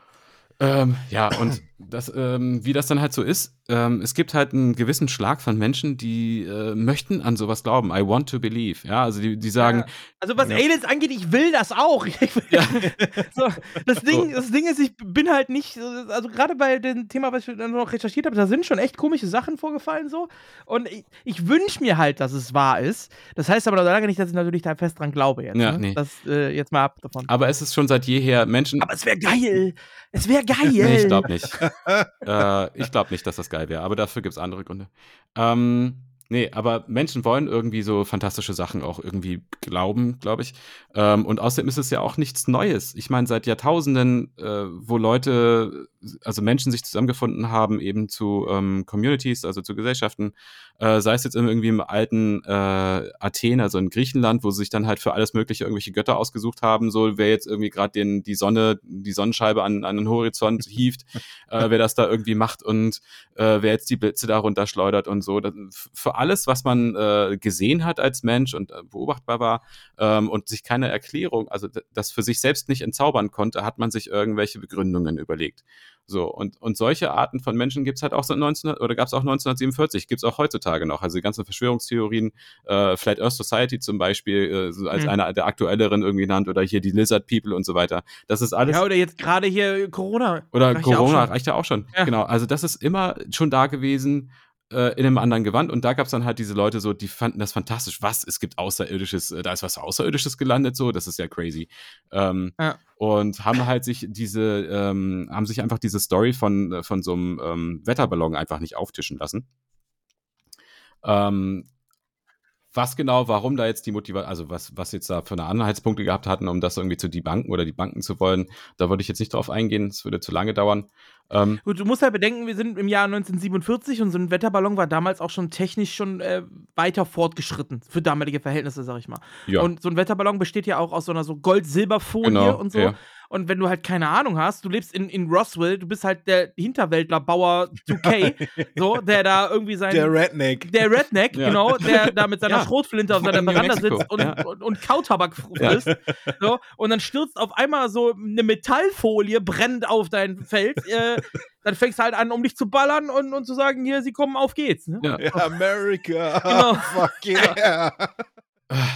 Ähm, ja, und das, ähm, wie das dann halt so ist, ähm, es gibt halt einen gewissen Schlag von Menschen, die äh, möchten an sowas glauben. I want to believe. Ja, also die, die sagen, Ja. Also was Ja. Aliens angeht, ich will das auch. Will, so, das, Ding, das Ding ist, ich bin halt nicht, also gerade bei dem Thema, was ich dann noch recherchiert habe, da sind schon echt komische Sachen vorgefallen so. Und ich, ich wünsche mir halt, dass es wahr ist. Das heißt aber noch lange nicht, dass ich natürlich da fest dran glaube jetzt. Ja, ne? nee. Das äh, jetzt mal ab davon. aber es ist schon seit jeher Menschen. Aber es wäre geil. Es wäre geil. Nee, ich glaube nicht. äh, ich glaube nicht, dass das geil wäre, aber dafür gibt es andere Gründe. Ähm, nee, aber Menschen wollen irgendwie so fantastische Sachen auch irgendwie glauben, glaube ich. Ähm, und außerdem ist es ja auch nichts Neues. Ich meine, seit Jahrtausenden, äh, wo Leute, also Menschen sich zusammengefunden haben, eben zu ähm, Communities, also zu Gesellschaften, äh, sei es jetzt irgendwie im alten äh, Athen, also in Griechenland, wo sie sich dann halt für alles mögliche irgendwelche Götter ausgesucht haben, so wer jetzt irgendwie gerade den die Sonne, die Sonnenscheibe an, an den Horizont hieft, äh, wer das da irgendwie macht und äh, wer jetzt die Blitze da runterschleudert und so. Das, für alles, was man äh, gesehen hat als Mensch und äh, beobachtbar war ähm, und sich keine Erklärung, also das für sich selbst nicht entzaubern konnte, hat man sich irgendwelche Begründungen überlegt. So, und, und solche Arten von Menschen gibt's halt auch seit 19, oder gab's auch 1947, gibt's auch heutzutage noch. Also die ganzen Verschwörungstheorien, äh, Flat Earth Society zum Beispiel, äh, als Mhm. einer der aktuelleren irgendwie genannt, oder hier die Lizard People und so weiter. Das ist alles. Ja, oder jetzt gerade hier Corona. Oder Corona reicht ja auch schon. Ja. Genau. Also das ist immer schon da gewesen äh, in einem anderen Gewand. Und da gab es dann halt diese Leute so, die fanden das fantastisch. Was? Es gibt Außerirdisches, äh, da ist was Außerirdisches gelandet, so, das ist ja crazy. Ähm, Ja. Und haben halt sich diese, ähm, haben sich einfach diese Story von, äh, von so einem ähm, Wetterballon einfach nicht auftischen lassen. Ähm, was genau, warum da jetzt die Motivation, also was, was jetzt da für eine Anhaltspunkte gehabt hatten, um das irgendwie zu debanken oder die Banken zu wollen, da würde ich jetzt nicht drauf eingehen, es würde zu lange dauern. Ähm, Gut, du musst halt bedenken, wir sind im Jahr 1947 und so ein Wetterballon war damals auch schon technisch schon äh, weiter fortgeschritten für damalige Verhältnisse, sag ich mal. ja, Und so ein Wetterballon besteht ja auch aus so einer so Gold-Silber-Folie Genau, und so. ja. Und wenn du halt keine Ahnung hast, du lebst in, in Roswell, du bist halt der Hinterwäldler Bauer 2K, so, der da irgendwie sein. Der Redneck. der Redneck, Ja. genau, der da mit seiner Ja. Schrotflinte auf seiner Veranda sitzt und, ja. und, und Kautabak frisst. So, und dann stürzt auf einmal so eine Metallfolie, brennt auf dein Feld. Äh, dann fängst du halt an, um dich zu ballern und, und zu sagen, hier, sie kommen, auf geht's. Ne? Ja. Ja, America. Genau. Fuck yeah.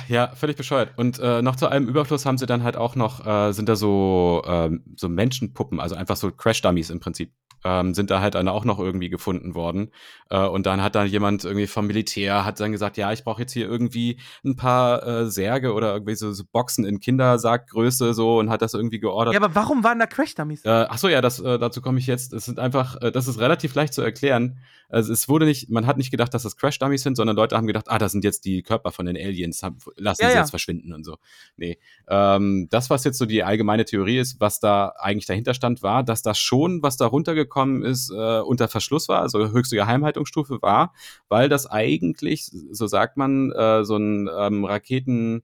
Ja, völlig bescheuert. Und äh, noch zu allem Überfluss haben sie dann halt auch noch, äh, sind da so, ähm, so Menschenpuppen, also einfach so Crash-Dummies im Prinzip, ähm, sind da halt dann auch noch irgendwie gefunden worden. Äh, und dann hat da jemand irgendwie vom Militär, hat dann gesagt, ja, ich brauche jetzt hier irgendwie ein paar äh, Särge oder irgendwie so, so Boxen in Kindersackgröße so und hat das irgendwie geordert. Ja, aber warum waren da Crash-Dummies? Äh, ach so, ja, das, äh, dazu komme ich jetzt. Es sind einfach, äh, das ist relativ leicht zu erklären. Also es wurde nicht, man hat nicht gedacht, dass das Crash-Dummies sind, sondern Leute haben gedacht, ah, das sind jetzt die Körper von den Aliens, haben, lassen Ja, sie ja. jetzt verschwinden und so. Nee. Ähm, das, was jetzt so die allgemeine Theorie ist, was da eigentlich dahinter stand, war, dass das schon, was da runtergekommen ist, äh, unter Verschluss war, also höchste Geheimhaltungsstufe war, weil das eigentlich, so sagt man, äh, so ein ähm, Raketen,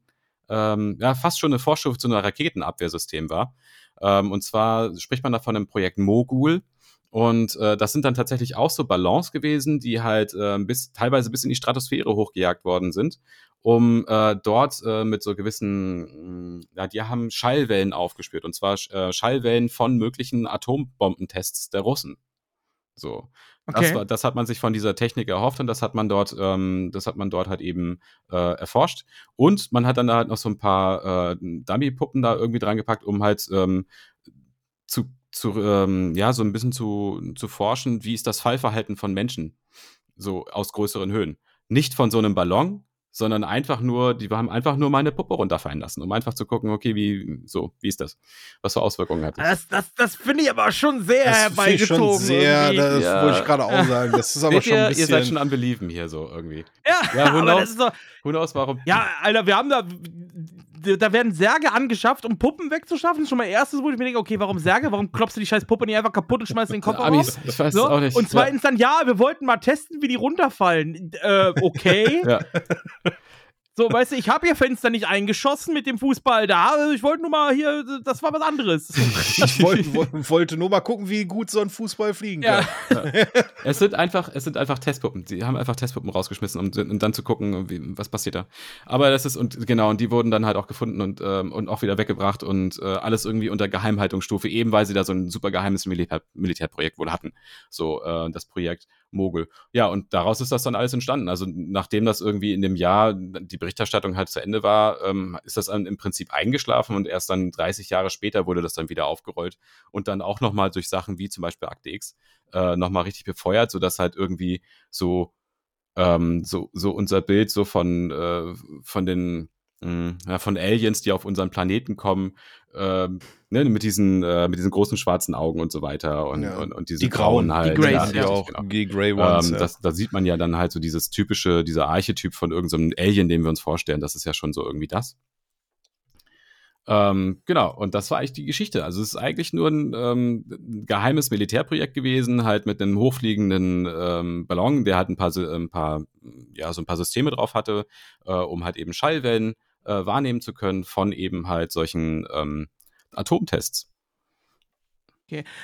ähm, ja, fast schon eine Vorstufe zu einem Raketenabwehrsystem war. Ähm, und zwar spricht man da von einem Projekt Mogul. Und äh, das sind dann tatsächlich auch so Ballons gewesen, die halt äh, bis, teilweise bis in die Stratosphäre hochgejagt worden sind, um äh, dort äh, mit so gewissen, mh, ja, die haben Schallwellen aufgespürt, und zwar äh, Schallwellen von möglichen Atombombentests der Russen. So. Das, Okay. war, das hat man sich von dieser Technik erhofft und das hat man dort, ähm, das hat man dort halt eben äh, erforscht. Und man hat dann da halt noch so ein paar äh, Dummy-Puppen da irgendwie dran gepackt, um halt ähm, zu, zu ähm, ja, so ein bisschen zu, zu forschen, wie ist das Fallverhalten von Menschen so aus größeren Höhen. Nicht von so einem Ballon, sondern einfach nur, die haben einfach nur meine Puppe runterfallen lassen, um einfach zu gucken, okay, wie, so, wie ist das? Was für Auswirkungen hat das? Das, das, das finde ich aber schon sehr Das finde ich herbeigezogen. schon sehr, das Ja. wollte ich gerade auch sagen. Das ist aber Seht schon ein ihr, bisschen. ihr seid schon am Belieben hier so irgendwie. ja, Ja, who aber knows? das ist doch, Who knows, warum? Ja, Alter, wir haben da. Da werden Särge angeschafft, um Puppen wegzuschaffen. Schon mal erstes, wo ich mir denke, okay, warum Särge? Warum klopfst du die scheiß Puppe nicht einfach kaputt und schmeißt in den Amis, raus? ich weiß So? es auch nicht. Und zweitens dann, ja, wir wollten mal testen, wie die runterfallen. Äh, okay. Ja. So, weißt du, ich habe ihr Fenster nicht eingeschossen mit dem Fußball da. Ich wollte nur mal hier, das war was anderes. Ich wollte, wo- wollte nur mal gucken, wie gut so ein Fußball fliegen Ja. kann. Es sind einfach, es sind einfach Testpuppen. Sie haben einfach Testpuppen rausgeschmissen, um, um dann zu gucken, wie, was passiert da. Aber das ist, und genau, und die wurden dann halt auch gefunden und, ähm, und auch wieder weggebracht und äh, alles irgendwie unter Geheimhaltungsstufe, eben weil sie da so ein super geheimes Militär, Militärprojekt wohl hatten. So, äh, das Projekt Mogul. Ja, und daraus ist das dann alles entstanden. Also nachdem das irgendwie in dem Jahr die Berichterstattung halt zu Ende war, ähm, ist das dann im Prinzip eingeschlafen und erst dann 30 Jahre später wurde das dann wieder aufgerollt und dann auch nochmal durch Sachen wie zum Beispiel Akte X äh, nochmal richtig befeuert, sodass halt irgendwie so, ähm, so, so unser Bild so von, äh, von den ja, von Aliens, die auf unseren Planeten kommen, ähm, ne, mit diesen, äh, mit diesen großen schwarzen Augen und so weiter und, Ja. und, und diese Die Grauen, halt. die Greys, ja, ja, auch, genau. die Grey Ones. Ähm, ja. das, da sieht man ja dann halt so dieses typische, dieser Archetyp von irgendeinem Alien, den wir uns vorstellen. Das ist ja schon so irgendwie das. Ähm, genau, und das war eigentlich die Geschichte. Also es ist eigentlich nur ein ähm, ein geheimes Militärprojekt gewesen, halt mit einem hochfliegenden ähm, Ballon, der halt ein paar, ein paar, ja, so ein paar Systeme drauf hatte, äh, um halt eben Schallwellen äh, wahrnehmen zu können von eben halt solchen ähm, Atomtests.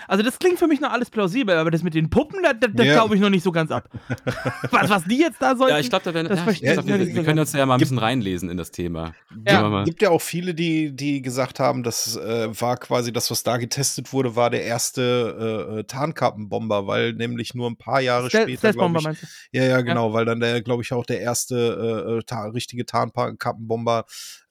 Also das klingt für mich noch alles plausibel, aber das mit den Puppen, das, das, das Ja. glaube ich noch nicht so ganz ab. was, was die jetzt da sollten. Ja, ich glaube, da werden, das ja, ich ich glaub, wir, nicht wir können uns ja mal ein Gibt- bisschen reinlesen in das Thema. Ja. Mal. gibt ja auch viele, die, die gesagt haben, das äh, war quasi das, was da getestet wurde, war der erste äh, äh, Tarnkappenbomber, weil nämlich nur ein paar Jahre Stealth- später, Stealth-Bomber meinst du? ja, ja, genau, weil dann der, glaube ich, auch der erste äh, äh, ta richtige Tarnkappenbomber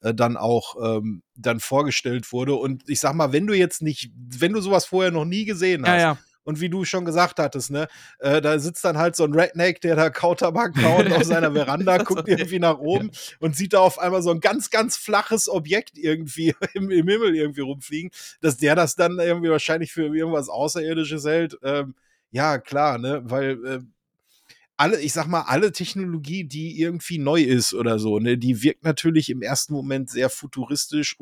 äh, dann auch ähm, dann vorgestellt wurde. Und ich sag mal, wenn du jetzt nicht, wenn du sowas vorher noch nie gesehen hast, Ja, ja. und wie du schon gesagt hattest, ne, äh, da sitzt dann halt so ein Redneck, der da Kautabak kaut auf seiner Veranda, guckt irgendwie nach oben und sieht da auf einmal so ein ganz, ganz flaches Objekt irgendwie im, im Himmel irgendwie rumfliegen, dass der das dann irgendwie wahrscheinlich für irgendwas Außerirdisches hält. Ähm, ja, klar, ne, weil äh, alle, ich sag mal, alle Technologie, die irgendwie neu ist oder so, ne, die wirkt natürlich im ersten Moment sehr futuristisch,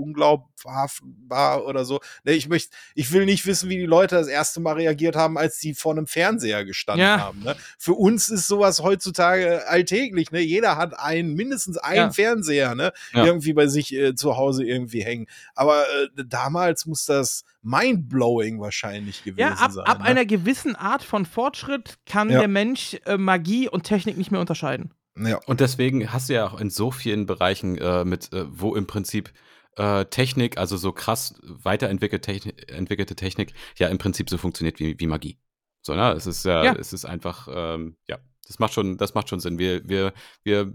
unglaubbar oder so. Ne, ich möchte, ich will nicht wissen, wie die Leute das erste Mal reagiert haben, als sie vor einem Fernseher gestanden Ja. haben. Ne? Für uns ist sowas heutzutage alltäglich. Ne? Jeder hat einen, mindestens einen Ja. Fernseher, ne? Ja. irgendwie bei sich äh, zu Hause irgendwie hängen. Aber äh, damals muss das mindblowing wahrscheinlich gewesen Ja, ab, sein. ab ne? einer gewissen Art von Fortschritt kann Ja. der Mensch äh, Magie und Technik nicht mehr unterscheiden. ja. Und deswegen hast du ja auch in so vielen Bereichen äh, mit, äh, wo im Prinzip äh, Technik, also so krass weiterentwickelte Technik, entwickelte Technik, ja im Prinzip so funktioniert wie, wie Magie. So, ne? Es ist ja, Ja. es ist einfach, ähm, ja, das macht schon, das macht schon Sinn. Wir, wir, wir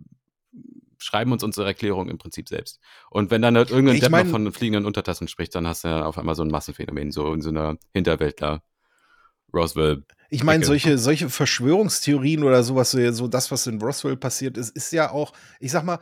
schreiben uns unsere Erklärung im Prinzip selbst. Und wenn dann halt irgendein Ich Depp noch mein- von fliegenden Untertassen spricht, dann hast du ja auf einmal so ein Massenphänomen, so in so einer Hinterwäldler Roswell. Ich meine, solche, solche Verschwörungstheorien oder sowas, so so das, was in Roswell passiert ist, ist ja auch, ich sag mal,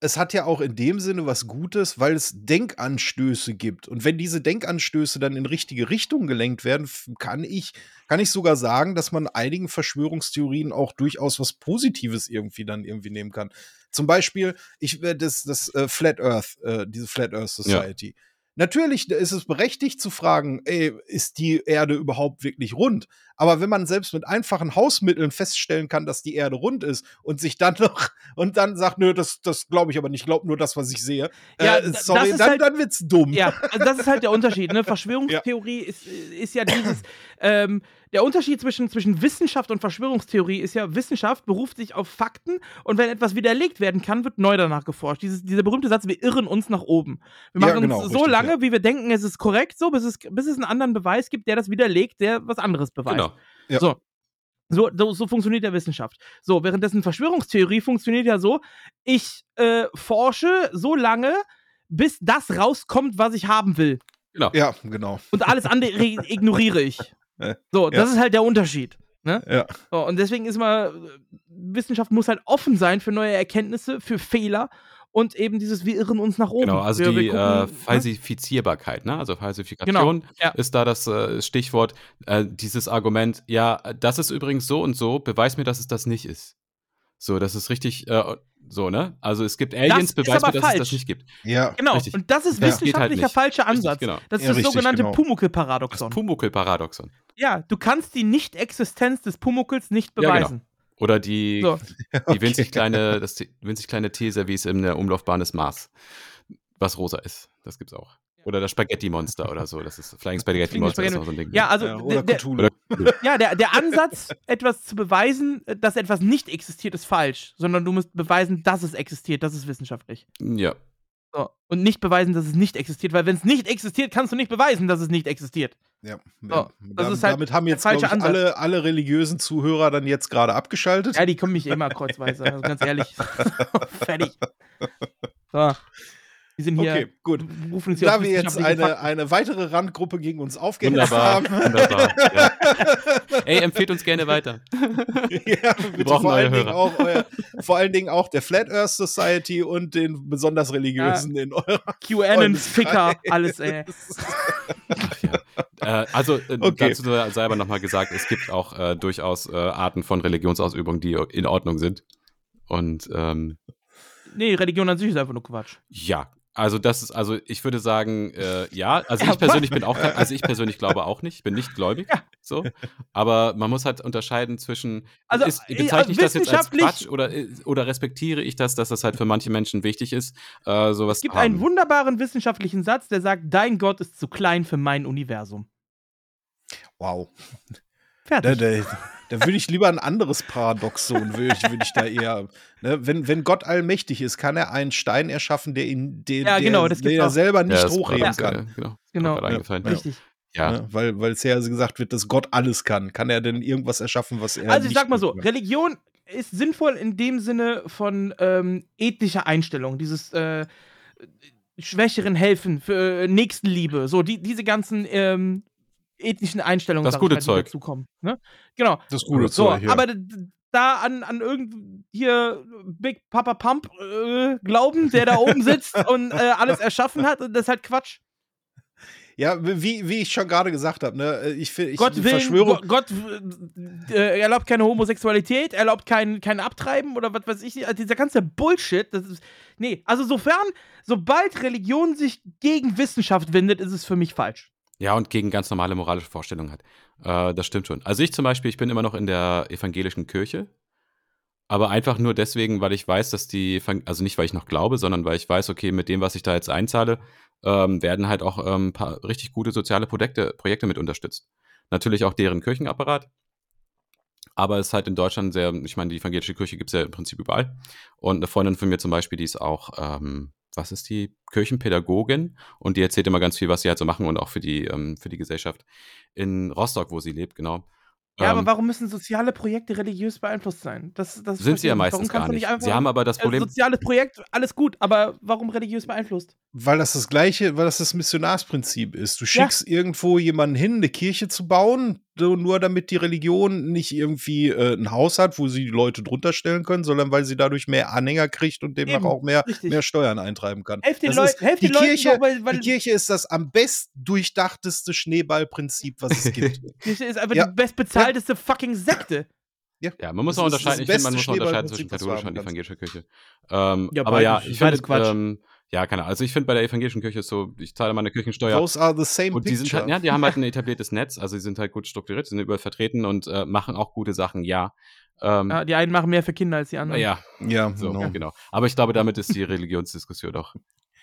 es hat ja auch in dem Sinne was Gutes, weil es Denkanstöße gibt. Und wenn diese Denkanstöße dann in richtige Richtung gelenkt werden, kann ich, kann ich sogar sagen, dass man einigen Verschwörungstheorien auch durchaus was Positives irgendwie dann irgendwie nehmen kann. Zum Beispiel, ich äh, das, das äh, Flat Earth, äh, diese Flat Earth Society. Natürlich ist es berechtigt zu fragen, ey, ist die Erde überhaupt wirklich rund? Aber wenn man selbst mit einfachen Hausmitteln feststellen kann, dass die Erde rund ist und sich dann noch und dann sagt, nö, das, das glaube ich aber nicht, glaub nur das, was ich sehe. Ja, äh, sorry, dann, halt- dann wird's dumm. Ja, also das ist halt der Unterschied. Ne? Verschwörungstheorie ist, ist ja dieses. Ähm, der Unterschied zwischen, zwischen Wissenschaft und Verschwörungstheorie ist ja, Wissenschaft beruft sich auf Fakten und wenn etwas widerlegt werden kann, wird neu danach geforscht. Dieses, dieser berühmte Satz, wir irren uns nach oben. Wir Ja, machen genau, uns so richtig, lange, ja. wie wir denken, es ist korrekt, so, bis es, bis es einen anderen Beweis gibt, der das widerlegt, der was anderes beweist. Genau. Ja. So. So, so, so funktioniert ja Wissenschaft. So, währenddessen Verschwörungstheorie funktioniert ja so, ich äh, forsche so lange, bis das rauskommt, was ich haben will. Genau. Ja, genau. Und alles andere ignoriere ich. Äh, So, das ja. ist halt der Unterschied. Ne? Ja. So, und deswegen ist mal, Wissenschaft muss halt offen sein für neue Erkenntnisse, für Fehler und eben dieses, wir irren uns nach oben. Genau, also wir, die wir gucken, äh? Falsifizierbarkeit, ne? Also Falsifikation Genau, ja. ist da das äh, Stichwort. Äh, dieses Argument, ja, das ist übrigens so und so, beweis mir, dass es das nicht ist. So, das ist richtig, äh, so, ne? Also es gibt Aliens, ist beweis mir, aber dass es das falsch. nicht gibt. Ja. Genau, Richtig. und das ist halt wissenschaftlicher nicht. falscher Richtig, Ansatz. genau. Das ist Ja, das richtig, sogenannte genau. Das Pumuckl-Paradoxon. Pumuckl-Paradoxon. ja, du kannst die Nicht-Existenz des Pumuckls nicht Ja, genau. beweisen. Oder die, So. die winzig kleine, das winzig kleine Teeservice in der Umlaufbahn des Mars, was rosa ist. Das gibt's auch. Oder das Spaghetti-Monster oder so. Das ist Flying Spaghetti Fliegende Monster ist Spaghetti- noch so ein Ding. Ja, also Ja, oder der, der, Cthulhu. Ja, der, der Ansatz, etwas zu beweisen, äh, dass etwas nicht existiert, ist falsch. Sondern du musst beweisen, dass es existiert. Das ist wissenschaftlich. ja. So. Und nicht beweisen, dass es nicht existiert, weil wenn es nicht existiert, kannst du nicht beweisen, dass es nicht existiert. Ja, So, das Dam- ist halt damit haben jetzt, ich, alle, alle religiösen Zuhörer dann jetzt gerade abgeschaltet. Ja, die kommen mich immer kreuzweise, also ganz ehrlich. Fertig. So. Die sind hier, Okay, gut. rufen uns hier Da auf wir jetzt eine, Fakten. eine weitere Randgruppe gegen uns aufgehetzt haben. Wunderbar. Ja. Ey, empfehlt uns gerne weiter. ja, bitte brauchen vor, neue allen Dingen Hörer. auch euer, vor allen Dingen auch der Flat Earth Society und den besonders religiösen in eurer QAnon-Ficker, alles, ey. Äh, also äh, Okay. dazu sei aber nochmal gesagt, es gibt auch äh, durchaus äh, Arten von Religionsausübung, die in Ordnung sind. Und ähm, Nee, Religion an sich ist einfach nur Quatsch. ja, also das ist, also ich würde sagen, äh, ja, also ich persönlich bin auch, kein- also ich persönlich glaube auch nicht, ich bin nicht gläubig, Ja. so, aber man muss halt unterscheiden zwischen, Also, ist, äh, bezeichne ich das jetzt als wissenschaftlich- Quatsch oder, äh, oder respektiere ich das, dass das halt für manche Menschen wichtig ist, äh, sowas Es gibt einen wunderbaren wissenschaftlichen Satz, der sagt, dein Gott ist zu klein für mein Universum. Wow. Fertig. Da, da, da würde ich lieber ein anderes Paradoxon, würde ich, würde ich da eher. Ne, wenn, wenn Gott allmächtig ist, kann er einen Stein erschaffen, der ihn, den, Ja, genau, der, er auch. selber Ja, nicht das hochheben kann. äh, Genau, Genau. Richtig. Ja, Ne, weil, weil es ja gesagt wird, dass Gott alles kann. Kann er denn irgendwas erschaffen, was er Also ich nicht sag mal so, kann? Religion ist sinnvoll in dem Sinne von ähm, ethischer Einstellung, dieses äh, Schwächeren helfen, für äh, Nächstenliebe, so die, diese ganzen ähm, ethnischen Einstellungen, Das ich gute Zeug. dazukommen, Ne? Genau. Das gute So, Zeug, ja. aber da an, an irgend hier Big Papa Pump äh, glauben, der da oben sitzt und äh, alles erschaffen hat, das ist halt Quatsch. Ja, wie, wie ich schon gerade gesagt habe, ne, ich, fi- ich Gott will, Verschwörung. Gott, Gott äh, erlaubt keine Homosexualität, erlaubt kein, kein Abtreiben oder was weiß ich. Also dieser ganze Bullshit, das ist. Nee, also sofern, sobald Religion sich gegen Wissenschaft wendet, ist es für mich falsch. Ja, und gegen ganz normale moralische Vorstellungen hat. Äh, das stimmt schon. Also ich zum Beispiel, ich bin immer noch in der evangelischen Kirche, aber einfach nur deswegen, weil ich weiß, dass die, also nicht weil ich noch glaube, sondern weil ich weiß, okay, mit dem, was ich da jetzt einzahle, ähm, werden halt auch ähm, ein paar richtig gute soziale Projekte, Projekte mit unterstützt. Natürlich auch deren Kirchenapparat. Aber es ist halt in Deutschland sehr, ich meine, die evangelische Kirche gibt es ja im Prinzip überall. Und eine Freundin von mir zum Beispiel, die ist auch, ähm, was ist die? Kirchenpädagogin. Und die erzählt immer ganz viel, was sie halt so machen und auch für die, ähm, für die Gesellschaft in Rostock, wo sie lebt, genau. Ja, Ähm, aber warum müssen soziale Projekte religiös beeinflusst sein? Das, das sind sie ja meistens Warum gar nicht. einfach- Sie haben aber das äh, Problem, soziales Projekt, alles gut, aber warum religiös beeinflusst? Weil das das gleiche, weil das das Missionarsprinzip ist. Du schickst irgendwo jemanden hin, eine Kirche zu bauen, so nur damit die Religion nicht irgendwie äh, ein Haus hat, wo sie die Leute drunter stellen können, sondern weil sie dadurch mehr Anhänger kriegt und demnach Eben, auch mehr, richtig. mehr Steuern eintreiben kann. Helft den Leuten, ist- helft die den Leuten Kirche, doch, weil, weil die Kirche ist das am best durchdachteste Schneeballprinzip, was es gibt. Kirche ist einfach Ja. die bestbezahlteste fucking Sekte. ja, man muss Das auch unterscheiden, ich finde, man muss auch unterscheiden zwischen katholischer und evangelischer Kirche. Ähm, Ja, aber ja, ich finde, Quatsch. ähm, ja, keine Ahnung. Also ich finde bei der evangelischen Kirche ist so, ich zahle meine Kirchensteuer. Those are the same Und die sind picture. halt, ja, die haben halt ein etabliertes Netz, also die sind halt gut strukturiert, sind überall vertreten und äh, machen auch gute Sachen, ja. Ähm, Ja, die einen machen mehr für Kinder als die anderen. ja, ja, so, genau. genau. Aber ich glaube, damit ist die Religionsdiskussion auch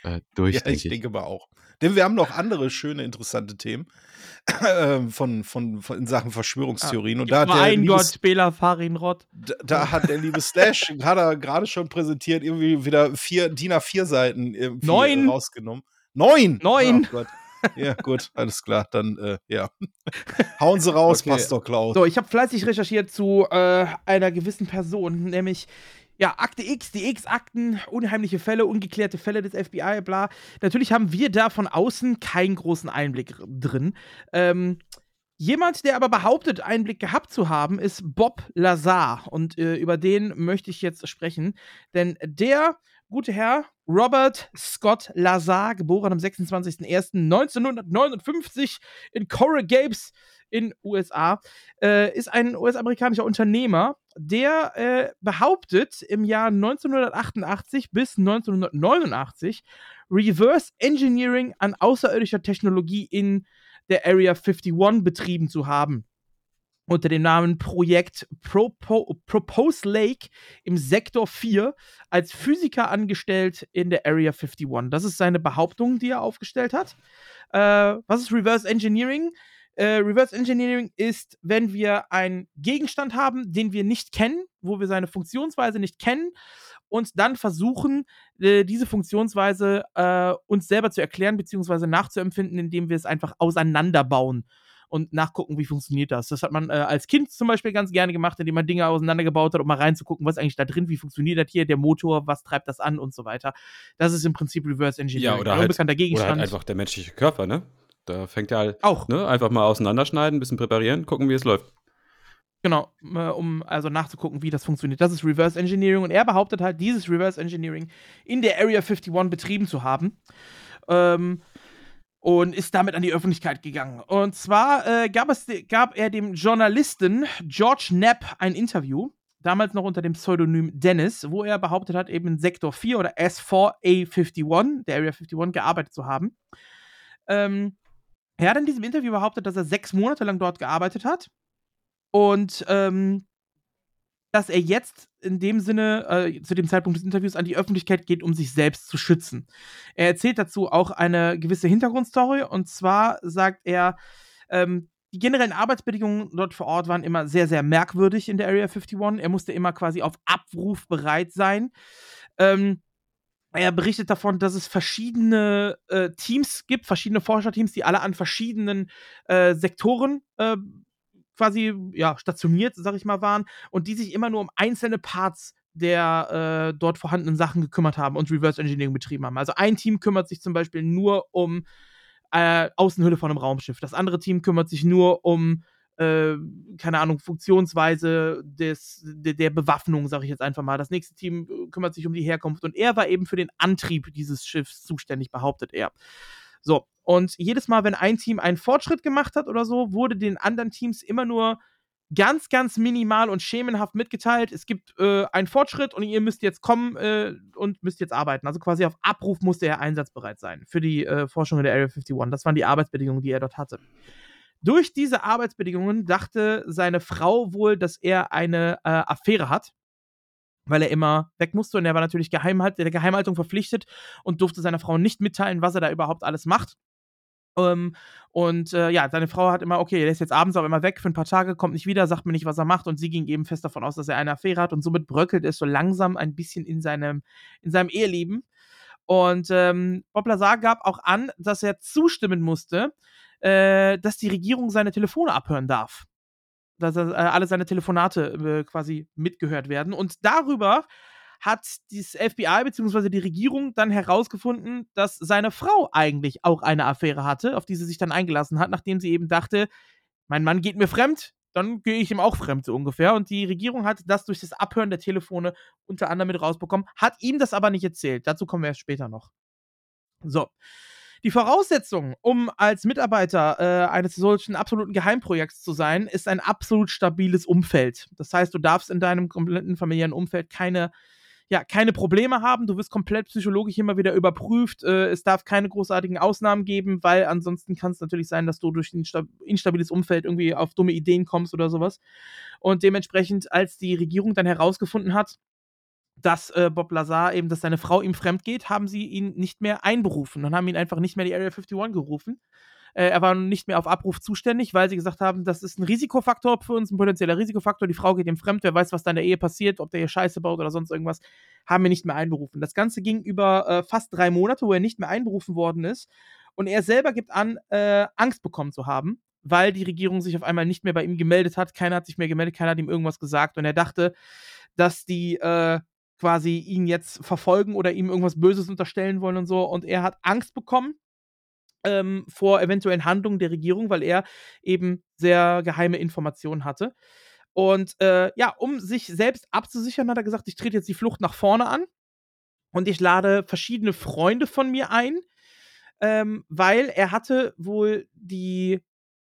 äh, durch, Ja, denke ich denke mal auch. Denn wir haben noch andere schöne, interessante Themen ähm, von, von, von in Sachen Verschwörungstheorien. und da hat, der ein Gott, Spieler, Farin Rott. da, da hat der liebe Slash, hat er gerade schon präsentiert, irgendwie wieder vier, DIN A4 Seiten irgendwie Neun. rausgenommen. Neun! Neun. Oh Gott. Ja, gut, alles klar. Dann, äh, ja. Hauen Sie raus, Okay. Pastor Klaus. So, ich habe fleißig recherchiert zu äh, einer gewissen Person, nämlich ja, Akte X, die X-Akten, unheimliche Fälle, ungeklärte Fälle des FBI, bla. Natürlich haben wir da von außen keinen großen Einblick drin. Ähm, jemand, der aber behauptet, Einblick gehabt zu haben, ist Bob Lazar. Und äh, über den möchte ich jetzt sprechen. Denn der gute Herr, Robert Scott Lazar, geboren am 26.01.1959 in Coral Gables in USA, äh, ist ein US-amerikanischer Unternehmer, der äh, behauptet, im Jahr 1988 bis 1989 Reverse Engineering an außerirdischer Technologie in der Area 51 betrieben zu haben. Unter dem Namen Projekt Propo Propose Lake im Sektor 4 als Physiker angestellt in der Area 51. Das ist seine Behauptung, die er aufgestellt hat. Äh, was ist Reverse Engineering? Äh, Reverse Engineering ist, wenn wir einen Gegenstand haben, den wir nicht kennen, wo wir seine Funktionsweise nicht kennen und dann versuchen, äh, diese Funktionsweise äh, uns selber zu erklären bzw. nachzuempfinden, indem wir es einfach auseinanderbauen und nachgucken, wie funktioniert das. Das hat man äh, als Kind zum Beispiel ganz gerne gemacht, indem man Dinge auseinandergebaut hat, um mal reinzugucken, was eigentlich da drin, wie funktioniert das hier, der Motor, was treibt das an und so weiter. Das ist im Prinzip Reverse Engineering. Ja, oder, halt, oder halt einfach der menschliche Körper, ne? Da fängt er halt auch. Ne, einfach mal auseinanderschneiden, ein bisschen präparieren, gucken, wie es läuft. Genau, um also nachzugucken, wie das funktioniert. Das ist Reverse Engineering und er behauptet halt, dieses Reverse Engineering in der Area 51 betrieben zu haben. Ähm, und ist damit an die Öffentlichkeit gegangen. Und zwar äh, gab, es, gab er dem Journalisten George Knapp ein Interview, damals noch unter dem Pseudonym Dennis, wo er behauptet hat, eben in Sektor 4 oder S4A51, der Area 51, gearbeitet zu haben. Ähm, er hat in diesem Interview behauptet, dass er sechs Monate lang dort gearbeitet hat und ähm, dass er jetzt in dem Sinne, äh, zu dem Zeitpunkt des Interviews, an die Öffentlichkeit geht, um sich selbst zu schützen. Er erzählt dazu auch eine gewisse Hintergrundstory und zwar sagt er, ähm, die generellen Arbeitsbedingungen dort vor Ort waren immer sehr, sehr merkwürdig in der Area 51. Er musste immer quasi auf Abruf bereit sein. Ähm, er berichtet davon, dass es verschiedene äh, Teams gibt, verschiedene Forscherteams, die alle an verschiedenen äh, Sektoren äh, quasi ja, stationiert, sag ich mal, waren und die sich immer nur um einzelne Parts der äh, dort vorhandenen Sachen gekümmert haben und Reverse Engineering betrieben haben. Also ein Team kümmert sich zum Beispiel nur um äh, Außenhülle von einem Raumschiff. Das andere Team kümmert sich nur um, äh, keine Ahnung, Funktionsweise des, de, der Bewaffnung, sage ich jetzt einfach mal. Das nächste Team äh, kümmert sich um die Herkunft und er war eben für den Antrieb dieses Schiffs zuständig, behauptet er. So, und jedes Mal, wenn ein Team einen Fortschritt gemacht hat oder so, wurde den anderen Teams immer nur ganz, ganz minimal und schemenhaft mitgeteilt, es gibt äh, einen Fortschritt und ihr müsst jetzt kommen äh, und müsst jetzt arbeiten. Also quasi auf Abruf musste er einsatzbereit sein für die äh, Forschung in der Area 51. Das waren die Arbeitsbedingungen, die er dort hatte. Durch diese Arbeitsbedingungen dachte seine Frau wohl, dass er eine äh, Affäre hat weil er immer weg musste und er war natürlich geheim, der Geheimhaltung verpflichtet und durfte seiner Frau nicht mitteilen, was er da überhaupt alles macht. Ähm, und äh, ja, seine Frau hat immer, okay, er ist jetzt abends auch immer weg für ein paar Tage, kommt nicht wieder, sagt mir nicht, was er macht und sie ging eben fest davon aus, dass er eine Affäre hat und somit bröckelt es so langsam ein bisschen in seinem, in seinem Eheleben. Und ähm, Bob Lazar gab auch an, dass er zustimmen musste, äh, dass die Regierung seine Telefone abhören darf dass äh, alle seine Telefonate äh, quasi mitgehört werden. Und darüber hat das FBI bzw. die Regierung dann herausgefunden, dass seine Frau eigentlich auch eine Affäre hatte, auf die sie sich dann eingelassen hat, nachdem sie eben dachte, mein Mann geht mir fremd, dann gehe ich ihm auch fremd, so ungefähr. Und die Regierung hat das durch das Abhören der Telefone unter anderem mit rausbekommen, hat ihm das aber nicht erzählt. Dazu kommen wir erst später noch. So. Die Voraussetzung, um als Mitarbeiter äh, eines solchen absoluten Geheimprojekts zu sein, ist ein absolut stabiles Umfeld. Das heißt, du darfst in deinem kompletten familiären Umfeld keine ja, keine Probleme haben. Du wirst komplett psychologisch immer wieder überprüft. Äh, es darf keine großartigen Ausnahmen geben, weil ansonsten kann es natürlich sein, dass du durch ein instabiles Umfeld irgendwie auf dumme Ideen kommst oder sowas. Und dementsprechend, als die Regierung dann herausgefunden hat, dass äh, Bob Lazar eben, dass seine Frau ihm fremd geht, haben sie ihn nicht mehr einberufen und haben ihn einfach nicht mehr die Area 51 gerufen. Äh, er war nicht mehr auf Abruf zuständig, weil sie gesagt haben, das ist ein Risikofaktor für uns, ein potenzieller Risikofaktor. Die Frau geht ihm fremd, wer weiß, was da in der Ehe passiert, ob der hier Scheiße baut oder sonst irgendwas, haben wir nicht mehr einberufen. Das Ganze ging über äh, fast drei Monate, wo er nicht mehr einberufen worden ist. Und er selber gibt an, äh, Angst bekommen zu haben, weil die Regierung sich auf einmal nicht mehr bei ihm gemeldet hat. Keiner hat sich mehr gemeldet, keiner hat ihm irgendwas gesagt. Und er dachte, dass die äh, quasi ihn jetzt verfolgen oder ihm irgendwas Böses unterstellen wollen und so. Und er hat Angst bekommen ähm, vor eventuellen Handlungen der Regierung, weil er eben sehr geheime Informationen hatte. Und äh, ja, um sich selbst abzusichern, hat er gesagt, ich trete jetzt die Flucht nach vorne an und ich lade verschiedene Freunde von mir ein, ähm, weil er hatte wohl die,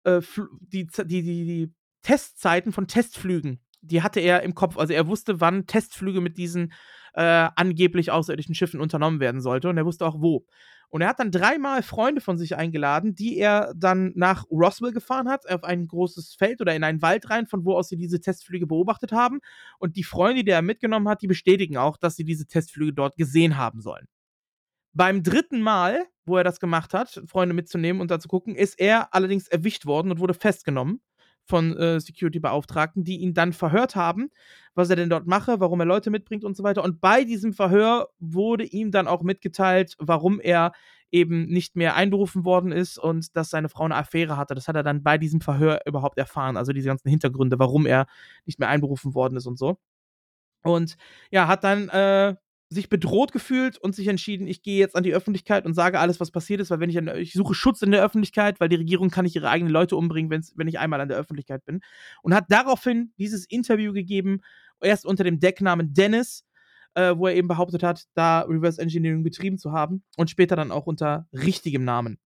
äh, die, die, die, die Testzeiten von Testflügen die hatte er im Kopf. Also er wusste, wann Testflüge mit diesen äh, angeblich außerirdischen Schiffen unternommen werden sollte und er wusste auch wo. Und er hat dann dreimal Freunde von sich eingeladen, die er dann nach Roswell gefahren hat, auf ein großes Feld oder in einen Wald rein, von wo aus sie diese Testflüge beobachtet haben. Und die Freunde, die er mitgenommen hat, die bestätigen auch, dass sie diese Testflüge dort gesehen haben sollen. Beim dritten Mal, wo er das gemacht hat, Freunde mitzunehmen und da zu gucken, ist er allerdings erwischt worden und wurde festgenommen von äh, Security-Beauftragten, die ihn dann verhört haben, was er denn dort mache, warum er Leute mitbringt und so weiter. Und bei diesem Verhör wurde ihm dann auch mitgeteilt, warum er eben nicht mehr einberufen worden ist und dass seine Frau eine Affäre hatte. Das hat er dann bei diesem Verhör überhaupt erfahren. Also diese ganzen Hintergründe, warum er nicht mehr einberufen worden ist und so. Und ja, hat dann äh, sich bedroht gefühlt und sich entschieden, ich gehe jetzt an die Öffentlichkeit und sage alles, was passiert ist, weil wenn ich an, ich suche Schutz in der Öffentlichkeit, weil die Regierung kann nicht ihre eigenen Leute umbringen, wenn ich einmal an der Öffentlichkeit bin. Und hat daraufhin dieses Interview gegeben, erst unter dem Decknamen Dennis, äh, wo er eben behauptet hat, da Reverse Engineering betrieben zu haben und später dann auch unter richtigem Namen.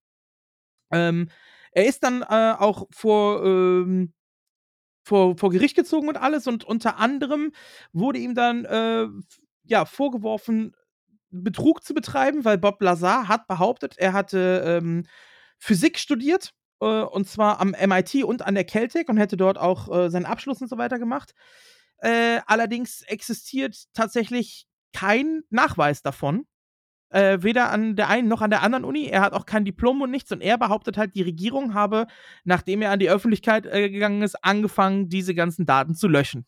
Ähm, er ist dann äh, auch vor ähm, vor, vor Gericht gezogen und alles und unter anderem wurde ihm dann äh, ja, vorgeworfen, Betrug zu betreiben, weil Bob Lazar hat behauptet, er hatte ähm, Physik studiert, äh, und zwar am MIT und an der Caltech und hätte dort auch äh, seinen Abschluss und so weiter gemacht. Äh, allerdings existiert tatsächlich kein Nachweis davon. Äh, weder an der einen noch an der anderen Uni. Er hat auch kein Diplom und nichts. Und er behauptet halt, die Regierung habe, nachdem er an die Öffentlichkeit äh, gegangen ist, angefangen, diese ganzen Daten zu löschen.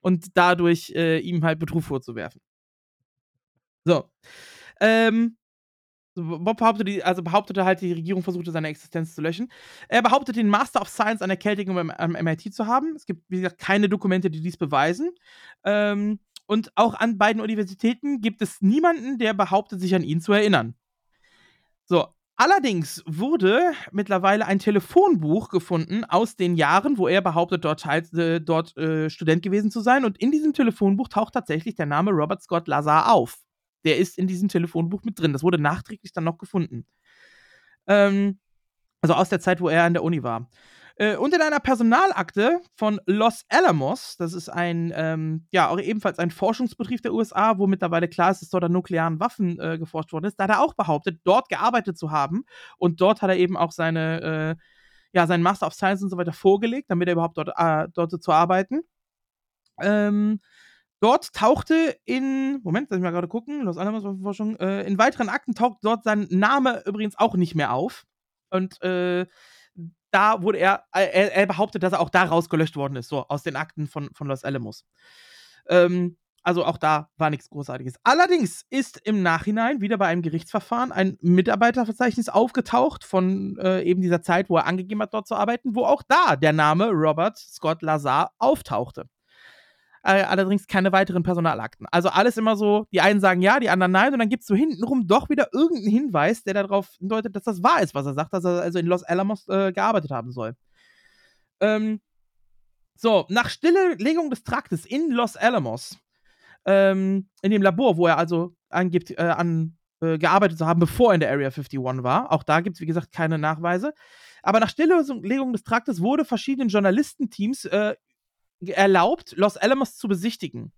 Und dadurch äh, ihm halt Betrug vorzuwerfen. So. Ähm, Bob behauptete, also behauptete halt, die Regierung versuchte seine Existenz zu löschen. Er behauptet, den Master of Science an der Keltigung am MIT zu haben. Es gibt, wie gesagt, keine Dokumente, die dies beweisen. Ähm, und auch an beiden Universitäten gibt es niemanden, der behauptet, sich an ihn zu erinnern. So, allerdings wurde mittlerweile ein Telefonbuch gefunden aus den Jahren, wo er behauptet, dort, äh, dort äh, Student gewesen zu sein. Und in diesem Telefonbuch taucht tatsächlich der Name Robert Scott Lazar auf der ist in diesem Telefonbuch mit drin. Das wurde nachträglich dann noch gefunden. Ähm, also aus der Zeit, wo er an der Uni war. Äh, und in einer Personalakte von Los Alamos, das ist ein, ähm, ja, auch ebenfalls ein Forschungsbetrieb der USA, wo mittlerweile klar ist, dass dort an nuklearen Waffen äh, geforscht worden ist, da hat er auch behauptet, dort gearbeitet zu haben. Und dort hat er eben auch seine, äh, ja, seinen Master of Science und so weiter vorgelegt, damit er überhaupt dort, äh, dort zu arbeiten. Ähm, Dort tauchte in, Moment, lass ich mal gerade gucken, Los Alamos Forschung, äh, in weiteren Akten taucht dort sein Name übrigens auch nicht mehr auf. Und äh, da wurde er, er, er, behauptet, dass er auch da rausgelöscht worden ist, so aus den Akten von, von Los Alamos. Ähm, also auch da war nichts Großartiges. Allerdings ist im Nachhinein wieder bei einem Gerichtsverfahren ein Mitarbeiterverzeichnis aufgetaucht von äh, eben dieser Zeit, wo er angegeben hat, dort zu arbeiten, wo auch da der Name Robert Scott Lazar auftauchte äh, allerdings keine weiteren Personalakten. Also alles immer so, die einen sagen ja, die anderen nein, und dann gibt es so hintenrum doch wieder irgendeinen Hinweis, der darauf hindeutet, dass das wahr ist, was er sagt, dass er also in Los Alamos äh, gearbeitet haben soll. Ähm, so, nach Stilllegung des Traktes in Los Alamos, ähm, in dem Labor, wo er also angibt, äh, an äh, gearbeitet zu haben, bevor er in der Area 51 war. Auch da gibt es, wie gesagt, keine Nachweise. Aber nach Stilllegung des Traktes wurde verschiedenen Journalistenteams äh, erlaubt, Los Alamos zu besichtigen.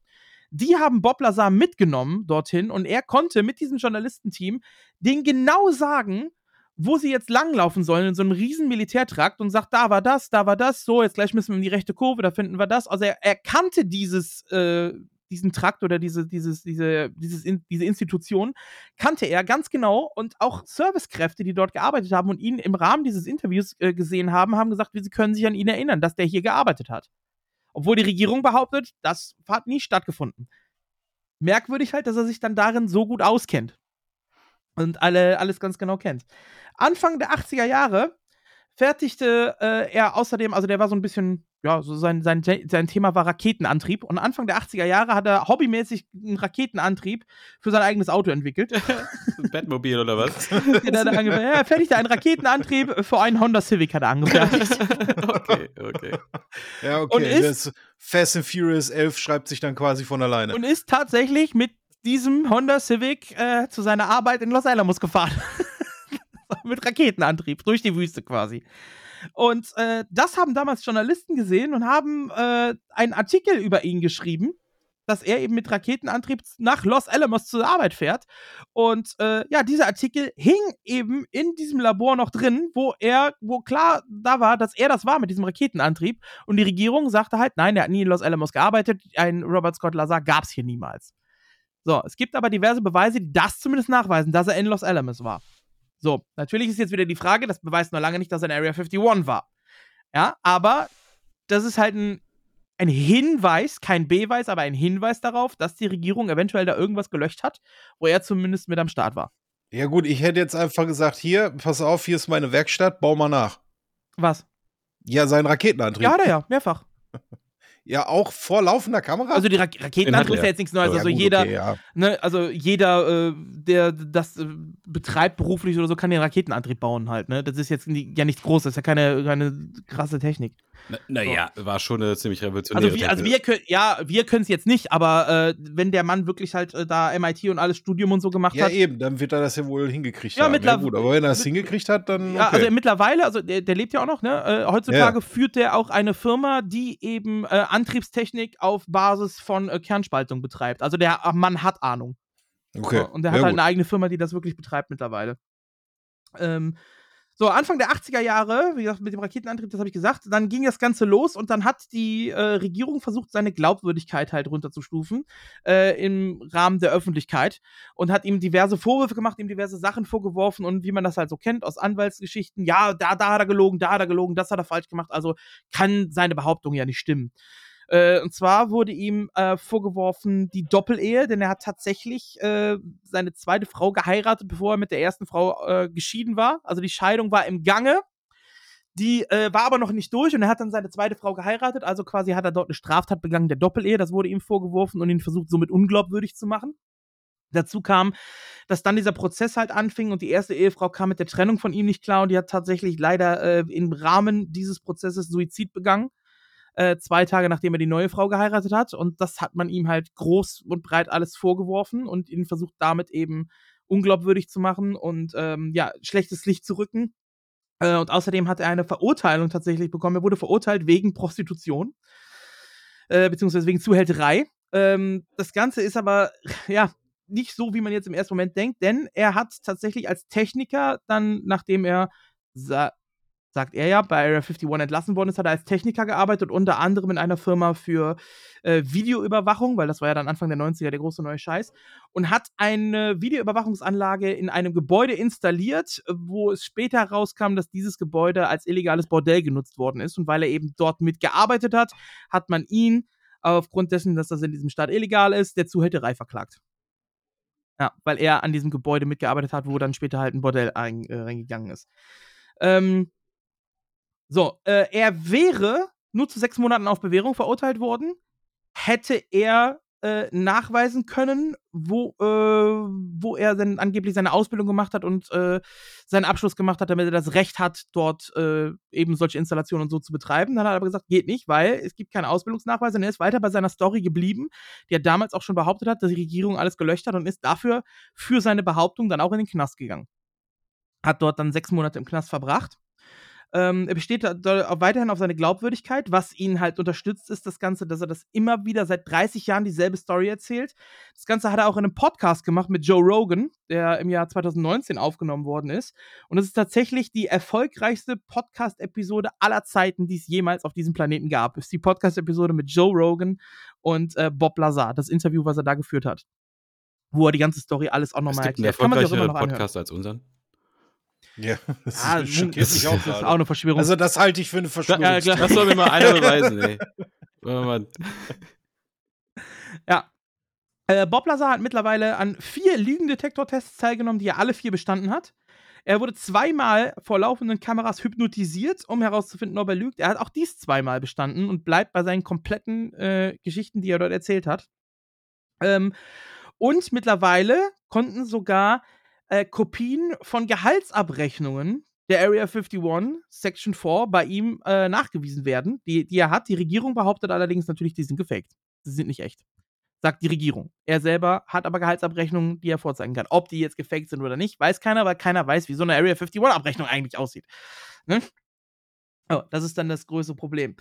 Die haben Bob Lazar mitgenommen dorthin und er konnte mit diesem Journalistenteam denen genau sagen, wo sie jetzt langlaufen sollen in so einem riesen Militärtrakt und sagt, da war das, da war das, so, jetzt gleich müssen wir in die rechte Kurve, da finden wir das. Also er, er kannte dieses, äh, diesen Trakt oder diese, dieses, diese, dieses in, diese Institution, kannte er ganz genau und auch Servicekräfte, die dort gearbeitet haben und ihn im Rahmen dieses Interviews äh, gesehen haben, haben gesagt, sie können sich an ihn erinnern, dass der hier gearbeitet hat. Obwohl die Regierung behauptet, das hat nie stattgefunden. Merkwürdig halt, dass er sich dann darin so gut auskennt. Und alle, alles ganz genau kennt. Anfang der 80er Jahre fertigte äh, er außerdem, also der war so ein bisschen, ja, so sein, sein, sein Thema war Raketenantrieb. Und Anfang der 80er Jahre hat er hobbymäßig einen Raketenantrieb für sein eigenes Auto entwickelt. Batmobil oder was? ja, er fertigte einen Raketenantrieb für einen Honda Civic, hat er angefertigt. okay, okay. Ja, okay. Und ist, Fast and Furious 11 schreibt sich dann quasi von alleine. Und ist tatsächlich mit diesem Honda Civic äh, zu seiner Arbeit in Los Alamos gefahren. mit Raketenantrieb durch die Wüste quasi. Und äh, das haben damals Journalisten gesehen und haben äh, einen Artikel über ihn geschrieben dass er eben mit Raketenantrieb nach Los Alamos zur Arbeit fährt. Und äh, ja, dieser Artikel hing eben in diesem Labor noch drin, wo er, wo klar da war, dass er das war mit diesem Raketenantrieb. Und die Regierung sagte halt, nein, er hat nie in Los Alamos gearbeitet. Ein Robert Scott Lazar gab es hier niemals. So, es gibt aber diverse Beweise, die das zumindest nachweisen, dass er in Los Alamos war. So, natürlich ist jetzt wieder die Frage, das beweist noch lange nicht, dass er in Area 51 war. Ja, aber das ist halt ein ein Hinweis, kein Beweis, aber ein Hinweis darauf, dass die Regierung eventuell da irgendwas gelöscht hat, wo er zumindest mit am Start war. Ja, gut, ich hätte jetzt einfach gesagt: Hier, pass auf, hier ist meine Werkstatt, bau mal nach. Was? Ja, seinen Raketenantrieb. Ja, hat er ja, mehrfach. Ja, auch vor laufender Kamera? Also die Ra Raketenantrieb ist ja jetzt nichts Neues. Ja, also gut, jeder, okay, ja. ne, also jeder, äh, der das äh, betreibt beruflich oder so, kann den Raketenantrieb bauen halt. Ne, das ist jetzt nie, ja nichts Großes, das ist ja keine, keine krasse Technik. Naja, war schon eine ziemlich revolutionäre Also wir, also wir können, ja, wir können es jetzt nicht, aber äh, wenn der Mann wirklich halt äh, da MIT und alles Studium und so gemacht Ja, hat. eben, dann wird er das ja wohl hingekriegt Ja, haben. mittler- gut, aber wenn er es hingekriegt hat, dann. Ja, okay. also mittlerweile, also der, der lebt ja auch noch, ne? Äh, heutzutage Ja. führt der auch eine Firma, die eben äh, Antriebstechnik auf Basis von äh, Kernspaltung betreibt. Also der Mann hat Ahnung. okay. So, und der ja, hat halt gut. eine eigene Firma, die das wirklich betreibt mittlerweile. Ähm, so, Anfang der 80er Jahre, wie gesagt, mit dem Raketenantrieb, das habe ich gesagt, dann ging das Ganze los und dann hat die äh, Regierung versucht, seine Glaubwürdigkeit halt runterzustufen äh, im Rahmen der Öffentlichkeit und hat ihm diverse Vorwürfe gemacht, ihm diverse Sachen vorgeworfen und wie man das halt so kennt aus Anwaltsgeschichten, ja, da, da hat er gelogen, da hat er gelogen, das hat er falsch gemacht, also kann seine Behauptung ja nicht stimmen. Äh, und zwar wurde ihm äh, vorgeworfen die Doppelehe, denn er hat tatsächlich äh, seine zweite Frau geheiratet, bevor er mit der ersten Frau äh, geschieden war. Also die Scheidung war im Gange. Die äh, war aber noch nicht durch und er hat dann seine zweite Frau geheiratet. Also quasi hat er dort eine Straftat begangen der Doppelehe. Das wurde ihm vorgeworfen und ihn versucht, somit unglaubwürdig zu machen. Dazu kam, dass dann dieser Prozess halt anfing und die erste Ehefrau kam mit der Trennung von ihm nicht klar und die hat tatsächlich leider äh, im Rahmen dieses Prozesses Suizid begangen äh, zwei Tage nachdem er die neue Frau geheiratet hat. Und das hat man ihm halt groß und breit alles vorgeworfen und ihn versucht damit eben unglaubwürdig zu machen und ähm, ja, schlechtes Licht zu rücken. Äh, und außerdem hat er eine Verurteilung tatsächlich bekommen. Er wurde verurteilt wegen Prostitution, äh, beziehungsweise wegen Zuhälterei. Ähm, das Ganze ist aber, ja, nicht so, wie man jetzt im ersten Moment denkt, denn er hat tatsächlich als Techniker dann, nachdem er sagt er ja, bei Area 51 entlassen worden ist, hat er als Techniker gearbeitet, unter anderem in einer Firma für äh, Videoüberwachung, weil das war ja dann Anfang der 90er der große neue Scheiß, und hat eine Videoüberwachungsanlage in einem Gebäude installiert, wo es später herauskam, dass dieses Gebäude als illegales Bordell genutzt worden ist. Und weil er eben dort mitgearbeitet hat, hat man ihn aufgrund dessen, dass das in diesem Staat illegal ist, der Zuhälterei verklagt. Ja, weil er an diesem Gebäude mitgearbeitet hat, wo dann später halt ein Bordell ein, äh, reingegangen ist. Ähm, so, äh, er wäre nur zu sechs Monaten auf Bewährung verurteilt worden, hätte er äh, nachweisen können, wo, äh, wo er denn angeblich seine Ausbildung gemacht hat und äh, seinen Abschluss gemacht hat, damit er das Recht hat, dort äh, eben solche Installationen und so zu betreiben. Dann hat er aber gesagt, geht nicht, weil es gibt keine Ausbildungsnachweise und er ist weiter bei seiner Story geblieben, die er damals auch schon behauptet hat, dass die Regierung alles gelöscht hat und ist dafür für seine Behauptung dann auch in den Knast gegangen. Hat dort dann sechs Monate im Knast verbracht. Ähm, er besteht weiterhin auf seine Glaubwürdigkeit. Was ihn halt unterstützt, ist das Ganze, dass er das immer wieder seit 30 Jahren dieselbe Story erzählt. Das Ganze hat er auch in einem Podcast gemacht mit Joe Rogan, der im Jahr 2019 aufgenommen worden ist. Und es ist tatsächlich die erfolgreichste Podcast-Episode aller Zeiten, die es jemals auf diesem Planeten gab. Es ist die Podcast-Episode mit Joe Rogan und äh, Bob Lazar, das Interview, was er da geführt hat. Wo er die ganze Story alles auch Es nochmal gibt einen erklärt. Sich auch immer erfolgreicheren. Podcast als unseren. Ja, das Ah, ist- schockiert mich auch das ist auch eine Verschwörung. Also, das halte ich für eine Verschwörung. Ja, klar. Das soll mir mal einer beweisen, ey. Ja. Äh, Bob Lazar hat mittlerweile an vier Lügendetektor-Tests teilgenommen, die er alle vier bestanden hat. Er wurde zweimal vor laufenden Kameras hypnotisiert, um herauszufinden, ob er lügt. Er hat auch dies zweimal bestanden und bleibt bei seinen kompletten äh, Geschichten, die er dort erzählt hat. Ähm, und mittlerweile konnten sogar äh, Kopien von Gehaltsabrechnungen der Area 51 Section 4 bei ihm äh, nachgewiesen werden, die, die er hat. Die Regierung behauptet allerdings natürlich, die sind gefaked. Sie sind nicht echt. Sagt die Regierung. Er selber hat aber Gehaltsabrechnungen, die er vorzeigen kann. Ob die jetzt gefaked sind oder nicht, weiß keiner, weil keiner weiß, wie so eine Area 51 Abrechnung eigentlich aussieht. Ne? Oh, das ist dann das größte Problem.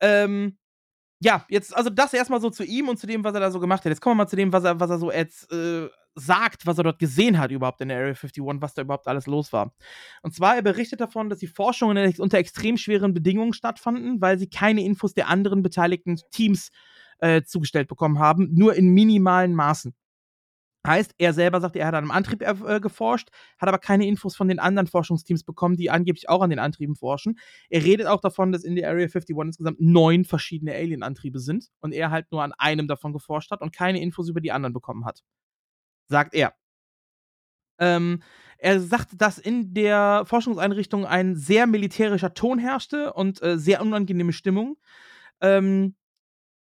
Ähm, ja, jetzt, also das erstmal so zu ihm und zu dem, was er da so gemacht hat. Jetzt kommen wir mal zu dem, was er, was er so jetzt äh, sagt, was er dort gesehen hat überhaupt in der Area 51, was da überhaupt alles los war. Und zwar, er berichtet davon, dass die Forschungen unter extrem schweren Bedingungen stattfanden, weil sie keine Infos der anderen beteiligten Teams äh, zugestellt bekommen haben, nur in minimalen Maßen. Heißt, er selber sagt, er hat an einem Antrieb äh, geforscht, hat aber keine Infos von den anderen Forschungsteams bekommen, die angeblich auch an den Antrieben forschen. Er redet auch davon, dass in der Area 51 insgesamt neun verschiedene Alien-Antriebe sind und er halt nur an einem davon geforscht hat und keine Infos über die anderen bekommen hat. Sagt er. Ähm, er sagt, dass in der Forschungseinrichtung ein sehr militärischer Ton herrschte und äh, sehr unangenehme Stimmung. Ähm,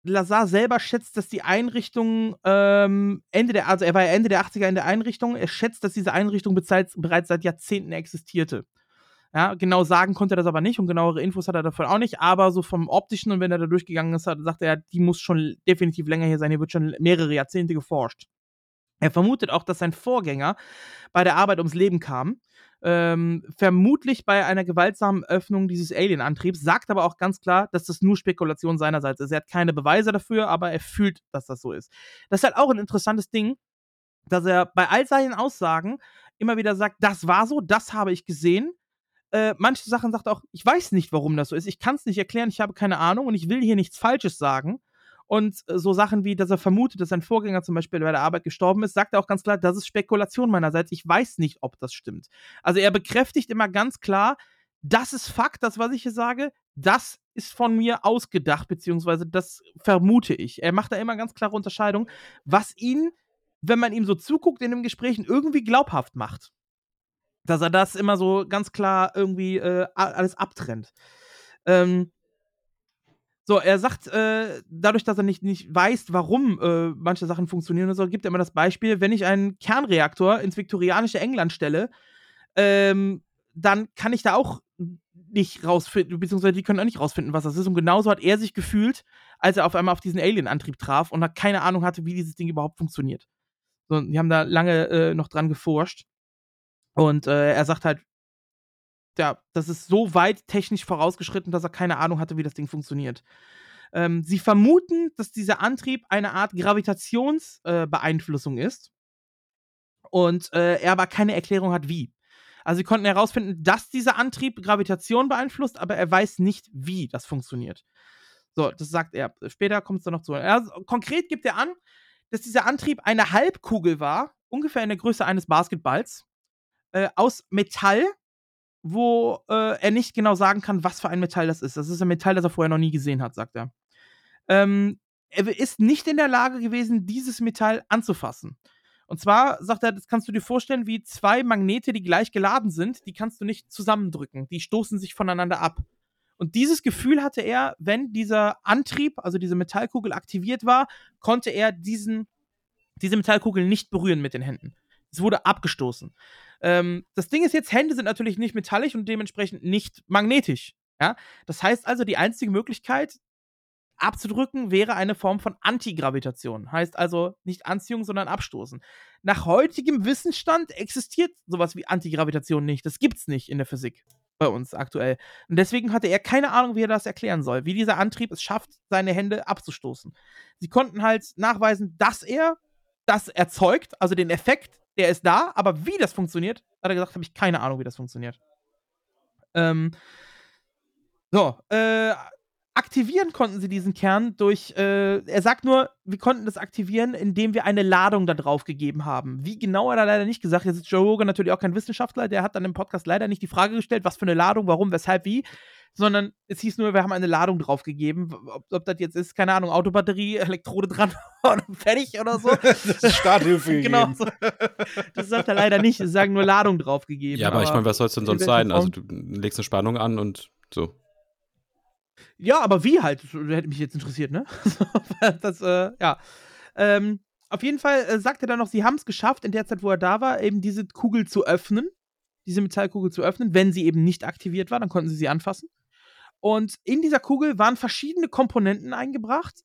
Lazar selber schätzt, dass die Einrichtung ähm, Ende der, also er war ja Ende der 80er in der Einrichtung, er schätzt, dass diese Einrichtung bereits, bereits seit Jahrzehnten existierte. Ja, genau sagen konnte er das aber nicht und genauere Infos hat er davon auch nicht, aber so vom optischen und wenn er da durchgegangen ist, sagt er, die muss schon definitiv länger hier sein, hier wird schon mehrere Jahrzehnte geforscht. Er vermutet auch, dass sein Vorgänger bei der Arbeit ums Leben kam ähm, vermutlich bei einer gewaltsamen Öffnung dieses Alien-Antriebs, sagt aber auch ganz klar, dass das nur Spekulation seinerseits ist. Er hat keine Beweise dafür, aber er fühlt, dass das so ist. Das ist halt auch ein interessantes Ding, dass er bei all seinen Aussagen immer wieder sagt, das war so, das habe ich gesehen. Äh, manche Sachen sagt er auch, ich weiß nicht, warum das so ist. Ich kann es nicht erklären, ich habe keine Ahnung und ich will hier nichts Falsches sagen. Und äh, so Sachen wie, dass er vermutet, dass sein Vorgänger zum Beispiel bei der Arbeit gestorben ist, sagt er auch ganz klar, das ist Spekulation meinerseits. Ich weiß nicht, ob das stimmt. Also er bekräftigt immer ganz klar, das ist Fakt, das, was ich hier sage, das ist von mir ausgedacht, beziehungsweise das vermute ich. Er macht da immer ganz klare Unterscheidung, was ihn, wenn man ihm so zuguckt in den Gesprächen, irgendwie glaubhaft macht. Dass er das immer so ganz klar irgendwie äh, alles abtrennt. Ähm, so, er sagt, äh, dadurch, dass er nicht, nicht weiß, warum äh, manche Sachen funktionieren und so, gibt er immer das Beispiel, wenn ich einen Kernreaktor ins viktorianische England stelle, ähm, dann kann ich da auch nicht rausfinden, beziehungsweise die können auch nicht rausfinden, was das ist. Und genauso hat er sich gefühlt, als er auf einmal auf diesen Alien-Antrieb traf und keine Ahnung hatte, wie dieses Ding überhaupt funktioniert. So, die haben da lange äh, noch dran geforscht. Und äh, er sagt halt, ja, das ist so weit technisch vorausgeschritten, dass er keine Ahnung hatte, wie das Ding funktioniert. Ähm, sie vermuten, dass dieser Antrieb eine Art Gravitationsbeeinflussung äh, ist und äh, er aber keine Erklärung hat, wie. Also sie konnten herausfinden, dass dieser Antrieb Gravitation beeinflusst, aber er weiß nicht, wie das funktioniert. So, das sagt er. Später kommt es dann noch zu. Er, konkret gibt er an, dass dieser Antrieb eine Halbkugel war, ungefähr in der Größe eines Basketballs, äh, aus Metall wo äh, er nicht genau sagen kann, was für ein Metall das ist. Das ist ein Metall, das er vorher noch nie gesehen hat, sagt er. Ähm, er ist nicht in der Lage gewesen, dieses Metall anzufassen. Und zwar sagt er, das kannst du dir vorstellen, wie zwei Magnete, die gleich geladen sind, die kannst du nicht zusammendrücken. Die stoßen sich voneinander ab. Und dieses Gefühl hatte er, wenn dieser Antrieb, also diese Metallkugel aktiviert war, konnte er diesen, diese Metallkugel nicht berühren mit den Händen. Es wurde abgestoßen. Ähm, das Ding ist jetzt, Hände sind natürlich nicht metallisch und dementsprechend nicht magnetisch. Ja? Das heißt also, die einzige Möglichkeit abzudrücken wäre eine Form von Antigravitation. Heißt also nicht Anziehung, sondern Abstoßen. Nach heutigem Wissensstand existiert sowas wie Antigravitation nicht. Das gibt's nicht in der Physik bei uns aktuell. Und deswegen hatte er keine Ahnung, wie er das erklären soll, wie dieser Antrieb es schafft, seine Hände abzustoßen. Sie konnten halt nachweisen, dass er das erzeugt, also den Effekt, der ist da, aber wie das funktioniert, hat er gesagt, habe ich keine Ahnung, wie das funktioniert. Ähm, so, äh, aktivieren konnten sie diesen Kern durch, äh, er sagt nur, wir konnten das aktivieren, indem wir eine Ladung da drauf gegeben haben. Wie genau hat er leider nicht gesagt. Jetzt ist Joe Rogan natürlich auch kein Wissenschaftler, der hat dann im Podcast leider nicht die Frage gestellt, was für eine Ladung, warum, weshalb, wie sondern es hieß nur, wir haben eine Ladung draufgegeben. Ob, ob das jetzt ist, keine Ahnung, Autobatterie, Elektrode dran und fertig oder so. das ist Starthilfe Genau. So. Das sagt er leider nicht. Sie sagen nur Ladung draufgegeben. Ja, aber, aber ich meine, was soll es denn sonst sein? Also du legst eine Spannung an und so. Ja, aber wie halt? Das hätte mich jetzt interessiert, ne? das, äh, ja. Ähm, auf jeden Fall äh, sagt er dann noch, sie haben es geschafft, in der Zeit, wo er da war, eben diese Kugel zu öffnen. Diese Metallkugel zu öffnen. Wenn sie eben nicht aktiviert war, dann konnten sie sie anfassen. Und in dieser Kugel waren verschiedene Komponenten eingebracht,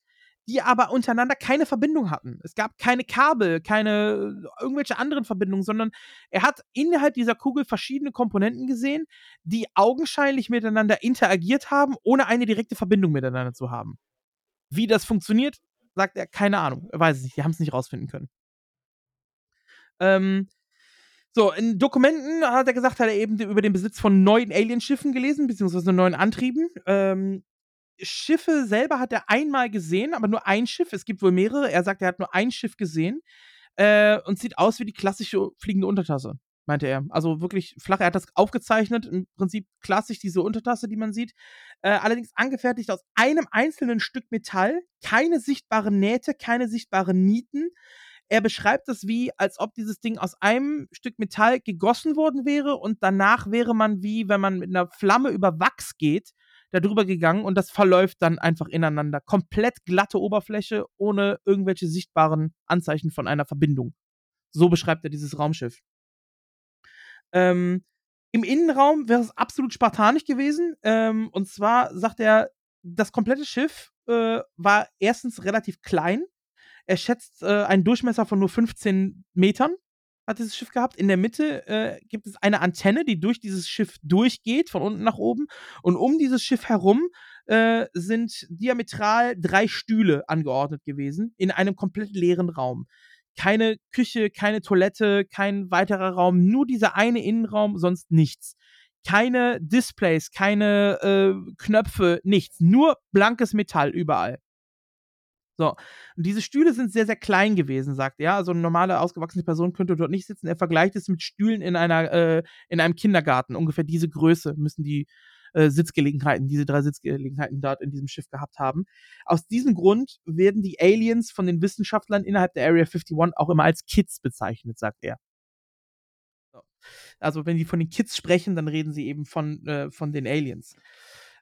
die aber untereinander keine Verbindung hatten. Es gab keine Kabel, keine irgendwelche anderen Verbindungen, sondern er hat innerhalb dieser Kugel verschiedene Komponenten gesehen, die augenscheinlich miteinander interagiert haben, ohne eine direkte Verbindung miteinander zu haben. Wie das funktioniert, sagt er, keine Ahnung. Er weiß es nicht. Die haben es nicht rausfinden können. Ähm, so, in Dokumenten hat er gesagt, hat er eben über den Besitz von neuen Alienschiffen gelesen, beziehungsweise neuen Antrieben. Ähm, Schiffe selber hat er einmal gesehen, aber nur ein Schiff. Es gibt wohl mehrere. Er sagt, er hat nur ein Schiff gesehen äh, und sieht aus wie die klassische fliegende Untertasse, meinte er. Also wirklich flach. Er hat das aufgezeichnet, im Prinzip klassisch diese Untertasse, die man sieht. Äh, allerdings angefertigt aus einem einzelnen Stück Metall, keine sichtbaren Nähte, keine sichtbaren Nieten. Er beschreibt es wie, als ob dieses Ding aus einem Stück Metall gegossen worden wäre und danach wäre man wie, wenn man mit einer Flamme über Wachs geht, darüber gegangen und das verläuft dann einfach ineinander. Komplett glatte Oberfläche, ohne irgendwelche sichtbaren Anzeichen von einer Verbindung. So beschreibt er dieses Raumschiff. Ähm, Im Innenraum wäre es absolut spartanisch gewesen. Ähm, und zwar sagt er, das komplette Schiff äh, war erstens relativ klein. Er schätzt äh, einen Durchmesser von nur 15 Metern, hat dieses Schiff gehabt. In der Mitte äh, gibt es eine Antenne, die durch dieses Schiff durchgeht, von unten nach oben. Und um dieses Schiff herum äh, sind diametral drei Stühle angeordnet gewesen, in einem komplett leeren Raum. Keine Küche, keine Toilette, kein weiterer Raum, nur dieser eine Innenraum, sonst nichts. Keine Displays, keine äh, Knöpfe, nichts. Nur blankes Metall überall. So, und diese Stühle sind sehr, sehr klein gewesen, sagt er. Also eine normale, ausgewachsene Person könnte dort nicht sitzen. Er vergleicht es mit Stühlen in einer, äh, in einem Kindergarten. Ungefähr diese Größe müssen die äh, Sitzgelegenheiten, diese drei Sitzgelegenheiten dort in diesem Schiff gehabt haben. Aus diesem Grund werden die Aliens von den Wissenschaftlern innerhalb der Area 51 auch immer als Kids bezeichnet, sagt er. So. Also wenn die von den Kids sprechen, dann reden sie eben von, äh, von den Aliens.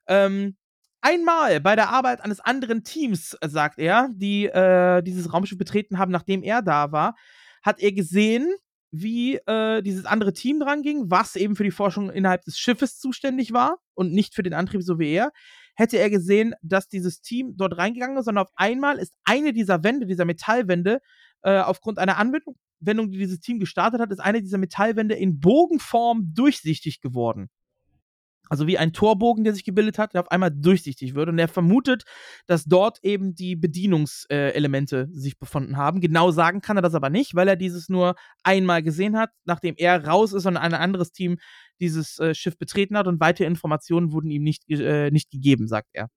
Ähm, Einmal bei der Arbeit eines anderen Teams, äh, sagt er, die äh, dieses Raumschiff betreten haben, nachdem er da war, hat er gesehen, wie äh, dieses andere Team dran ging, was eben für die Forschung innerhalb des Schiffes zuständig war und nicht für den Antrieb, so wie er. Hätte er gesehen, dass dieses Team dort reingegangen ist, sondern auf einmal ist eine dieser Wände, dieser Metallwände, äh, aufgrund einer Anwendung, die dieses Team gestartet hat, ist eine dieser Metallwände in Bogenform durchsichtig geworden also wie ein Torbogen, der sich gebildet hat, der auf einmal durchsichtig wird. Und er vermutet, dass dort eben die Bedienungselemente äh, sich befunden haben. Genau sagen kann er das aber nicht, weil er dieses nur einmal gesehen hat, nachdem er raus ist und ein anderes Team dieses äh, Schiff betreten hat und weitere Informationen wurden ihm nicht, äh, nicht gegeben, sagt er.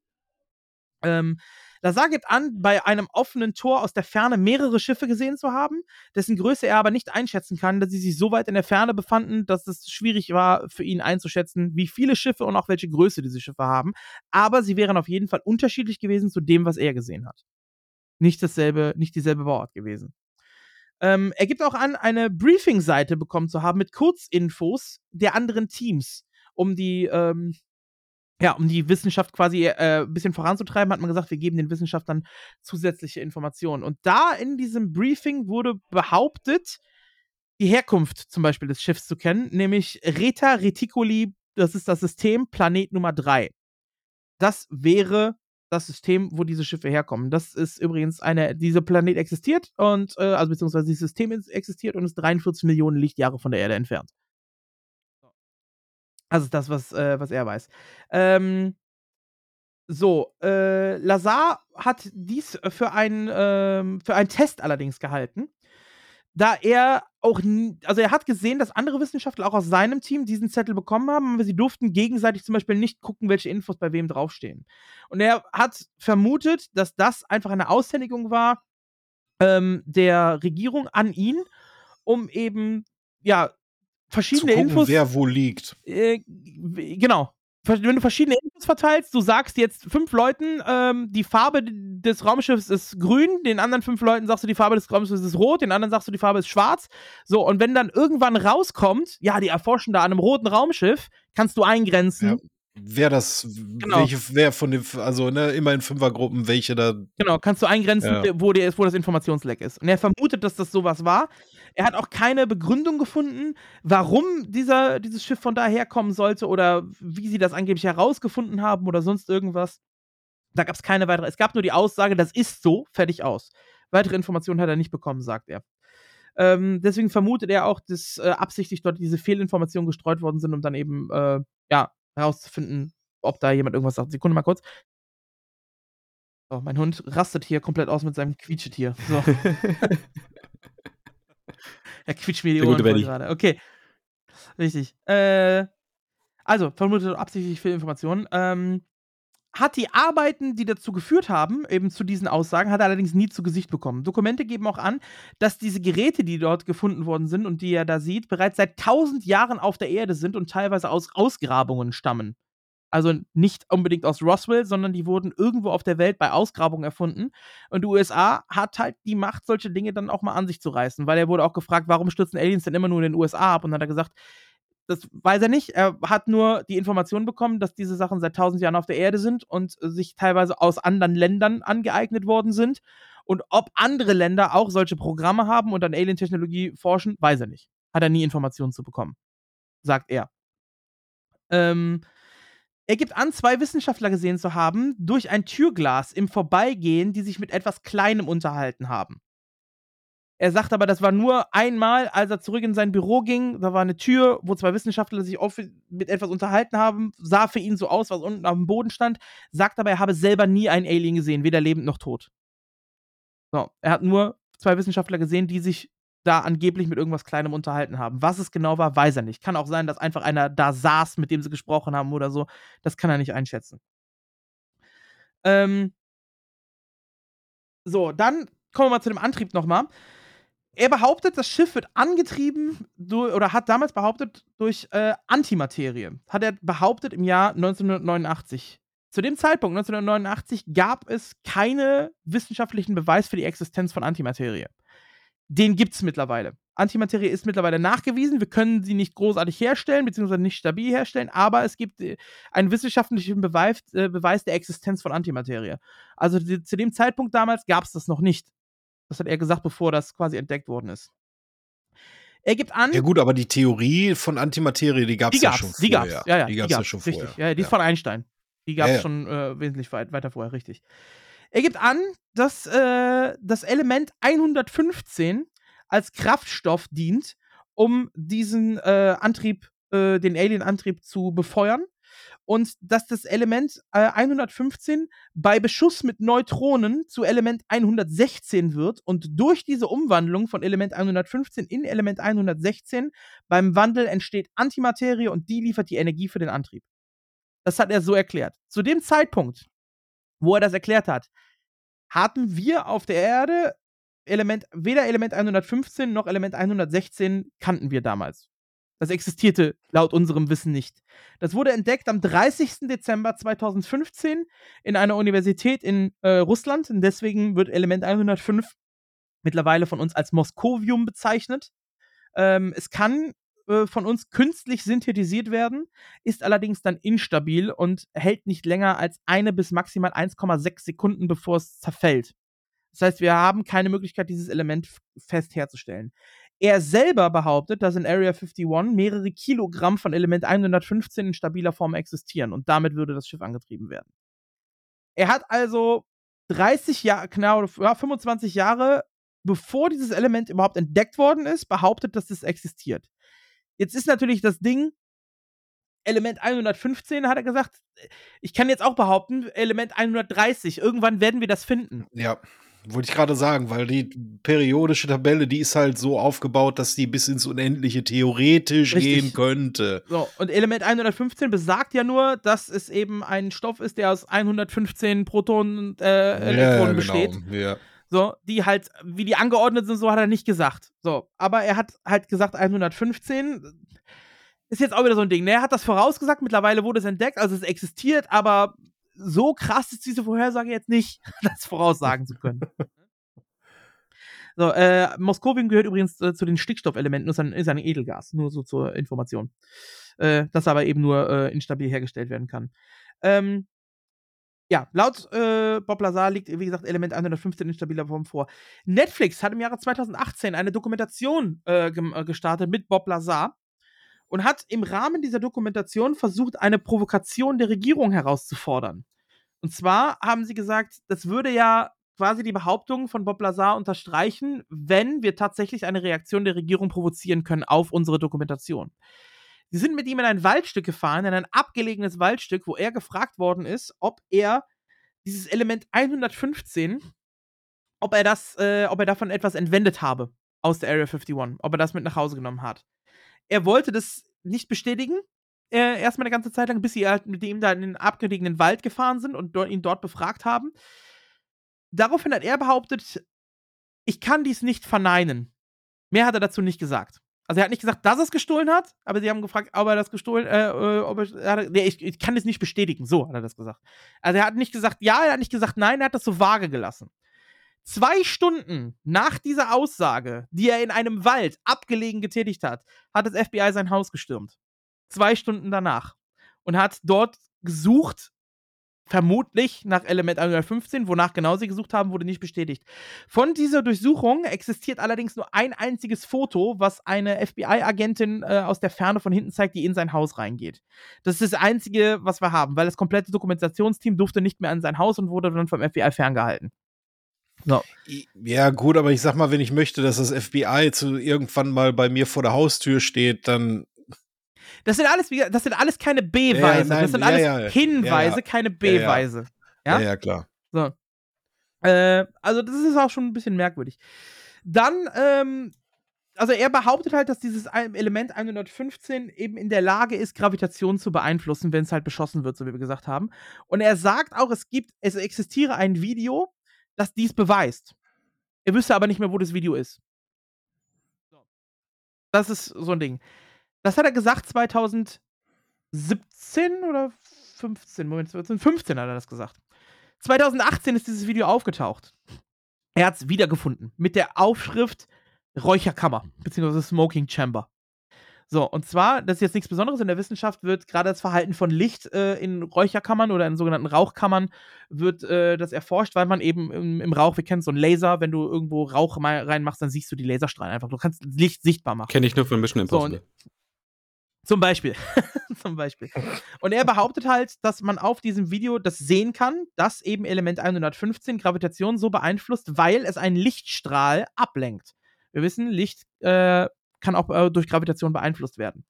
Ähm, Lazar gibt an, bei einem offenen Tor aus der Ferne mehrere Schiffe gesehen zu haben, dessen Größe er aber nicht einschätzen kann, da sie sich so weit in der Ferne befanden, dass es schwierig war für ihn einzuschätzen, wie viele Schiffe und auch welche Größe diese Schiffe haben. Aber sie wären auf jeden Fall unterschiedlich gewesen zu dem, was er gesehen hat. Nicht dasselbe, nicht dieselbe Bauart gewesen. Ähm, er gibt auch an, eine Briefing-Seite bekommen zu haben mit Kurzinfos der anderen Teams, um die ähm, ja, um die Wissenschaft quasi äh, ein bisschen voranzutreiben, hat man gesagt, wir geben den Wissenschaftlern zusätzliche Informationen. Und da in diesem Briefing wurde behauptet, die Herkunft zum Beispiel des Schiffs zu kennen, nämlich Reta Reticuli, das ist das System Planet Nummer 3. Das wäre das System, wo diese Schiffe herkommen. Das ist übrigens eine, dieser Planet existiert und, äh, also beziehungsweise dieses System existiert und ist 43 Millionen Lichtjahre von der Erde entfernt. Also das, was, äh, was er weiß. Ähm, so, äh, Lazar hat dies für einen, ähm, für einen Test allerdings gehalten, da er auch, also er hat gesehen, dass andere Wissenschaftler auch aus seinem Team diesen Zettel bekommen haben, aber sie durften gegenseitig zum Beispiel nicht gucken, welche Infos bei wem draufstehen. Und er hat vermutet, dass das einfach eine Aushändigung war ähm, der Regierung an ihn, um eben ja verschiedene gucken, Infos. wer wo liegt. Äh, genau. Wenn du verschiedene Infos verteilst, du sagst jetzt fünf Leuten, ähm, die Farbe des Raumschiffs ist grün, den anderen fünf Leuten sagst du, die Farbe des Raumschiffs ist rot, den anderen sagst du, die Farbe ist schwarz. So, und wenn dann irgendwann rauskommt, ja, die erforschen da an einem roten Raumschiff, kannst du eingrenzen. Ja. Wer das, Genau. welche, wer von den, also ne, immer in Fünfergruppen, welche da. Genau, kannst du eingrenzen, Ja. wo, der ist, wo das Informationsleck ist. Und er vermutet, dass das sowas war. Er hat auch keine Begründung gefunden, warum dieser, dieses Schiff von da herkommen sollte oder wie sie das angeblich herausgefunden haben oder sonst irgendwas. Da gab es keine weitere. Es gab nur die Aussage, das ist so, fertig aus. Weitere Informationen hat er nicht bekommen, sagt er. Ähm, deswegen vermutet er auch, dass äh, absichtlich dort diese Fehlinformationen gestreut worden sind, um dann eben äh, ja, herauszufinden, ob da jemand irgendwas sagt. Sekunde mal kurz. So, mein Hund rastet hier komplett aus mit seinem Quietschetier. So. er quietscht mir die Ohren gerade. Okay. Richtig. Äh, also, vermutet absichtlich viel Informationen. Ähm, hat die Arbeiten, die dazu geführt haben, eben zu diesen Aussagen, hat er allerdings nie zu Gesicht bekommen. Dokumente geben auch an, dass diese Geräte, die dort gefunden worden sind und die er da sieht, bereits seit tausend Jahren auf der Erde sind und teilweise aus Ausgrabungen stammen. Also nicht unbedingt aus Roswell, sondern die wurden irgendwo auf der Welt bei Ausgrabungen erfunden. Und die USA hat halt die Macht, solche Dinge dann auch mal an sich zu reißen, weil er wurde auch gefragt, warum stürzen Aliens denn immer nur in den USA ab? Und dann hat er gesagt, das weiß er nicht. Er hat nur die Information bekommen, dass diese Sachen seit tausend Jahren auf der Erde sind und sich teilweise aus anderen Ländern angeeignet worden sind. Und ob andere Länder auch solche Programme haben und an Alien-Technologie forschen, weiß er nicht. Hat er nie Informationen zu bekommen. Sagt er. Ähm, er gibt an, zwei Wissenschaftler gesehen zu haben, durch ein Türglas im Vorbeigehen, die sich mit etwas Kleinem unterhalten haben. Er sagt aber, das war nur einmal, als er zurück in sein Büro ging. Da war eine Tür, wo zwei Wissenschaftler sich mit etwas unterhalten haben. Sah für ihn so aus, was unten auf dem Boden stand. Sagt aber, er habe selber nie einen Alien gesehen, weder lebend noch tot. So, er hat nur zwei Wissenschaftler gesehen, die sich da angeblich mit irgendwas Kleinem unterhalten haben. Was es genau war, weiß er nicht. Kann auch sein, dass einfach einer da saß, mit dem sie gesprochen haben oder so. Das kann er nicht einschätzen. Ähm so, dann kommen wir mal zu dem Antrieb nochmal. Er behauptet, das Schiff wird angetrieben durch, oder hat damals behauptet, durch äh, Antimaterie. Hat er behauptet im Jahr 1989. Zu dem Zeitpunkt, 1989, gab es keine wissenschaftlichen Beweis für die Existenz von Antimaterie. Den gibt es mittlerweile. Antimaterie ist mittlerweile nachgewiesen. Wir können sie nicht großartig herstellen, beziehungsweise nicht stabil herstellen, aber es gibt äh, einen wissenschaftlichen Beweis, äh, Beweis der Existenz von Antimaterie. Also zu dem Zeitpunkt damals gab es das noch nicht. Das hat er gesagt, bevor das quasi entdeckt worden ist. Er gibt an. Ja gut, aber die Theorie von Antimaterie, die gab es ja schon die vorher. gab's, ja, ja, die gab's ja schon richtig. vorher. Ja, die ist von Einstein. Die gab es schon äh, wesentlich weit, weiter vorher, richtig. Er gibt an, dass äh, das Element 115 als Kraftstoff dient, um diesen äh, Antrieb, äh, den Alien-Antrieb zu befeuern. Und dass das Element äh, 115 bei Beschuss mit Neutronen zu Element 116 wird und durch diese Umwandlung von Element 115 in Element 116 beim Wandel entsteht Antimaterie und die liefert die Energie für den Antrieb. Das hat er so erklärt. Zu dem Zeitpunkt, wo er das erklärt hat, hatten wir auf der Erde Element, weder Element 115 noch Element 116 kannten wir damals. Das existierte laut unserem Wissen nicht. Das wurde entdeckt am 30. Dezember 2015 in einer Universität in äh, Russland. Und deswegen wird Element 105 mittlerweile von uns als Moskovium bezeichnet. Ähm, es kann äh, von uns künstlich synthetisiert werden, ist allerdings dann instabil und hält nicht länger als eine bis maximal 1,6 Sekunden, bevor es zerfällt. Das heißt, wir haben keine Möglichkeit, dieses Element fest herzustellen. Er selber behauptet, dass in Area 51 mehrere Kilogramm von Element 115 in stabiler Form existieren und damit würde das Schiff angetrieben werden. Er hat also 30 Jahre, genau, ja, 25 Jahre, bevor dieses Element überhaupt entdeckt worden ist, behauptet, dass es existiert. Jetzt ist natürlich das Ding, Element 115 hat er gesagt, ich kann jetzt auch behaupten, Element 130, irgendwann werden wir das finden. Ja, wollte ich gerade sagen, weil die periodische Tabelle, die ist halt so aufgebaut, dass die bis ins Unendliche theoretisch Richtig. gehen könnte. So, und Element 115 besagt ja nur, dass es eben ein Stoff ist, der aus 115 Protonen und äh, Elektronen besteht. Genau. Ja. So, die halt, wie die angeordnet sind, so hat er nicht gesagt. So, aber er hat halt gesagt 115. Ist jetzt auch wieder so ein Ding, ne? Er hat das vorausgesagt, mittlerweile wurde es entdeckt, also es existiert, aber so krass ist diese Vorhersage jetzt nicht, das voraussagen zu können. So, äh, Moskowium gehört übrigens äh, zu den Stickstoffelementen, ist ein, ist ein Edelgas, nur so zur Information. Äh, das aber eben nur äh, instabil hergestellt werden kann. Ähm, ja, laut äh, Bob Lazar liegt, wie gesagt, Element 115 in stabiler Form vor. Netflix hat im Jahre 2018 eine Dokumentation äh, äh, gestartet mit Bob Lazar und hat im Rahmen dieser Dokumentation versucht, eine Provokation der Regierung herauszufordern. Und zwar haben sie gesagt, das würde ja quasi die Behauptung von Bob Lazar unterstreichen, wenn wir tatsächlich eine Reaktion der Regierung provozieren können auf unsere Dokumentation. Sie sind mit ihm in ein Waldstück gefahren, in ein abgelegenes Waldstück, wo er gefragt worden ist, ob er dieses Element 115, ob er das, äh, ob er davon etwas entwendet habe aus der Area 51, ob er das mit nach Hause genommen hat. Er wollte das nicht bestätigen, äh, erstmal eine ganze Zeit lang, bis sie halt mit ihm da in den abgelegenen Wald gefahren sind und dort, ihn dort befragt haben. Daraufhin hat er behauptet, ich kann dies nicht verneinen. Mehr hat er dazu nicht gesagt. Also er hat nicht gesagt, dass er es gestohlen hat, aber sie haben gefragt, ob er das gestohlen, äh, äh ob er, nee, ich, ich, kann das nicht bestätigen. So hat er das gesagt. Also er hat nicht gesagt, ja, er hat nicht gesagt, nein, er hat das so vage gelassen. Zwei Stunden nach dieser Aussage, die er in einem Wald abgelegen getätigt hat, hat das FBI sein Haus gestürmt. Zwei Stunden danach. Und hat dort gesucht, vermutlich nach Element 115, wonach genau sie gesucht haben, wurde nicht bestätigt. Von dieser Durchsuchung existiert allerdings nur ein einziges Foto, was eine FBI-Agentin äh, aus der Ferne von hinten zeigt, die in sein Haus reingeht. Das ist das einzige, was wir haben, weil das komplette Dokumentationsteam durfte nicht mehr an sein Haus und wurde dann vom FBI ferngehalten. So. Ja, gut, aber ich sag mal, wenn ich möchte, dass das FBI zu irgendwann mal bei mir vor der Haustür steht, dann das sind alles, das sind alles keine Beweise. Ja, das sind alles ja, ja. Hinweise, keine Beweise. Ja, ja, klar. So. Äh, also, das ist auch schon ein bisschen merkwürdig. Dann, ähm, also er behauptet halt, dass dieses Element 115 eben in der Lage ist, Gravitation zu beeinflussen, wenn es halt beschossen wird, so wie wir gesagt haben. Und er sagt auch, es gibt, es existiere ein Video, das dies beweist. Er wüsste aber nicht mehr, wo das Video ist. Das ist so ein Ding. Das hat er gesagt 2017 oder 15? Moment, 2015 hat er das gesagt. 2018 ist dieses Video aufgetaucht. Er hat es wiedergefunden mit der Aufschrift Räucherkammer beziehungsweise Smoking Chamber. So, und zwar, das ist jetzt nichts Besonderes, in der Wissenschaft wird gerade das Verhalten von Licht äh, in Räucherkammern oder in sogenannten Rauchkammern wird äh, das erforscht, weil man eben im, im, Rauch, wir kennen so einen Laser, wenn du irgendwo Rauch reinmachst, dann siehst du die Laserstrahlen einfach. Du kannst Licht sichtbar machen. Kenne ich nur von Mission Impossible. So, zum Beispiel. Zum Beispiel. Und er behauptet halt, dass man auf diesem Video das sehen kann, dass eben Element 115 Gravitation so beeinflusst, weil es einen Lichtstrahl ablenkt. Wir wissen, Licht äh, kann auch äh, durch Gravitation beeinflusst werden.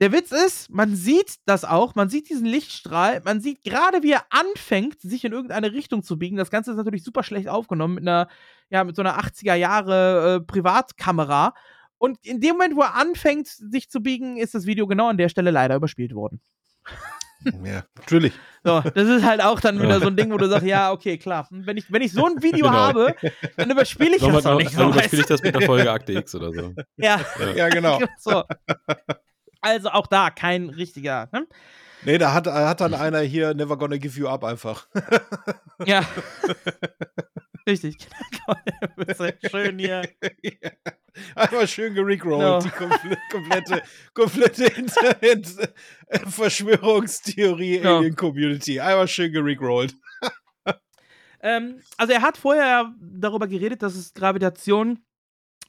Der Witz ist, man sieht das auch, man sieht diesen Lichtstrahl, man sieht gerade, wie er anfängt, sich in irgendeine Richtung zu biegen. Das Ganze ist natürlich super schlecht aufgenommen mit einer, ja, mit so einer 80er Jahre äh, Privatkamera. Und in dem Moment, wo er anfängt, sich zu biegen, ist das Video genau an der Stelle leider überspielt worden. Ja, natürlich. So, das ist halt auch dann wieder so ein Ding, wo du sagst, ja, okay, klar. Wenn ich, wenn ich so ein Video genau. habe, dann überspiele ich das doch nicht. Dann überspiele ich das mit der Folge Akte X oder so. Ja, ja, ja genau. so. Also auch da kein richtiger. Ne? Nee, da hat, hat dann einer hier Never Gonna Give You Up einfach. Ja. Richtig. schön hier. Einmal schön gerickrollt, no. die komple komplette, komplette Internet-Verschwörungstheorie no. Alien Community. Einmal schön gerickrollt. ähm, also er hat vorher darüber geredet, dass es Gravitation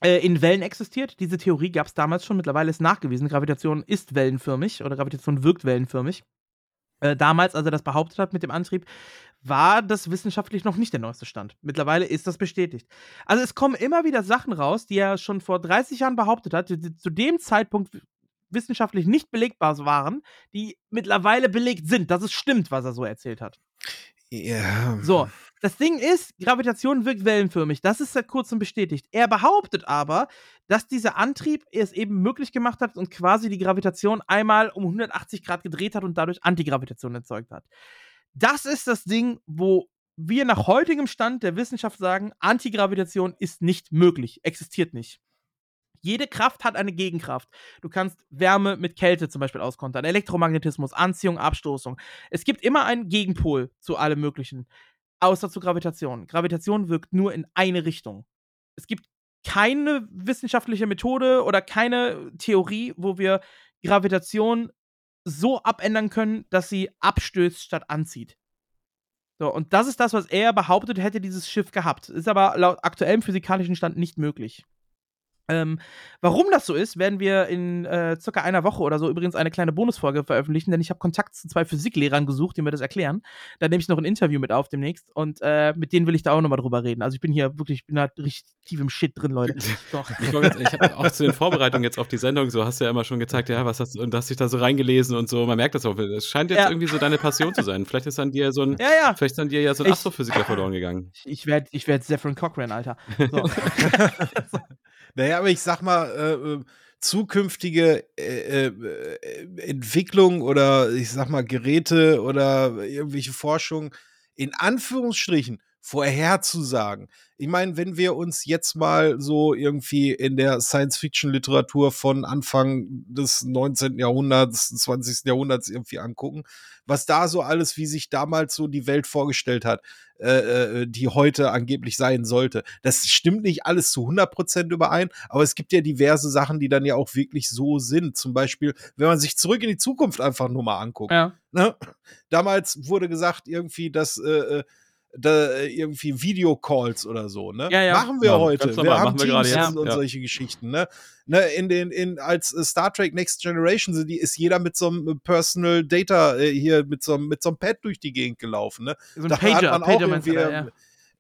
äh, in Wellen existiert. Diese Theorie gab es damals schon, mittlerweile ist nachgewiesen, Gravitation ist wellenförmig oder Gravitation wirkt wellenförmig. Äh, damals, als er das behauptet hat mit dem Antrieb, war das wissenschaftlich noch nicht der neueste Stand. Mittlerweile ist das bestätigt. Also es kommen immer wieder Sachen raus, die er schon vor 30 Jahren behauptet hat, die zu dem Zeitpunkt wissenschaftlich nicht belegbar waren, die mittlerweile belegt sind, dass es stimmt, was er so erzählt hat. Ja. So, das Ding ist, Gravitation wirkt wellenförmig. Das ist seit kurzem bestätigt. Er behauptet aber, dass dieser Antrieb es eben möglich gemacht hat und quasi die Gravitation einmal um 180 Grad gedreht hat und dadurch Antigravitation erzeugt hat. Das ist das Ding, wo wir nach heutigem Stand der Wissenschaft sagen, Antigravitation ist nicht möglich, existiert nicht. Jede Kraft hat eine Gegenkraft. Du kannst Wärme mit Kälte zum Beispiel auskontern, Elektromagnetismus, Anziehung, Abstoßung. Es gibt immer einen Gegenpol zu allem Möglichen, außer zu Gravitation. Gravitation wirkt nur in eine Richtung. Es gibt keine wissenschaftliche Methode oder keine Theorie, wo wir Gravitation so abändern können, dass sie abstößt statt anzieht. So, und das ist das, was er behauptet, hätte dieses Schiff gehabt. Ist aber laut aktuellem physikalischen Stand nicht möglich. Ähm, warum das so ist, werden wir in äh, circa einer Woche oder so übrigens eine kleine Bonusfolge veröffentlichen, denn ich habe Kontakt zu zwei Physiklehrern gesucht, die mir das erklären. Da nehme ich noch ein Interview mit auf demnächst und äh, mit denen will ich da auch nochmal drüber reden. Also ich bin hier wirklich, ich bin da richtig tief im Shit drin, Leute. Doch. Ich, jetzt- ich habe auch zu den Vorbereitungen jetzt auf die Sendung, so hast du ja immer schon gezeigt, ja, was hast du, und hast dich da so reingelesen und so. Man merkt das auch. Es scheint jetzt Ja. irgendwie so deine Passion zu sein. Vielleicht ist an dir so ein, Ja, ja. vielleicht ist an dir ja so ein Ich- Astrophysiker verloren gegangen. Ich, ich werde ich werd Zephyrin Cochran, Alter. So. Naja, aber ich sag mal, äh, äh, zukünftige äh, äh, Entwicklung oder ich sag mal Geräte oder irgendwelche Forschung in Anführungsstrichen vorherzusagen. Ich meine, wenn wir uns jetzt mal so irgendwie in der Science-Fiction-Literatur von Anfang des 19. Jahrhunderts, des 20. Jahrhunderts irgendwie angucken, was da so alles, wie sich damals so die Welt vorgestellt hat, äh, äh, die heute angeblich sein sollte. Das stimmt nicht alles zu 100% überein, aber es gibt ja diverse Sachen, die dann ja auch wirklich so sind. Zum Beispiel, wenn man sich zurück in die Zukunft einfach nur mal anguckt. ja. Ne? Damals wurde gesagt, irgendwie, dass äh, äh, äh, irgendwie Videocalls oder so, ne? Ja, ja. Machen wir Ja, heute. Wir normal, haben machen wir Teams jetzt. und, solche Geschichten, ne? ne? In den, in, als äh, Star Trek Next Generation sind die, ist jeder mit so einem Personal Data äh, hier mit so, einem- mit so einem Pad durch die Gegend gelaufen, ne? So ein Da Pager, hat man auch Pager irgendwie, da, ja.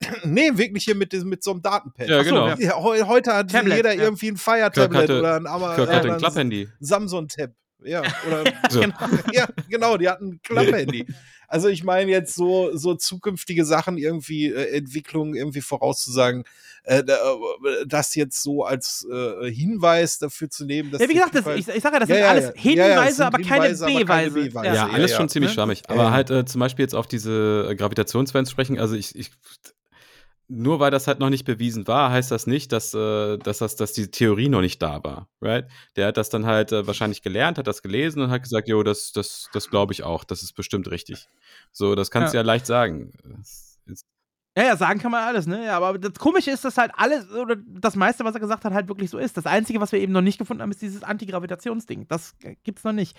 Nee, wirklich hier mit, diesem- mit so einem Datenpad. Ja, genau. ja. Ja, heu- heute hat Tablet, jeder ja. irgendwie ein Fire Kirk Tablet hatte- oder ein, Ama Kirk hatte ein ein Klapphandy. Samsung Tab. Ja, oder So. genau, ja, genau, die hatten ein Klapphandy. Also ich meine jetzt so, so zukünftige Sachen irgendwie, äh, Entwicklungen irgendwie vorauszusagen, äh, äh, das jetzt so als äh, Hinweis dafür zu nehmen, dass Ja, wie gesagt, das, ich, ich sage ja, das Ja, sind ja, alles Hinweise, sind aber keine Hinweise, aber keine Beweise. Beweise. Ja, Ja, alles ja, schon ziemlich ne? schwammig. Aber ja. halt äh, zum Beispiel jetzt auf diese äh, Gravitationswellen sprechen, also ich, ich nur weil das halt noch nicht bewiesen war, heißt das nicht, dass, äh, dass, das, dass die Theorie noch nicht da war, right? Der hat das dann halt äh, wahrscheinlich gelernt, hat das gelesen und hat gesagt, jo, das, das, das glaube ich auch, das ist bestimmt richtig. So, das kannst du Ja. ja leicht sagen. Ist- Ja, ja, sagen kann man alles, ne? Ja, aber das Komische ist, dass halt alles, oder das meiste, was er gesagt hat, halt wirklich so ist. Das Einzige, was wir eben noch nicht gefunden haben, ist dieses Antigravitationsding. Das gibt's noch nicht.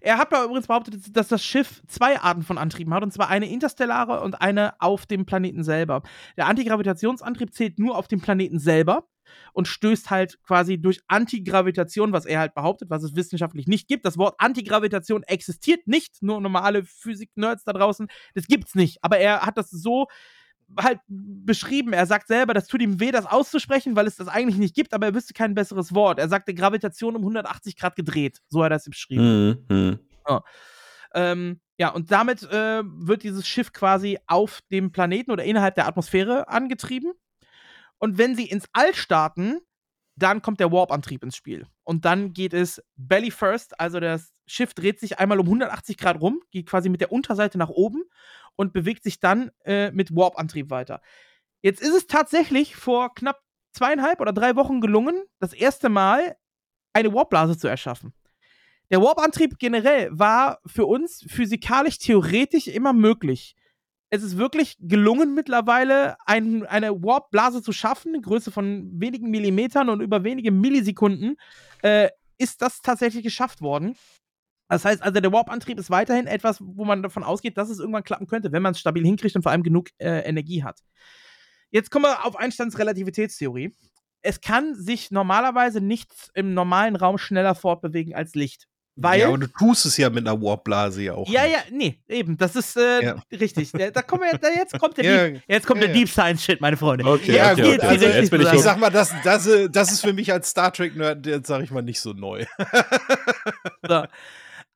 Er hat da übrigens behauptet, dass das Schiff zwei Arten von Antrieben hat, und zwar eine interstellare und eine auf dem Planeten selber. Der Antigravitationsantrieb zählt nur auf dem Planeten selber und stößt halt quasi durch Antigravitation, was er halt behauptet, was es wissenschaftlich nicht gibt. Das Wort Antigravitation existiert nicht, nur normale Physik-Nerds da draußen, das gibt's nicht. Aber er hat das so halt beschrieben. Er sagt selber, das tut ihm weh, das auszusprechen, weil es das eigentlich nicht gibt, aber er wüsste kein besseres Wort. Er sagte Gravitation um 180 Grad gedreht. So hat er es beschrieben. Hm, hm. Ähm, ja, und damit äh, wird dieses Schiff quasi auf dem Planeten oder innerhalb der Atmosphäre angetrieben. Und wenn sie ins All starten, dann kommt der Warp-Antrieb ins Spiel. Und dann geht es belly first, also das Schiff dreht sich einmal um 180 Grad rum, geht quasi mit der Unterseite nach oben und bewegt sich dann äh, mit Warp-Antrieb weiter. Jetzt ist es tatsächlich vor knapp zweieinhalb oder drei Wochen gelungen, das erste Mal eine Warpblase zu erschaffen. Der Warp-Antrieb generell war für uns physikalisch theoretisch immer möglich. Es ist wirklich gelungen mittlerweile, ein, eine Warp-Blase zu schaffen, Größe von wenigen Millimetern und über wenige Millisekunden äh, ist das tatsächlich geschafft worden. Das heißt also, der Warp-Antrieb ist weiterhin etwas, wo man davon ausgeht, dass es irgendwann klappen könnte, wenn man es stabil hinkriegt und vor allem genug äh, Energie hat. Jetzt kommen wir auf Einsteins Relativitätstheorie. Es kann sich normalerweise nichts im normalen Raum schneller fortbewegen als Licht. Weil, ja, aber du tust es ja mit einer Warpblase ja auch. ja, nicht. ja, nee, eben, das ist äh, Ja. richtig. Da, kommen wir, da, jetzt kommt der, Ja, Deep, jetzt kommt ja, der. Deep Science Shit, meine Freunde. Okay, Ja, Jetzt gut, also jetzt bin ich Ich sag mal, das, das, äh, das ist für mich als Star Trek-Nerd, jetzt sag ich mal, nicht so neu. So.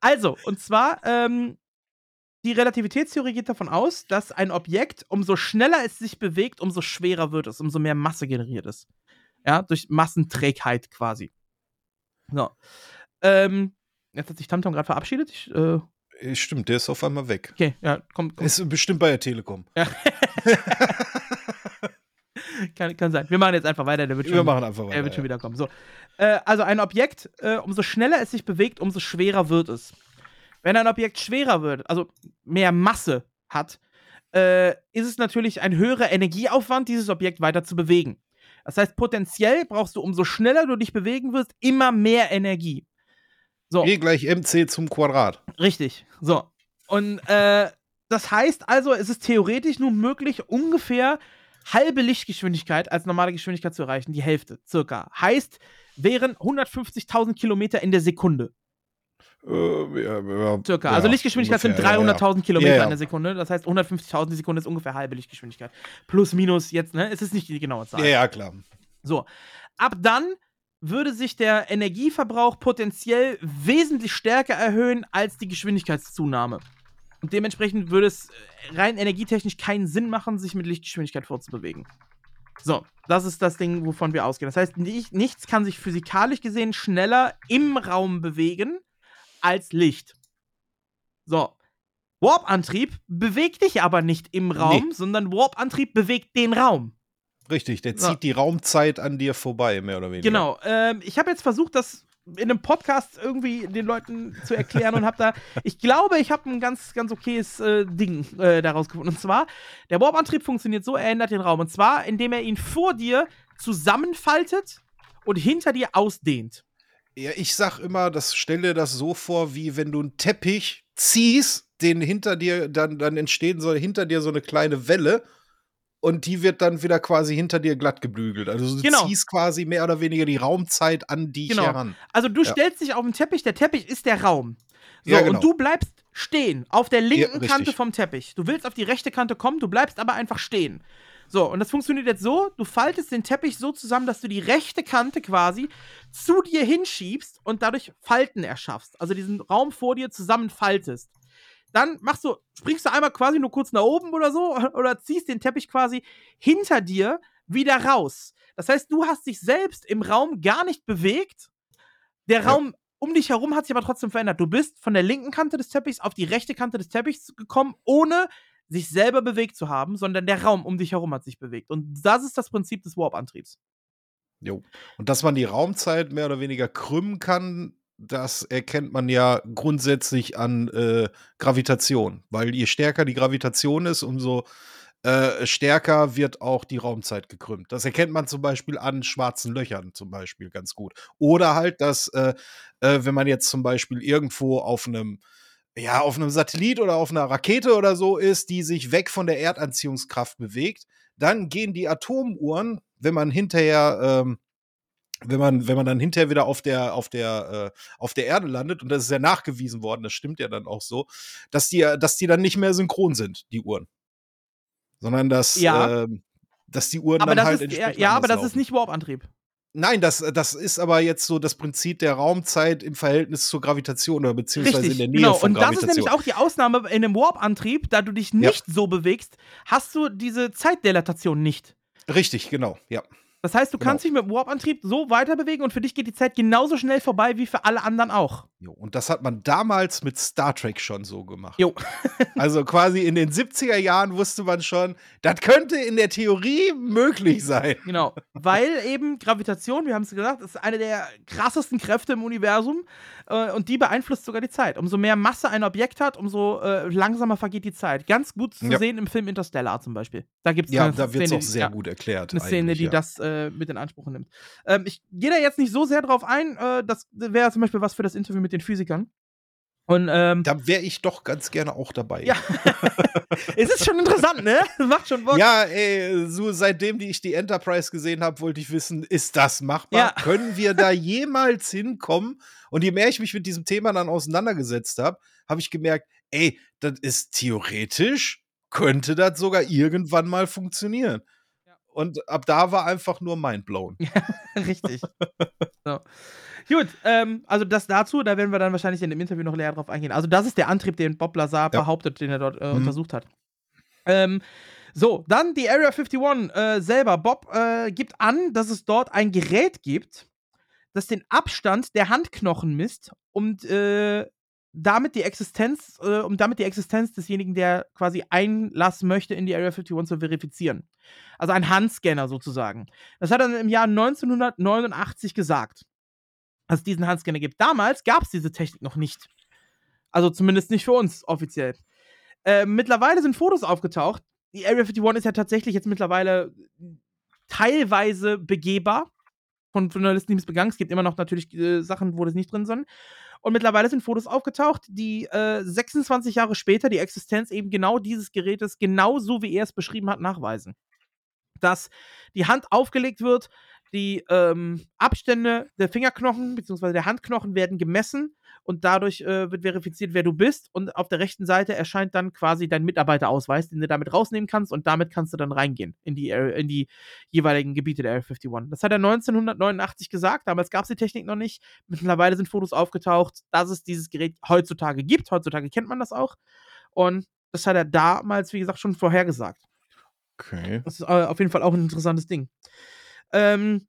Also, und zwar, ähm, die Relativitätstheorie geht davon aus, dass ein Objekt, umso schneller es sich bewegt, umso schwerer wird es, umso mehr Masse generiert es. Ja, durch Massenträgheit quasi. So. Ähm, jetzt hat sich Tamtam gerade verabschiedet. Ich, äh, Äh, Stimmt, der ist auf einmal weg. okay, ja, komm, komm. Ist bestimmt bei der Telekom. Ja. kann, kann sein. Wir machen jetzt einfach weiter, der wird schon, Wir machen einfach weiter. er wird schon wieder kommen. So. Äh, also ein Objekt, äh, umso schneller es sich bewegt, umso schwerer wird es. Wenn ein Objekt schwerer wird, also mehr Masse hat, äh, ist es natürlich ein höherer Energieaufwand, dieses Objekt weiter zu bewegen. Das heißt, potenziell brauchst du, umso schneller du dich bewegen wirst, immer mehr Energie. So. E gleich MC zum Quadrat. Richtig. So. Und äh, das heißt also, es ist theoretisch nur möglich, ungefähr halbe Lichtgeschwindigkeit als normale Geschwindigkeit zu erreichen, die Hälfte circa. Heißt, wären 150.000 Kilometer in der Sekunde. Äh, ja, ja, Circa. ja, also Lichtgeschwindigkeit sind ungefähr, ja. 300.000 Kilometer in der Sekunde. Das heißt, 150.000 die Sekunde ist ungefähr halbe Lichtgeschwindigkeit. Plus, minus jetzt, ne? Es ist nicht die genaue Zahl. Ja, ja, klar. So. Ab dann würde sich der Energieverbrauch potenziell wesentlich stärker erhöhen als die Geschwindigkeitszunahme. Und dementsprechend würde es äh, rein energietechnisch keinen Sinn machen, sich mit Lichtgeschwindigkeit fortzubewegen. So, das ist das Ding, wovon wir ausgehen. Das heißt, nicht, nichts kann sich physikalisch gesehen schneller im Raum bewegen als Licht. So. Warp-Antrieb bewegt dich aber nicht im Raum, Nee. sondern Warp-Antrieb bewegt den Raum. Richtig, der Ja. zieht die Raumzeit an dir vorbei, mehr oder weniger. Genau. Ähm, ich habe jetzt versucht, das in einem Podcast irgendwie den Leuten zu erklären und habe da, ich glaube, ich habe ein ganz, ganz okayes äh, Ding äh, daraus gefunden. Und zwar, der Warp-Antrieb funktioniert so, er ändert den Raum. Und zwar, indem er ihn vor dir zusammenfaltet und hinter dir ausdehnt. Ja, ich sag immer, das stelle das so vor, wie wenn du einen Teppich ziehst, den hinter dir, dann, dann entsteht so hinter dir so eine kleine Welle und die wird dann wieder quasi hinter dir glatt gebügelt. Also du Genau. ziehst quasi mehr oder weniger die Raumzeit an dich Genau. heran. Also du Ja. stellst dich auf den Teppich, der Teppich ist der Raum. So, Ja, genau. und du bleibst stehen auf der linken richtig. Kante vom Teppich. Du willst auf die rechte Kante kommen, du bleibst aber einfach stehen. So, und das funktioniert jetzt so, du faltest den Teppich so zusammen, dass du die rechte Kante quasi zu dir hinschiebst und dadurch Falten erschaffst. Also diesen Raum vor dir zusammenfaltest. Dann machst du, springst du einmal quasi nur kurz nach oben oder so oder ziehst den Teppich quasi hinter dir wieder raus. Das heißt, du hast dich selbst im Raum gar nicht bewegt. Der Ja. Raum um dich herum hat sich aber trotzdem verändert. Du bist von der linken Kante des Teppichs auf die rechte Kante des Teppichs gekommen, ohne sich selber bewegt zu haben, sondern der Raum um dich herum hat sich bewegt. Und das ist das Prinzip des Warp-Antriebs. Jo. Und dass man die Raumzeit mehr oder weniger krümmen kann, das erkennt man ja grundsätzlich an äh, Gravitation. Weil je stärker die Gravitation ist, umso äh, stärker wird auch die Raumzeit gekrümmt. Das erkennt man zum Beispiel an schwarzen Löchern zum Beispiel ganz gut. Oder halt, dass, äh, äh, wenn man jetzt zum Beispiel irgendwo auf einem ja, auf einem Satellit oder auf einer Rakete oder so ist, die sich weg von der Erdanziehungskraft bewegt, dann gehen die Atomuhren, wenn man hinterher, ähm, wenn man, wenn man dann hinterher wieder auf der, auf der, äh, auf der Erde landet, und das ist ja nachgewiesen worden, das stimmt ja dann auch so, dass die, dass die dann nicht mehr synchron sind, die Uhren. Sondern dass, Ja. ähm, dass die Uhren Aber dann das halt ist, ja, ja, aber das ist laufen. nicht Warp-Antrieb. Nein, das, das ist aber jetzt so das Prinzip der Raumzeit im Verhältnis zur Gravitation oder beziehungsweise Richtig, in der Nähe genau. von Und das ist Gravitation. nämlich auch die Ausnahme in einem Warp-Antrieb, da du dich nicht so bewegst, hast du diese Zeitdilatation nicht. Richtig, genau, ja. Das heißt, du Genau. kannst dich mit dem Warp-Antrieb so weiter bewegen und für dich geht die Zeit genauso schnell vorbei wie für alle anderen auch. Jo, und das hat man damals mit Star Trek schon so gemacht. Jo. also quasi in den 70er Jahren wusste man schon, das könnte in der Theorie möglich sein. Genau. Weil eben Gravitation, wir haben es gesagt, ist eine der krassesten Kräfte im Universum und die beeinflusst sogar die Zeit. Umso mehr Masse ein Objekt hat, umso äh, langsamer vergeht die Zeit. Ganz gut zu Ja. sehen im Film Interstellar zum Beispiel. Da gibt es Ja, da wird es auch sehr gut erklärt. eine Szene, die ja. das äh, mit in Anspruch nimmt. Ähm, ich gehe da jetzt nicht so sehr drauf ein. Äh, das wäre zum Beispiel was für das Interview mit den Physikern. Und ähm, Da wäre ich doch ganz gerne auch dabei. ja, es ist schon interessant, ne? Macht schon Bock. Ja, ey, so seitdem die ich die Enterprise gesehen habe, wollte ich wissen, ist das machbar? Ja. Können wir da jemals hinkommen? Und je mehr ich mich mit diesem Thema dann auseinandergesetzt habe, habe ich gemerkt, ey, das ist theoretisch, könnte das sogar irgendwann mal funktionieren. Und ab da war einfach nur mindblown. Richtig. so. Gut, ähm, also das dazu, da werden wir dann wahrscheinlich in dem Interview noch näher drauf eingehen. Also das ist der Antrieb, den Bob Lazar behauptet, den er dort äh, Mhm. untersucht hat. Ähm, so, dann die Area 51 äh, selber. Bob äh, gibt an, dass es dort ein Gerät gibt, das den Abstand der Handknochen misst und äh, damit die Existenz, äh, um damit die Existenz desjenigen, der quasi Einlass möchte, in die Area 51 zu verifizieren. Also ein Handscanner sozusagen. Das hat er im Jahr 1989 gesagt, dass es diesen Handscanner gibt. Damals gab es diese Technik noch nicht. Also zumindest nicht für uns offiziell. Äh, mittlerweile sind Fotos aufgetaucht. Die Area 51 ist ja tatsächlich jetzt mittlerweile teilweise begehbar. Von Journalisten, die es begangen. Es gibt immer noch natürlich äh, Sachen, wo das nicht drin sind. Und mittlerweile sind Fotos aufgetaucht, die äh, 26 Jahre später die Existenz eben genau dieses Gerätes, genauso wie er es beschrieben hat, nachweisen. dass die Hand aufgelegt wird, die ähm, Abstände der Fingerknochen bzw. der Handknochen werden gemessen und dadurch äh, wird verifiziert, wer du bist. Und auf der rechten Seite erscheint dann quasi dein Mitarbeiterausweis, den du damit rausnehmen kannst und damit kannst du dann reingehen in die, in die jeweiligen Gebiete der Area 51. Das hat er 1989 gesagt. Damals gab es die Technik noch nicht. Mittlerweile sind Fotos aufgetaucht, dass es dieses Gerät heutzutage gibt. Heutzutage kennt man das auch. Und das hat er damals, wie gesagt, schon vorhergesagt. Okay. Das ist äh, auf jeden Fall auch ein interessantes Ding. Ähm,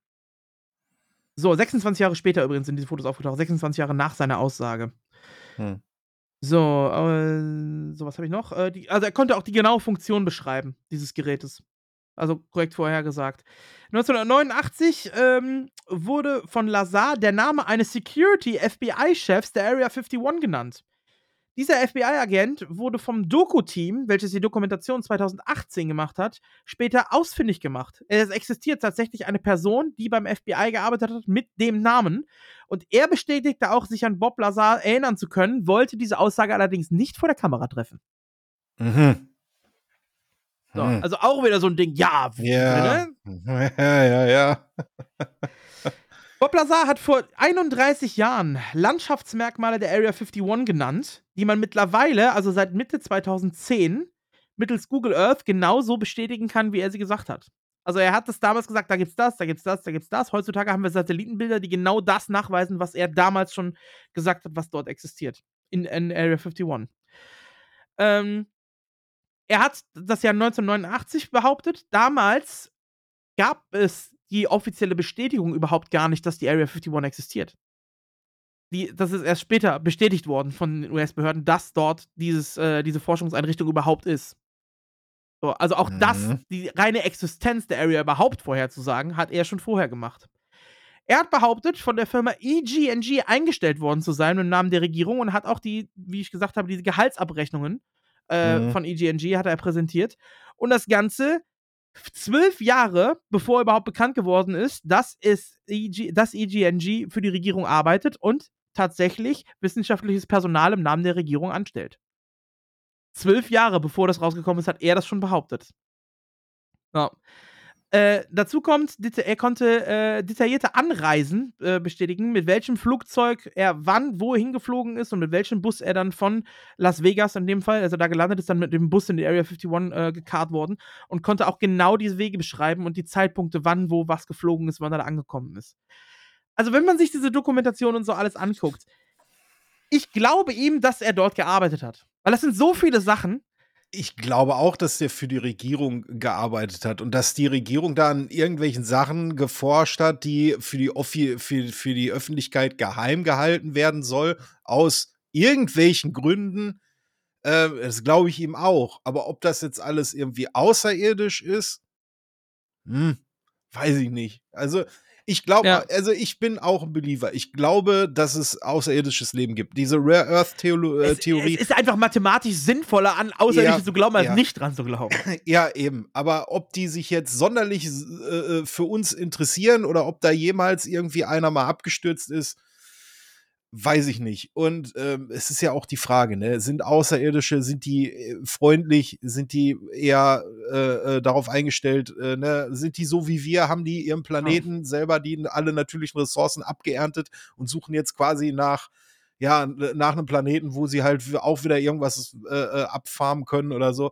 so, 26 Jahre später übrigens sind diese Fotos aufgetaucht. 26 Jahre nach seiner Aussage. Hm. So, äh, so was habe ich noch? Äh, die, also er konnte auch die genaue Funktion beschreiben, dieses Gerätes. Also korrekt vorhergesagt. 1989 ähm, wurde von Lazar der Name eines Security-FBI-Chefs der Area 51 genannt. Dieser FBI-Agent wurde vom Doku-Team, welches die Dokumentation 2018 gemacht hat, später ausfindig gemacht. Es existiert tatsächlich eine Person, die beim FBI gearbeitet hat mit dem Namen. Und er bestätigte auch, sich an Bob Lazar erinnern zu können, wollte diese Aussage allerdings nicht vor der Kamera treffen. Mhm. So, Hm. Also auch wieder so ein Ding, ja, Ja. ne? Ja, ja, ja. Bob Lazar hat vor 31 Jahren Landschaftsmerkmale der Area 51 genannt, die man mittlerweile, also seit Mitte 2010, mittels Google Earth genauso bestätigen kann, wie er sie gesagt hat. Also er hat es damals gesagt, da gibt's das, da gibt's das, da gibt's das. Heutzutage haben wir Satellitenbilder, die genau das nachweisen, was er damals schon gesagt hat, was dort existiert. In, in Area 51. Ähm, er hat das Jahr 1989 behauptet. Damals gab es die offizielle Bestätigung überhaupt gar nicht, dass die Area 51 existiert. Die, das ist erst später bestätigt worden von den US-Behörden, dass dort dieses, äh, diese Forschungseinrichtung überhaupt ist. So, also auch das, Mhm. die reine Existenz der Area überhaupt vorherzusagen, hat er schon vorher gemacht. Er hat behauptet, von der Firma EG&G eingestellt worden zu sein im Namen der Regierung und hat auch die, wie ich gesagt habe, diese Gehaltsabrechnungen äh, Mhm. von EG&G hat er präsentiert. Und das Ganze zwölf Jahre, bevor überhaupt bekannt geworden ist, dass, es EG, dass EG&G für die Regierung arbeitet und tatsächlich wissenschaftliches Personal im Namen der Regierung anstellt. Zwölf Jahre bevor das rausgekommen ist, hat er das schon behauptet. Ja. Äh, dazu kommt, er konnte äh, detaillierte Anreisen äh, bestätigen, mit welchem Flugzeug er wann wohin geflogen ist und mit welchem Bus er dann von Las Vegas in dem Fall, also da gelandet ist, dann mit dem Bus in die Area 51 äh, gekarrt worden und konnte auch genau diese Wege beschreiben und die Zeitpunkte, wann, wo, was geflogen ist, wann er da angekommen ist. Also, wenn man sich diese Dokumentation und so alles anguckt, ich glaube ihm, dass er dort gearbeitet hat. Weil das sind so viele Sachen. Ich glaube auch, dass der für die Regierung gearbeitet hat und dass die Regierung da an irgendwelchen Sachen geforscht hat, die für die, Offi für, für die Öffentlichkeit geheim gehalten werden soll, aus irgendwelchen Gründen. Äh, das glaube ich ihm auch. Aber ob das jetzt alles irgendwie außerirdisch ist, hm, weiß ich nicht. Also, ich glaube, Ja. also ich bin auch ein Believer. Ich glaube, dass es außerirdisches Leben gibt. Diese Rare Earth Theolo äh, Es, Theorie. es ist einfach mathematisch sinnvoller, an Außerirdische Ja, zu glauben, als ja. nicht dran zu glauben. Ja, eben. Aber ob die sich jetzt sonderlich äh, äh, für uns interessieren oder ob da jemals irgendwie einer mal abgestürzt ist, weiß ich nicht. Und ähm, es ist ja auch die Frage, ne? Sind Außerirdische, sind die äh, freundlich, sind die eher äh, äh, darauf eingestellt, äh, ne? Sind die so wie wir, haben die ihren Planeten selber die alle natürlichen Ressourcen abgeerntet und suchen jetzt quasi nach ja, nach einem Planeten, wo sie halt auch wieder irgendwas äh, äh, abfarmen können oder so.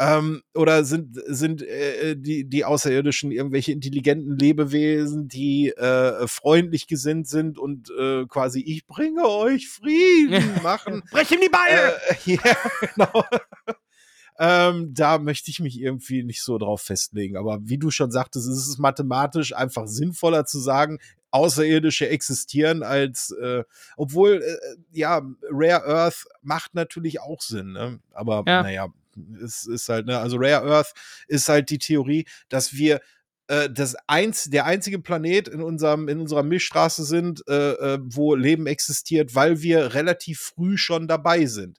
Ähm, oder sind, sind äh, die, die Außerirdischen irgendwelche intelligenten Lebewesen, die äh, freundlich gesinnt sind und äh, quasi ich bringe euch Frieden machen? Brech ihm die Beine! Äh, ja, genau. ähm, da möchte ich mich irgendwie nicht so drauf festlegen. Aber wie du schon sagtest, ist es mathematisch einfach sinnvoller zu sagen, Außerirdische existieren als, äh, obwohl, äh, ja, Rare Earth macht natürlich auch Sinn, ne? Aber Ja. naja, es ist halt, ne, also Rare Earth ist halt die Theorie, dass wir äh, das eins, der einzige Planet in unserem, in unserer Milchstraße sind, äh, äh, wo Leben existiert, weil wir relativ früh schon dabei sind.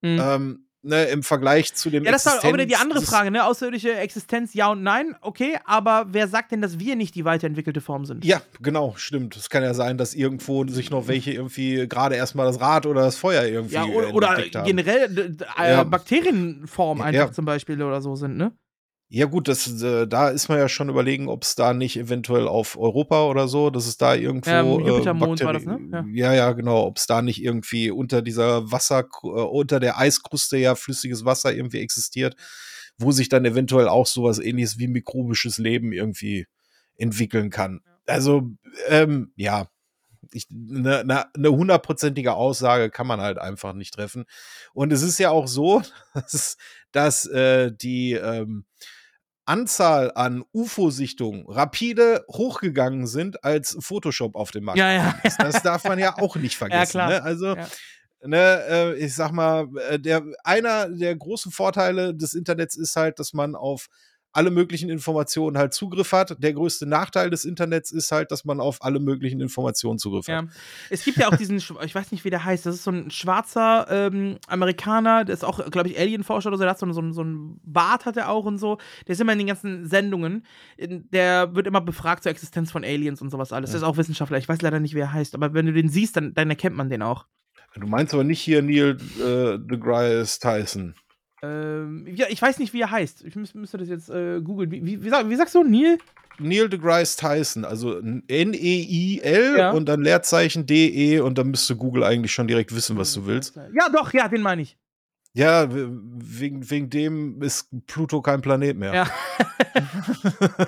Mhm. Ähm, ne, Im Vergleich zu dem ja, das ist halt auch wieder die Existenz- andere Frage, ne? Außerirdische Existenz, ja und nein, okay, aber wer sagt denn, dass wir nicht die weiterentwickelte Form sind? Ja, genau, stimmt. Es kann ja sein, dass irgendwo sich noch welche irgendwie gerade erstmal das Rad oder das Feuer irgendwie Ja, oder, oder generell äh, Ja. Bakterienform einfach Ja. zum Beispiel oder so sind, ne? Ja, gut, das, äh, da ist man ja schon überlegen, ob es da nicht eventuell auf Europa oder so, dass es da irgendwo. Ja, äh, Jupitermond war das, ne? Ja. ja, genau, ob es da nicht irgendwie unter dieser Wasser, äh, unter der Eiskruste ja flüssiges Wasser irgendwie existiert, wo sich dann eventuell auch sowas ähnliches wie mikrobisches Leben irgendwie entwickeln kann. Also, ähm, ja, eine ne, ne hundertprozentige Aussage kann man halt einfach nicht treffen. Und es ist ja auch so, dass, dass äh, die ähm, Anzahl an UFO-Sichtungen rapide hochgegangen sind, als Photoshop auf dem Markt Ja, ja. ist. Das darf man ja auch nicht vergessen. Ne? Also, Ja. ne, äh, ich sag mal, äh, der, einer der großen Vorteile des Internets ist halt, dass man auf alle möglichen Informationen halt Zugriff hat. Der größte Nachteil des Internets ist halt, dass man auf alle möglichen Informationen Zugriff Ja. hat. Es gibt ja auch diesen, ich weiß nicht, wie der heißt, das ist so ein schwarzer ähm, Amerikaner, der ist auch, glaube ich, Alienforscher oder so, der hat so, so, so einen Bart hat er auch und so. Der ist immer in den ganzen Sendungen. Der wird immer befragt zur Existenz von Aliens und sowas alles. Der ist auch Wissenschaftler. Ich weiß leider nicht, wie er heißt, aber wenn du den siehst, dann, dann erkennt man den auch. Du meinst aber nicht hier Neil äh, deGrasse Tyson. Ähm, ja, ich weiß nicht, wie er heißt. Ich müß, müsste das jetzt äh, googeln. Wie, wie, wie, sag, wie sagst du, Neil? Neil deGrasse Tyson, also N-E-I-L Ja. und dann Leerzeichen D-E und dann müsste Google eigentlich schon direkt wissen, was du willst. Ja, doch, ja, den meine ich. Ja, wegen, wegen dem ist Pluto kein Planet mehr. Ja.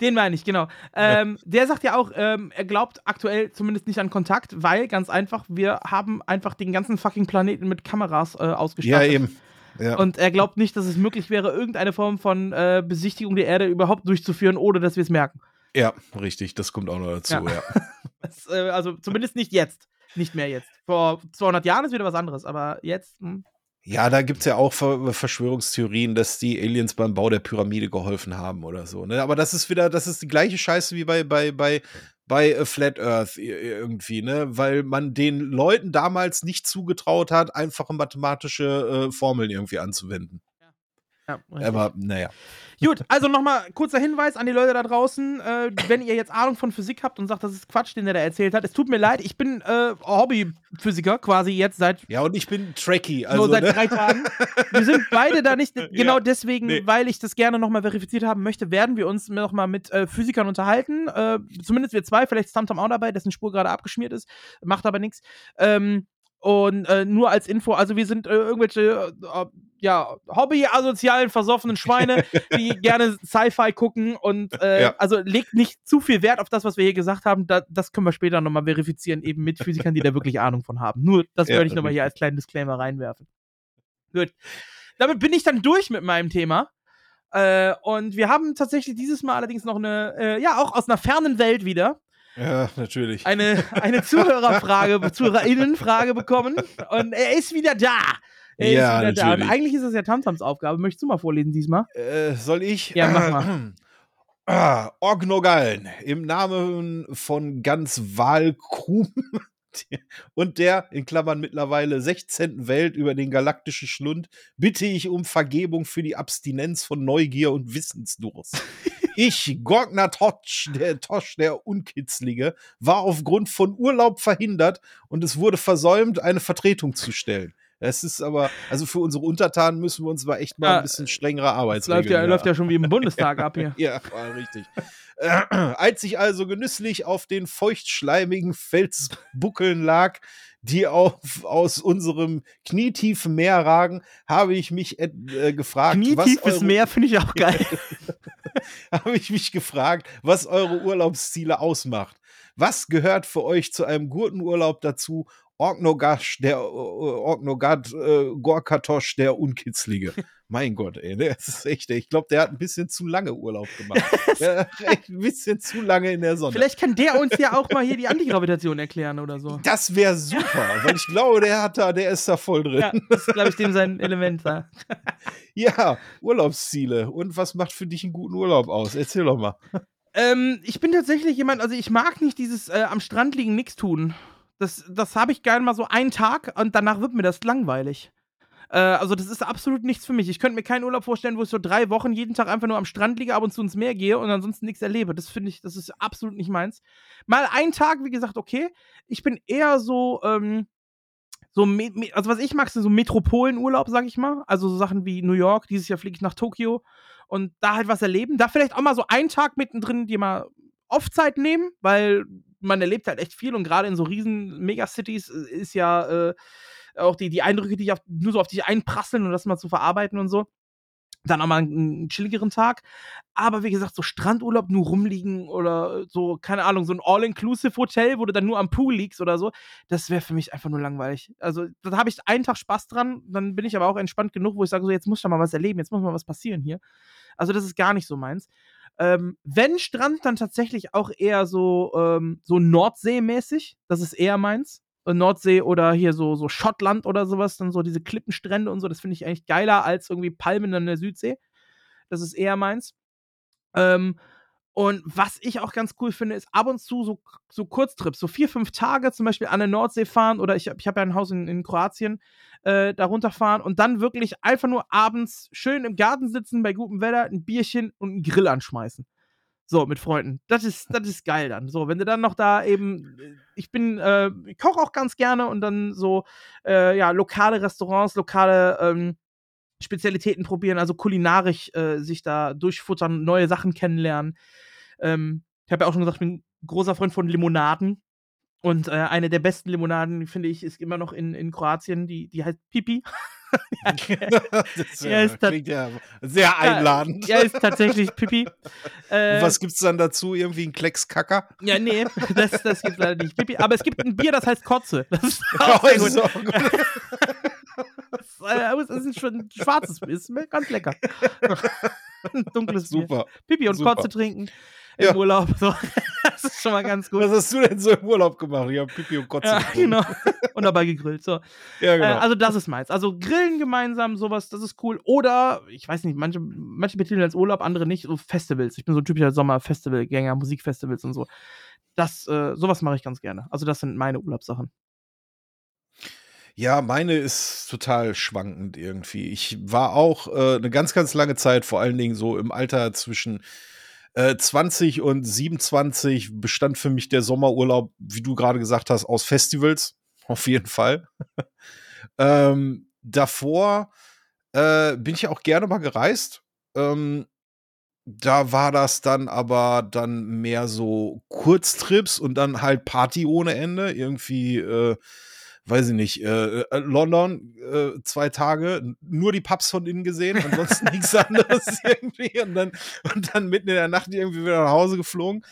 Den meine ich, genau. Ähm, Der sagt ja auch, ähm, er glaubt aktuell zumindest nicht an Kontakt, weil ganz einfach, wir haben einfach den ganzen fucking Planeten mit Kameras äh, Ja, ausgestattet. eben. Ja. Und er glaubt nicht, dass es möglich wäre, irgendeine Form von äh, Besichtigung der Erde überhaupt durchzuführen, ohne dass wir es merken. ja, richtig, das kommt auch noch dazu, Ja. ja. Das, äh, also zumindest nicht jetzt. Nicht mehr jetzt. Vor 200 Jahren ist wieder was anderes, aber jetzt. Hm. Ja, da gibt's ja auch Ver Verschwörungstheorien, dass die Aliens beim Bau der Pyramide geholfen haben oder so. Ne? Aber das ist wieder, das ist die gleiche Scheiße wie bei, bei, bei, bei äh, Flat Earth irgendwie, ne? Weil man den Leuten damals nicht zugetraut hat, einfache mathematische äh, Formeln irgendwie anzuwenden. Ja. Aber naja. Gut, also nochmal kurzer Hinweis an die Leute da draußen. Äh, wenn ihr jetzt Ahnung von Physik habt und sagt, das ist Quatsch, den der da erzählt hat, es tut mir leid, ich bin äh, Hobbyphysiker quasi jetzt seit Ja, und ich bin Trekkie, also. nur seit ne? drei Tagen. Wir sind beide da nicht, genau deswegen, nee. weil ich das gerne nochmal verifiziert haben möchte, werden wir uns nochmal mit äh, Physikern unterhalten. Äh, zumindest wir zwei, vielleicht ist Tamtam auch dabei, dessen Spur gerade abgeschmiert ist, macht aber nichts. Ähm, und äh, nur als Info, also wir sind äh, irgendwelche äh, ja, Hobby-asozialen, versoffenen Schweine, die gerne Sci-Fi gucken und äh, Ja. also legt nicht zu viel Wert auf das, was wir hier gesagt haben. Da, das können wir später nochmal verifizieren, eben mit Physikern, die da wirklich Ahnung von haben. Nur das Ja, würde ich nochmal hier als kleinen Disclaimer reinwerfen. Gut. Damit bin ich dann durch mit meinem Thema. Äh, und wir haben tatsächlich dieses Mal allerdings noch eine, äh, ja, auch aus einer fernen Welt wieder, Ja, natürlich. eine, eine Zuhörerfrage, Zuhörerinnenfrage bekommen. Und er ist wieder da. Er Ja, ist wieder da. Und natürlich. eigentlich ist das ja Tamtams Aufgabe. Möchtest du mal vorlesen diesmal? Äh, soll ich? Ja, mach mal. Ah, Orgnogallen im Namen von ganz Wahlkrum und der, in Klammern mittlerweile 16. Welt über den galaktischen Schlund, bitte ich um Vergebung für die Abstinenz von Neugier und Wissensdurst. Ich, Gorgner Tosch, der Tosch, der Unkitzlige, war aufgrund von Urlaub verhindert und es wurde versäumt, eine Vertretung zu stellen. Es ist aber, also für unsere Untertanen müssen wir uns aber echt mal Ja, ein bisschen strengere Arbeitsregeln läuft ja, hier läuft ja schon wie im Bundestag ab hier. ja, richtig. Äh, als ich also genüsslich auf den feuchtschleimigen Felsbuckeln lag, die auf, aus unserem knietiefen Meer ragen, habe ich mich äh, gefragt, Knietiefes Meer finde ich auch geil. habe ich mich gefragt, was eure Urlaubsziele ausmacht. Was gehört für euch zu einem guten Urlaub dazu? Orgnogash, der äh, Orgnogad, äh, Gorkatosch, der Unkitzlige. Mein Gott, ey, der ist echt, ey, ich glaube, der hat ein bisschen zu lange Urlaub gemacht. der hat ein bisschen zu lange in der Sonne. Vielleicht kann der uns ja auch mal hier die Antigravitation erklären oder so. das wäre super, weil ich glaube, der hat da, der ist da voll drin. Ja, das ist, glaube ich, dem sein Element da. Ja, Urlaubsziele. Und was macht für dich einen guten Urlaub aus? Erzähl doch mal. Ähm, ich bin tatsächlich jemand, also ich mag nicht dieses äh, am Strand liegen, nichts tun. Das, das habe ich gerne mal so einen Tag und danach wird mir das langweilig. Äh, also das ist absolut nichts für mich. Ich könnte mir keinen Urlaub vorstellen, wo ich so drei Wochen jeden Tag einfach nur am Strand liege, ab und zu ins Meer gehe und ansonsten nichts erlebe. Das finde ich, das ist absolut nicht meins. Mal einen Tag, wie gesagt, okay. Ich bin eher so, ähm, so, also was ich mag, sind so Metropolenurlaub, sag ich mal. Also so Sachen wie New York, dieses Jahr fliege ich nach Tokio und da halt was erleben. Da vielleicht auch mal so einen Tag mittendrin, die mal Off-Zeit nehmen, weil man erlebt halt echt viel und gerade in so riesen Megacities äh, ist ja äh, auch die, die Eindrücke, die auf, nur so auf dich einprasseln und das mal zu verarbeiten und so. Dann auch mal einen, chilligeren Tag. Aber wie gesagt, so Strandurlaub nur rumliegen oder so, keine Ahnung, so ein All-Inclusive-Hotel, wo du dann nur am Pool liegst oder so, das wäre für mich einfach nur langweilig. Also, da habe ich einen Tag Spaß dran, dann bin ich aber auch entspannt genug, wo ich sage, so, jetzt muss da mal was erleben, jetzt muss mal was passieren hier. Also, das ist gar nicht so meins. Ähm, wenn Strand, dann tatsächlich auch eher so, ähm, so Nordsee-mäßig. Das ist eher meins. Äh, Nordsee oder hier so, so Schottland oder sowas, dann so diese Klippenstrände und so, das finde ich eigentlich geiler als irgendwie Palmen an der Südsee. Das ist eher meins. Ähm, und was ich auch ganz cool finde, ist ab und zu so, so Kurztrips, so vier, fünf Tage zum Beispiel an der Nordsee fahren oder ich, ich habe ja ein Haus in, in Kroatien, äh, da runterfahren und dann wirklich einfach nur abends schön im Garten sitzen bei gutem Wetter, ein Bierchen und einen Grill anschmeißen. So, mit Freunden. Das ist, das ist geil dann. So, wenn du dann noch da eben, äh, ich bin, äh, ich koche auch ganz gerne und dann so, äh, ja, lokale Restaurants, lokale ähm, Spezialitäten probieren, also kulinarisch äh, sich da durchfuttern, neue Sachen kennenlernen. Ähm, ich habe ja auch schon gesagt, ich bin großer Freund von Limonaden. Und äh, eine der besten Limonaden, finde ich, ist immer noch in, in Kroatien, die, die heißt Pipi. das Ja, ist klingt ja sehr einladend. Ja, ist tatsächlich Pipi. Äh, was gibt's dann dazu? Irgendwie ein Klecks Kacker? Ja, nee, das, das gibt leider nicht. Pipi. Aber es gibt ein Bier, das heißt Kotze. Das ist Oh, auch sehr ist gut. auch gut. Das, äh, es ist ein, schon ein schwarzes Bier, ist ganz lecker. ein dunkles Bier. Super. Pipi und Super. Kotze trinken im Ja. Urlaub. So. Das ist schon mal ganz gut. Was hast du denn so im Urlaub gemacht? Ich habe Pipi und Kotze Ja, genau. Und dabei gegrillt. So. Ja, genau. Äh, also das ist meins. Also Grillen gemeinsam, sowas, das ist cool. Oder, ich weiß nicht, manche, manche betiteln als Urlaub, andere nicht, so Festivals. Ich bin so ein typischer Sommerfestivalgänger, Musikfestivals und so. Das, äh, sowas mache ich ganz gerne. Also das sind meine Urlaubssachen. Ja, meine ist total schwankend irgendwie. Ich war auch äh, eine ganz, ganz lange Zeit, vor allen Dingen so im Alter zwischen äh, 20 und 27, bestand für mich der Sommerurlaub, wie du gerade gesagt hast, aus Festivals. Auf jeden Fall. ähm, davor äh, bin ich auch gerne mal gereist. Ähm, da war das dann aber dann mehr so Kurztrips und dann halt Party ohne Ende. Irgendwie, äh, weiß ich nicht, äh, äh, London, äh, zwei Tage, nur die Pubs von innen gesehen, ansonsten nichts anderes irgendwie. Und dann, und dann mitten in der Nacht irgendwie wieder nach Hause geflogen.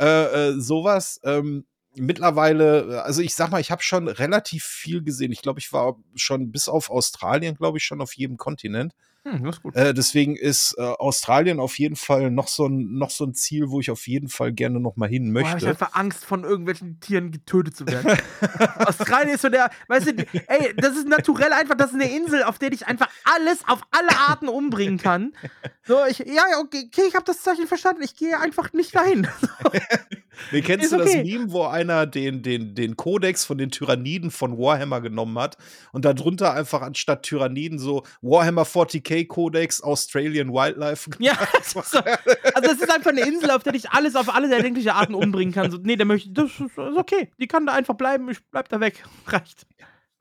Äh, äh, sowas. Ähm, mittlerweile, äh, also ich sag mal, ich habe schon relativ viel gesehen. Ich glaube, ich war schon bis auf Australien, glaube ich, schon auf jedem Kontinent. Hm, das ist gut. Äh, deswegen ist äh, Australien auf jeden Fall noch so, ein, noch so ein Ziel, wo ich auf jeden Fall gerne noch mal hin Boah, hab ich möchte. einfach Angst, von irgendwelchen Tieren getötet zu werden. Australien ist so der, weißt du, ey, das ist naturell einfach, das ist eine Insel, auf der ich einfach alles auf alle Arten umbringen kann. So, ich, ja, ja, okay, okay ich habe das Zeichen verstanden, ich gehe einfach nicht dahin. Nee, kennst Ist du das okay. Meme, wo einer den, den, den Kodex von den Tyranniden von Warhammer genommen hat und darunter einfach anstatt Tyranniden so Warhammer 40k Kodex Australian Wildlife Ja, das ist so, also das ist einfach eine Insel, auf der ich alles auf alle erdenkliche Arten umbringen kann. So, nee, der möchte, das ist, ist okay, die kann da einfach bleiben, ich bleib da weg, reicht.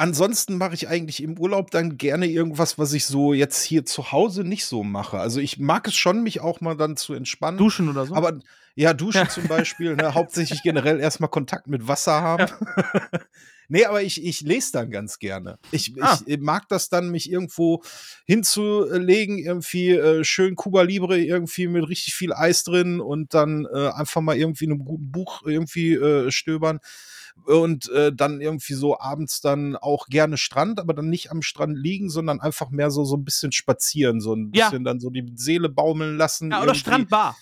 Ansonsten mache ich eigentlich im Urlaub dann gerne irgendwas, was ich so jetzt hier zu Hause nicht so mache. Also ich mag es schon, mich auch mal dann zu entspannen. Duschen oder so. Aber ja, duschen zum Beispiel, ne, hauptsächlich generell erstmal Kontakt mit Wasser haben. nee, aber ich, ich lese dann ganz gerne. Ich, Ah. ich mag das dann, mich irgendwo hinzulegen, irgendwie äh, schön Cuba Libre, irgendwie mit richtig viel Eis drin und dann äh, einfach mal irgendwie in einem guten Buch irgendwie äh, stöbern. Und äh, dann irgendwie so abends dann auch gerne Strand, aber dann nicht am Strand liegen, sondern einfach mehr so, so ein bisschen spazieren, so ein Ja. bisschen dann so die Seele baumeln lassen. ja, oder irgendwie. Strandbar.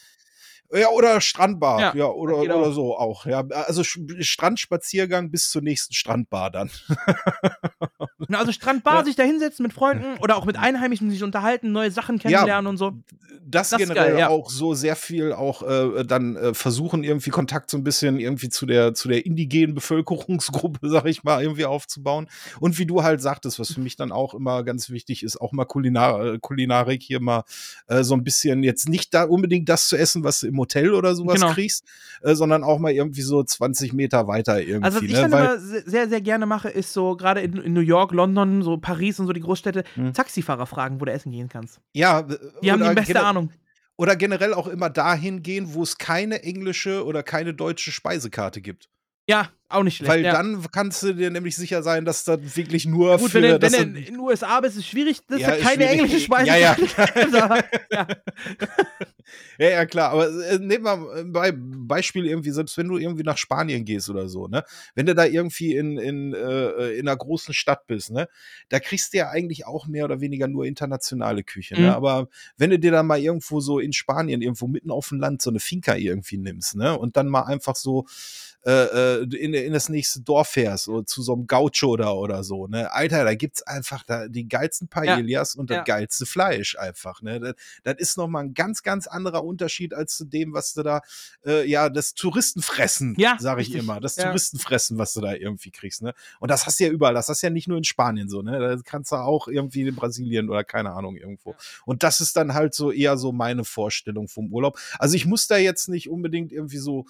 Ja, oder Strandbar, Ja, ja, oder, geht oder auch. so auch. Ja, also Strandspaziergang bis zur nächsten Strandbar dann. Na, Also Strandbar, Ja. sich da hinsetzen mit Freunden oder auch mit Einheimischen sich unterhalten, neue Sachen kennenlernen und so. das, Das generell geil, ja. auch so sehr viel auch äh, dann äh, versuchen, irgendwie Kontakt so ein bisschen irgendwie zu der, zu der indigenen Bevölkerungsgruppe, sag ich mal, irgendwie aufzubauen. Und wie du halt sagtest, was für mich dann auch immer ganz wichtig ist, auch mal Kulinar Kulinarik hier mal äh, so ein bisschen jetzt nicht da unbedingt das zu essen, was du im Hotel oder sowas Genau. kriegst, äh, sondern auch mal irgendwie so 20 Meter weiter irgendwie. Also, was ich ne? dann immer se- sehr, sehr gerne mache, ist so, gerade in, in New York, London, so Paris und so die Großstädte, Hm. Taxifahrer fragen, wo du essen gehen kannst. ja, Die haben die oder beste Ahnung. Oder generell auch immer dahin gehen, wo es keine englische oder keine deutsche Speisekarte gibt. Ja, auch nicht schlecht. Weil ja. dann kannst du dir nämlich sicher sein, dass das wirklich nur Gut, für wenn du, dass wenn du in den USA bist, ist es schwierig, das Ja, ja keine schwierig. englische Speise. Ja, ja. Ja. Ja, ja, klar. Aber äh, nehmen wir bei Beispiel irgendwie, selbst wenn du irgendwie nach Spanien gehst oder so, ne? Wenn du da irgendwie in, in, äh, in einer großen Stadt bist, ne? Da kriegst du ja eigentlich auch mehr oder weniger nur internationale Küche, Mhm. ne? Aber wenn du dir dann mal irgendwo so in Spanien, irgendwo mitten auf dem Land so eine Finca irgendwie nimmst, ne? Und dann mal einfach so äh, äh, in, in das nächste Dorf fährst, so zu so einem Gaucho da oder so, ne? Alter, da gibt's einfach da die geilsten Paellas und das ja. geilste Fleisch einfach, ne? Das, das ist nochmal ein ganz, ganz anderer Unterschied als zu dem, was du da, äh, ja, das Touristenfressen, Ja, sage ich immer. Das Ja. Touristenfressen, was du da irgendwie kriegst, ne? Und das hast du ja überall, das hast du ja nicht nur in Spanien so, ne? Das kannst du auch irgendwie in Brasilien oder keine Ahnung irgendwo. Und das ist dann halt so eher so meine Vorstellung vom Urlaub. Also ich muss da jetzt nicht unbedingt irgendwie so,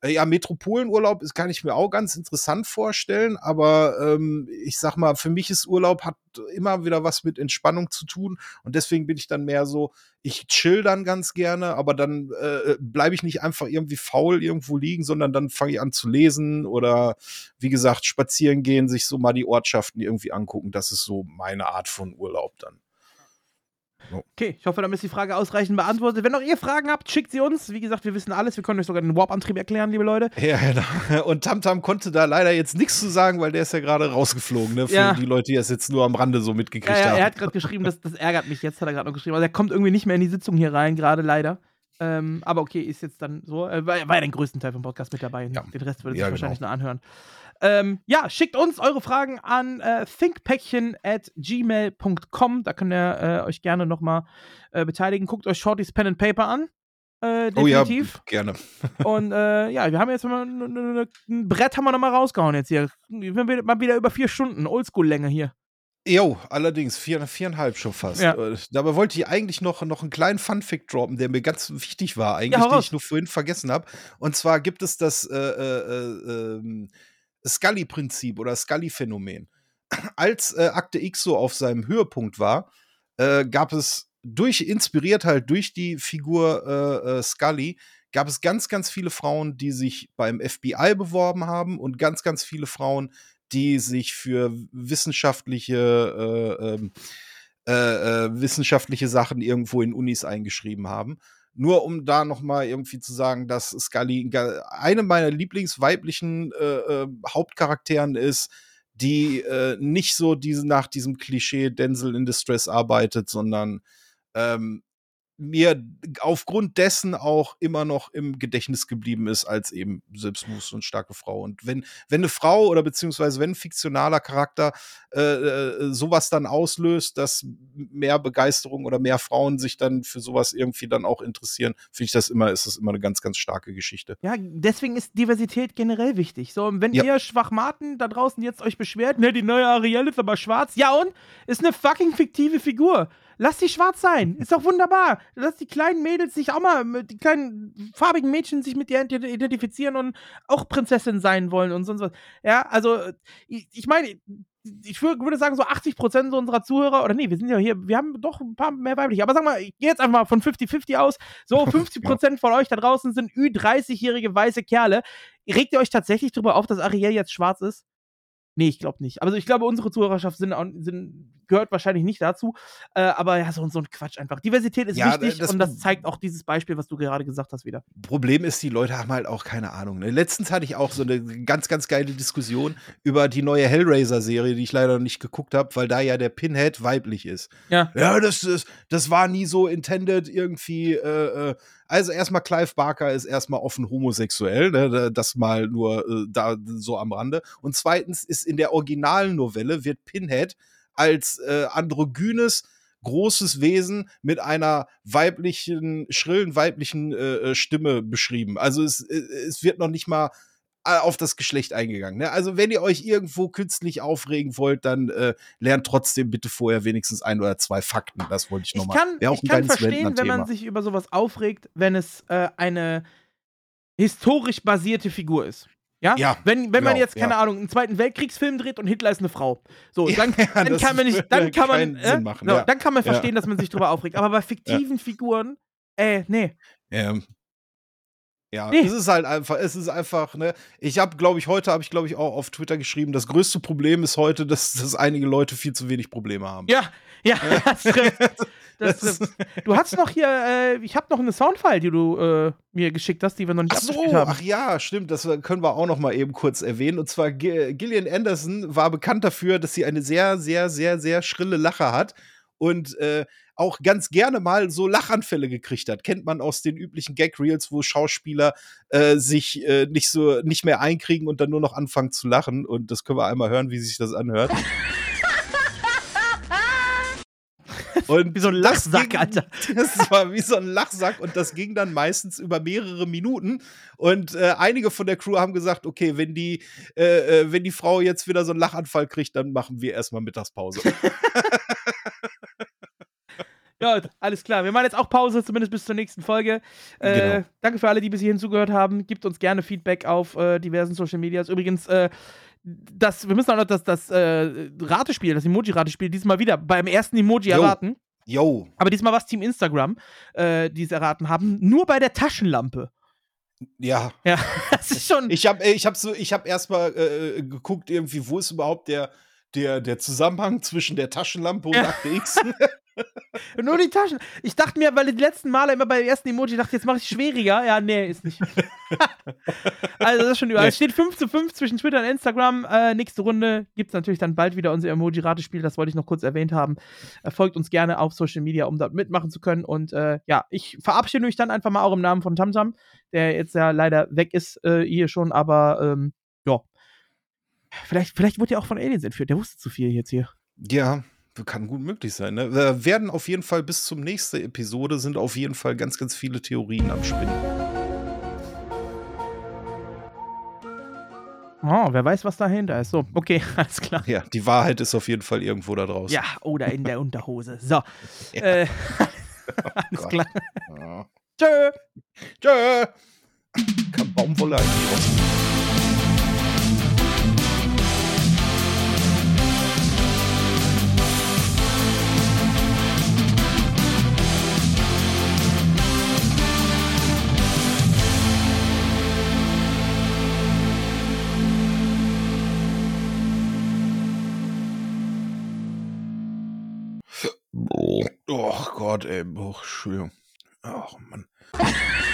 äh, ja, Metropolenurlaub ist, kann ich mir auch ganz interessant vorstellen, aber ähm, ich sag mal, für mich ist Urlaub hat immer wieder was mit Entspannung zu tun und deswegen bin ich dann mehr so, ich chill dann ganz gerne, aber dann äh, bleibe ich nicht einfach irgendwie faul irgendwo liegen, sondern dann fange ich an zu lesen oder wie gesagt, spazieren gehen, sich so mal die Ortschaften irgendwie angucken. Das ist so meine Art von Urlaub dann. Okay, ich hoffe, damit ist die Frage ausreichend beantwortet. Wenn auch ihr Fragen habt, schickt sie uns. Wie gesagt, wir wissen alles. Wir können euch sogar den Warp-Antrieb erklären, liebe Leute. Ja, genau. Und Tamtam konnte da leider jetzt nichts zu sagen, weil der ist ja gerade rausgeflogen, ne? Für Ja. die Leute, die das jetzt nur am Rande so mitgekriegt Ja, ja, haben. er hat gerade geschrieben, das, das ärgert mich jetzt, hat er gerade noch geschrieben. Also er kommt irgendwie nicht mehr in die Sitzung hier rein, gerade leider. Ähm, aber okay, ist jetzt dann so. Er war, war ja den größten Teil vom Podcast mit dabei. Ja. Den Rest würde sich Ja, genau. wahrscheinlich nur anhören. Ähm, ja, schickt uns eure Fragen an äh, thinkpäckchen at gmail.com. Da könnt ihr äh, euch gerne nochmal äh, beteiligen. Guckt euch Shorty's Pen and Paper an. Äh, oh ja, definitiv. gerne. Und äh, ja, wir haben jetzt mal ein Brett haben wir noch mal rausgehauen jetzt hier. Wir sind mal wieder über vier Stunden. Oldschool-Länge hier. Jo, allerdings vier, viereinhalb schon fast. Ja. Äh, Dabei wollte ich eigentlich noch, noch einen kleinen Funfact droppen, der mir ganz wichtig war, eigentlich, Ja, den ich nur vorhin vergessen habe. Und zwar gibt es das äh, äh, äh, ähm, Scully-Prinzip oder Scully-Phänomen. Als äh, Akte X so auf seinem Höhepunkt war, äh, gab es durch, inspiriert halt durch die Figur äh, äh, Scully, gab es ganz, ganz viele Frauen, die sich beim FBI beworben haben und ganz, ganz viele Frauen, die sich für wissenschaftliche, äh, ähm, äh, äh, wissenschaftliche Sachen irgendwo in Unis eingeschrieben haben. Nur um da noch mal irgendwie zu sagen, dass Scully eine meiner Lieblingsweiblichen äh, äh, Hauptcharakteren ist, die äh, nicht so diese, nach diesem Klischee Denzel in Distress arbeitet, sondern ähm, mir aufgrund dessen auch immer noch im Gedächtnis geblieben ist als eben selbstbewusste und starke Frau. Und wenn, wenn eine Frau oder beziehungsweise wenn ein fiktionaler Charakter äh, äh, sowas dann auslöst, dass mehr Begeisterung oder mehr Frauen sich dann für sowas irgendwie dann auch interessieren, finde ich das immer, ist das immer eine ganz, ganz starke Geschichte. Ja, deswegen ist Diversität generell wichtig. So, wenn Ja. ihr Schwachmaten da draußen jetzt euch beschwert, ne, die neue Ariel ist aber schwarz. Ja und? Ist eine fucking fiktive Figur. Lasst die schwarz sein. Ist doch wunderbar. Lasst die kleinen Mädels sich auch mal, die kleinen farbigen Mädchen sich mit ihr ident- identifizieren und auch Prinzessin sein wollen und sonst was. Ja, also, ich, ich meine, ich wür- würde sagen, so 80% so unserer Zuhörer, oder nee, wir sind ja hier, wir haben doch ein paar mehr weibliche, aber sag mal, ich gehe jetzt einfach mal von 50-50 aus. So, 50% von euch da draußen sind Ü30-jährige weiße Kerle. Regt ihr euch tatsächlich darüber auf, dass Ariel jetzt schwarz ist? Nee, ich glaube nicht. Also ich glaube, unsere Zuhörerschaft sind, sind, gehört wahrscheinlich nicht dazu. Äh, aber ja, so, so ein Quatsch einfach. Diversität ist Ja, wichtig das- und das zeigt auch dieses Beispiel, was du gerade gesagt hast, wieder. Problem ist, die Leute haben halt auch keine Ahnung. Ne? Letztens hatte ich auch so eine ganz, ganz geile Diskussion über die neue Hellraiser-Serie, die ich leider noch nicht geguckt habe, weil da ja der Pinhead weiblich ist. Ja. Ja, das, das, das war nie so intended irgendwie. Äh, äh, also erstmal Clive Barker ist erstmal offen homosexuell, ne? das mal nur äh, da so am Rande. Und zweitens ist in der originalen Novelle wird Pinhead als äh, androgynes großes Wesen mit einer weiblichen, schrillen weiblichen äh, äh Stimme beschrieben. Also es, äh, es wird noch nicht mal auf das Geschlecht eingegangen. Ne? Also wenn ihr euch irgendwo künstlich aufregen wollt, dann äh, lernt trotzdem bitte vorher wenigstens ein oder zwei Fakten. Das wollte ich nochmal. Ich kann, ich kann verstehen, wenn man sich über sowas aufregt, wenn es äh, eine historisch basierte Figur ist. Ja? ja wenn, wenn genau, man jetzt, keine ja. Ahnung, einen Zweiten Weltkriegsfilm dreht und Hitler ist eine Frau. So, dann, ja, dann kann man nicht, dann kann man, äh, machen, so, dann kann man verstehen, dass man sich drüber aufregt. Aber bei fiktiven Figuren, äh, nee. Ähm, ja, Nee. es ist halt einfach, es ist einfach, ne, ich habe, glaube ich, heute habe ich, glaube ich, auch auf Twitter geschrieben, das größte Problem ist heute, dass, dass einige Leute viel zu wenig Probleme haben. Ja, ja, das trifft. Das trifft. Du hast noch hier, äh, ich habe noch eine Soundfile, die du äh, mir geschickt hast, die wir noch nicht Ach so, haben. ach ja, stimmt, das können wir auch noch mal eben kurz erwähnen. Und zwar Gi- Gillian Anderson war bekannt dafür, dass sie eine sehr, sehr, sehr, sehr schrille Lache hat und äh, auch ganz gerne mal so Lachanfälle gekriegt hat. Kennt man aus den üblichen Gag-Reels, wo Schauspieler äh, sich äh, nicht so nicht mehr einkriegen und dann nur noch anfangen zu lachen. Und das können wir einmal hören, wie sich das anhört. Und Wie so ein das Lachsack, ging- Alter. Das war wie so ein Lachsack und das ging dann meistens über mehrere Minuten. Und äh, einige von der Crew haben gesagt, okay, wenn die, äh, äh, wenn die Frau jetzt wieder so einen Lachanfall kriegt, dann machen wir erstmal Mittagspause. Ja, alles klar. Wir machen jetzt auch Pause, zumindest bis zur nächsten Folge. Äh, Genau. Danke für alle, die bis hierhin zugehört haben. Gebt uns gerne Feedback auf äh, diversen Social Medias. Übrigens, äh, das, wir müssen auch noch das, das äh, Ratespiel, das Emoji-Ratespiel, diesmal wieder beim ersten Emoji Jo. erraten. Yo, Aber diesmal war es Team Instagram, äh, die es erraten haben. Nur bei der Taschenlampe. ja. Ja, das ist schon. Ich habe ich hab so, ich habe erstmal äh, geguckt, irgendwie, wo ist überhaupt der, der, der Zusammenhang zwischen der Taschenlampe und Ja. Akte X. Nur die Taschen. Ich dachte mir, weil die letzten Male immer beim ersten Emoji dachte, jetzt mache ich es schwieriger. Ja, nee, ist nicht. also das ist schon überall. Nee. Es steht 5 zu 5 zwischen Twitter und Instagram. Äh, nächste Runde gibt es natürlich dann bald wieder unser Emoji-Ratespiel. Das wollte ich noch kurz erwähnt haben. Äh, folgt uns gerne auf Social Media, um dort mitmachen zu können. Und äh, ja, ich verabschiede mich dann einfach mal auch im Namen von Tamtam, der jetzt ja leider weg ist äh, hier schon. Aber ähm, ja. Vielleicht, vielleicht wurde er auch von Aliens entführt. Der wusste zu viel jetzt hier. Ja, kann gut möglich sein. Ne? Wir werden auf jeden Fall bis zum nächsten Episode sind auf jeden Fall ganz, ganz viele Theorien am Spinnen. Oh, wer weiß, was dahinter ist. So, okay, alles klar. Ja, die Wahrheit ist auf jeden Fall irgendwo da draußen. Ja, oder in der Unterhose. So. Äh, alles Gott. klar. Ja. Tschö. Tschö. Kann Baumwolle eigentlich raus. Oh Gott, ey. Oh, Entschuldigung. Ach, Mann.